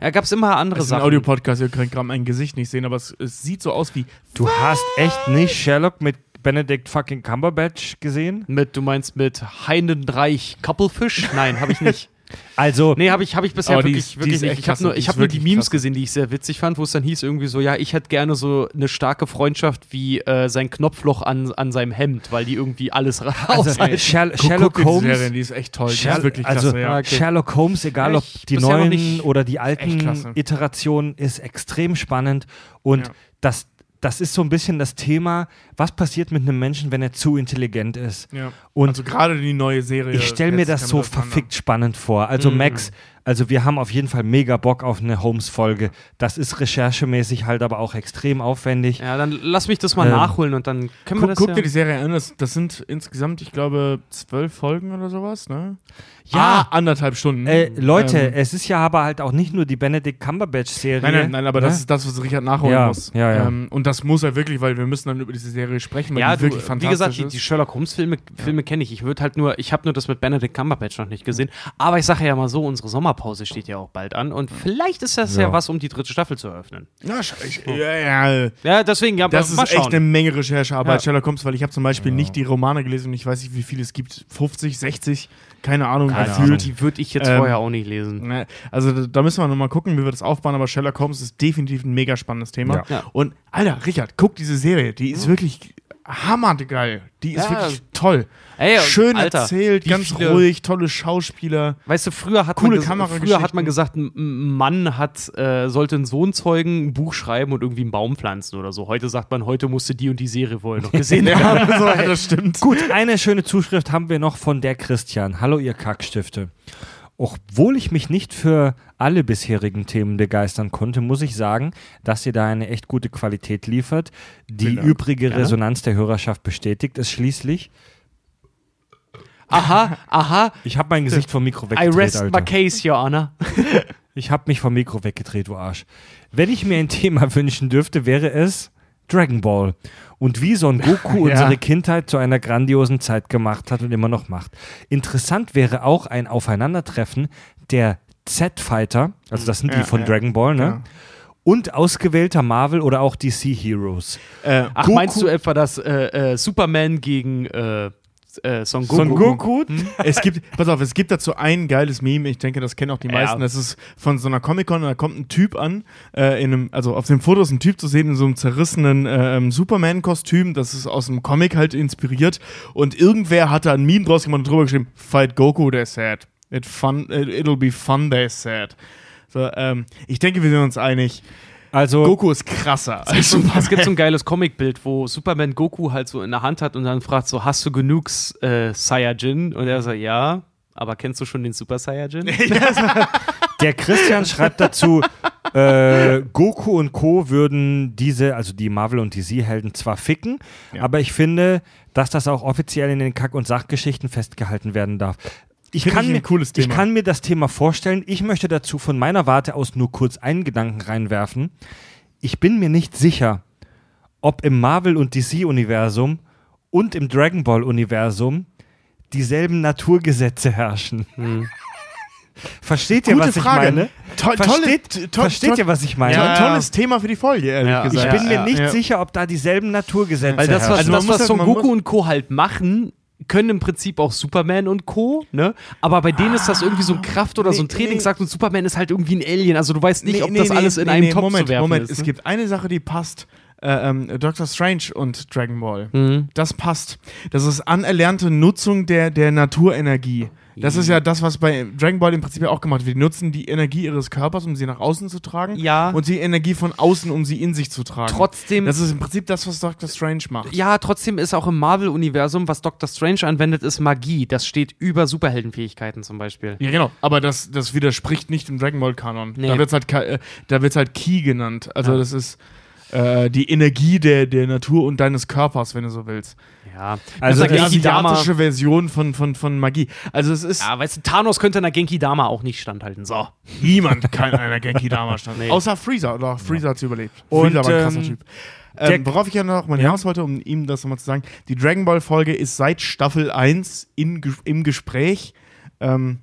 Ja, gab es immer andere Das ist ein Sachen. Audiopodcast, ihr könnt gerade mein Gesicht nicht sehen, aber es, es sieht so aus wie. Du hast echt nicht Sherlock mit Benedict fucking Cumberbatch gesehen? Mit, du meinst mit Heinenreich Couplefish? Nein, habe ich nicht. Also, Nee, habe ich, hab ich bisher wirklich, ist- wirklich nicht. echt Ich habe nur, Die ich nur die Memes klasse. gesehen, die ich sehr witzig fand, wo es dann hieß irgendwie so, ja, ich hätte gerne so eine starke Freundschaft wie äh, sein Knopfloch an, an seinem Hemd, weil die irgendwie alles raus. also Sherlock guck dir die Holmes. Serie, die ist echt toll. Die Sher ist wirklich also klasse, ja. okay. Sherlock Holmes, egal ob ich die neuen nicht- oder die alten. Iterationen, ist extrem spannend. Und Ja. das, das ist so ein bisschen das Thema, was passiert mit einem Menschen, wenn er zu intelligent ist. ja. Und also gerade die neue Serie. ich stelle mir das so verfickt spannend vor. Also Mhm. Max, Also wir haben auf jeden Fall mega Bock auf eine Holmes-Folge. Das ist recherchemäßig halt aber auch extrem aufwendig. Ja, dann lass mich das mal Ähm, nachholen und dann können wir Guck, das guck ja dir die Serie an, das, das sind insgesamt, ich glaube, zwölf Folgen oder sowas, ne? Ja. Ah, anderthalb Stunden. Äh, Leute, Ähm, es ist ja aber halt auch nicht nur die Benedict Cumberbatch-Serie. Nein, nein, nein, aber ne? das ist das, was Richard nachholen Ja, muss. ja, ja. Ähm, und das muss er wirklich, weil wir müssen dann über diese Serie sprechen, weil ja, die du, wirklich wie fantastisch gesagt, die, ist. die Sherlock Holmes Filme, Filme kenne ich. Ich würde halt nur, ich habe nur das mit Benedict Cumberbatch noch nicht gesehen. Aber ich sage ja mal so, unsere Sommerpause steht ja auch bald an und vielleicht ist das ja, Ja. was, um die dritte Staffel zu eröffnen. Ja, sch- ich, ja, ja. Ja, deswegen, ja, Das mal ist echt schauen. eine Menge Recherchearbeit, Ja. Sherlock Holmes, weil ich habe zum Beispiel nicht die Romane gelesen und ich weiß nicht, wie viele es gibt. 50, 60, keine Ahnung, Keine gefühlt. die würde ich jetzt Ähm, vorher auch nicht lesen. Ne, Also da- müssen wir nochmal gucken, wie wir das aufbauen, aber Sherlock Holmes ist definitiv ein mega spannendes Thema. Ja. Ja. Und Alter, Richard, guck diese Serie, die ist wirklich hammergeil. Die ist Ja. wirklich toll. Ey, Schön Alter, erzählt, ganz viele- ruhig, tolle Schauspieler. Weißt du, früher hat, Coole man, früher hat man gesagt, ein Mann hat, äh, sollte einen Sohn zeugen, ein Buch schreiben und irgendwie einen Baum pflanzen oder so. Heute sagt man, heute musste die und die Serie wohl noch gesehen. Ja, so, das stimmt. Gut, eine schöne Zuschrift haben wir noch von der Christian. Hallo, ihr Kackstifte. Obwohl ich mich nicht für alle bisherigen Themen begeistern konnte, muss ich sagen, dass ihr da eine echt gute Qualität liefert. Die Dank. übrige Resonanz der Hörerschaft bestätigt es schließlich. aha, aha, Ich habe mein Gesicht vom Mikro I weggedreht, rest my Alter. case, Your Honor. Ich habe mich vom Mikro weggedreht, du Arsch. Wenn ich mir ein Thema wünschen dürfte, wäre es Dragon Ball. Und wie Son Goku Ja. unsere Kindheit zu einer grandiosen Zeit gemacht hat und immer noch macht. Interessant wäre auch ein Aufeinandertreffen der Z-Fighter, also das sind die Ja, von ja. Dragon Ball, ne? Ja. Und ausgewählter Marvel oder auch DC Heroes. Äh, Ach, Goku- meinst du etwa, dass äh, äh, Superman gegen äh, Son Goku? Son Goku? es gibt, pass auf, es gibt dazu ein geiles Meme, ich denke, das kennen auch die Ja. meisten. Das ist von so einer Comic-Con, da kommt ein Typ an, äh, in einem, also auf dem Foto ist ein Typ zu sehen in so einem zerrissenen äh, Superman-Kostüm, das ist aus einem Comic halt inspiriert. Und irgendwer hat da ein Meme draus gemacht und drüber geschrieben: Fight Goku, they're sad. It fun, it, it'll be fun, they're sad. So, ähm, ich denke, wir sind uns einig. Also, Goku ist krasser. Es gibt, so, es gibt so ein geiles Comicbild, wo Superman Goku halt so in der Hand hat und dann fragt so, hast du genug äh, Saiyajin? Und er sagt, ja, aber kennst du schon den Super Saiyajin? Der Christian schreibt dazu, äh, Goku und Co. würden diese, also die Marvel- und DC-Helden zwar ficken, Ja. aber ich finde, dass das auch offiziell in den Kack- und Sachgeschichten festgehalten werden darf. Ich Finde kann, ich ein mir, cooles ich Thema. kann mir das Thema vorstellen. Ich möchte dazu von meiner Warte aus nur kurz einen Gedanken reinwerfen. Ich bin mir nicht sicher, ob im Marvel- und DC-Universum und im Dragon Ball-Universum dieselben Naturgesetze herrschen. Versteht ihr, Gute was ich Frage. meine? Toll, Versteht, tolle, to- versteht to- ihr, was ich meine? To- Ja. Tolles Thema für die Folge, ehrlich Ja. Ich gesagt. bin mir Ja, nicht ja. sicher, ob da dieselben Naturgesetze Weil das, was, herrschen. Also das, muss was Son Goku und Co. halt machen, können im Prinzip auch Superman und Co., ne? Aber bei denen ist das irgendwie so ein Kraft- oder so ein Nee, nee. Trainingsakt und Superman ist halt irgendwie ein Alien. Also du weißt nicht, Nee, ob nee, das nee, alles in nee, einem nee, Topf Moment, zu werfen Moment. ist. Es ne? gibt eine Sache, die passt. Äh, ähm, Doctor Strange und Dragon Ball. Mhm. Das passt. Das ist anerlernte Nutzung der, der Naturenergie. Das ist ja das, was bei Dragon Ball im Prinzip ja auch gemacht wird. Die nutzen die Energie ihres Körpers, um sie nach außen zu tragen. Ja. Und die Energie von außen, um sie in sich zu tragen. Trotzdem, Das ist im Prinzip das, was Doctor Strange macht. ja, trotzdem ist auch im Marvel-Universum, was Doctor Strange anwendet, ist Magie. Das steht über Superheldenfähigkeiten zum Beispiel. Ja, genau. Aber das, das widerspricht nicht dem Dragon Ball Kanon. Nee. Da wird es halt, äh, da wird's halt Ki genannt. Also Ja. das ist äh, die Energie der, der Natur und deines Körpers, wenn du so willst. Ja, Also die asiatische Version von, von, von Magie. Also es ist Ja, weißt du, Thanos könnte einer Genki Dama auch nicht standhalten. So. niemand kann einer Genki Dama stand. Nee. Außer Freezer. Oder Freezer hat sie überlebt. Und, Freezer war ein krasser ähm, Typ. Ähm, worauf ich ja noch mal Ja. hinaus wollte, um ihm das nochmal zu sagen, die Dragon Ball Folge ist seit Staffel 1 in, im Gespräch. Ähm,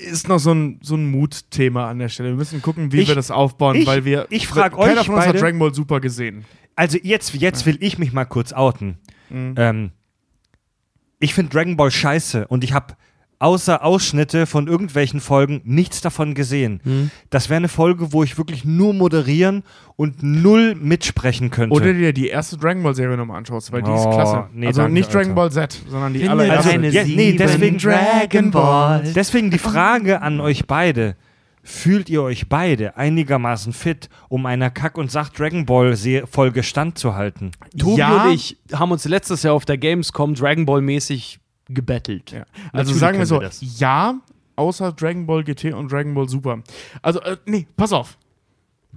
ist noch so ein, so ein Mutthema an der Stelle. Wir müssen gucken, wie Ich- wir das aufbauen, ich- weil wir. ich frag Keiner euch von uns hat beide- Dragon Ball Super gesehen. Also jetzt, jetzt will ich mich mal kurz outen. Mhm. Ähm, ich finde Dragon Ball scheiße und ich habe außer Ausschnitte von irgendwelchen Folgen nichts davon gesehen. Mhm. Das wäre eine Folge, wo ich wirklich nur moderieren und null mitsprechen könnte. Oder dir die erste Dragon Ball Serie nochmal anschaust, weil die ist Oh, klasse. nee, also danke, nicht Dragon Alter. Ball Z, sondern die allererste. eine ja, nee, deswegen Dragon Balls. Deswegen die Frage an euch beide. Fühlt ihr euch beide einigermaßen fit, um einer Kack- und Sach-Dragon Ball-Folge standzuhalten? Tobi Ja. und ich haben uns letztes Jahr auf der Gamescom Dragon Ball mäßig gebettelt. Ja. Also sagen wir so, wir ja, außer Dragon Ball GT und Dragon Ball Super. Also, äh, nee, pass auf.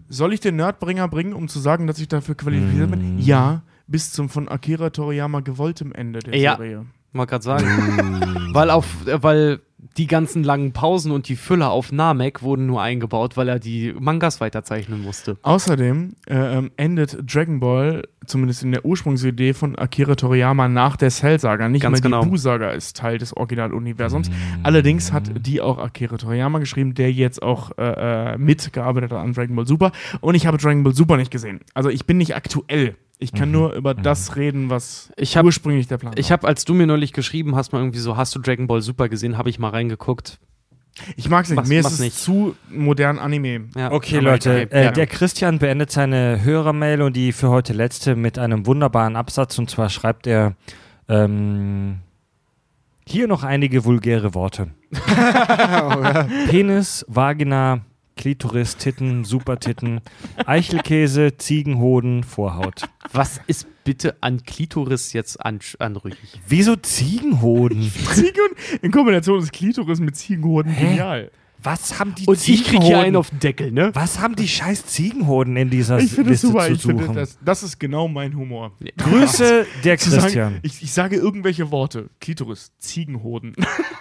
Soll ich den Nerdbringer bringen, um zu sagen, dass ich dafür qualifiziert bin? Ja, bis zum von Akira Toriyama gewolltem Ende der Ja. Serie. Mal gerade sagen. weil auf, äh, weil die ganzen langen Pausen und die Füller auf Namek wurden nur eingebaut, weil er die Mangas weiterzeichnen musste. Außerdem äh, ähm, endet Dragon Ball, zumindest in der Ursprungsidee von Akira Toriyama, nach der Cell-Saga. Nicht Ganz mehr genau. die Buu-Saga ist Teil des Originaluniversums. Allerdings hat die auch Akira Toriyama geschrieben, der jetzt auch äh, äh, mitgearbeitet hat an Dragon Ball Super. Und ich habe Dragon Ball Super nicht gesehen. Also ich bin nicht aktuell. Ich kann nur über das reden, was Ich hab- ursprünglich der Plan Ich war. habe, als du mir neulich geschrieben hast, mal irgendwie so, hast du Dragon Ball Super gesehen, habe ich mal reingeguckt. Ich mag es nicht. Mach's- Mir ist es nicht. zu modern Anime. Ja. Okay, Aber Leute, äh, der Christian beendet seine Hörermail und die für heute letzte mit einem wunderbaren Absatz. Und zwar schreibt er ähm, hier noch einige vulgäre Worte. Penis, Vagina, Klitoris, Titten, Supertitten, Eichelkäse, Ziegenhoden, Vorhaut. Was ist bitte an Klitoris jetzt an, anrüchig? Wieso Ziegenhoden? Ziegen in Kombination des Klitoris mit Ziegenhoden Hä? genial. Was haben die Und ich krieg hier einen Ziegenhoden? auf den Deckel, ne? Was haben die scheiß Ziegenhoden in dieser Ich finde das Liste super. zu Ich finde, suchen? das, das ist genau mein Humor. Grüße, der Christian. ich, ich sage irgendwelche Worte. Klitoris, Ziegenhoden.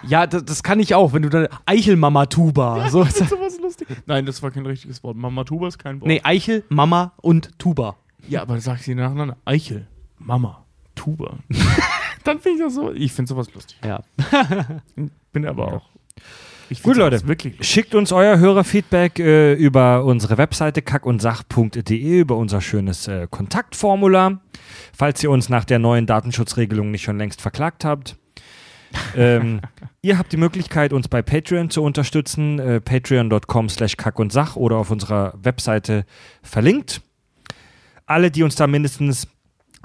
Ja, das, das kann ich auch, wenn du dann Eichelmama Tuba. So, sowas. Nein, das war kein richtiges Wort. Mama Tuba ist kein Wort. nee, Eichel, Mama und Tuba. Ja, aber sag sie nacheinander. Eichel, Mama, Tuba. Dann finde ich das so. Ich finde sowas lustig. Ja. Bin aber auch. Ich Gut, Leute. auch. Schickt uns euer Hörerfeedback äh, über unsere Webseite kackundsach.de, über unser schönes äh, Kontaktformular, falls ihr uns nach der neuen Datenschutzregelung nicht schon längst verklagt habt. Ähm, ihr habt die Möglichkeit, uns bei Patreon zu unterstützen, äh, patreon.com slash kackundsach oder auf unserer Webseite verlinkt. Alle, die uns da mindestens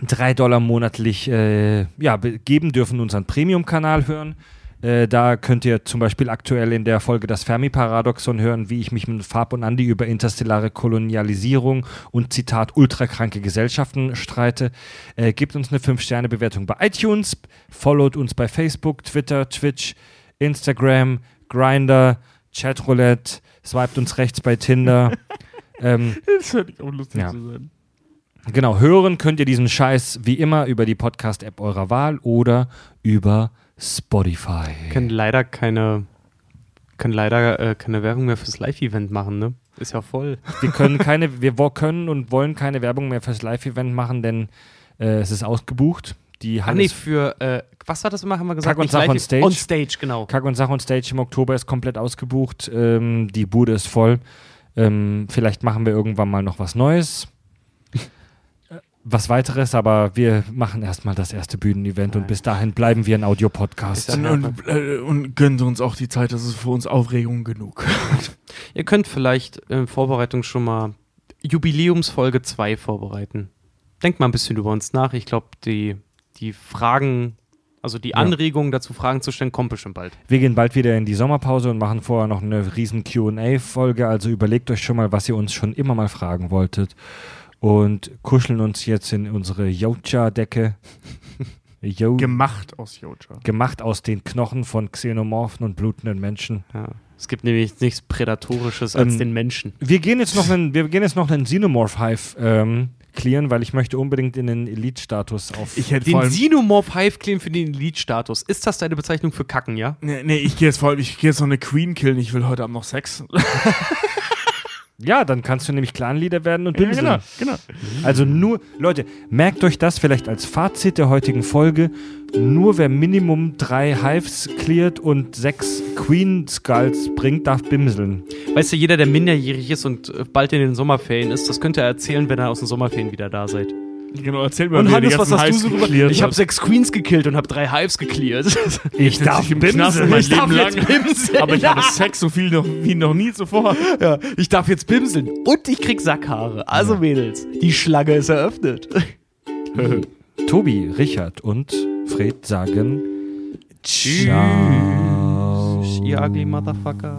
drei Dollar monatlich äh, ja, be- geben, dürfen unseren Premium-Kanal hören. Äh, da könnt ihr zum Beispiel aktuell in der Folge das Fermi-Paradoxon hören, wie ich mich mit Fab und Andi über interstellare Kolonialisierung und Zitat ultrakranke Gesellschaften streite. Äh, gebt uns eine 5-Sterne-Bewertung bei iTunes, followt uns bei Facebook, Twitter, Twitch, Instagram, Grinder, Chatroulette, swiped uns rechts bei Tinder. ähm, Das hört auch lustig Ja. zu sein. Genau, hören könnt ihr diesen Scheiß wie immer über die Podcast-App eurer Wahl oder über Spotify. Können leider keine, können leider äh, keine Werbung mehr fürs Live-Event machen, ne? Ist ja voll. Wir können keine, wir können und wollen keine Werbung mehr fürs Live-Event machen, denn äh, es ist ausgebucht. Die Ah, Halle nee, für, äh, was hat das immer, haben wir gesagt? Kack und Sach on Stage. On Stage, genau. Kack und Sach und Stage im Oktober ist komplett ausgebucht. Ähm, die Bude ist voll. Ähm, vielleicht machen wir irgendwann mal noch was Neues. Äh, Was weiteres, aber wir machen erstmal das erste Bühnenevent und bis dahin bleiben wir ein Audiopodcast. Und, und, äh, und gönnen Sie uns auch die Zeit, das ist für uns Aufregung genug. Ihr könnt vielleicht in Vorbereitung schon mal Jubiläumsfolge 2 vorbereiten. Denkt mal ein bisschen über uns nach. Ich glaube, die, die Fragen, also die Ja. Anregungen dazu, Fragen zu stellen, kommt bestimmt bald. Wir gehen bald wieder in die Sommerpause und machen vorher noch eine riesen QA-Folge. Also überlegt euch schon mal, was ihr uns schon immer mal fragen wolltet. Und kuscheln uns jetzt in unsere Yocha-Decke. Yo Gemacht aus Yocha. gemacht aus den Knochen von Xenomorphen und blutenden Menschen. Ja. Es gibt nämlich nichts Prädatorisches als Ähm, den Menschen. Wir gehen jetzt noch einen, wir gehen jetzt noch einen Xenomorph Hive ähm, clearen, weil ich möchte unbedingt in den Elite-Status auf. Ich hätte Den. Xenomorph Hive claim für den Elite-Status. Ist das deine Bezeichnung für Kacken, ja? Nee, nee, ich gehe jetzt vor allem, ich gehe jetzt noch eine Queen killen, ich will heute Abend noch Sex. ja, dann kannst du nämlich Clan-Leader werden und bimseln. genau, genau. Also nur, Leute, merkt euch das vielleicht als Fazit der heutigen Folge. Nur wer Minimum drei Hives cleart und sechs Queen Skulls bringt, darf bimseln. Weißt du, jeder, der minderjährig ist und bald in den Sommerferien ist, das könnt ihr erzählen, wenn ihr aus den Sommerferien wieder da seid. Genau, erzähl mir, Und Hannes, was hast du Hives so gemacht? Ich habe sechs Queens gekillt und habe drei Hives geklärt. Ich darf im Knast mein Ich darf Leben jetzt lang. bimseln. Aber ich habe Sex so viel noch, wie noch nie zuvor. ja, ich darf jetzt bimseln. Und ich krieg Sackhaare. Also Mädels, die Schlange ist eröffnet. Tobi, Richard und Fred sagen Ciao. Ihr ugly Motherfucker.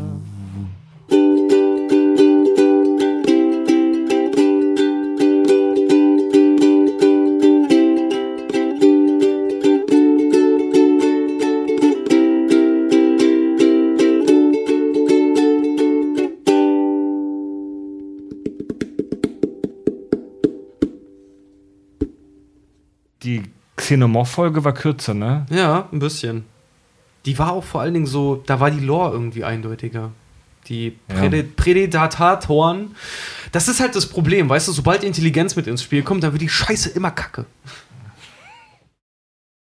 Die Xenomorph-Folge war kürzer, ne? Ja, ein bisschen. Die war auch vor allen Dingen so, da war die Lore irgendwie eindeutiger. Die Präde Prädatoren. Das ist halt das Problem, weißt du, sobald Intelligenz mit ins Spiel kommt, dann wird die Scheiße immer kacke.